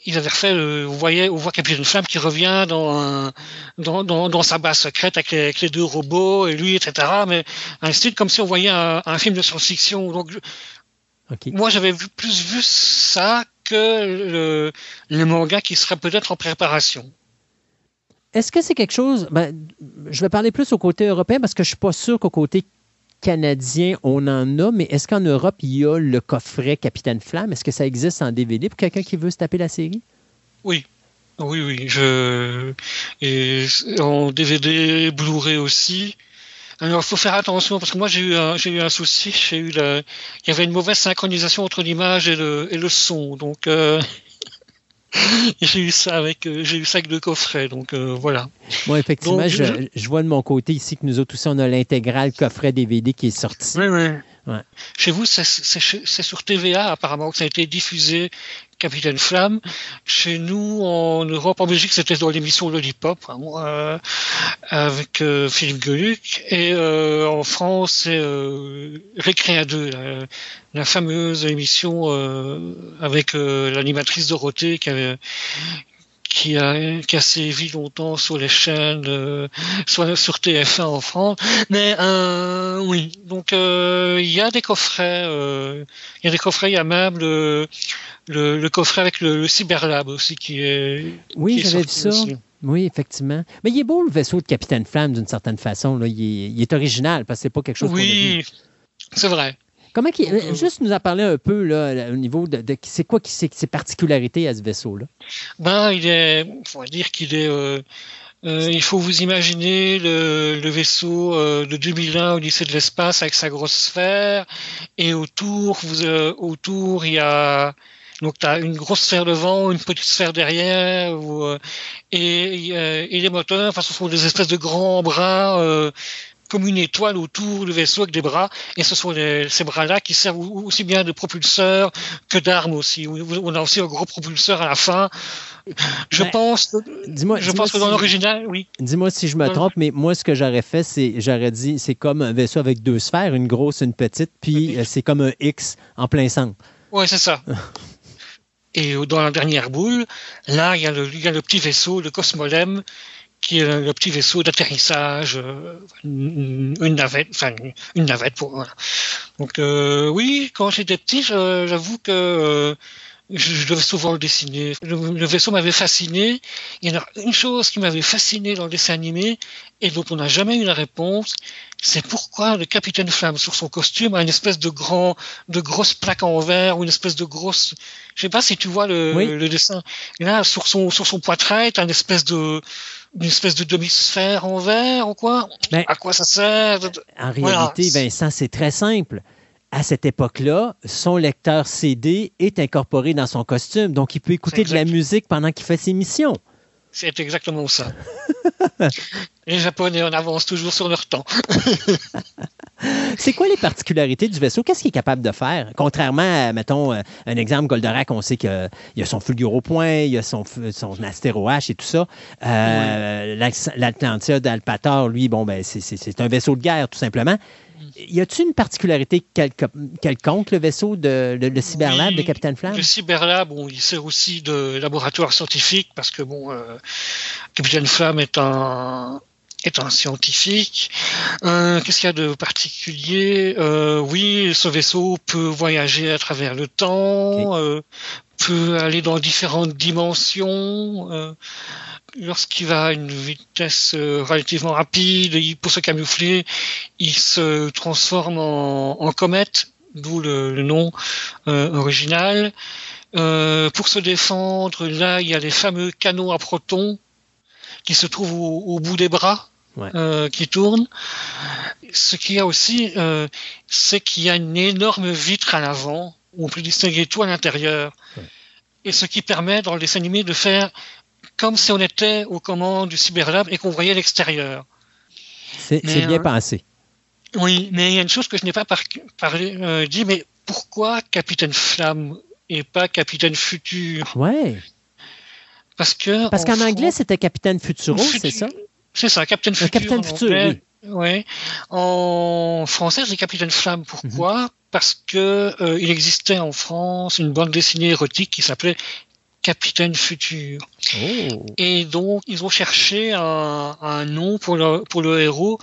H: ils avaient refait, le- on voyait, on voit Capitaine Flamme qui revient dans, un, dans, dans, dans sa base secrète avec les, avec les deux robots et lui, etc. Mais un style comme si on voyait un, un film de science-fiction. Donc, je-
B: OK.
H: moi, j'avais plus vu ça que le, le manga qui serait peut-être en préparation.
B: Est-ce que c'est quelque chose. ben, je vais parler plus au côté européen parce que je ne suis pas sûr qu'au côté canadien, on en a, mais est-ce qu'en Europe, il y a le coffret Capitaine Flamme? Est-ce que ça existe en DVD pour quelqu'un qui veut se taper la série?
H: Oui. Oui, oui, je en DVD, Blu-ray aussi. Alors, il faut faire attention parce que moi j'ai eu un, j'ai eu un souci. J'ai eu la- il y avait une mauvaise synchronisation entre l'image et le et le son, donc euh, j'ai eu ça avec euh, j'ai eu ça avec deux coffrets, donc euh, voilà.
B: Moi, effectivement,
H: Donc,
B: je,
H: je-
B: je vois de mon côté ici que nous autres aussi, on a l'intégrale coffret DVD qui est sorti.
H: Oui, oui.
B: Ouais.
H: Chez vous, c'est sur TVA apparemment que ça a été diffusé, Capitaine Flamme. Chez nous, en Europe, en Belgique, c'était dans l'émission Lollipop, hein, euh, avec euh, Philippe Gueluc. Et euh, en France, c'est euh, Récréa 2, la, la fameuse émission avec l'animatrice Dorothée qui avait qui a, qui a sévi longtemps sur les chaînes, euh, soit sur TF1 en France. Mais euh, oui, donc euh, il y a des coffrets, il y a des coffrets, il y a même le, le, le coffret avec le, le Cyberlab aussi qui est.
B: Oui, j'avais vu ça.
H: aussi.
B: Oui, effectivement. Mais il est beau le vaisseau de Capitaine Flamme d'une certaine façon. Là. Il, est, il est original parce que c'est pas quelque chose qu'on a vu.
H: Oui, c'est vrai.
B: Comment
H: Donc, euh,
B: Juste nous en parler un peu là, là, au niveau de, de- c'est quoi qui ses particularités à ce vaisseau-là?
H: Ben, il est, va dire qu'il est. euh, euh, il faut vous imaginer le, le vaisseau euh, de 2001 au lycée de l'espace avec sa grosse sphère, et autour, vous, autour, il y a donc tu as une grosse sphère devant, une petite sphère derrière, ou, euh, et, et les moteurs, enfin, ce sont des espèces de grands bras. euh, comme une étoile autour du vaisseau avec des bras, et ce sont les- ces bras-là qui servent au- aussi bien de propulseurs que d'armes aussi. On a aussi un gros propulseur à la fin. Je
B: Ben,
H: pense,
B: Dis-moi,
H: je pense que dans
B: si-
H: l'original, oui.
B: Dis-moi si je me trompe, mais moi, ce que j'aurais fait, c'est j'aurais dit c'est comme un vaisseau avec deux sphères, une grosse, une petite, puis euh, c'est comme un X en plein centre.
H: Ouais, c'est ça. Et euh, dans la dernière boule, là, il y a le, il y a le petit vaisseau, le Cosmolem, qui est le petit vaisseau d'atterrissage, euh, une, navette, enfin une, navette pour voilà. Donc euh, oui, quand j'étais petit, j'avoue que euh, je, devais souvent le dessiner. Le, le vaisseau m'avait fasciné. Il y en a une chose qui m'avait fasciné dans le dessin animé et dont on n'a jamais eu la réponse, c'est pourquoi le capitaine Flamme sur son costume a une espèce de grand, de grosse plaque en verre ou une espèce de grosse, je sais pas si tu vois le,
B: Oui.
H: le dessin. Là, sur son, sur son poitrail, t'as une espèce de, une espèce de demi-sphère en verre ou quoi?
B: Ben,
H: à quoi ça sert?
B: En
H: Voilà.
B: réalité, Vincent, c'est très simple. À cette époque-là, son lecteur CD est incorporé dans son costume, donc il peut écouter de la musique pendant qu'il fait ses missions.
H: C'est exactement ça. Les Japonais en avancent toujours sur leur temps.
B: C'est quoi les particularités du vaisseau? Qu'est-ce qu'il est capable de faire? Contrairement à, mettons, euh, un exemple, Goldorak, on sait qu'il y a son fulguro point, il y a son, son astéro H et tout ça. Euh, l'Ax- L'Atlantia d'Alpator, lui, bon, ben, c'est un vaisseau de guerre, tout simplement. Y a-t-il une particularité quelconque, le vaisseau de le, le Cyberlab de Capitaine Flamme?
H: Le Cyberlab, bon, il sert aussi de laboratoire scientifique parce que bon, euh, Capitaine Flamme est un est un scientifique. Euh, Qu'est-ce qu'il y a de particulier? Euh, Oui, ce vaisseau peut voyager à travers le temps, euh, peut aller dans différentes dimensions. euh, Lorsqu'il va à une vitesse euh, relativement rapide, pour se camoufler, il se transforme en, en comète, d'où le, le nom euh, original. Euh, pour se défendre, là, il y a les fameux canons à protons qui se trouvent au, au bout des bras,
B: Ouais.
H: euh, qui tournent. Ce qu'il y a aussi, euh, c'est qu'il y a une énorme vitre à l'avant on peut distinguer tout à l'intérieur.
B: Ouais.
H: Et ce qui permet, dans le dessin animé, de faire comme si on était aux commandes du Cyberlab et qu'on voyait l'extérieur.
B: C'est bien
H: euh,
B: pensé.
H: Oui, mais il y a une chose que je n'ai pas par- parlé, euh, dit, mais pourquoi Capitaine Flamme et pas Capitaine Futur?
B: Ouais.
H: Parce que
B: Parce
H: en
B: qu'en anglais, c'était Capitaine Futuro,
H: Futur-
B: c'est ça?
H: C'est ça, Capitaine
B: Euh,
H: Futur.
B: Capitaine
H: en
B: Futur, oui.
H: Ouais. En français, c'est Capitaine Flamme. Pourquoi?
B: Mhm.
H: Parce que euh, il existait en France une bande dessinée érotique qui s'appelait Capitaine Futur.
B: Oh.
H: Et donc, ils ont cherché un, un nom pour le, pour le héros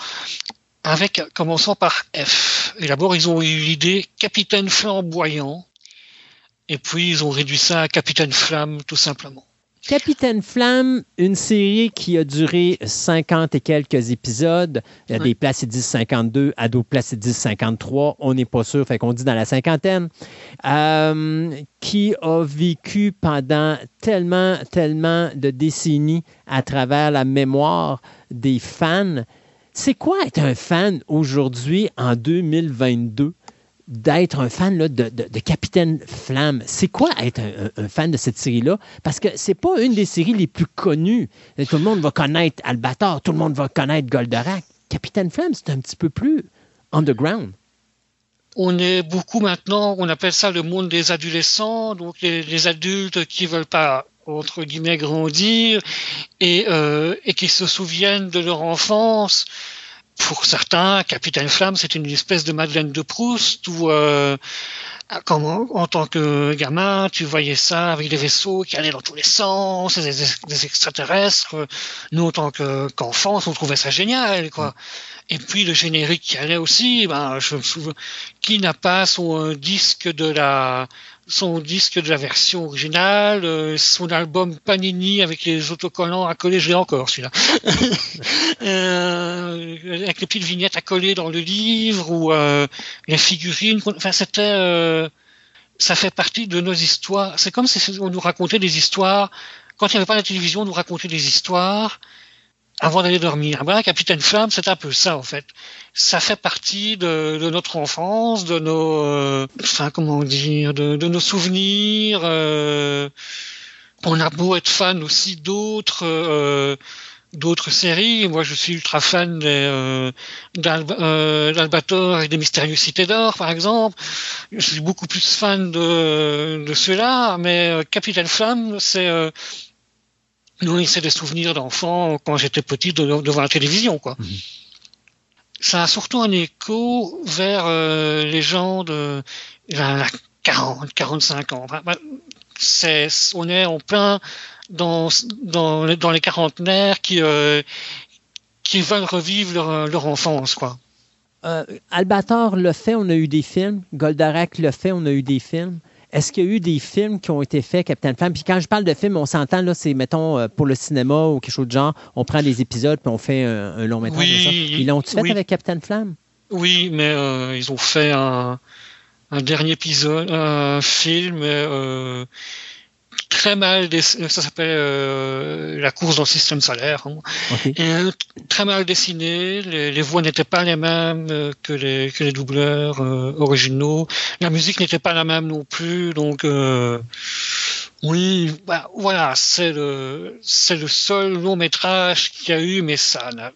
H: avec commençant par F. Et d'abord, ils ont eu l'idée Capitaine Flamboyant. Et puis, ils ont réduit ça à Capitaine Flamme, tout simplement.
B: Capitaine Flamme, une série qui a duré 50 et quelques épisodes. Il y a
H: Ouais.
B: des disent 52, à d'autres places, ils disent 53. On n'est pas sûr, fait qu'on dit dans la cinquantaine. Euh, qui a vécu pendant tellement, tellement de décennies à travers la mémoire des fans. C'est quoi être un fan aujourd'hui, en 2022? D'être un fan de, de- de Capitaine Flamme. C'est quoi être un, fan de cette série-là? Parce que c'est pas une des séries les plus connues. Tout le monde va connaître Albator, tout le monde va connaître Goldorak. Capitaine Flamme, c'est un petit peu plus underground.
H: On est beaucoup maintenant, on appelle ça le monde des adolescents, donc les, adultes qui veulent pas entre guillemets grandir et, euh, et qui se souviennent de leur enfance. Pour certains, Capitaine Flamme, c'est une espèce de Madeleine de Proust où, euh, en, tant que gamin, tu voyais ça avec des vaisseaux qui allaient dans tous les sens, des, des extraterrestres. Nous, en tant que- qu'enfants, on trouvait ça génial, quoi. Et puis le générique qui allait aussi, ben, je me souviens, qui n'a pas son euh, disque de la son disque de la version originale, euh, son album Panini avec les autocollants à coller, je l'ai encore celui-là, euh, avec les petites vignettes à coller dans le livre ou euh, les figurines. Enfin, c'était, euh, ça fait partie de nos histoires. C'est comme si on nous racontait des histoires. Quand il n'y avait pas la télévision, on nous racontait des histoires avant d'aller dormir. Voilà, Capitaine Flamme, c'est un peu ça en fait. Ça fait partie de, de notre enfance, de nos, euh, enfin comment dire, de, de nos souvenirs. euh, on a beau être fan aussi d'autres. euh, d'autres séries. Moi, je suis ultra fan euh, euh, d'Albator et des Mystérieuses Cités d'Or, par exemple. Je suis beaucoup plus fan de, de ceux-là, mais euh, Capitaine Flamme, c'est euh, c'est des souvenirs d'enfant quand j'étais petit de- devant la télévision, quoi. Ça a surtout un écho vers euh, les gens de la, la 40, 45 ans. Enfin, bah, c'est, on est en plein dans, dans, les- dans les quarantenaires qui, euh, qui veulent revivre leur, leur enfance, quoi.
B: Euh, Albator le fait, on a eu des films. Goldorak le fait, on a eu des films. Est-ce qu'il y a eu des films qui ont été faits, Capitaine Flamme? Puis quand je parle de films, on s'entend, là, c'est, mettons, euh, pour le cinéma ou quelque chose de genre, on prend des épisodes puis on fait un, un long métrage
H: Oui,
B: ça. Ils l'ont-tu fait
H: oui.
B: avec Capitaine Flamme?
H: Oui, mais euh, ils ont fait un, un dernier épisode, un film euh, très mal, dess- ça s'appelle euh, La course dans le système solaire. hein. Et, euh, très mal dessiné, les, les voix n'étaient pas les mêmes euh, que les, que les doubleurs euh, originaux, la musique n'était pas la même non plus, donc euh, oui, bah, voilà, c'est le, c'est le seul long métrage qu'il y a eu, mais ça n'a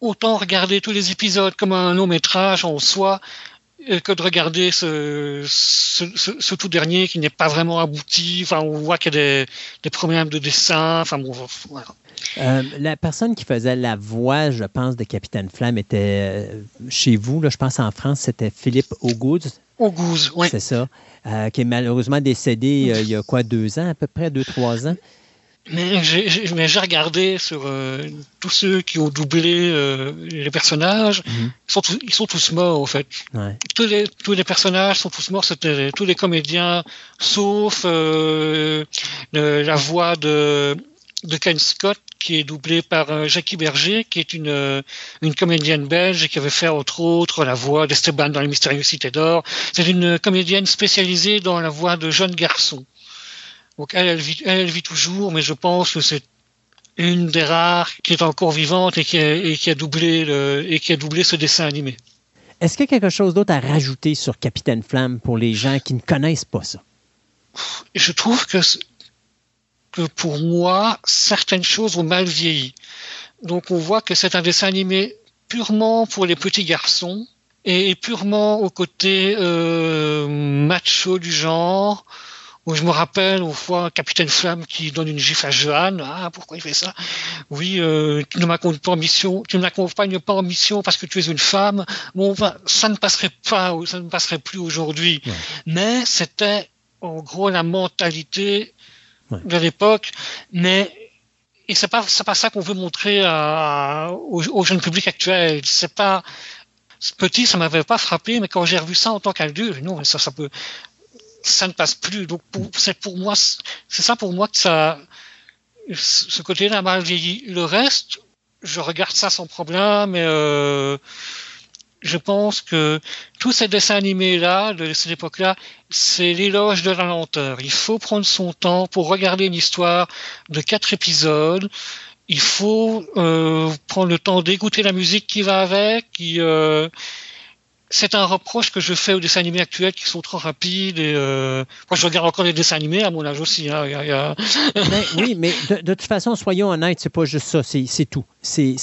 H: autant regarder tous les épisodes comme un long métrage en soi euh, que de regarder ce, ce, ce- ce tout dernier qui n'est pas vraiment abouti. Enfin, on voit qu'il y a des, des problèmes de dessin. Enfin, bon, voilà.
B: Euh, la personne qui faisait la voix, je pense, de Capitaine Flamme était euh, chez vous, là, je pense en France, c'était Philippe Augoud,
H: Au gouze, ouais.
B: c'est ça, euh, qui est malheureusement décédé euh, il y a quoi, deux ans, à peu près, deux, trois ans.
H: Mais j'ai- regardé sur euh, tous ceux qui ont doublé euh, les personnages.
B: Mhm.
H: Ils, sont tous, ils sont tous morts, en fait.
B: Ouais.
H: tous les, tous les personnages sont tous morts, c'était tous les comédiens, sauf euh, le- la voix de, de Ken Scott, qui est doublé par euh, Jackie Berger, qui est une, euh, une comédienne belge et qui avait fait entre autres la voix d'Esteban dans les Mystérieuses Cités d'Or. C'est une comédienne spécialisée dans la voix de jeunes garçons. Donc elle, elle vit, elle, elle vit toujours, mais je pense que c'est une des rares qui est encore vivante et qui a, et qui a doublé le, et qui a doublé ce dessin animé.
B: Est-ce qu'il y a quelque chose d'autre à rajouter sur Capitaine Flamme pour les gens qui ne connaissent pas ça?
H: Je trouve que pour moi, certaines choses ont mal vieilli. Donc on voit que c'est un dessin animé purement pour les petits garçons et purement au côté euh, macho du genre. Où je me rappelle au fois Capitaine Flamme qui donne une gifle à Johan. Ah, pourquoi il fait ça? Oui, euh, tu ne m'accompagnes pas en mission. Tu ne m'accompagnes pas en mission parce que tu es une femme. Bon, enfin, ça ne passerait pas, ça ne passerait plus aujourd'hui.
B: Ouais.
H: Mais c'était en gros la mentalité
B: Ouais.
H: de l'époque. Mais et c'est pas c'est pas ça qu'on veut montrer à, au, au jeune public actuel. C'est pas ce petit, ça m'avait pas frappé, mais quand j'ai revu ça en tant qu'adulte, non, ça, ça peut, ça ne passe plus. Donc, c'est pour moi, c'est ça pour moi que ça, ce côté-là a mal vieilli. Le reste, je regarde ça sans problème, mais euh, je pense que tous ces dessins animés-là, de cette époque-là, c'est l'éloge de la lenteur. Il faut prendre son temps pour regarder une histoire de quatre épisodes. Il faut euh, prendre le temps d'écouter la musique qui va avec. Qui, euh, c'est un reproche que je fais aux dessins animés actuels qui sont trop rapides. Et, euh, moi, je regarde encore les dessins animés à mon âge aussi. Hein. Il y a- il y a-
B: oui, mais de, de toute façon, soyons honnêtes, c'est pas juste ça, c'est tout. C'est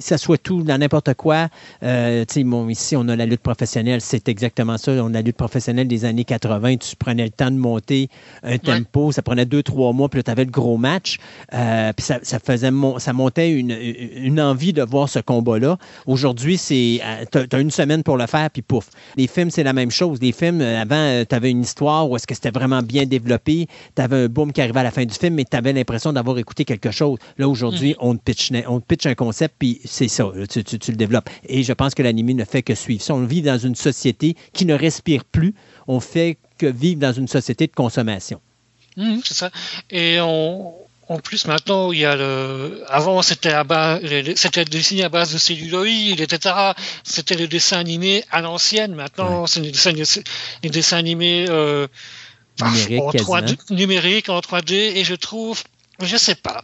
B: ça soit tout dans n'importe quoi. Euh, bon, ici, on a la lutte professionnelle, c'est exactement ça. On a la lutte professionnelle des années 80. Tu prenais le temps de monter un tempo, ça prenait deux, trois mois, puis là, tu avais le gros match. Euh, puis ça, ça faisait mon- ça montait une, une envie de voir ce combat-là. Aujourd'hui, c'est tu as une semaine pour le faire, puis pouf. Les films, c'est la même chose. Les films, euh, avant, tu avais une histoire où est-ce que c'était vraiment bien développé. Tu avais un boom qui arrivait à la fin du film, mais tu avais l'impression d'avoir écouté quelque chose. Là, aujourd'hui, on, te pitch, on te pitch un concept, puis c'est ça. tu, tu- tu le développes. Et je pense que l'anime ne fait que suivre ça. On vit dans une société qui ne respire plus. On fait que vivre dans une société de consommation.
H: Mhm, c'est ça. Et on, en plus, maintenant, il y a le. Avant, c'était à base, c'était dessiné à base de celluloïd, etc. C'était le dessin animé à l'ancienne. Maintenant, c'est des dessins, des dessins animés euh,
B: Numérique,
H: en
B: quasiment.
H: 3D, numérique, en 3D, et je trouve, je sais pas.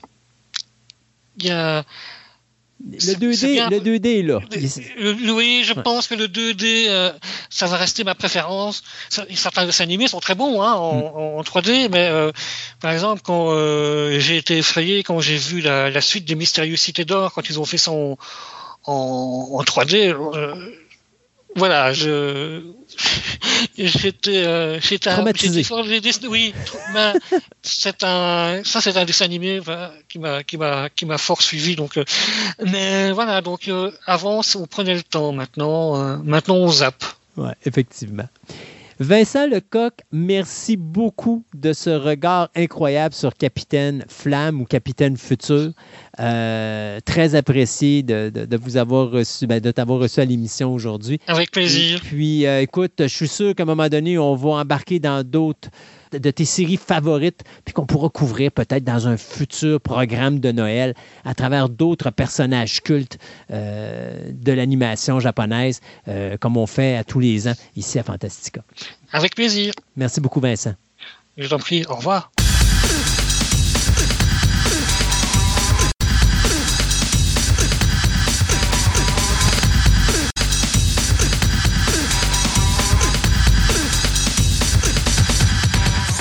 H: Il y a.
B: Le
H: C'est-
B: 2D,
H: c'est bien.
B: le 2D est là.
H: Oui, je
B: Ouais.
H: pense que le 2D, euh, ça va rester ma préférence. Certains dessins animés sont très bons hein, en, en 3D, mais euh, par exemple, quand euh, j'ai été effrayé quand j'ai vu la, la suite des Mystérieuses Cités d'Or, quand ils ont fait ça en, en, en 3D, euh, voilà, je j'étais euh, j'étais oui, ben, c'est un ça c'est un dessin animé qui m'a qui m'a qui m'a fort suivi donc euh, mais voilà donc euh, avant on prenait le temps maintenant euh, maintenant on zappe
B: Oui, effectivement. Vincent Lecoq, merci beaucoup de ce regard incroyable sur Capitaine Flamme ou Capitaine Futur. Euh, très apprécié de, de- de vous avoir reçu, ben, de t'avoir reçu à l'émission aujourd'hui.
H: avec plaisir.
B: Et puis, euh, écoute, je suis sûr qu'à un moment donné, on va embarquer dans d'autres de- de tes séries favorites, puis qu'on pourra couvrir peut-être dans un futur programme de Noël à travers d'autres personnages cultes euh, de l'animation japonaise, euh, comme on fait à tous les ans ici à Fantastica.
H: Avec plaisir.
B: Merci beaucoup, Vincent.
H: Je t'en prie. Au revoir.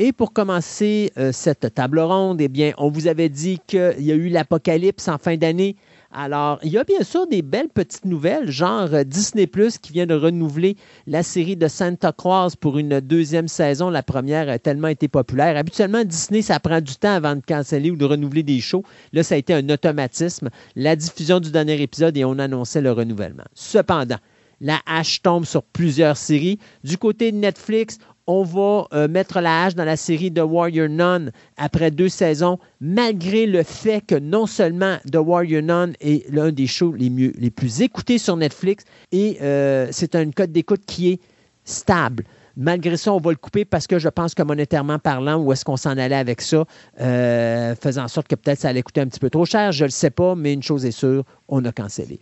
B: Et pour commencer euh, cette table ronde, eh bien, on vous avait dit qu'il y a eu l'apocalypse en fin d'année. Alors, il y a bien sûr des belles petites nouvelles, genre euh, Disney Plus qui vient de renouveler la série de Santa Claus pour une deuxième saison. La première a tellement été populaire. Habituellement, Disney, ça prend du temps avant de canceller ou de renouveler des shows. Là, ça a été un automatisme. La diffusion du dernier épisode et on annonçait le renouvellement. Cependant, la hache tombe sur plusieurs séries. Du côté de Netflix, on va euh, mettre la hache dans la série The Warrior Nun après deux saisons, malgré le fait que non seulement The Warrior Nun est l'un des shows les, mieux, les plus écoutés sur Netflix, et euh, c'est un code d'écoute qui est stable. Malgré ça, on va le couper parce que je pense que monétairement parlant, où est-ce qu'on s'en allait avec ça, euh, faisant en sorte que peut-être ça allait coûter un petit peu trop cher, je ne le sais pas, mais une chose est sûre, on a cancellé.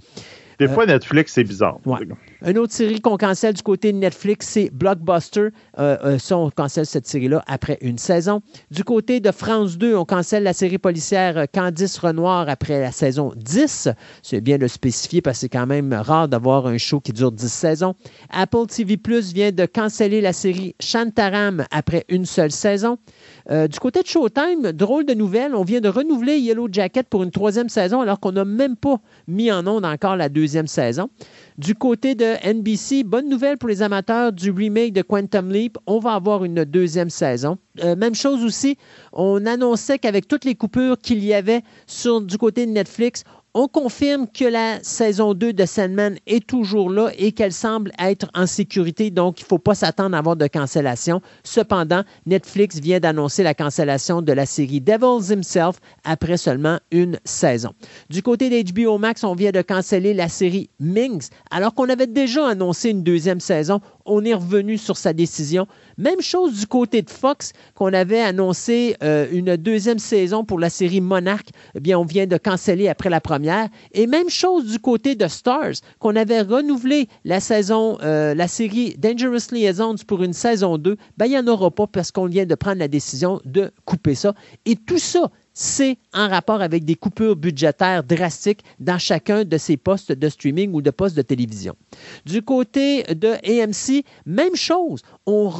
C: Des fois, Netflix, c'est bizarre.
B: Ouais. Une autre série qu'on cancelle du côté de Netflix, c'est Blockbuster. Euh, euh, ça, on cancelle cette série-là après une saison. Du côté de France 2, on cancelle la série policière euh, Candice Renoir après la saison 10. C'est bien de le spécifier parce que c'est quand même rare d'avoir un show qui dure 10 saisons. Apple TV Plus vient de canceller la série Shantaram après une seule saison. Euh, du côté de Showtime, drôle de nouvelle, on vient de renouveler Yellow Jacket pour une troisième saison alors qu'on n'a même pas mis en onde encore la deuxième saison. Du côté de NBC, bonne nouvelle pour les amateurs du remake de Quantum Leap, on va avoir une deuxième saison. Euh, même chose aussi, on annonçait qu'avec toutes les coupures qu'il y avait sur, du côté de Netflix, on confirme que la saison 2 de Sandman est toujours là et qu'elle semble être en sécurité, donc il ne faut pas s'attendre à avoir de cancellation. Cependant, Netflix vient d'annoncer la cancellation de la série Devils Himself après seulement une saison. Du côté d'HBO Max, on vient de canceller la série Minx, alors qu'on avait déjà annoncé une deuxième saison. On est revenu sur sa décision. Même chose du côté de Fox, qu'on avait annoncé euh, une deuxième saison pour la série Monarch. Eh bien, on vient de canceller après la première. Et même chose du côté de Stars, qu'on avait renouvelé la euh, série Dangerous Liaisons pour une saison 2. Ben, il n'y en aura pas parce qu'on vient de prendre la décision de couper ça. Et tout ça, c'est en rapport avec des coupures budgétaires drastiques dans chacun de ces postes de streaming ou de postes de télévision. Du côté de AMC, même chose. On,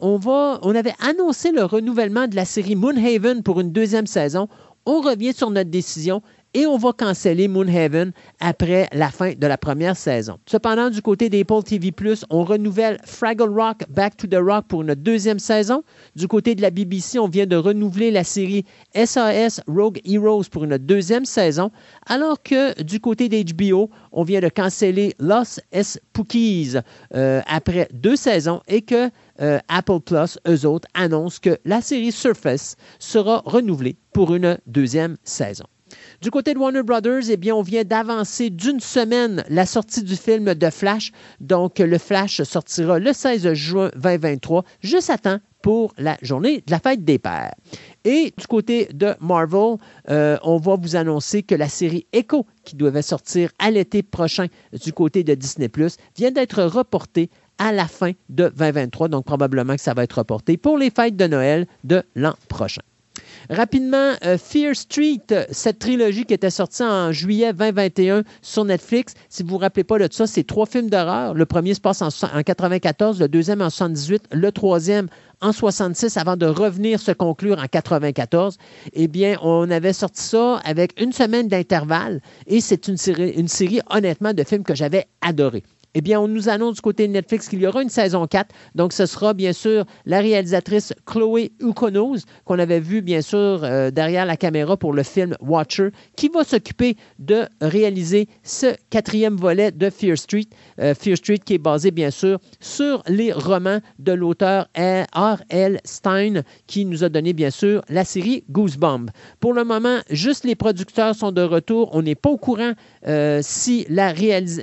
B: on, va, on avait annoncé le renouvellement de la série Moonhaven pour une deuxième saison. On revient sur notre décision et on va canceller Moonhaven après la fin de la première saison. Cependant, du côté d'Apple TV+, on renouvelle Fraggle Rock Back to the Rock pour une deuxième saison. Du côté de la BBC, on vient de renouveler la série SAS Rogue Heroes pour une deuxième saison, alors que du côté d'HBO, on vient de canceller Lost S. Pookies euh, après deux saisons et que euh, Apple Plus, eux autres, annoncent que la série Surface sera renouvelée pour une deuxième saison. Du côté de Warner Brothers, eh bien, on vient d'avancer d'une semaine la sortie du film de Flash. Donc, le Flash sortira le 16 juin 2023, juste à temps pour la journée de la fête des pères. Et du côté de Marvel, euh, on va vous annoncer que la série Echo, qui devait sortir à l'été prochain du côté de Disney ⁇ vient d'être reportée à la fin de 2023. Donc probablement que ça va être reporté pour les fêtes de Noël de l'an prochain. Rapidement, euh, Fear Street, cette trilogie qui était sortie en juillet 2021 sur Netflix. Si vous vous rappelez pas de ça, c'est trois films d'horreur. Le premier se passe en, en 94, le deuxième en 78, le troisième en 66 avant de revenir se conclure en 94. Eh bien, on avait sorti ça avec une semaine d'intervalle et c'est une série, une série honnêtement de films que j'avais adoré eh bien, on nous annonce du côté de Netflix qu'il y aura une saison 4. Donc, ce sera bien sûr la réalisatrice Chloé Ukonos, qu'on avait vu bien sûr euh, derrière la caméra pour le film Watcher, qui va s'occuper de réaliser ce quatrième volet de Fear Street. Euh, Fear Street qui est basé bien sûr sur les romans de l'auteur R.L. Stein, qui nous a donné bien sûr la série Goosebumps. Pour le moment, juste les producteurs sont de retour. On n'est pas au courant euh, si, la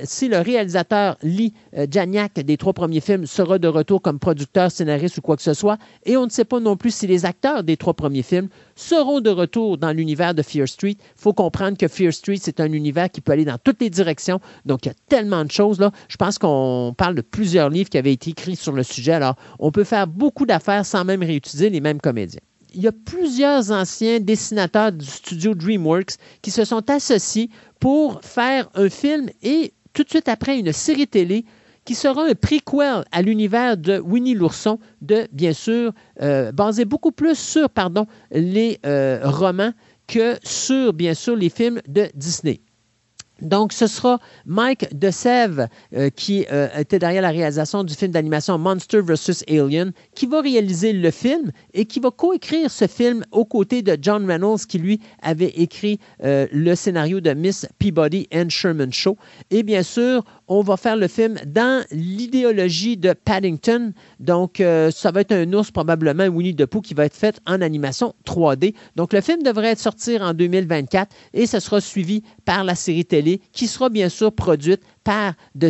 B: si le réalisateur Lee euh, Janiak des trois premiers films sera de retour comme producteur, scénariste ou quoi que ce soit. Et on ne sait pas non plus si les acteurs des trois premiers films seront de retour dans l'univers de Fear Street. Il faut comprendre que Fear Street, c'est un univers qui peut aller dans toutes les directions. Donc, il y a tellement de choses. là. Je pense qu'on parle de plusieurs livres qui avaient été écrits sur le sujet. Alors, on peut faire beaucoup d'affaires sans même réutiliser les mêmes comédiens il y a plusieurs anciens dessinateurs du studio DreamWorks qui se sont associés pour faire un film et tout de suite après une série télé qui sera un prequel à l'univers de Winnie l'ourson, de bien sûr euh, basé beaucoup plus sur les euh, romans que sur bien sûr les films de Disney. Donc, ce sera Mike DeSève, euh, qui euh, était derrière la réalisation du film d'animation Monster vs. Alien, qui va réaliser le film et qui va coécrire ce film aux côtés de John Reynolds, qui lui avait écrit euh, le scénario de Miss Peabody and Sherman Show. Et bien sûr, on va faire le film dans l'idéologie de Paddington. Donc, ça va être un ours, probablement Winnie the Pooh, qui va être fait en animation 3D. Donc, le film devrait être sorti en 2024 et ce sera suivi par la série télé qui sera bien sûr produite par De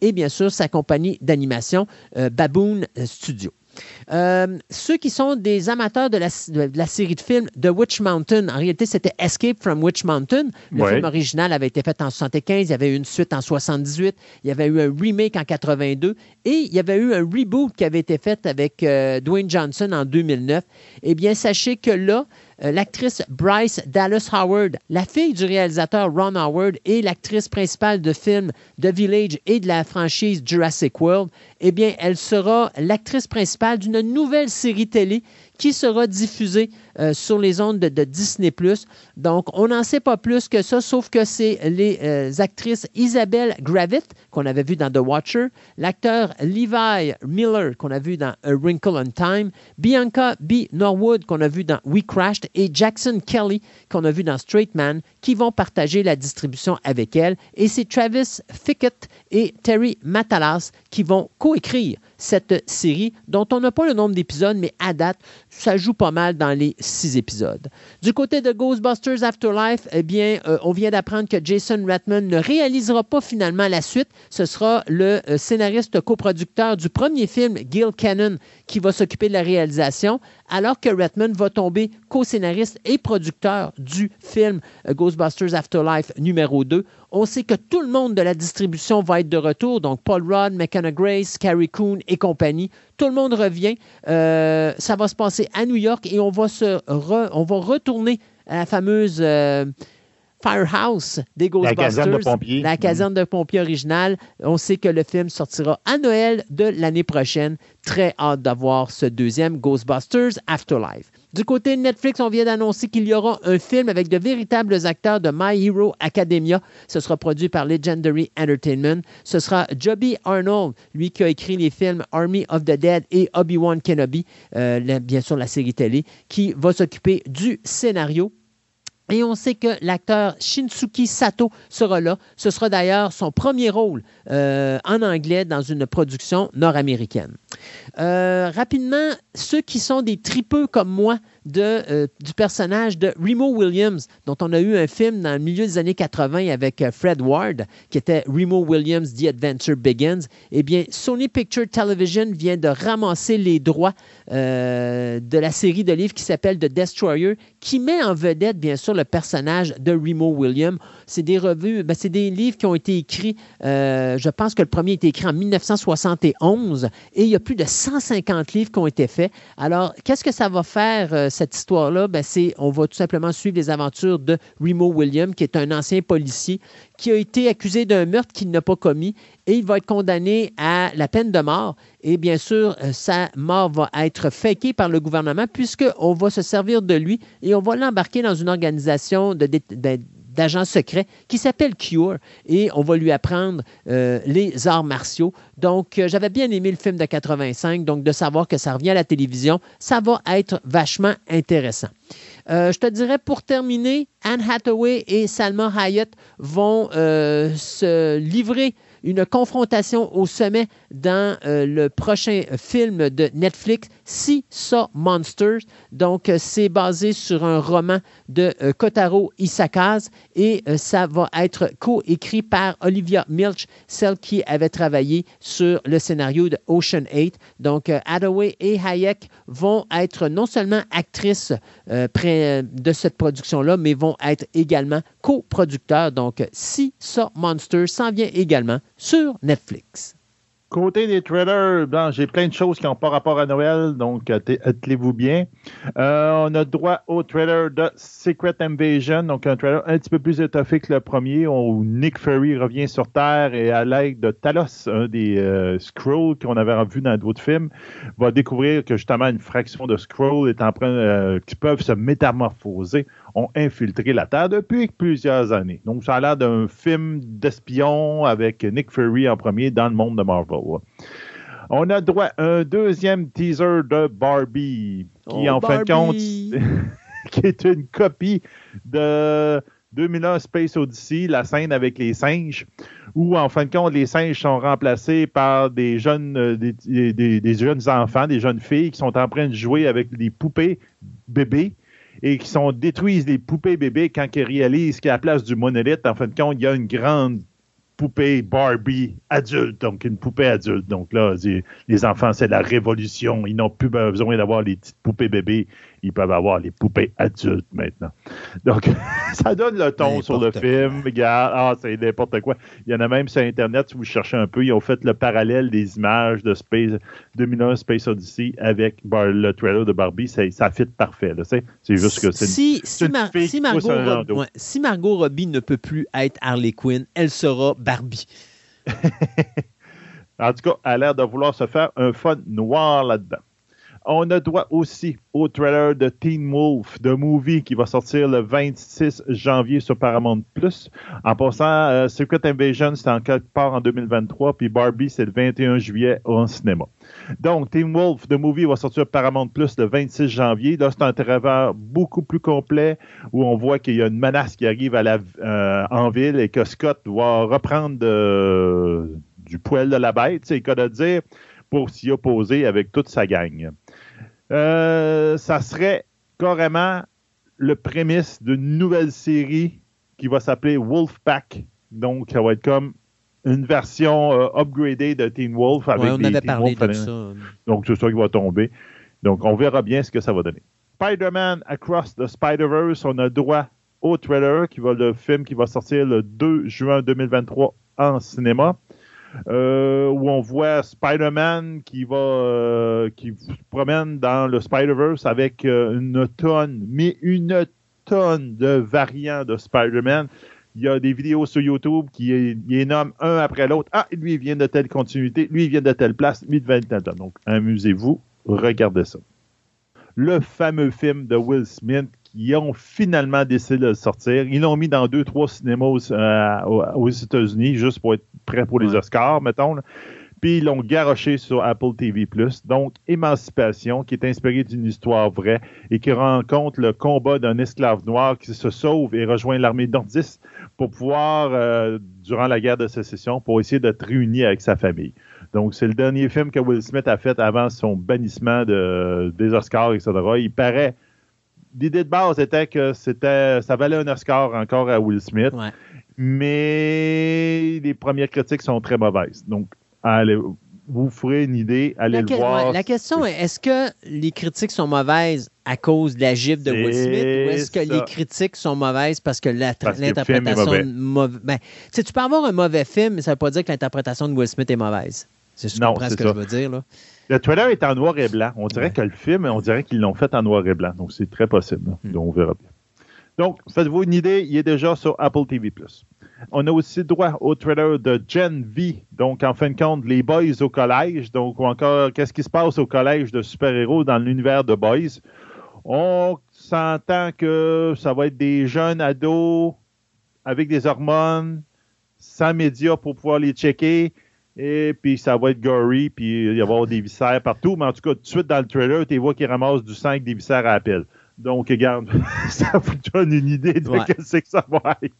B: et bien sûr sa compagnie d'animation euh, Baboon Studio. Euh, ceux qui sont des amateurs de la, série de films The Witch Mountain, en réalité, c'était Escape from Witch Mountain. Le film original avait été fait en 75, il y avait eu une suite en 78, il y avait eu un remake en 82 et il y avait eu un reboot qui avait été fait avec euh, Dwayne Johnson en 2009. Eh bien, sachez que là, l'actrice Bryce Dallas Howard, la fille du réalisateur Ron Howard et l'actrice principale de film The Village et de la franchise Jurassic World, eh bien, elle sera l'actrice principale d'une nouvelle série télé qui sera diffusée euh, sur les ondes de, Disney+. Donc, on n'en sait pas plus que ça, sauf que c'est les euh, actrices Isabelle Gravett, qu'on avait vu dans The Watcher, l'acteur Levi Miller, qu'on a vu dans A Wrinkle on Time, Bianca B. Norwood, qu'on a vu dans We Crashed, et Jackson Kelly, qu'on a vu dans Straight Man, qui vont partager la distribution avec elle. Et c'est Travis Fickett et Terry Matalas qui vont coécrire cette série dont on n'a pas le nombre d'épisodes, mais à date, ça joue pas mal dans les six épisodes. Du côté de Ghostbusters Afterlife, eh bien, euh, on vient d'apprendre que Jason Ratman ne réalisera pas finalement la suite. Ce sera le euh, scénariste coproducteur du premier film, Gil Cannon, qui va s'occuper de la réalisation, alors que Ratman va tomber co-scénariste et producteur du film euh, Ghostbusters Afterlife numéro 2. On sait que tout le monde de la distribution va être de retour, donc Paul Rudd, McKenna Grace, Carrie Coon et compagnie. Tout le monde revient. Euh, ça va se passer à New York et on va, se re- on va retourner à la fameuse euh, Firehouse des
C: La caserne de
B: Ghostbusters.
C: pompiers.
B: La caserne de pompiers originale. On sait que le film sortira à Noël de l'année prochaine. Très hâte d'avoir ce deuxième Ghostbusters Afterlife. Du côté de Netflix, on vient d'annoncer qu'il y aura un film avec de véritables acteurs de My Hero Academia. Ce sera produit par Legendary Entertainment. Ce sera Joby Arnold, lui qui a écrit les films Army of the Dead et Obi-Wan Kenobi, euh, bien sûr la série télé, qui va s'occuper du scénario. Et on sait que l'acteur Shinsuke Sato sera là. Ce sera d'ailleurs son premier rôle euh, en anglais dans une production nord-américaine. Euh, rapidement, ceux qui sont des tripeux comme moi euh, du personnage de Remo Williams, dont on a eu un film dans le milieu des années 80 avec euh, Fred Ward, qui était Remo Williams, The Adventure Begins, eh bien, Sony Picture Television vient de ramasser les droits euh, de la série de livres qui s'appelle The Destroyer, qui met en vedette, bien sûr, le personnage de Remo Williams. C'est des revues, ben, c'est des livres qui ont été écrits, euh, je pense que le premier a été écrit en 1971 et il y a plus de 150 livres qui ont été faits. Alors, qu'est-ce que ça va faire, euh, cette histoire-là? Ben, c'est, on va tout simplement suivre les aventures de Remo Williams, qui est un ancien policier qui a été accusé d'un meurtre qu'il n'a pas commis et il va être condamné à la peine de mort. Et bien sûr, euh, sa mort va être fakée par le gouvernement puisqu'on va se servir de lui et on va l'embarquer dans une organisation de, dé- de- d'agents secrets qui s'appelle Cure et on va lui apprendre euh, les arts martiaux. Donc, euh, j'avais bien aimé le film de 85, donc de savoir que ça revient à la télévision, ça va être vachement intéressant. Euh, je te dirais pour terminer, Anne Hathaway et Salma Hayek vont se livrer une confrontation au sommet dans euh, le prochain film de Netflix, Si Saw Monsters. Donc, euh, c'est basé sur un roman de euh, Kotaro Isakaz et ça va être coécrit par Olivia Milch, celle qui avait travaillé sur le scénario de Ocean 8. Donc, Hathaway et Hayek vont être non seulement actrices de cette production-là, mais vont être également coproducteurs. Donc, Si Saw Monsters s'en vient également sur Netflix.
C: Côté des trailers, ben, j'ai plein de choses qui n'ont pas rapport à Noël, donc atte- attelez-vous bien? Euh, on a droit au trailer de Secret Invasion, donc un trailer un petit peu plus étoffé que le premier, où Nick Fury revient sur Terre et à l'aide de Talos, un des euh, Skrulls qu'on avait vu dans d'autres films, va découvrir que justement une fraction de Skrull est en train, euh, qui peuvent se métamorphoser, ont infiltré la Terre depuis plusieurs années. Donc ça a l'air d'un film d'espion avec Nick Fury en premier dans le monde de Marvel. On a droit à un deuxième teaser de Barbie, qui
B: Oh,
C: en fin de compte, qui est une copie de 2001 Space Odyssey, la scène avec les singes, où en fin de compte, les singes sont remplacés par des jeunes, euh, des, des- des jeunes enfants, des jeunes filles qui sont en train de jouer avec des poupées bébés et qui sont détruisent les poupées bébés quand ils réalisent qu'à la place du monolithe, en fin de compte, il y a une grande poupée Barbie adulte, donc une poupée adulte. Donc là, les enfants, c'est la révolution. Ils n'ont plus besoin d'avoir les petites poupées bébés. Ils peuvent avoir les poupées adultes maintenant. Donc, ça donne le ton sur le film. Regarde, ah, c'est n'importe quoi. Il y en a même sur Internet, si vous cherchez un peu, ils ont fait le parallèle des images de Space 2001 Space Odyssey avec le trailer de Barbie. Ça fit parfait. C'est juste que c'est
B: si, Mar- Margot Rob- ouais, si Margot Robbie ne peut plus être Harley Quinn, elle sera Barbie.
C: En tout cas, elle a l'air de vouloir se faire un fun noir là-dedans. On a droit aussi au trailer de Teen Wolf, de movie qui va sortir le 26 janvier sur Paramount+. En passant, euh, Secret Invasion, c'est en quelque part en 2023, puis Barbie, c'est le 21 juillet au cinéma. Donc, Teen Wolf, de movie, va sortir Paramount+, le 26 janvier. Là, c'est un trailer beaucoup plus complet où on voit qu'il y a une menace qui arrive à la, euh, en ville et que Scott va reprendre de- du poil de la bête, c'est le cas de dire, pour s'y opposer avec toute sa gang. Euh, ça serait carrément le prémisse d'une nouvelle série qui va s'appeler Wolfpack. Donc, ça va être comme une version euh, upgradée de Teen Wolf avec
B: Ouais, on avait parlé
C: Wolf
B: de ça.
C: donc, c'est ça qui va tomber. Donc, on verra bien ce que ça va donner. Spider-Man Across the Spider-Verse, on a droit au trailer, qui va le film qui va sortir le 2 juin 2023 en cinéma, euh, où on voit Spider-Man qui va euh, qui se promène dans le Spider-Verse avec euh, une tonne, mais une tonne de variants de Spider-Man. Il y a des vidéos sur YouTube qui les nomment un après l'autre. Ah, lui, il vient de telle continuité, lui, il vient de telle place, lui, de telle. Donc, amusez-vous, regardez ça. Le fameux film de Will Smith qui ont finalement décidé de le sortir. Ils l'ont mis dans deux, trois cinémas aux, euh, aux- États-Unis, juste pour être prêt pour les. Oscars, mettons. là. Puis ils l'ont garoché sur Apple TV+. Donc, Émancipation, qui est inspiré d'une histoire vraie et qui rencontre le combat d'un esclave noir qui se sauve et rejoint l'armée nordiste pour pouvoir, euh, durant la guerre de sécession, pour essayer d'être réuni avec sa famille. Donc, c'est le dernier film que Will Smith a fait avant son bannissement de- des Oscars, etc. Il paraît. L'idée de base était que c'était, ça valait un Oscar encore à Will Smith,
B: Ouais.
C: mais les premières critiques sont très mauvaises. Donc, allez, vous ferez une idée, allez
B: La,
C: le voir.
B: ouais, la question est est-ce que les critiques sont mauvaises à cause de la gifle de Will Smith ou est-ce que
C: ça.
B: les critiques sont mauvaises parce que l'interprétation
C: mauvais.
B: ben, tu peux avoir un mauvais film, mais ça ne veut pas dire que l'interprétation de Will Smith est mauvaise. C'est ce que
C: Non,
B: ce
C: ça.
B: je veux dire. Là.
C: Le trailer est en noir et blanc. On dirait
B: Ouais.
C: que le film, on dirait qu'ils l'ont fait en noir et blanc. Donc, c'est très possible.
B: Hmm.
C: Donc, on verra bien. Donc, faites-vous une idée, il est déjà sur Apple TV+. On a aussi droit au trailer de Gen V. Donc, en fin de compte, les boys au collège. Donc, ou encore, qu'est-ce qui se passe au collège de super-héros dans l'univers de boys? On s'entend que ça va être des jeunes ados avec des hormones, sans médias pour pouvoir les checker. Et puis ça va être gory, puis il va y avoir des viscères partout. Mais en tout cas, tout de suite dans le trailer, tu vois qu'ils ramassent du sang avec des viscères à la pelle. Donc, regarde, ça vous donne une idée de
B: Ouais.
C: ce que ça va être.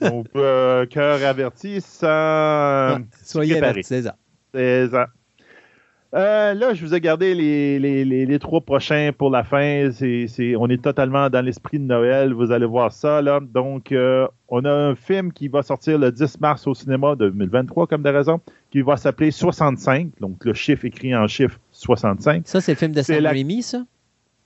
C: Donc, euh, cœur averti, sans
B: Ouais, soyez
C: préparé.
B: avertis, c'est ça.
C: c'est ça. Euh, là, je vous ai gardé les, les, les, les trois prochains pour la fin. C'est, c'est- on est totalement dans l'esprit de Noël. Vous allez voir ça. Là. Donc, euh, on a un film qui va sortir le 10 mars au cinéma de 2023, comme de raison, qui va s'appeler 65. Donc, le chiffre écrit en chiffre 65.
B: Ça, c'est le film de Sam Raimi, ça?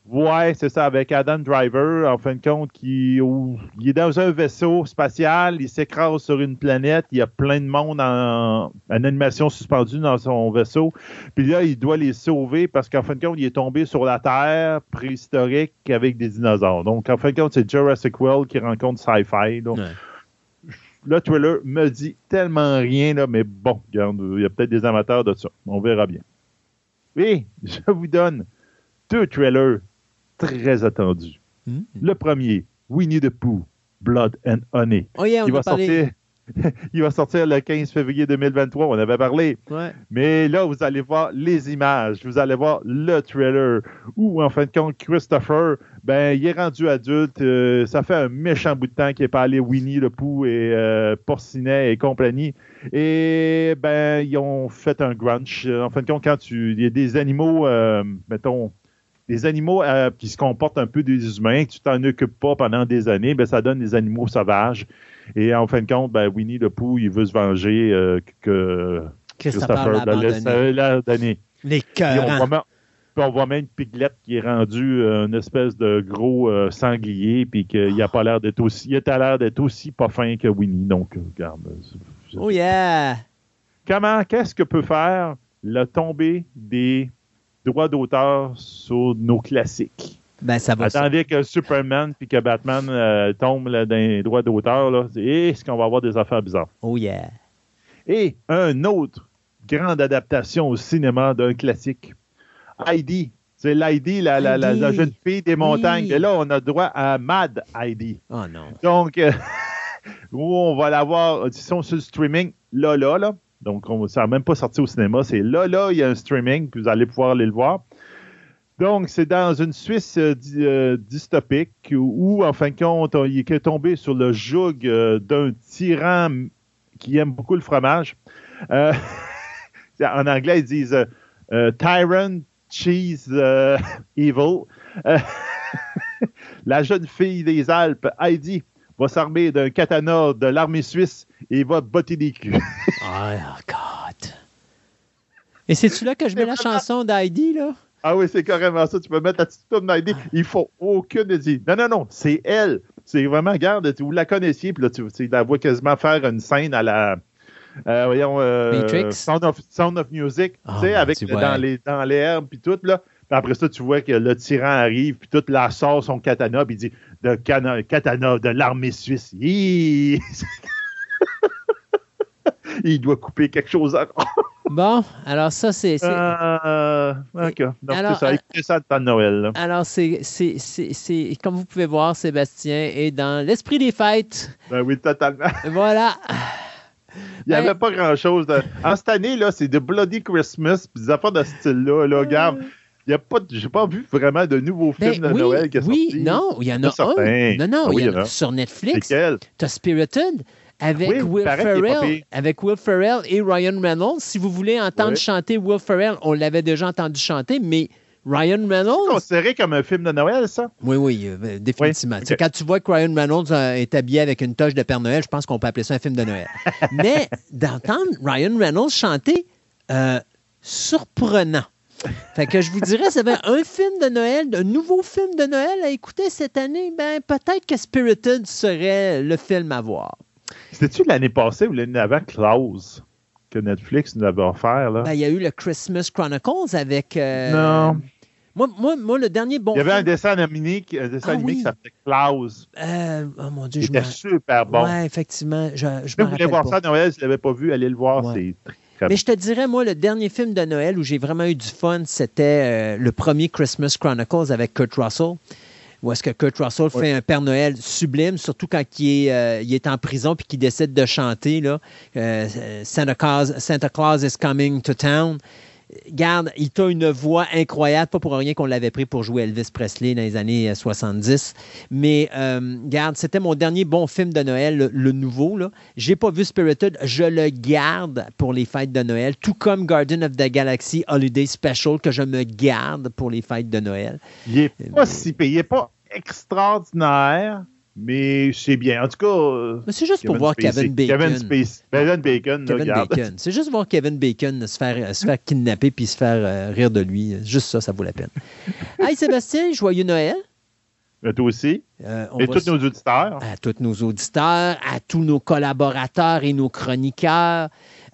C: Ouais, c'est ça, avec Adam Driver, en fin de compte, qui où il est dans un vaisseau spatial, il s'écrase sur une planète, il y a plein de monde en, en animation suspendue dans son vaisseau, puis là, il doit les sauver parce qu'en fin de compte, il est tombé sur la Terre préhistorique avec des dinosaures. Donc, en fin de compte, c'est Jurassic World qui rencontre Sci-Fi. Donc,
B: Ouais.
C: le trailer me dit tellement rien, là, mais bon, regarde, il y a peut-être des amateurs de ça. On verra bien. Et je vous donne deux trailers très attendus.
B: Hmm.
C: Le premier, Winnie the Pooh, Blood and Honey.
B: Oh yeah, on
C: Il va, sortir, il va sortir le 15 février 2023, on avait parlé.
B: Ouais.
C: Mais là, vous allez voir les images, vous allez voir le trailer, où en fin de compte, Christopher, ben, il est rendu adulte. euh, ça fait un méchant bout de temps qu'il n'est pas allé Winnie le Pooh et euh, Porcinet et compagnie. Et ben, ils ont fait un grunch. En fin de compte, quand tu. Il y a des animaux, euh, mettons, des animaux euh, qui se comportent un peu des humains, que tu t'en occupes pas pendant des années, ben, ça donne des animaux sauvages. Et en fin de compte, ben, Winnie le Pooh, il veut se venger euh, que
B: Christopher l'a
C: donné.
B: Les
C: Puis on,
B: cœurs.
C: voit même, puis on voit même Piglet qui est rendu euh, une espèce de gros euh, sanglier, puis qu'il a pas l'air d'être aussi, il a l'air d'être aussi pas fin que Winnie. Donc, regarde.
B: Oh yeah!
C: Comment, qu'est-ce que peut faire la tombée des droits d'auteur sur nos classiques?
B: Ben, ça va. ça.
C: Attendez que Superman puis que Batman euh, tombe là, dans les droits d'auteur, c'est- est-ce qu'on va avoir des affaires bizarres?
B: Oh yeah!
C: Et un autre grande adaptation au cinéma d'un classique. Heidi. C'est l'Heidi, la, la, la, la
B: Heidi.
C: jeune fille des montagnes.
B: Oui.
C: Et là, on a droit à Mad Heidi.
B: Oh non.
C: Donc, euh, où on va l'avoir, ils sont sur le streaming, là, là, là. Donc, on, ça n'a même pas sorti au cinéma. C'est là, là, il y a un streaming, puis vous allez pouvoir aller le voir. Donc, c'est dans une Suisse euh, euh, dystopique où, en fin de compte, on- il est tombé sur le joug euh, d'un tyran qui aime beaucoup le fromage. En anglais, ils disent Tyrant Cheese Evil. La jeune fille des Alpes, Heidi, va s'armer d'un katana de l'armée suisse et va botter des culs.
B: Oh, God. Et c'est-tu là que je mets la chanson d'Heidi, là?
C: Ah oui, c'est carrément ça. Tu peux mettre la petite tourne d'Heidi. Il faut aucune dit. Non, non, non, c'est elle. C'est vraiment, regarde, vous la connaissiez, puis là, tu, tu la vois quasiment faire une scène à la. euh, voyons, euh,
B: Matrix?
C: Sound of, Sound of Music,
B: Ah,
C: tu sais, avec dans les dans les herbes puis tout là. Puis après ça, tu vois que le tyran arrive, puis tout là sort son katana, puis il dit de cana- katana de l'armée suisse. Hi! il doit couper quelque chose. À...
B: Bon, alors ça, c'est.
C: Euh, ok. Donc,
B: Alors,
C: c'est ça.
B: euh,
C: Écoutez ça de temps de Noël. là.
B: Alors, c'est, c'est, c'est, c'est- comme vous pouvez voir, Sébastien est dans l'esprit des fêtes.
C: Ben oui, totalement.
B: Voilà.
C: Il n'y avait
B: Ben-
C: pas grand-chose. de- En cette année, là, c'est de Bloody Christmas, puis des affaires de ce style-là. Là, regarde, il y a pas, j'ai pas vu vraiment de nouveaux
B: Ben
C: films de
B: oui,
C: Noël qui sont
B: oui, non, il y en a un. Non, non,
C: Ah oui,
B: il y en a sur
C: C'est
B: Netflix. T'as Spirited avec
C: Oui,
B: Will Ferrell, avec Will Ferrell et Ryan Reynolds. Si vous voulez entendre chanter Will Ferrell, on l'avait déjà entendu chanter, mais Ryan Reynolds,
C: Considéré comme un film de Noël, ça?
B: oui, oui, euh, définitivement.
C: Oui.
B: Quand tu vois que Ryan Reynolds euh, est habillé avec une toche de Père Noël, je pense qu'on peut appeler ça un film de Noël. mais d'entendre Ryan Reynolds chanter, euh, surprenant. Fait que je vous dirais, ça avait un film de Noël, un nouveau film de Noël à écouter cette année, ben peut-être que Spirited serait le film à voir.
C: C'était-tu l'année passée ou l'année avant Klaus que Netflix nous avait offert? Là?
B: Ben, il y a eu le Christmas Chronicles avec. euh,
C: Non.
B: Moi, moi, moi, le dernier bon
C: Il y avait un dessin animé, un dessin
B: Ah
C: animé
B: oui.
C: qui s'appelait Klaus.
B: euh, oh mon Dieu, je
C: était
B: m'en-
C: super bon.
B: Ouais, effectivement. Je, je
C: Si vous voulez voir
B: pas.
C: ça à Noël, si vous ne l'avez pas vu, allez le voir.
B: Ouais.
C: C'est
B: Mais je te dirais, moi, le dernier film de Noël où j'ai vraiment eu du fun, c'était euh, le premier Christmas Chronicles avec Kurt Russell. Où est-ce que Kurt Russell fait un Père Noël sublime, surtout quand il est, euh, il est en prison puis qu'il décide de chanter là, euh, Santa, Claus, Santa Claus is coming to town. Garde, il a une voix incroyable, pas pour rien qu'on l'avait pris pour jouer Elvis Presley dans les années euh, 70. Mais euh, garde, c'était mon dernier bon film de Noël, le, le nouveau. Là. J'ai pas vu Spirited, je le garde pour les fêtes de Noël, tout comme Garden of the Galaxy Holiday Special que je me garde pour les fêtes de Noël.
C: Il est pas si payé, il est pas extraordinaire, mais c'est bien. En tout cas. euh,
B: Mais c'est juste pour voir
C: Spacey.
B: Kevin Bacon.
C: Kevin Spacey. Kevin Bacon, là,
B: Kevin. Bacon. C'est juste voir Kevin Bacon se faire, se faire kidnapper puis se faire euh, rire de lui. Juste ça, ça vaut la peine. Hey Sébastien, joyeux Noël.
C: Euh, Toi aussi.
B: Euh,
C: Et tous nos auditeurs.
B: à tous nos auditeurs, à tous nos collaborateurs et nos chroniqueurs.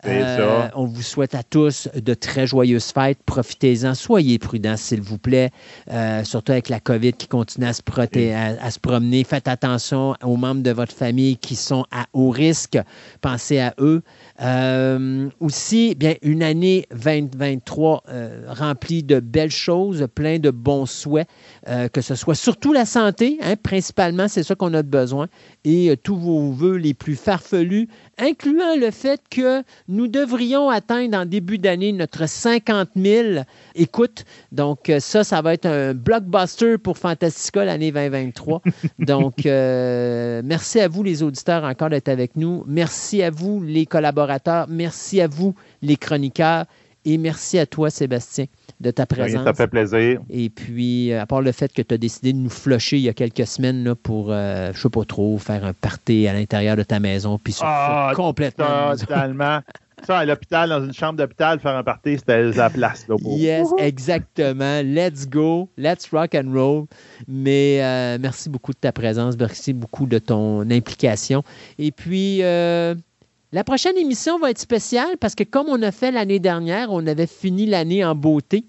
B: Euh, on vous souhaite à tous de très joyeuses fêtes. Profitez-en. Soyez prudents, s'il vous plaît. Euh, surtout avec la COVID qui continue à se, proté- à, à se promener. Faites attention aux membres de votre famille qui sont à haut risque. Pensez à eux. Euh, aussi, bien, une année 2023 euh, remplie de belles choses, plein de bons souhaits, euh, que ce soit surtout la santé, hein, principalement, c'est ça qu'on a besoin, et tous vos voeux les plus farfelus, incluant le fait que nous devrions atteindre en début d'année notre 50 000 écoutes. Donc, ça, ça va être un blockbuster pour Fantastica l'année 2023. Donc, merci à vous, les auditeurs, encore d'être avec nous. Merci à vous, les collaborateurs. Merci à vous, les chroniqueurs. Et merci à toi, Sébastien, de ta présence.
C: Ça fait plaisir.
B: Et puis, euh, à part le fait que tu as décidé de nous flusher il y a quelques semaines là, pour, euh, je sais pas trop, faire un party à l'intérieur de ta maison, puis se
C: Ah,
B: complètement.
C: Totalement. Ça, à l'hôpital, dans une chambre d'hôpital, faire un party, c'était la place. Là, pour-
B: Yes, exactement. Let's go. Let's rock and roll. Mais euh, merci beaucoup de ta présence. Merci beaucoup de ton implication. Et puis, euh, la prochaine émission va être spéciale parce que comme on a fait l'année dernière, on avait fini l'année en beauté.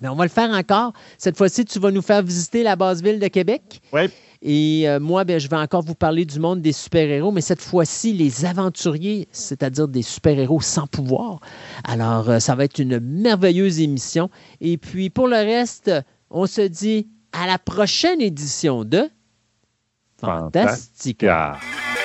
B: Mais on va le faire encore. Cette fois-ci, tu vas nous faire visiter la base ville de Québec.
C: Oui.
B: Et euh, moi, ben, je vais encore vous parler du monde des super-héros, mais cette fois-ci, les aventuriers, c'est-à-dire des super-héros sans pouvoir. Alors, euh, ça va être une merveilleuse émission. Et puis, pour le reste, on se dit à la prochaine édition de Fantastica.
C: Fantastica.